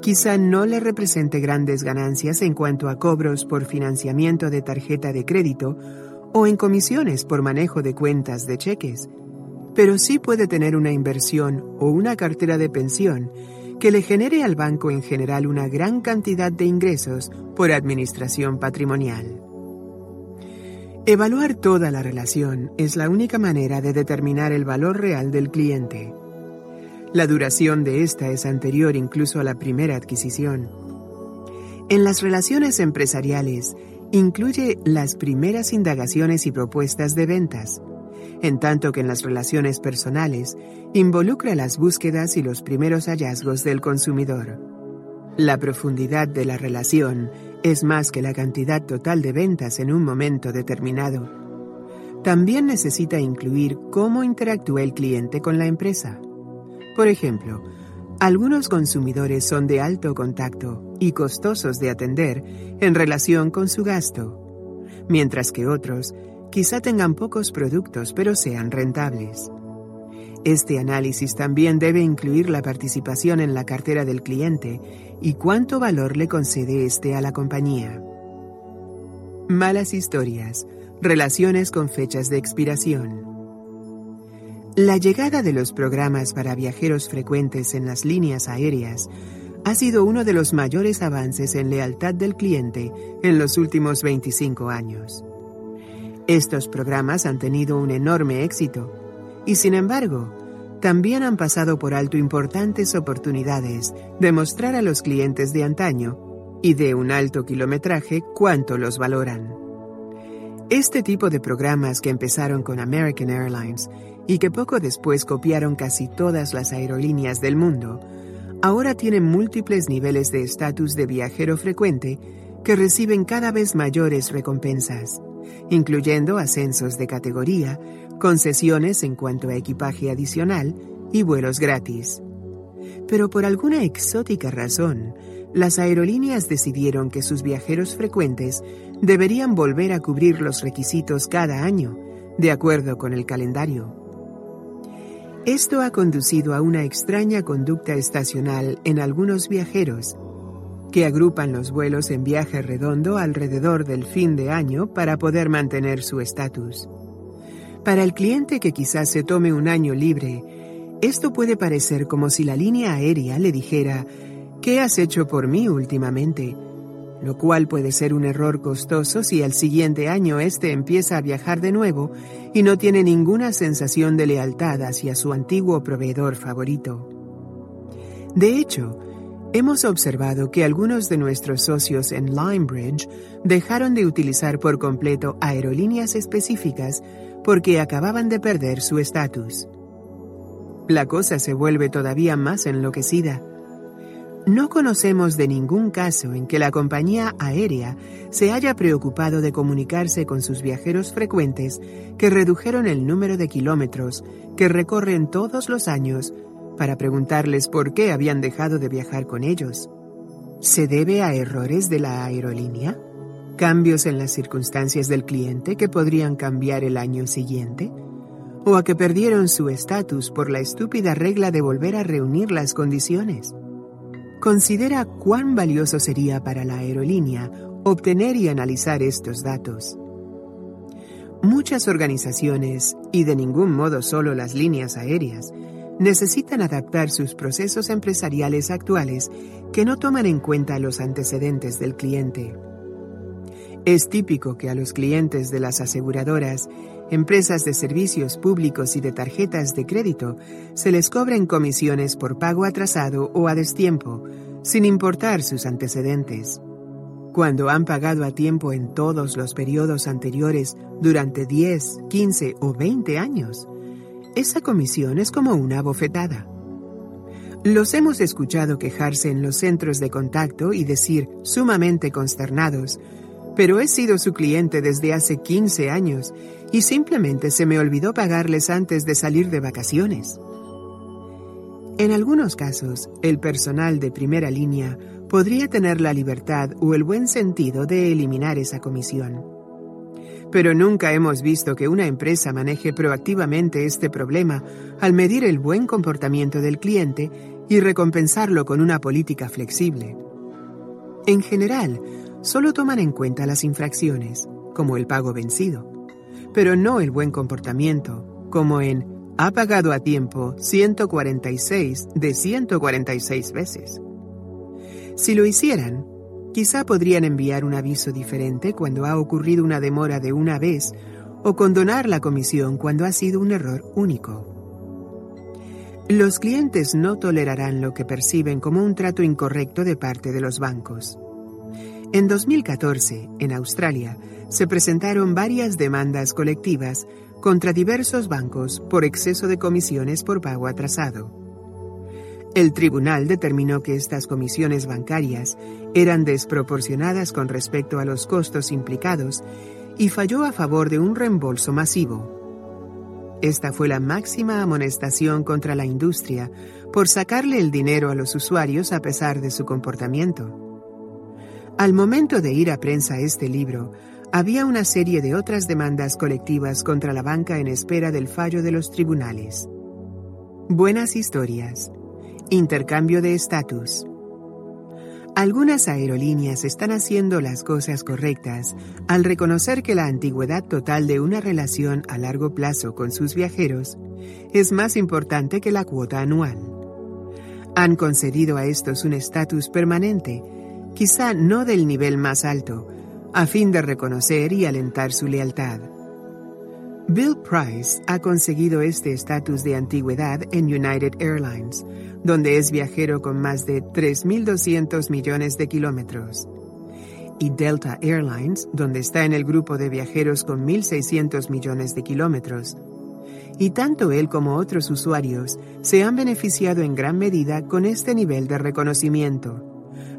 quizá no le represente grandes ganancias en cuanto a cobros por financiamiento de tarjeta de crédito o en comisiones por manejo de cuentas de cheques, pero sí puede tener una inversión o una cartera de pensión que le genere al banco en general una gran cantidad de ingresos por administración patrimonial. Evaluar toda la relación es la única manera de determinar el valor real del cliente. La duración de esta es anterior incluso a la primera adquisición. En las relaciones empresariales, incluye las primeras indagaciones y propuestas de ventas, en tanto que en las relaciones personales involucra las búsquedas y los primeros hallazgos del consumidor. La profundidad de la relación es más que la cantidad total de ventas en un momento determinado. También necesita incluir cómo interactúa el cliente con la empresa. Por ejemplo, algunos consumidores son de alto contacto y costosos de atender en relación con su gasto, mientras que otros quizá tengan pocos productos pero sean rentables. Este análisis también debe incluir la participación en la cartera del cliente y cuánto valor le concede éste a la compañía. Malas historias, relaciones con fechas de expiración. La llegada de los programas para viajeros frecuentes en las líneas aéreas ha sido uno de los mayores avances en lealtad del cliente en los últimos 25 años. Estos programas han tenido un enorme éxito y sin embargo, también han pasado por alto importantes oportunidades de mostrar a los clientes de antaño y de un alto kilometraje cuánto los valoran. Este tipo de programas que empezaron con American Airlines y que poco después copiaron casi todas las aerolíneas del mundo, ahora tienen múltiples niveles de estatus de viajero frecuente que reciben cada vez mayores recompensas, incluyendo ascensos de categoría, concesiones en cuanto a equipaje adicional y vuelos gratis. Pero por alguna exótica razón, las aerolíneas decidieron que sus viajeros frecuentes deberían volver a cubrir los requisitos cada año, de acuerdo con el calendario. Esto ha conducido a una extraña conducta estacional en algunos viajeros, que agrupan los vuelos en viaje redondo alrededor del fin de año para poder mantener su estatus. Para el cliente que quizás se tome un año libre, esto puede parecer como si la línea aérea le dijera, ¿qué has hecho por mí últimamente? Lo cual puede ser un error costoso si al siguiente año éste empieza a viajar de nuevo y no tiene ninguna sensación de lealtad hacia su antiguo proveedor favorito. De hecho, hemos observado que algunos de nuestros socios en Limebridge dejaron de utilizar por completo aerolíneas específicas porque acababan de perder su estatus. La cosa se vuelve todavía más enloquecida. No conocemos de ningún caso en que la compañía aérea se haya preocupado de comunicarse con sus viajeros frecuentes que redujeron el número de kilómetros que recorren todos los años para preguntarles por qué habían dejado de viajar con ellos. ¿Se debe a errores de la aerolínea? ¿Cambios en las circunstancias del cliente que podrían cambiar el año siguiente? ¿O a que perdieron su estatus por la estúpida regla de volver a reunir las condiciones? Considera cuán valioso sería para la aerolínea obtener y analizar estos datos. Muchas organizaciones, y de ningún modo solo las líneas aéreas, necesitan adaptar sus procesos empresariales actuales que no toman en cuenta los antecedentes del cliente. Es típico que a los clientes de las aseguradoras, empresas de servicios públicos y de tarjetas de crédito se les cobren comisiones por pago atrasado o a destiempo, sin importar sus antecedentes. Cuando han pagado a tiempo en todos los periodos anteriores durante 10, 15 o 20 años, esa comisión es como una bofetada. Los hemos escuchado quejarse en los centros de contacto y decir, sumamente consternados, pero he sido su cliente desde hace 15 años y simplemente se me olvidó pagarles antes de salir de vacaciones. En algunos casos, el personal de primera línea podría tener la libertad o el buen sentido de eliminar esa comisión. Pero nunca hemos visto que una empresa maneje proactivamente este problema al medir el buen comportamiento del cliente y recompensarlo con una política flexible. En general, solo toman en cuenta las infracciones, como el pago vencido, pero no el buen comportamiento, como en ha pagado a tiempo 146 de 146 veces. Si lo hicieran, Quizá podrían enviar un aviso diferente cuando ha ocurrido una demora de una vez o condonar la comisión cuando ha sido un error único. Los clientes no tolerarán lo que perciben como un trato incorrecto de parte de los bancos. En 2014, en Australia, se presentaron varias demandas colectivas contra diversos bancos por exceso de comisiones por pago atrasado. El tribunal determinó que estas comisiones bancarias eran desproporcionadas con respecto a los costos implicados y falló a favor de un reembolso masivo. Esta fue la máxima amonestación contra la industria por sacarle el dinero a los usuarios a pesar de su comportamiento. Al momento de ir a prensa este libro, había una serie de otras demandas colectivas contra la banca en espera del fallo de los tribunales. Buenas historias. Intercambio de estatus. Algunas aerolíneas están haciendo las cosas correctas al reconocer que la antigüedad total de una relación a largo plazo con sus viajeros es más importante que la cuota anual. Han concedido a estos un estatus permanente, quizá no del nivel más alto, a fin de reconocer y alentar su lealtad. Bill Price ha conseguido este estatus de antigüedad en United Airlines, donde es viajero con más de 3.200 millones de kilómetros. Y Delta Airlines, donde está en el grupo de viajeros con 1.600 millones de kilómetros. Y tanto él como otros usuarios se han beneficiado en gran medida con este nivel de reconocimiento,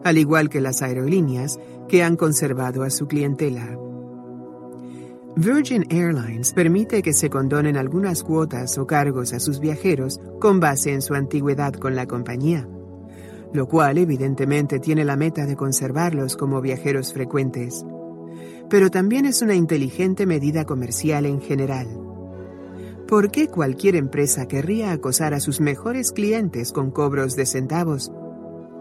al igual que las aerolíneas que han conservado a su clientela. Virgin Airlines permite que se condonen algunas cuotas o cargos a sus viajeros con base en su antigüedad con la compañía, lo cual evidentemente tiene la meta de conservarlos como viajeros frecuentes. Pero también es una inteligente medida comercial en general. ¿Por qué cualquier empresa querría acosar a sus mejores clientes con cobros de centavos,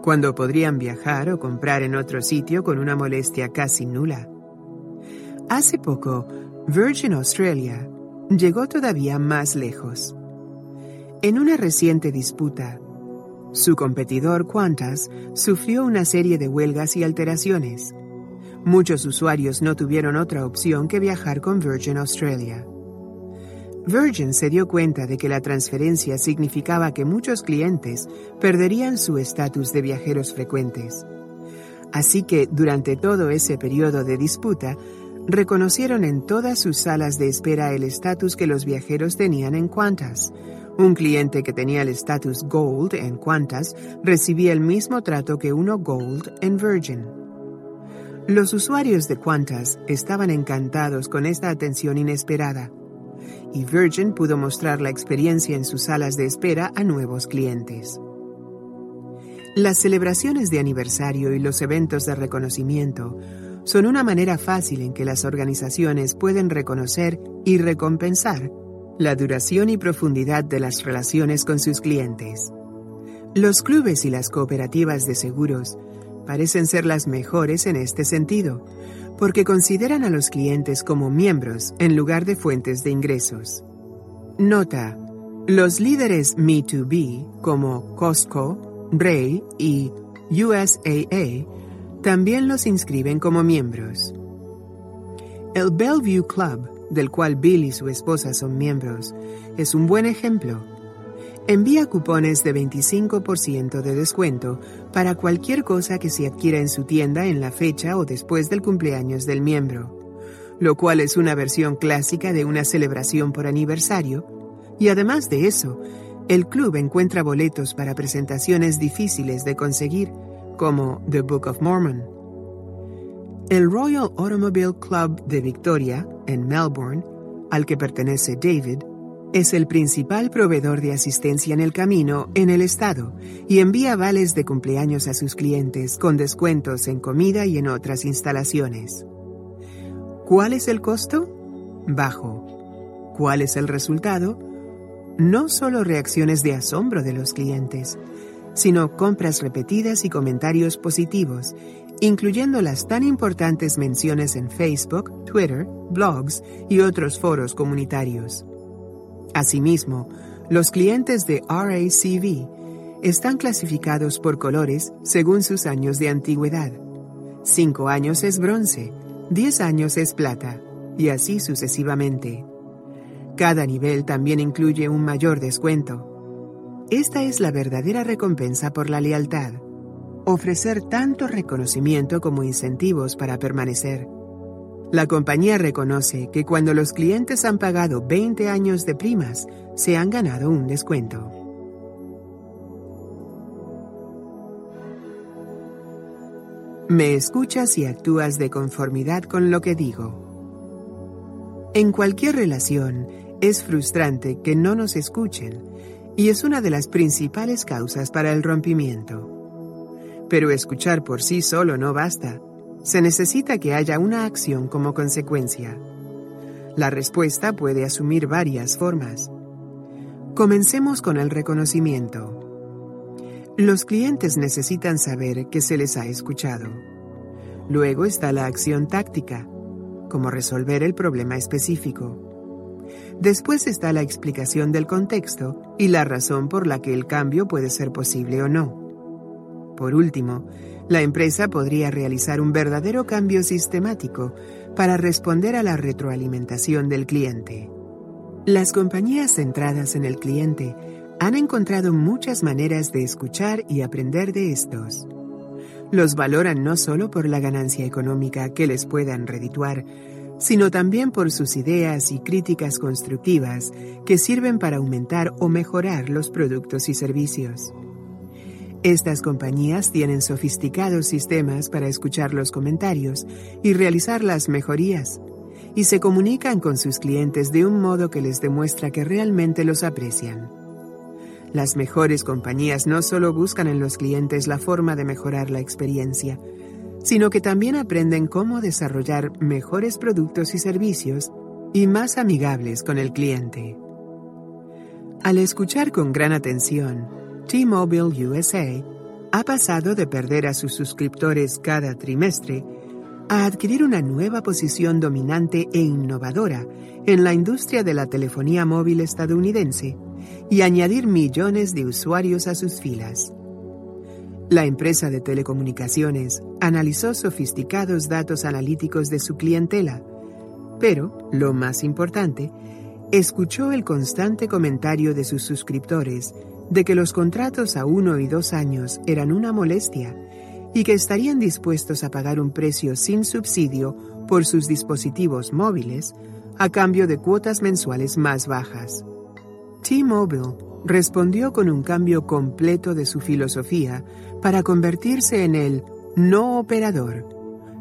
cuando podrían viajar o comprar en otro sitio con una molestia casi nula? Hace poco, Virgin Australia llegó todavía más lejos. En una reciente disputa, su competidor Qantas sufrió una serie de huelgas y alteraciones. Muchos usuarios no tuvieron otra opción que viajar con Virgin Australia. Virgin se dio cuenta de que la transferencia significaba que muchos clientes perderían su estatus de viajeros frecuentes. Así que durante todo ese periodo de disputa, reconocieron en todas sus salas de espera el estatus que los viajeros tenían en Qantas. Un cliente que tenía el estatus Gold en Qantas recibía el mismo trato que uno Gold en Virgin. Los usuarios de Qantas estaban encantados con esta atención inesperada, y Virgin pudo mostrar la experiencia en sus salas de espera a nuevos clientes. Las celebraciones de aniversario y los eventos de reconocimiento son una manera fácil en que las organizaciones pueden reconocer y recompensar la duración y profundidad de las relaciones con sus clientes. Los clubes y las cooperativas de seguros parecen ser las mejores en este sentido, porque consideran a los clientes como miembros en lugar de fuentes de ingresos. Nota, los líderes Me2B como Costco, Ray y USAA también los inscriben como miembros. El Bellevue Club, del cual Bill y su esposa son miembros, es un buen ejemplo. Envía cupones de 25% de descuento para cualquier cosa que se adquiera en su tienda en la fecha o después del cumpleaños del miembro, lo cual es una versión clásica de una celebración por aniversario, y además de eso, el club encuentra boletos para presentaciones difíciles de conseguir, como The Book of Mormon. El Royal Automobile Club de Victoria, en Melbourne, al que pertenece David, es el principal proveedor de asistencia en el camino en el estado y envía vales de cumpleaños a sus clientes con descuentos en comida y en otras instalaciones. ¿Cuál es el costo? Bajo. ¿Cuál es el resultado? No solo reacciones de asombro de los clientes, sino compras repetidas y comentarios positivos, incluyendo las tan importantes menciones en Facebook, Twitter, blogs y otros foros comunitarios. Asimismo, los clientes de RACV están clasificados por colores según sus años de antigüedad. 5 años es bronce, 10 años es plata, y así sucesivamente. Cada nivel también incluye un mayor descuento, esta es la verdadera recompensa por la lealtad. Ofrecer tanto reconocimiento como incentivos para permanecer. La compañía reconoce que cuando los clientes han pagado 20 años de primas, se han ganado un descuento. Me escuchas y actúas de conformidad con lo que digo. En cualquier relación, es frustrante que no nos escuchen y es una de las principales causas para el rompimiento. Pero escuchar por sí solo no basta. Se necesita que haya una acción como consecuencia. La respuesta puede asumir varias formas. Comencemos con el reconocimiento. Los clientes necesitan saber que se les ha escuchado. Luego está la acción táctica, como resolver el problema específico. Después está la explicación del contexto y la razón por la que el cambio puede ser posible o no. Por último, la empresa podría realizar un verdadero cambio sistemático para responder a la retroalimentación del cliente. Las compañías centradas en el cliente han encontrado muchas maneras de escuchar y aprender de estos. Los valoran no solo por la ganancia económica que les puedan redituar, sino también por sus ideas y críticas constructivas que sirven para aumentar o mejorar los productos y servicios. Estas compañías tienen sofisticados sistemas para escuchar los comentarios y realizar las mejorías, y se comunican con sus clientes de un modo que les demuestra que realmente los aprecian. Las mejores compañías no solo buscan en los clientes la forma de mejorar la experiencia, sino que también aprenden cómo desarrollar mejores productos y servicios y más amigables con el cliente. Al escuchar con gran atención, T-Mobile USA ha pasado de perder a sus suscriptores cada trimestre a adquirir una nueva posición dominante e innovadora en la industria de la telefonía móvil estadounidense y añadir millones de usuarios a sus filas. La empresa de telecomunicaciones analizó sofisticados datos analíticos de su clientela, pero, lo más importante, escuchó el constante comentario de sus suscriptores de que los contratos a uno y dos años eran una molestia y que estarían dispuestos a pagar un precio sin subsidio por sus dispositivos móviles a cambio de cuotas mensuales más bajas. T-Mobile respondió con un cambio completo de su filosofía para convertirse en el no operador,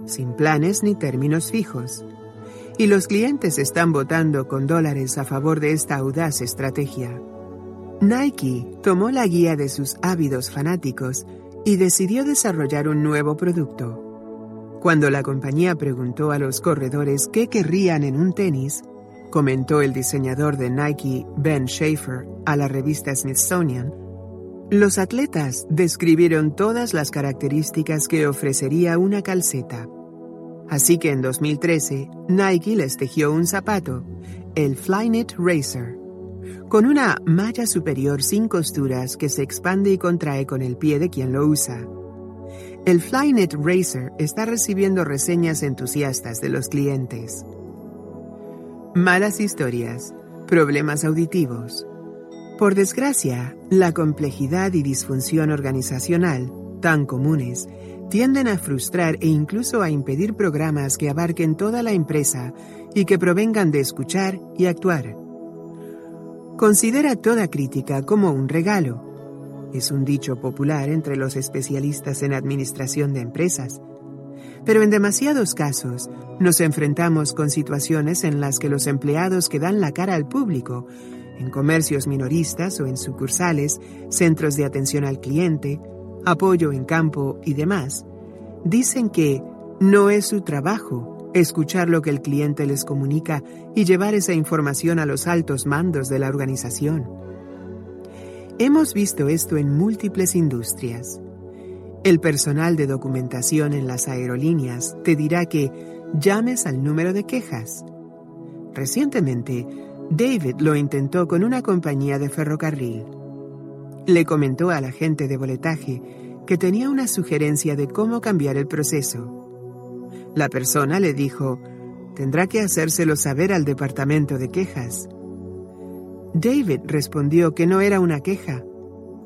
sin planes ni términos fijos. Y los clientes están votando con dólares a favor de esta audaz estrategia. Nike tomó la guía de sus ávidos fanáticos y decidió desarrollar un nuevo producto. Cuando la compañía preguntó a los corredores qué querrían en un tenis, comentó el diseñador de Nike, Ben Schaefer, a la revista Smithsonian, los atletas describieron todas las características que ofrecería una calceta. Así que en 2013, Nike les tejió un zapato, el Flyknit Racer, con una malla superior sin costuras que se expande y contrae con el pie de quien lo usa. El Flyknit Racer está recibiendo reseñas entusiastas de los clientes. Malas historias, problemas auditivos. Por desgracia, la complejidad y disfunción organizacional, tan comunes, tienden a frustrar e incluso a impedir programas que abarquen toda la empresa y que provengan de escuchar y actuar. Considera toda crítica como un regalo. Es un dicho popular entre los especialistas en administración de empresas pero en demasiados casos nos enfrentamos con situaciones en las que los empleados que dan la cara al público, en comercios minoristas o en sucursales, centros de atención al cliente, apoyo en campo y demás, dicen que no es su trabajo escuchar lo que el cliente les comunica y llevar esa información a los altos mandos de la organización. Hemos visto esto en múltiples industrias. El personal de documentación en las aerolíneas te dirá que llames al número de quejas. Recientemente, David lo intentó con una compañía de ferrocarril. Le comentó al agente de boletaje que tenía una sugerencia de cómo cambiar el proceso. La persona le dijo, tendrá que hacérselo saber al departamento de quejas. David respondió que no era una queja,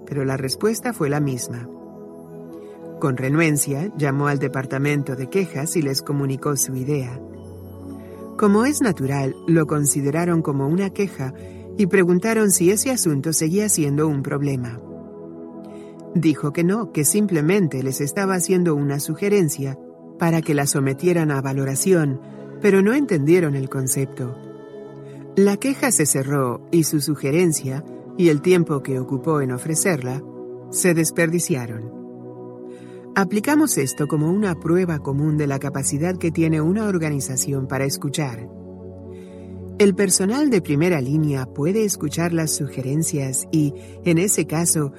pero la respuesta fue la misma. Con renuencia, llamó al departamento de quejas y les comunicó su idea. Como es natural, lo consideraron como una queja y preguntaron si ese asunto seguía siendo un problema. Dijo que no, que simplemente les estaba haciendo una sugerencia para que la sometieran a valoración, pero no entendieron el concepto. La queja se cerró y su sugerencia, y el tiempo que ocupó en ofrecerla, se desperdiciaron. Aplicamos esto como una prueba común de la capacidad que tiene una organización para escuchar. El personal de primera línea puede escuchar las sugerencias y, en ese caso,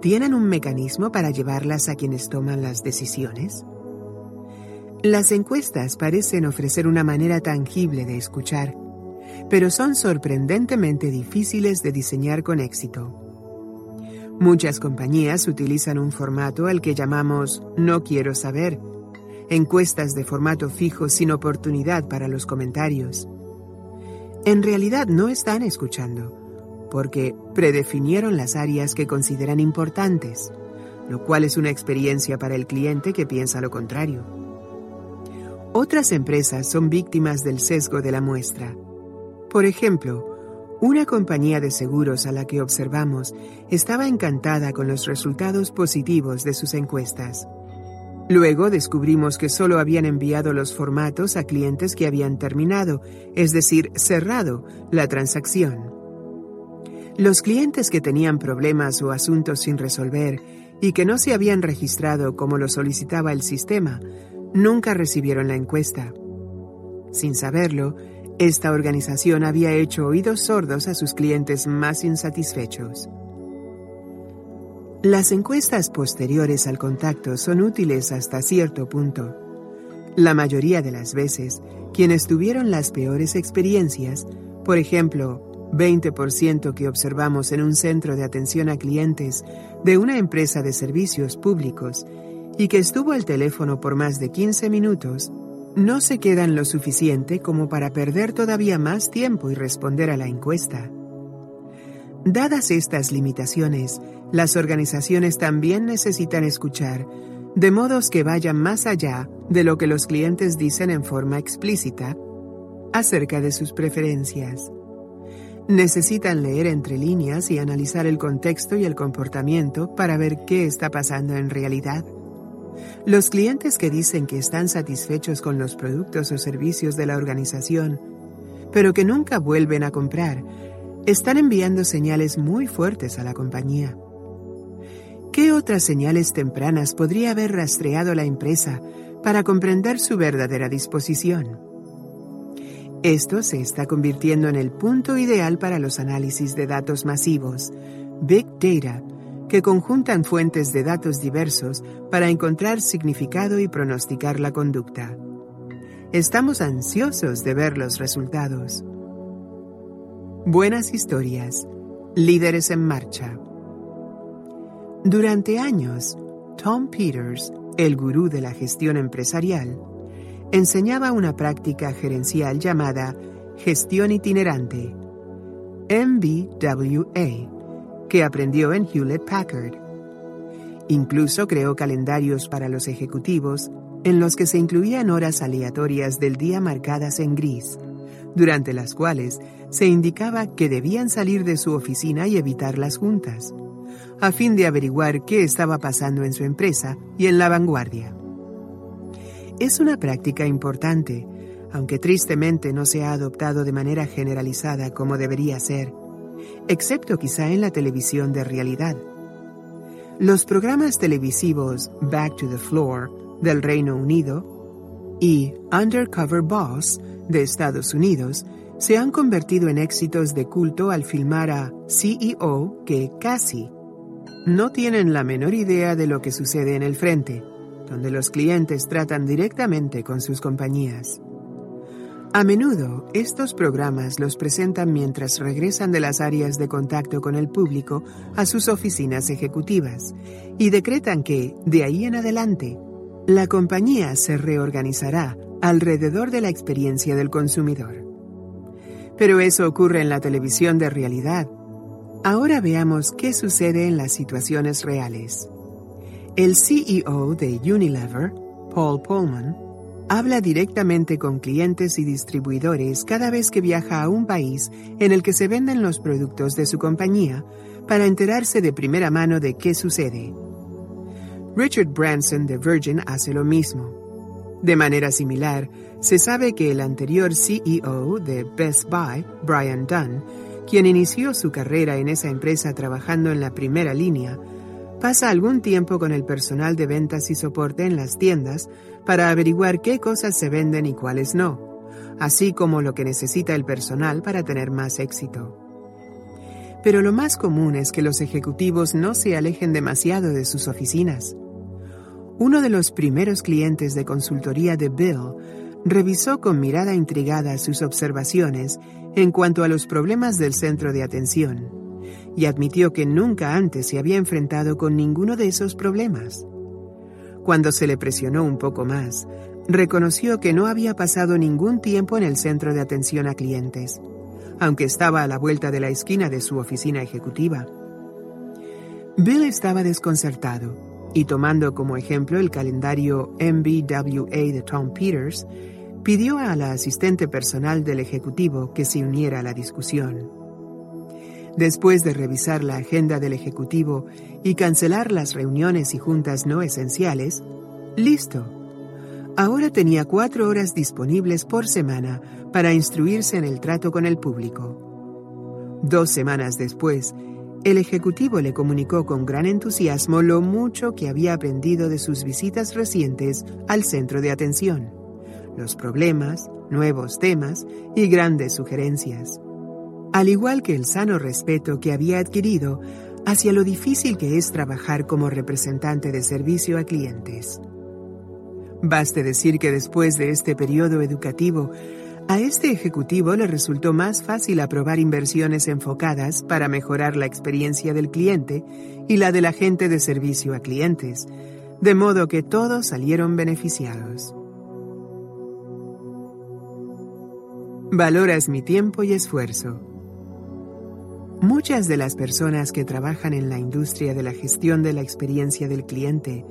¿tienen un mecanismo para llevarlas a quienes toman las decisiones? Las encuestas parecen ofrecer una manera tangible de escuchar, pero son sorprendentemente difíciles de diseñar con éxito. Muchas compañías utilizan un formato al que llamamos no quiero saber, encuestas de formato fijo sin oportunidad para los comentarios. En realidad no están escuchando, porque predefinieron las áreas que consideran importantes, lo cual es una experiencia para el cliente que piensa lo contrario. Otras empresas son víctimas del sesgo de la muestra. Por ejemplo, una compañía de seguros a la que observamos estaba encantada con los resultados positivos de sus encuestas. Luego descubrimos que solo habían enviado los formatos a clientes que habían terminado, es decir, cerrado, la transacción. Los clientes que tenían problemas o asuntos sin resolver y que no se habían registrado como lo solicitaba el sistema, nunca recibieron la encuesta. Sin saberlo, esta organización había hecho oídos sordos a sus clientes más insatisfechos. Las encuestas posteriores al contacto son útiles hasta cierto punto. La mayoría de las veces, quienes tuvieron las peores experiencias, por ejemplo, 20% que observamos en un centro de atención a clientes de una empresa de servicios públicos y que estuvo al teléfono por más de 15 minutos, no se quedan lo suficiente como para perder todavía más tiempo y responder a la encuesta. Dadas estas limitaciones, las organizaciones también necesitan escuchar, de modos que vayan más allá de lo que los clientes dicen en forma explícita acerca de sus preferencias. Necesitan leer entre líneas y analizar el contexto y el comportamiento para ver qué está pasando en realidad. Los clientes que dicen que están satisfechos con los productos o servicios de la organización, pero que nunca vuelven a comprar, están enviando señales muy fuertes a la compañía. ¿Qué otras señales tempranas podría haber rastreado la empresa para comprender su verdadera disposición? Esto se está convirtiendo en el punto ideal para los análisis de datos masivos, Big Data, que conjuntan fuentes de datos diversos para encontrar significado y pronosticar la conducta. Estamos ansiosos de ver los resultados. Buenas historias. Líderes en marcha. Durante años, Tom Peters, el gurú de la gestión empresarial, enseñaba una práctica gerencial llamada gestión itinerante, MBWA que aprendió en Hewlett Packard. Incluso creó calendarios para los ejecutivos en los que se incluían horas aleatorias del día marcadas en gris, durante las cuales se indicaba que debían salir de su oficina y evitar las juntas, a fin de averiguar qué estaba pasando en su empresa y en la vanguardia. Es una práctica importante, aunque tristemente no se ha adoptado de manera generalizada como debería ser excepto quizá en la televisión de realidad. Los programas televisivos Back to the Floor del Reino Unido y Undercover Boss de Estados Unidos se han convertido en éxitos de culto al filmar a CEO que casi no tienen la menor idea de lo que sucede en el frente, donde los clientes tratan directamente con sus compañías. A menudo, estos programas los presentan mientras regresan de las áreas de contacto con el público a sus oficinas ejecutivas y decretan que, de ahí en adelante, la compañía se reorganizará alrededor de la experiencia del consumidor. Pero eso ocurre en la televisión de realidad. Ahora veamos qué sucede en las situaciones reales. El CEO de Unilever, Paul Pullman, habla directamente con clientes y distribuidores cada vez que viaja a un país en el que se venden los productos de su compañía para enterarse de primera mano de qué sucede. Richard Branson de Virgin hace lo mismo. De manera similar, se sabe que el anterior CEO de Best Buy, Brian Dunn, quien inició su carrera en esa empresa trabajando en la primera línea, pasa algún tiempo con el personal de ventas y soporte en las tiendas para averiguar qué cosas se venden y cuáles no, así como lo que necesita el personal para tener más éxito. Pero lo más común es que los ejecutivos no se alejen demasiado de sus oficinas. Uno de los primeros clientes de consultoría de Bill revisó con mirada intrigada sus observaciones en cuanto a los problemas del centro de atención y admitió que nunca antes se había enfrentado con ninguno de esos problemas. Cuando se le presionó un poco más, reconoció que no había pasado ningún tiempo en el centro de atención a clientes, aunque estaba a la vuelta de la esquina de su oficina ejecutiva. Bill estaba desconcertado y tomando como ejemplo el calendario MBWA de Tom Peters, pidió a la asistente personal del ejecutivo que se uniera a la discusión. Después de revisar la agenda del ejecutivo y cancelar las reuniones y juntas no esenciales, listo. Ahora tenía cuatro horas disponibles por semana para instruirse en el trato con el público. Dos semanas después, el ejecutivo le comunicó con gran entusiasmo lo mucho que había aprendido de sus visitas recientes al centro de atención, los problemas, nuevos temas y grandes sugerencias, al igual que el sano respeto que había adquirido hacia lo difícil que es trabajar como representante de servicio a clientes. Baste decir que después de este periodo educativo, a este ejecutivo le resultó más fácil aprobar inversiones enfocadas para mejorar la experiencia del cliente y la del agente de servicio a clientes, de modo que todos salieron beneficiados. Valoras mi tiempo y esfuerzo. Muchas de las personas que trabajan en la industria de la gestión de la experiencia del cliente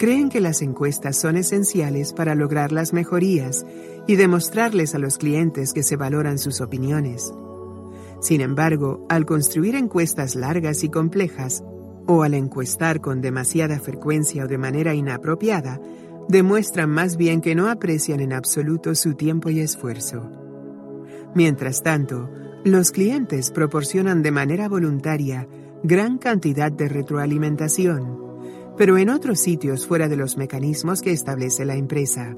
creen que las encuestas son esenciales para lograr las mejorías y demostrarles a los clientes que se valoran sus opiniones. Sin embargo, al construir encuestas largas y complejas, o al encuestar con demasiada frecuencia o de manera inapropiada, demuestran más bien que no aprecian en absoluto su tiempo y esfuerzo. Mientras tanto, los clientes proporcionan de manera voluntaria gran cantidad de retroalimentación, pero en otros sitios fuera de los mecanismos que establece la empresa.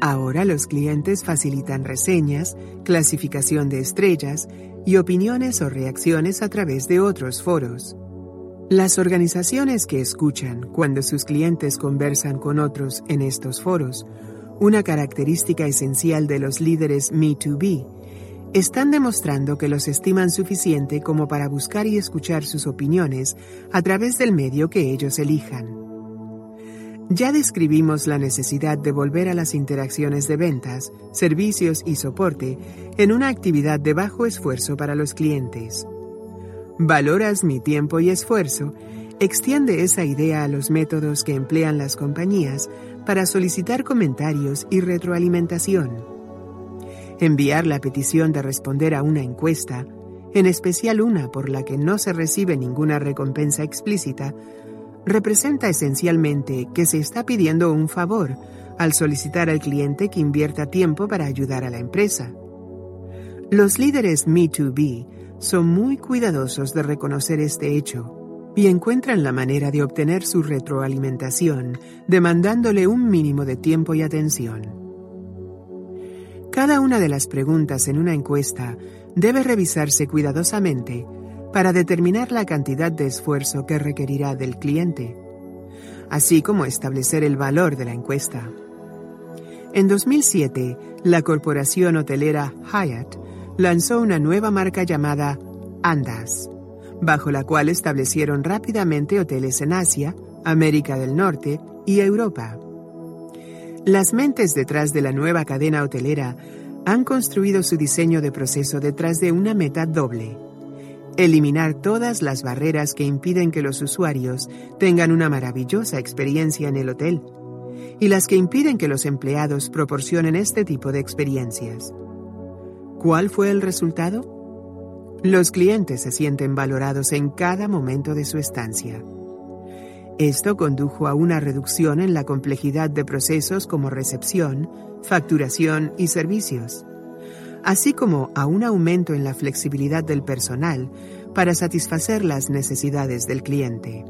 Ahora los clientes facilitan reseñas, clasificación de estrellas y opiniones o reacciones a través de otros foros. Las organizaciones que escuchan cuando sus clientes conversan con otros en estos foros, una característica esencial de los líderes Me2B, están demostrando que los estiman suficiente como para buscar y escuchar sus opiniones a través del medio que ellos elijan. Ya describimos la necesidad de volver a las interacciones de ventas, servicios y soporte en una actividad de bajo esfuerzo para los clientes. Valoras mi tiempo y esfuerzo extiende esa idea a los métodos que emplean las compañías para solicitar comentarios y retroalimentación enviar la petición de responder a una encuesta, en especial una por la que no se recibe ninguna recompensa explícita, representa esencialmente que se está pidiendo un favor al solicitar al cliente que invierta tiempo para ayudar a la empresa. Los líderes Me2B son muy cuidadosos de reconocer este hecho y encuentran la manera de obtener su retroalimentación demandándole un mínimo de tiempo y atención. Cada una de las preguntas en una encuesta debe revisarse cuidadosamente para determinar la cantidad de esfuerzo que requerirá del cliente, así como establecer el valor de la encuesta. En 2007, la corporación hotelera Hyatt lanzó una nueva marca llamada Andas, bajo la cual establecieron rápidamente hoteles en Asia, América del Norte y Europa. Las mentes detrás de la nueva cadena hotelera han construido su diseño de proceso detrás de una meta doble. Eliminar todas las barreras que impiden que los usuarios tengan una maravillosa experiencia en el hotel y las que impiden que los empleados proporcionen este tipo de experiencias. ¿Cuál fue el resultado? Los clientes se sienten valorados en cada momento de su estancia. Esto condujo a una reducción en la complejidad de procesos como recepción, facturación y servicios, así como a un aumento en la flexibilidad del personal para satisfacer las necesidades del cliente.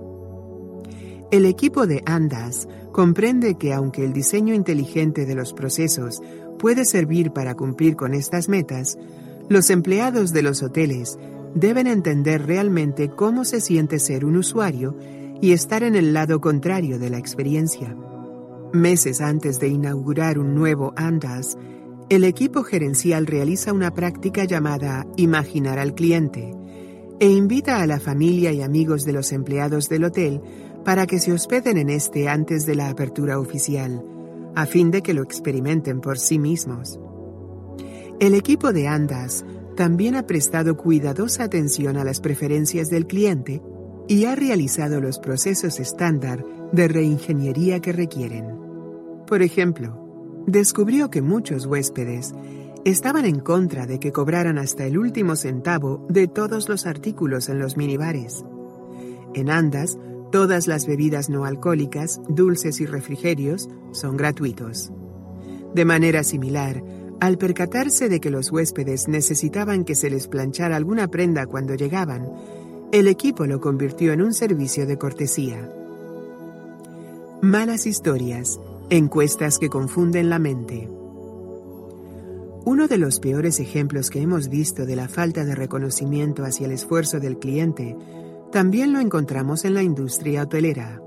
El equipo de Andas comprende que aunque el diseño inteligente de los procesos puede servir para cumplir con estas metas, los empleados de los hoteles deben entender realmente cómo se siente ser un usuario y estar en el lado contrario de la experiencia. Meses antes de inaugurar un nuevo Andas, el equipo gerencial realiza una práctica llamada Imaginar al cliente e invita a la familia y amigos de los empleados del hotel para que se hospeden en este antes de la apertura oficial, a fin de que lo experimenten por sí mismos. El equipo de Andas también ha prestado cuidadosa atención a las preferencias del cliente y ha realizado los procesos estándar de reingeniería que requieren. Por ejemplo, descubrió que muchos huéspedes estaban en contra de que cobraran hasta el último centavo de todos los artículos en los minibares. En Andas, todas las bebidas no alcohólicas, dulces y refrigerios son gratuitos. De manera similar, al percatarse de que los huéspedes necesitaban que se les planchara alguna prenda cuando llegaban, el equipo lo convirtió en un servicio de cortesía. Malas historias, encuestas que confunden la mente. Uno de los peores ejemplos que hemos visto de la falta de reconocimiento hacia el esfuerzo del cliente también lo encontramos en la industria hotelera.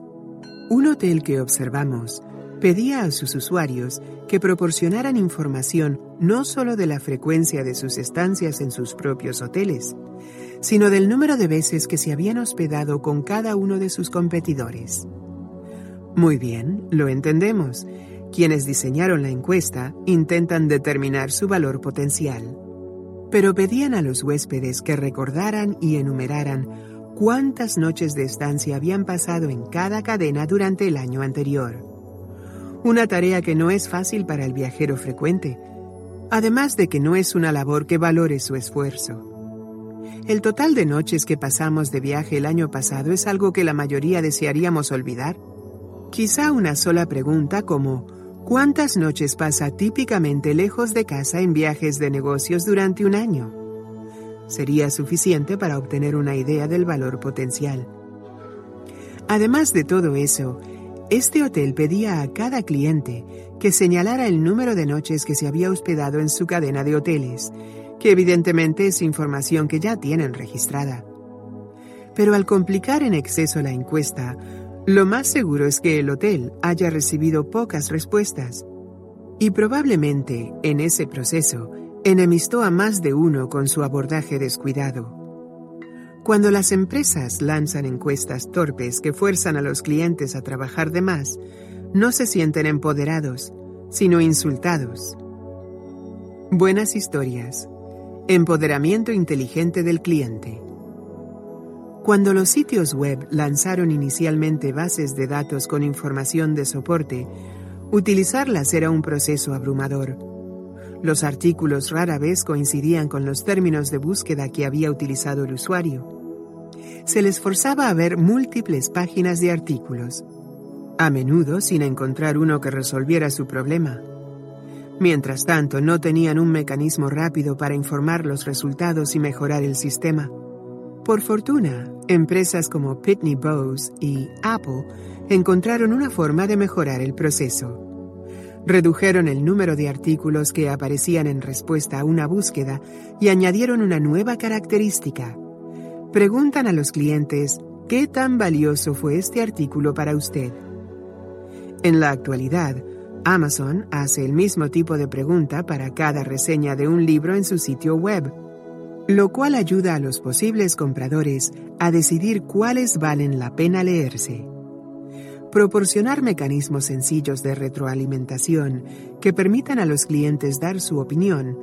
Un hotel que observamos pedía a sus usuarios que proporcionaran información no solo de la frecuencia de sus estancias en sus propios hoteles, sino del número de veces que se habían hospedado con cada uno de sus competidores. Muy bien, lo entendemos. Quienes diseñaron la encuesta intentan determinar su valor potencial. Pero pedían a los huéspedes que recordaran y enumeraran cuántas noches de estancia habían pasado en cada cadena durante el año anterior una tarea que no es fácil para el viajero frecuente, además de que no es una labor que valore su esfuerzo. El total de noches que pasamos de viaje el año pasado es algo que la mayoría desearíamos olvidar. Quizá una sola pregunta como ¿cuántas noches pasa típicamente lejos de casa en viajes de negocios durante un año? Sería suficiente para obtener una idea del valor potencial. Además de todo eso, este hotel pedía a cada cliente que señalara el número de noches que se había hospedado en su cadena de hoteles, que evidentemente es información que ya tienen registrada. Pero al complicar en exceso la encuesta, lo más seguro es que el hotel haya recibido pocas respuestas. Y probablemente, en ese proceso, enemistó a más de uno con su abordaje descuidado. Cuando las empresas lanzan encuestas torpes que fuerzan a los clientes a trabajar de más, no se sienten empoderados, sino insultados. Buenas historias. Empoderamiento inteligente del cliente. Cuando los sitios web lanzaron inicialmente bases de datos con información de soporte, utilizarlas era un proceso abrumador. Los artículos rara vez coincidían con los términos de búsqueda que había utilizado el usuario. Se les forzaba a ver múltiples páginas de artículos, a menudo sin encontrar uno que resolviera su problema. Mientras tanto, no tenían un mecanismo rápido para informar los resultados y mejorar el sistema. Por fortuna, empresas como Pitney Bowes y Apple encontraron una forma de mejorar el proceso. Redujeron el número de artículos que aparecían en respuesta a una búsqueda y añadieron una nueva característica. Preguntan a los clientes qué tan valioso fue este artículo para usted. En la actualidad, Amazon hace el mismo tipo de pregunta para cada reseña de un libro en su sitio web, lo cual ayuda a los posibles compradores a decidir cuáles valen la pena leerse. Proporcionar mecanismos sencillos de retroalimentación que permitan a los clientes dar su opinión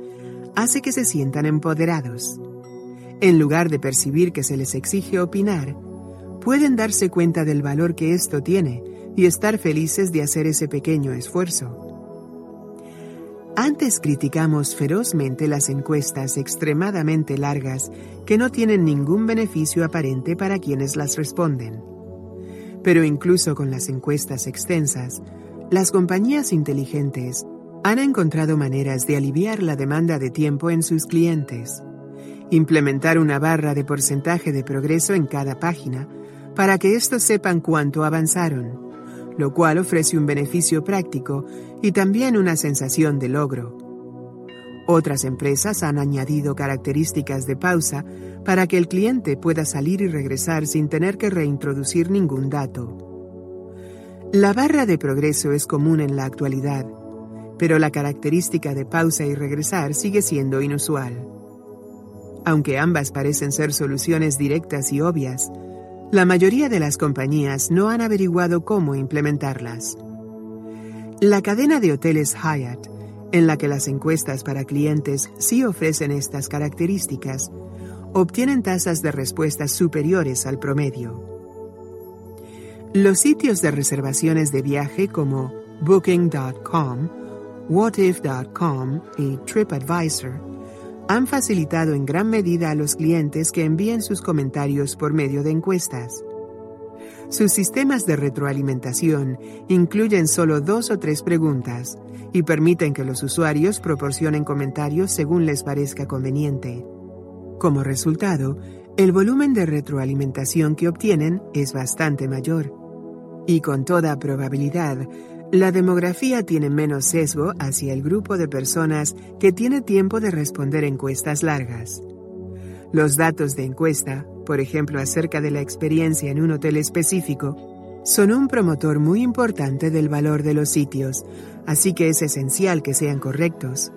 hace que se sientan empoderados. En lugar de percibir que se les exige opinar, pueden darse cuenta del valor que esto tiene y estar felices de hacer ese pequeño esfuerzo. Antes criticamos ferozmente las encuestas extremadamente largas que no tienen ningún beneficio aparente para quienes las responden. Pero incluso con las encuestas extensas, las compañías inteligentes han encontrado maneras de aliviar la demanda de tiempo en sus clientes. Implementar una barra de porcentaje de progreso en cada página para que estos sepan cuánto avanzaron, lo cual ofrece un beneficio práctico y también una sensación de logro. Otras empresas han añadido características de pausa para que el cliente pueda salir y regresar sin tener que reintroducir ningún dato. La barra de progreso es común en la actualidad, pero la característica de pausa y regresar sigue siendo inusual. Aunque ambas parecen ser soluciones directas y obvias, la mayoría de las compañías no han averiguado cómo implementarlas. La cadena de hoteles Hyatt, en la que las encuestas para clientes sí ofrecen estas características, obtienen tasas de respuesta superiores al promedio. Los sitios de reservaciones de viaje como Booking.com, Whatif.com y TripAdvisor han facilitado en gran medida a los clientes que envíen sus comentarios por medio de encuestas. Sus sistemas de retroalimentación incluyen solo dos o tres preguntas y permiten que los usuarios proporcionen comentarios según les parezca conveniente. Como resultado, el volumen de retroalimentación que obtienen es bastante mayor. Y con toda probabilidad, la demografía tiene menos sesgo hacia el grupo de personas que tiene tiempo de responder encuestas largas. Los datos de encuesta, por ejemplo acerca de la experiencia en un hotel específico, son un promotor muy importante del valor de los sitios, así que es esencial que sean correctos.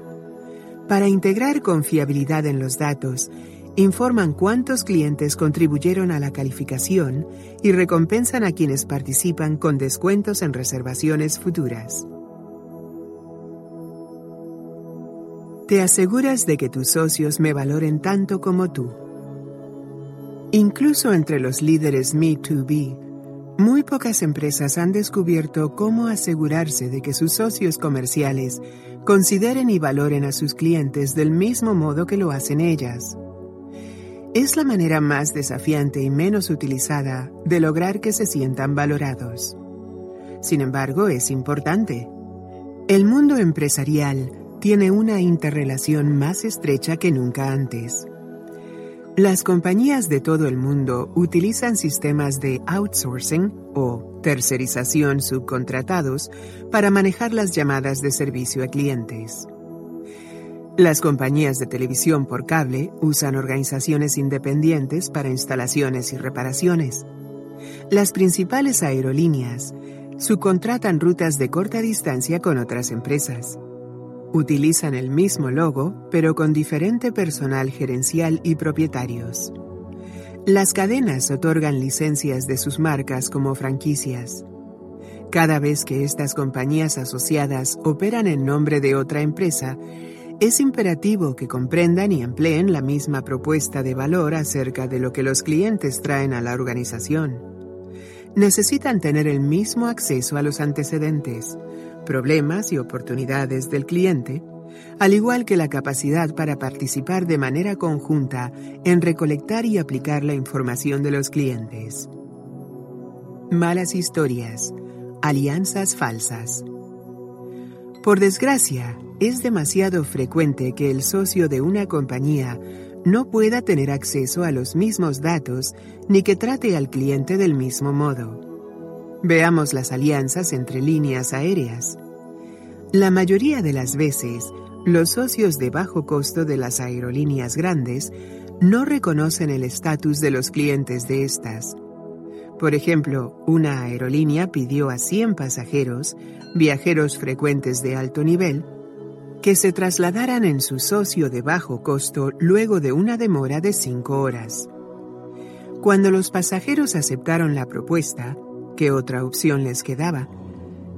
Para integrar confiabilidad en los datos, informan cuántos clientes contribuyeron a la calificación y recompensan a quienes participan con descuentos en reservaciones futuras. Te aseguras de que tus socios me valoren tanto como tú. Incluso entre los líderes Me2B, muy pocas empresas han descubierto cómo asegurarse de que sus socios comerciales consideren y valoren a sus clientes del mismo modo que lo hacen ellas. Es la manera más desafiante y menos utilizada de lograr que se sientan valorados. Sin embargo, es importante. El mundo empresarial tiene una interrelación más estrecha que nunca antes. Las compañías de todo el mundo utilizan sistemas de outsourcing o tercerización subcontratados para manejar las llamadas de servicio a clientes. Las compañías de televisión por cable usan organizaciones independientes para instalaciones y reparaciones. Las principales aerolíneas subcontratan rutas de corta distancia con otras empresas. Utilizan el mismo logo, pero con diferente personal gerencial y propietarios. Las cadenas otorgan licencias de sus marcas como franquicias. Cada vez que estas compañías asociadas operan en nombre de otra empresa, es imperativo que comprendan y empleen la misma propuesta de valor acerca de lo que los clientes traen a la organización. Necesitan tener el mismo acceso a los antecedentes, problemas y oportunidades del cliente, al igual que la capacidad para participar de manera conjunta en recolectar y aplicar la información de los clientes. Malas historias, alianzas falsas. Por desgracia, es demasiado frecuente que el socio de una compañía no pueda tener acceso a los mismos datos ni que trate al cliente del mismo modo. Veamos las alianzas entre líneas aéreas. La mayoría de las veces, los socios de bajo costo de las aerolíneas grandes no reconocen el estatus de los clientes de estas. Por ejemplo, una aerolínea pidió a 100 pasajeros, viajeros frecuentes de alto nivel, que se trasladaran en su socio de bajo costo luego de una demora de 5 horas. Cuando los pasajeros aceptaron la propuesta, ¿Qué otra opción les quedaba?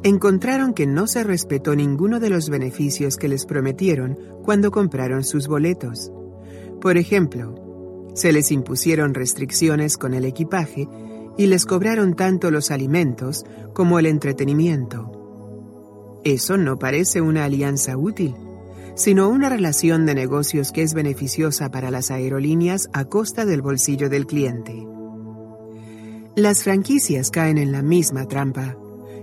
Encontraron que no se respetó ninguno de los beneficios que les prometieron cuando compraron sus boletos. Por ejemplo, se les impusieron restricciones con el equipaje y les cobraron tanto los alimentos como el entretenimiento. Eso no parece una alianza útil, sino una relación de negocios que es beneficiosa para las aerolíneas a costa del bolsillo del cliente. Las franquicias caen en la misma trampa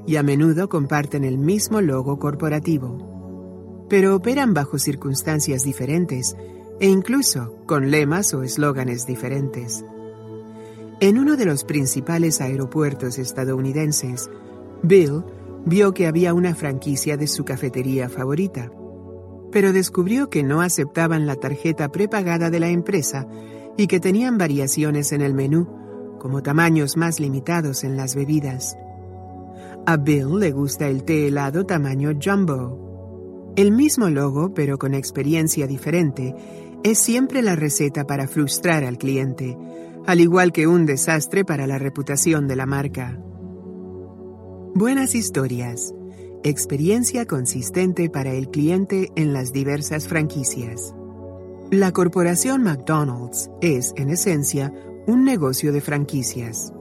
y a menudo comparten el mismo logo corporativo, pero operan bajo circunstancias diferentes e incluso con lemas o eslóganes diferentes. En uno de los principales aeropuertos estadounidenses, Bill vio que había una franquicia de su cafetería favorita, pero descubrió que no aceptaban la tarjeta prepagada de la empresa y que tenían variaciones en el menú como tamaños más limitados en las bebidas. A Bill le gusta el té helado tamaño jumbo. El mismo logo, pero con experiencia diferente, es siempre la receta para frustrar al cliente, al igual que un desastre para la reputación de la marca. Buenas historias. Experiencia consistente para el cliente en las diversas franquicias. La corporación McDonald's es, en esencia, un negocio de franquicias.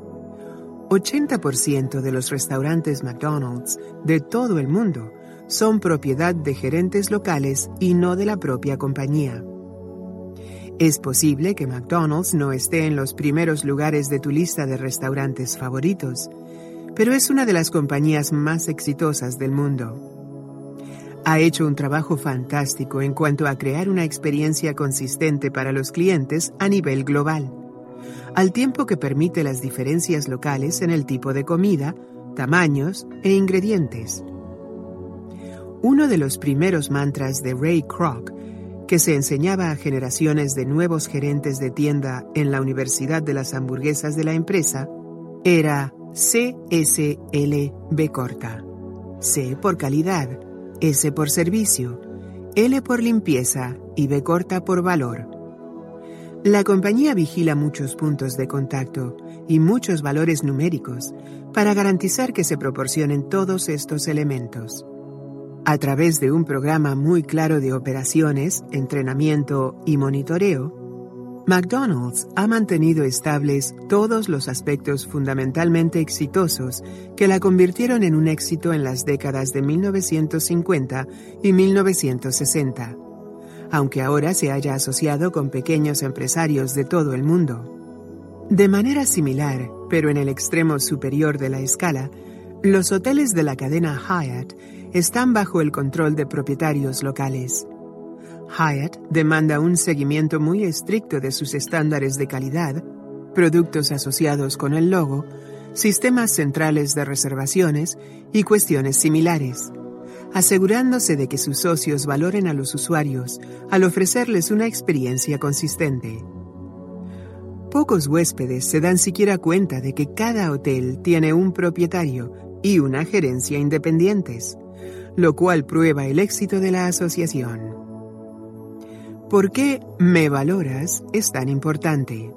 80% de los restaurantes McDonald's de todo el mundo son propiedad de gerentes locales y no de la propia compañía. Es posible que McDonald's no esté en los primeros lugares de tu lista de restaurantes favoritos, pero es una de las compañías más exitosas del mundo. Ha hecho un trabajo fantástico en cuanto a crear una experiencia consistente para los clientes a nivel global, al tiempo que permite las diferencias locales en el tipo de comida, tamaños e ingredientes. Uno de los primeros mantras de Ray Kroc que se enseñaba a generaciones de nuevos gerentes de tienda en la Universidad de las Hamburguesas de la empresa, era CSLB corta. C por calidad, S por servicio, L por limpieza y B corta por valor. La compañía vigila muchos puntos de contacto y muchos valores numéricos para garantizar que se proporcionen todos estos elementos. A través de un programa muy claro de operaciones, entrenamiento y monitoreo, McDonald's ha mantenido estables todos los aspectos fundamentalmente exitosos que la convirtieron en un éxito en las décadas de 1950 y 1960, aunque ahora se haya asociado con pequeños empresarios de todo el mundo. De manera similar, pero en el extremo superior de la escala, los hoteles de la cadena Hyatt están bajo el control de propietarios locales. Hyatt demanda un seguimiento muy estricto de sus estándares de calidad, productos asociados con el logo, sistemas centrales de reservaciones y cuestiones similares, asegurándose de que sus socios valoren a los usuarios al ofrecerles una experiencia consistente. Pocos huéspedes se dan siquiera cuenta de que cada hotel tiene un propietario y una gerencia independientes lo cual prueba el éxito de la asociación. ¿Por qué me valoras es tan importante?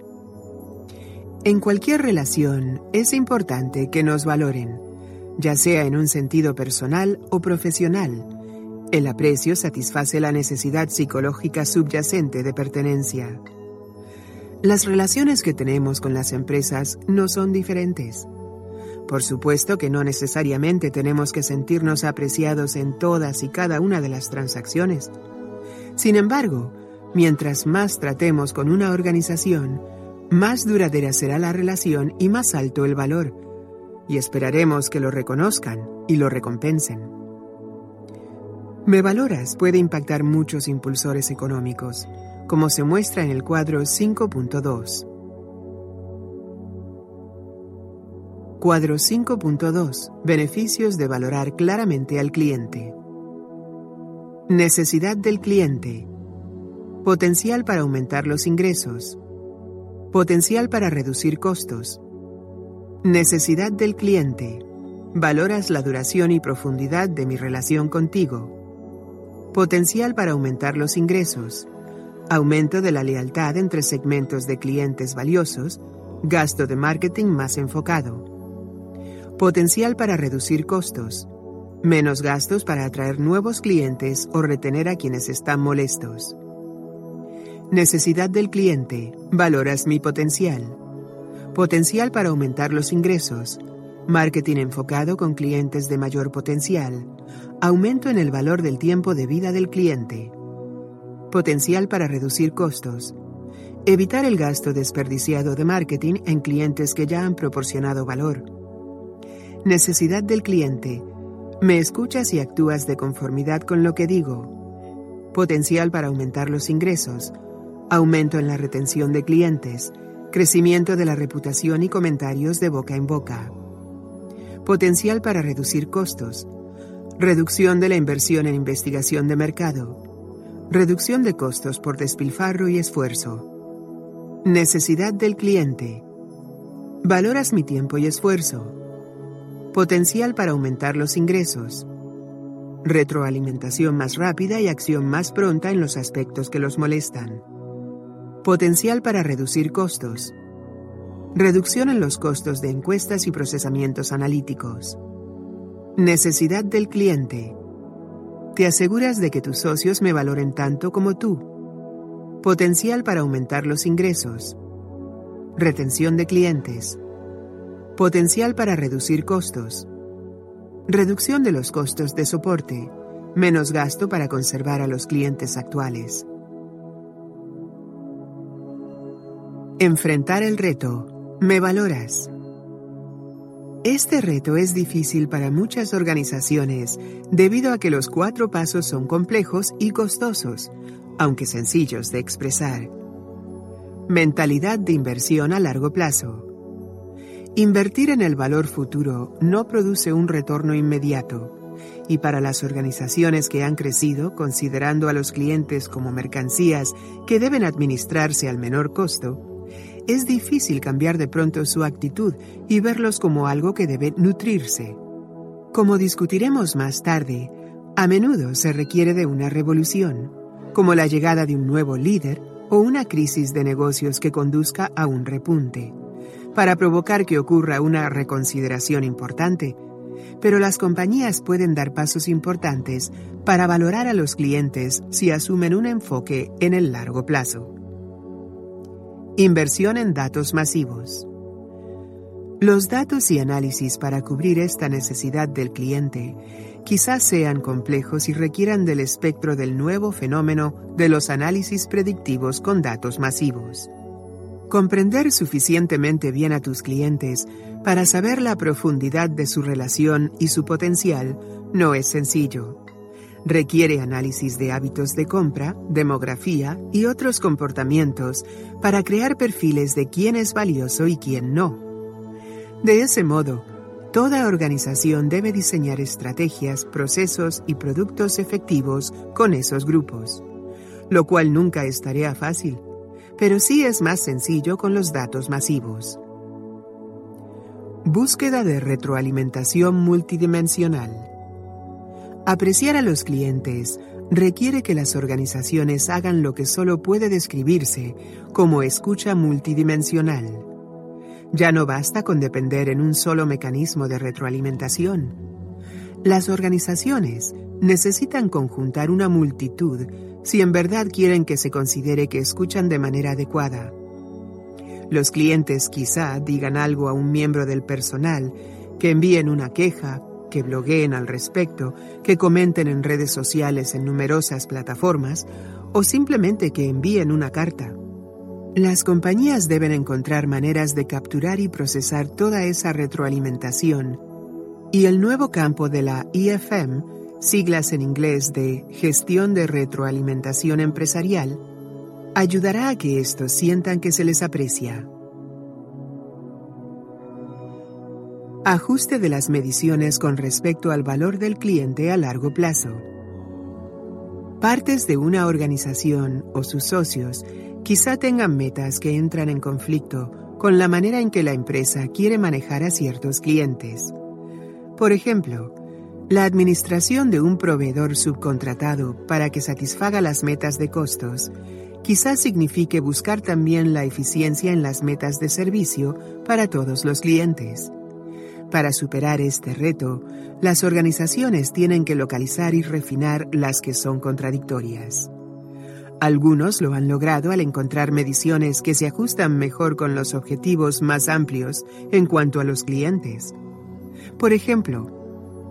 En cualquier relación es importante que nos valoren, ya sea en un sentido personal o profesional. El aprecio satisface la necesidad psicológica subyacente de pertenencia. Las relaciones que tenemos con las empresas no son diferentes. Por supuesto que no necesariamente tenemos que sentirnos apreciados en todas y cada una de las transacciones. Sin embargo, mientras más tratemos con una organización, más duradera será la relación y más alto el valor, y esperaremos que lo reconozcan y lo recompensen. Me valoras puede impactar muchos impulsores económicos, como se muestra en el cuadro 5.2. Cuadro 5.2. Beneficios de valorar claramente al cliente. Necesidad del cliente. Potencial para aumentar los ingresos. Potencial para reducir costos. Necesidad del cliente. Valoras la duración y profundidad de mi relación contigo. Potencial para aumentar los ingresos. Aumento de la lealtad entre segmentos de clientes valiosos. Gasto de marketing más enfocado Potencial para reducir costos. Menos gastos para atraer nuevos clientes o retener a quienes están molestos. Necesidad del cliente. Valoras mi potencial. Potencial para aumentar los ingresos. Marketing enfocado con clientes de mayor potencial. Aumento en el valor del tiempo de vida del cliente. Potencial para reducir costos. Evitar el gasto desperdiciado de marketing en clientes que ya han proporcionado valor Necesidad del cliente. Me escuchas y actúas de conformidad con lo que digo. Potencial para aumentar los ingresos. Aumento en la retención de clientes. Crecimiento de la reputación y comentarios de boca en boca. Potencial para reducir costos. Reducción de la inversión en investigación de mercado. Reducción de costos por despilfarro y esfuerzo. Necesidad del cliente. Valoras mi tiempo y esfuerzo Potencial para aumentar los ingresos. Retroalimentación más rápida y acción más pronta en los aspectos que los molestan. Potencial para reducir costos. Reducción en los costos de encuestas y procesamientos analíticos. Necesidad del cliente. Te aseguras de que tus socios me valoren tanto como tú. Potencial para aumentar los ingresos. Retención de clientes. Potencial para reducir costos. Reducción de los costos de soporte. Menos gasto para conservar a los clientes actuales. Enfrentar el reto. ¿Me valoras? Este reto es difícil para muchas organizaciones debido a que los cuatro pasos son complejos y costosos, aunque sencillos de expresar. Mentalidad de inversión a largo plazo. Invertir en el valor futuro no produce un retorno inmediato, y para las organizaciones que han crecido considerando a los clientes como mercancías que deben administrarse al menor costo, es difícil cambiar de pronto su actitud y verlos como algo que debe nutrirse. Como discutiremos más tarde, a menudo se requiere de una revolución, como la llegada de un nuevo líder o una crisis de negocios que conduzca a un repunte, para provocar que ocurra una reconsideración importante. Pero las compañías pueden dar pasos importantes para valorar a los clientes si asumen un enfoque en el largo plazo. Inversión en datos masivos. Los datos y análisis para cubrir esta necesidad del cliente quizás sean complejos y requieran del espectro del nuevo fenómeno de los análisis predictivos con datos masivos. Comprender suficientemente bien a tus clientes para saber la profundidad de su relación y su potencial no es sencillo requiere análisis de hábitos de compra, demografía y otros comportamientos para crear perfiles de quién es valioso y quién no. De ese modo, toda organización debe diseñar estrategias, procesos y productos efectivos con esos grupos, lo cual nunca es tarea fácil, pero sí es más sencillo con los datos masivos. Búsqueda de retroalimentación multidimensional. Apreciar a los clientes requiere que las organizaciones hagan lo que solo puede describirse como escucha multidimensional. Ya no basta con depender en un solo mecanismo de retroalimentación. Las organizaciones necesitan conjuntar una multitud si en verdad quieren que se considere que escuchan de manera adecuada. Los clientes quizá digan algo a un miembro del personal, que envíen una queja, que blogueen al respecto, que comenten en redes sociales en numerosas plataformas o simplemente que envíen una carta. Las compañías deben encontrar maneras de capturar y procesar toda esa retroalimentación y el nuevo campo de la IFM, siglas en inglés de Gestión de Retroalimentación Empresarial, ayudará a que estos sientan que se les aprecia. Ajuste de las mediciones con respecto al valor del cliente a largo plazo. Partes de una organización o sus socios quizá tengan metas que entran en conflicto con la manera en que la empresa quiere manejar a ciertos clientes. Por ejemplo, la administración de un proveedor subcontratado para que satisfaga las metas de costos quizás signifique buscar también la eficiencia en las metas de servicio para todos los clientes. Para superar este reto, las organizaciones tienen que localizar y refinar las que son contradictorias. Algunos lo han logrado al encontrar mediciones que se ajustan mejor con los objetivos más amplios en cuanto a los clientes. Por ejemplo,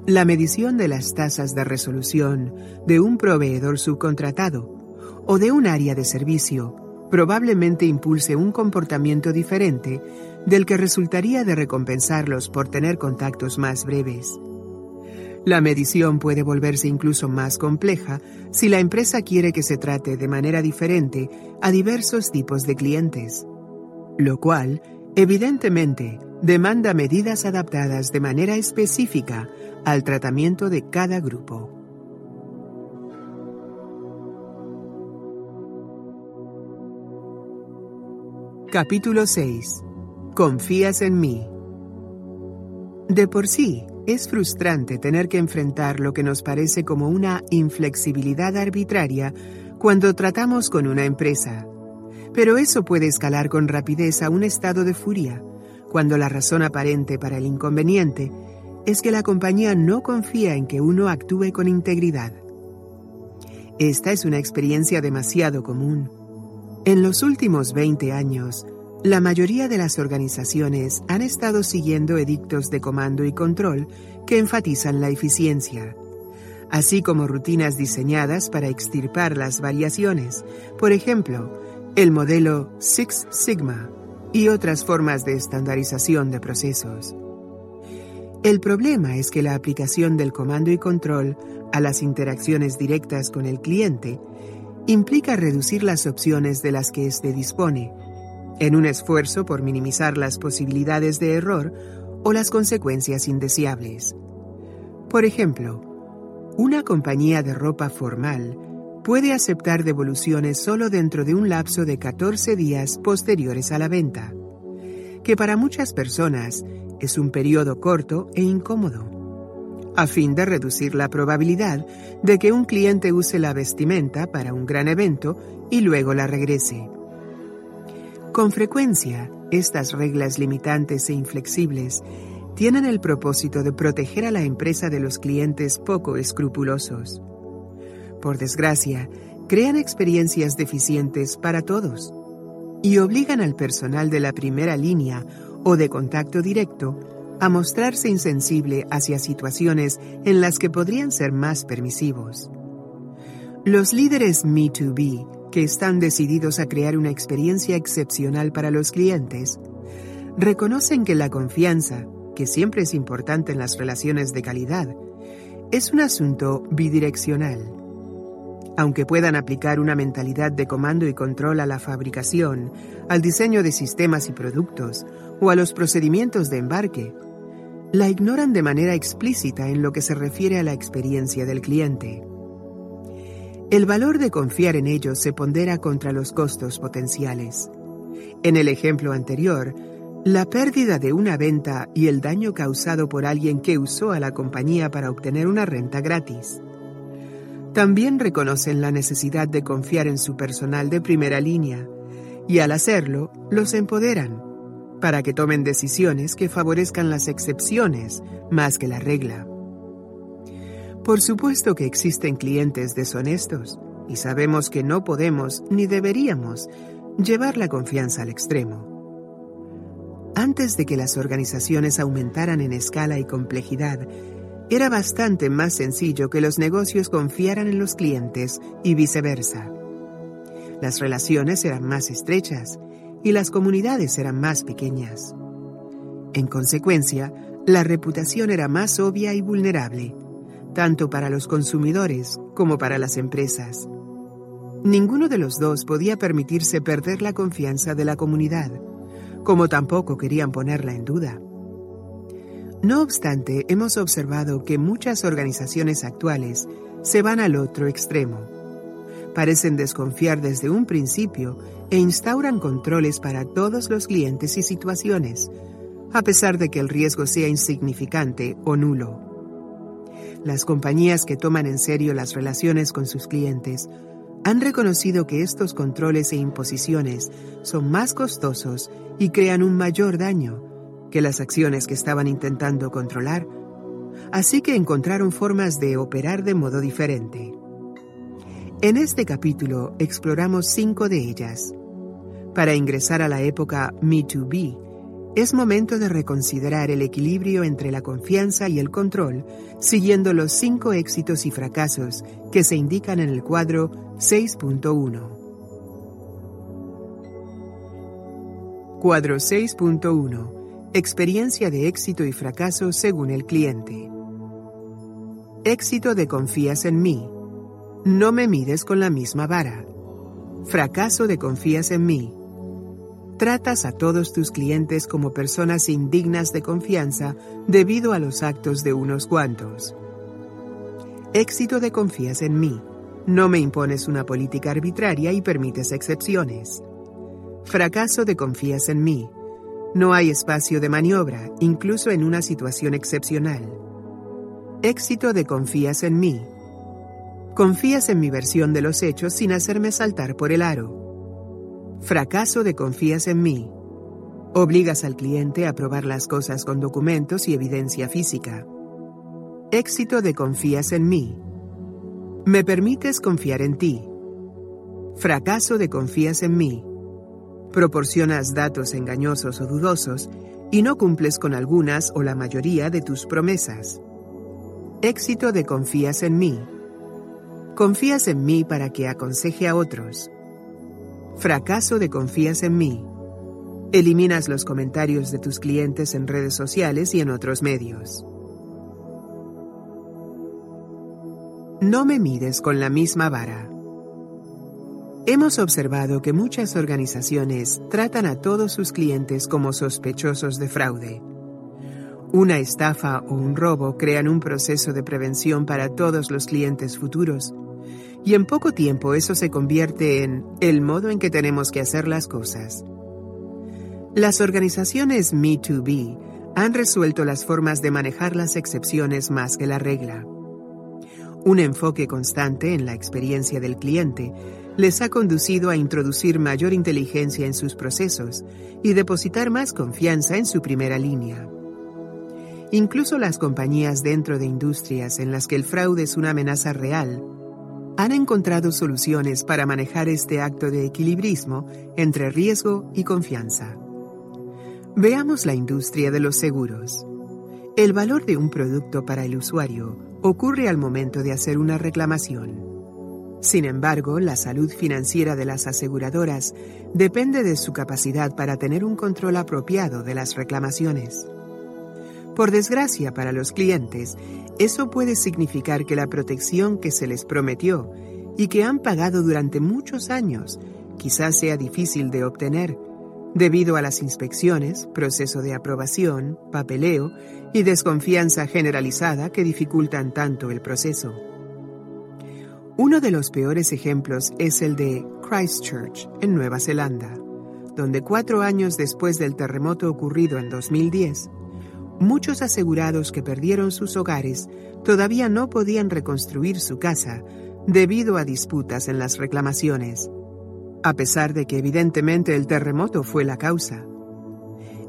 la medición de las tasas de resolución de un proveedor subcontratado o de un área de servicio probablemente impulse un comportamiento diferente del que resultaría de recompensarlos por tener contactos más breves. La medición puede volverse incluso más compleja si la empresa quiere que se trate de manera diferente a diversos tipos de clientes, lo cual, evidentemente, demanda medidas adaptadas de manera específica al tratamiento de cada grupo. Capítulo 6 Confías en mí. De por sí, Es frustrante tener que enfrentar lo que nos parece como una inflexibilidad arbitraria cuando tratamos con una empresa. Pero eso puede escalar con rapidez a un estado de furia, cuando la razón aparente para el inconveniente es que la compañía no confía en que uno actúe con integridad. Esta es una experiencia demasiado común. En los últimos 20 años, la mayoría de las organizaciones han estado siguiendo edictos de comando y control que enfatizan la eficiencia, así como rutinas diseñadas para extirpar las variaciones, por ejemplo, el modelo Six Sigma y otras formas de estandarización de procesos. El problema es que la aplicación del comando y control a las interacciones directas con el cliente implica reducir las opciones de las que éste dispone, en un esfuerzo por minimizar las posibilidades de error o las consecuencias indeseables. Por ejemplo, una compañía de ropa formal puede aceptar devoluciones solo dentro de un lapso de 14 días posteriores a la venta, que para muchas personas es un periodo corto e incómodo, a fin de reducir la probabilidad de que un cliente use la vestimenta para un gran evento y luego la regrese. Con frecuencia, estas reglas limitantes e inflexibles tienen el propósito de proteger a la empresa de los clientes poco escrupulosos. Por desgracia, crean experiencias deficientes para todos y obligan al personal de la primera línea o de contacto directo a mostrarse insensible hacia situaciones en las que podrían ser más permisivos. Los líderes Me2B, que están decididos a crear una experiencia excepcional para los clientes, reconocen que la confianza, que siempre es importante en las relaciones de calidad, es un asunto bidireccional. Aunque puedan aplicar una mentalidad de comando y control a la fabricación, al diseño de sistemas y productos o a los procedimientos de embarque, la ignoran de manera explícita en lo que se refiere a la experiencia del cliente. El valor de confiar en ellos se pondera contra los costos potenciales. En el ejemplo anterior, la pérdida de una venta y el daño causado por alguien que usó a la compañía para obtener una renta gratis. También reconocen la necesidad de confiar en su personal de primera línea y al hacerlo los empoderan para que tomen decisiones que favorezcan las excepciones más que la regla. Por supuesto que existen clientes deshonestos y sabemos que no podemos ni deberíamos llevar la confianza al extremo. Antes de que las organizaciones aumentaran en escala y complejidad, era bastante más sencillo que los negocios confiaran en los clientes y viceversa. Las relaciones eran más estrechas y las comunidades eran más pequeñas. En consecuencia, la reputación era más obvia y vulnerable, tanto para los consumidores como para las empresas. Ninguno de los dos podía permitirse perder la confianza de la comunidad como tampoco querían ponerla en duda. No obstante, hemos observado que muchas organizaciones actuales se van al otro extremo. Parecen desconfiar desde un principio e instauran controles para todos los clientes y situaciones, a pesar de que el riesgo sea insignificante o nulo. Las compañías que toman en serio las relaciones con sus clientes han reconocido que estos controles e imposiciones son más costosos y crean un mayor daño que las acciones que estaban intentando controlar, así que encontraron formas de operar de modo diferente. En este capítulo exploramos cinco de ellas. Para ingresar a la época Me2B, es momento de reconsiderar el equilibrio entre la confianza y el control, siguiendo los cinco éxitos y fracasos que se indican en el cuadro 6.1. Cuadro 6.1. Experiencia de éxito y fracaso según el cliente. Éxito de confías en mí. No me mides con la misma vara. Fracaso de confías en mí Tratas a todos tus clientes como personas indignas de confianza debido a los actos de unos cuantos. Éxito de confías en mí. No me impones una política arbitraria y permites excepciones. Fracaso de confías en mí. No hay espacio de maniobra, incluso en una situación excepcional. Éxito de confías en mí. Confías en mi versión de los hechos sin hacerme saltar por el aro. Fracaso de confías en mí. Obligas al cliente a probar las cosas con documentos y evidencia física. Éxito de confías en mí. Me permites confiar en ti. Fracaso de confías en mí. Proporcionas datos engañosos o dudosos y no cumples con algunas o la mayoría de tus promesas. Éxito de confías en mí. Confías en mí para que aconseje a otros. Fracaso de confías en mí. Eliminas los comentarios de tus clientes en redes sociales y en otros medios. No me mides con la misma vara. Hemos observado que muchas organizaciones tratan a todos sus clientes como sospechosos de fraude. Una estafa o un robo crean un proceso de prevención para todos los clientes futuros y en poco tiempo eso se convierte en el modo en que tenemos que hacer las cosas. Las organizaciones Me2B han resuelto las formas de manejar las excepciones más que la regla. Un enfoque constante en la experiencia del cliente les ha conducido a introducir mayor inteligencia en sus procesos y depositar más confianza en su primera línea. Incluso las compañías dentro de industrias en las que el fraude es una amenaza real han encontrado soluciones para manejar este acto de equilibrismo entre riesgo y confianza. Veamos la industria de los seguros. El valor de un producto para el usuario ocurre al momento de hacer una reclamación. Sin embargo, la salud financiera de las aseguradoras depende de su capacidad para tener un control apropiado de las reclamaciones. Por desgracia para los clientes, eso puede significar que la protección que se les prometió y que han pagado durante muchos años quizás sea difícil de obtener debido a las inspecciones, proceso de aprobación, papeleo y desconfianza generalizada que dificultan tanto el proceso. Uno de los peores ejemplos es el de Christchurch, en Nueva Zelanda, donde cuatro años después del terremoto ocurrido en 2010, muchos asegurados que perdieron sus hogares todavía no podían reconstruir su casa debido a disputas en las reclamaciones, a pesar de que evidentemente el terremoto fue la causa.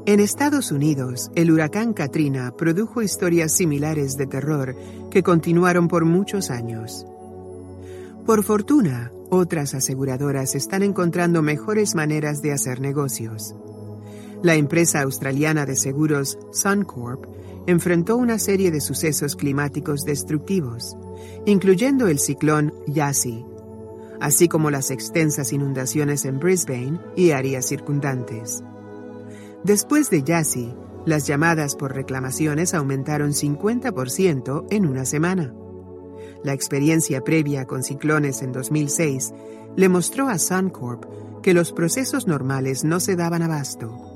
En Estados Unidos, el huracán Katrina produjo historias similares de terror que continuaron por muchos años. Por fortuna, otras aseguradoras están encontrando mejores maneras de hacer negocios. La empresa australiana de seguros Suncorp enfrentó una serie de sucesos climáticos destructivos, incluyendo el ciclón Yasi, así como las extensas inundaciones en Brisbane y áreas circundantes. Después de Yasi, las llamadas por reclamaciones aumentaron 50% en una semana. La experiencia previa con ciclones en 2006 le mostró a Suncorp que los procesos normales no se daban abasto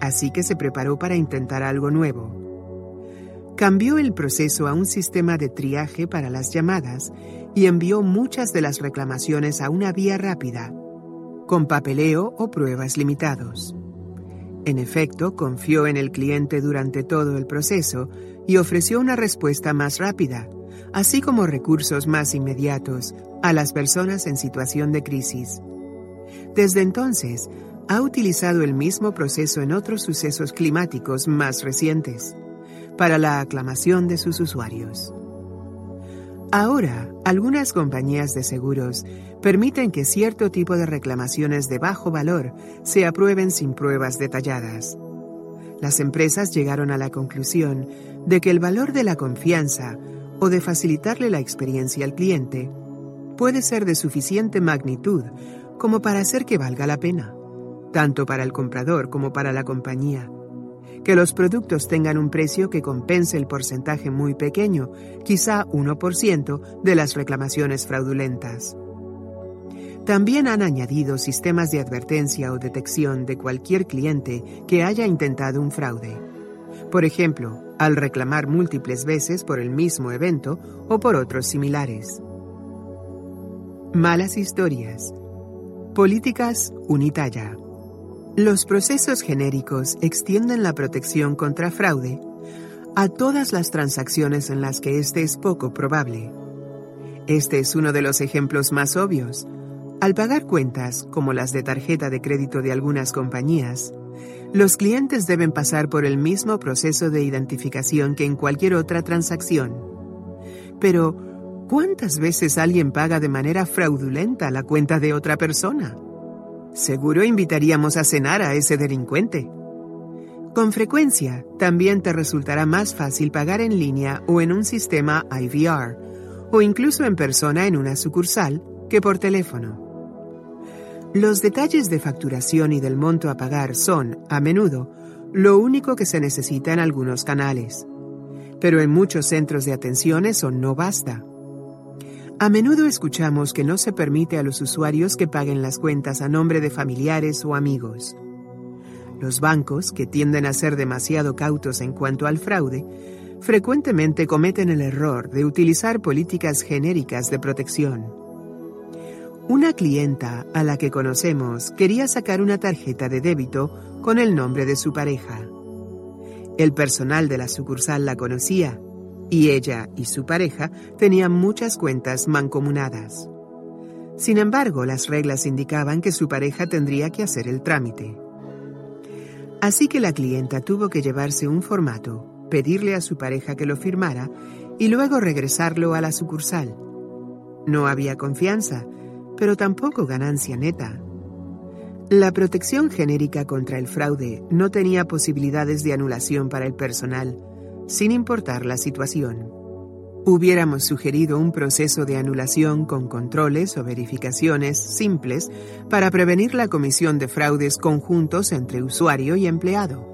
así que se preparó para intentar algo nuevo. Cambió el proceso a un sistema de triaje para las llamadas y envió muchas de las reclamaciones a una vía rápida, con papeleo o pruebas limitados. En efecto, confió en el cliente durante todo el proceso y ofreció una respuesta más rápida, así como recursos más inmediatos a las personas en situación de crisis. Desde entonces, ha utilizado el mismo proceso en otros sucesos climáticos más recientes, para la aclamación de sus usuarios. Ahora, algunas compañías de seguros permiten que cierto tipo de reclamaciones de bajo valor se aprueben sin pruebas detalladas. Las empresas llegaron a la conclusión de que el valor de la confianza o de facilitarle la experiencia al cliente puede ser de suficiente magnitud como para hacer que valga la pena tanto para el comprador como para la compañía. Que los productos tengan un precio que compense el porcentaje muy pequeño, quizá 1% de las reclamaciones fraudulentas. También han añadido sistemas de advertencia o detección de cualquier cliente que haya intentado un fraude. Por ejemplo, al reclamar múltiples veces por el mismo evento o por otros similares. Malas historias. Políticas Unitaya. Los procesos genéricos extienden la protección contra fraude, a todas las transacciones en las que este es poco probable. Este es uno de los ejemplos más obvios. Al pagar cuentas, como las de tarjeta de crédito de algunas compañías, los clientes deben pasar por el mismo proceso de identificación que en cualquier otra transacción. Pero, ¿cuántas veces alguien paga de manera fraudulenta la cuenta de otra persona? Seguro invitaríamos a cenar a ese delincuente. Con frecuencia, también te resultará más fácil pagar en línea o en un sistema IVR, o incluso en persona en una sucursal, que por teléfono. Los detalles de facturación y del monto a pagar son, a menudo, lo único que se necesita en algunos canales. Pero en muchos centros de atención eso no basta. A menudo escuchamos que no se permite a los usuarios que paguen las cuentas a nombre de familiares o amigos. Los bancos, que tienden a ser demasiado cautos en cuanto al fraude, frecuentemente cometen el error de utilizar políticas genéricas de protección. Una clienta a la que conocemos quería sacar una tarjeta de débito con el nombre de su pareja. El personal de la sucursal la conocía y ella y su pareja tenían muchas cuentas mancomunadas. Sin embargo, las reglas indicaban que su pareja tendría que hacer el trámite. Así que la clienta tuvo que llevarse un formato, pedirle a su pareja que lo firmara y luego regresarlo a la sucursal. No había confianza, pero tampoco ganancia neta. La protección genérica contra el fraude no tenía posibilidades de anulación para el personal, sin importar la situación. Hubiéramos sugerido un proceso de anulación con controles o verificaciones simples para prevenir la comisión de fraudes conjuntos entre usuario y empleado.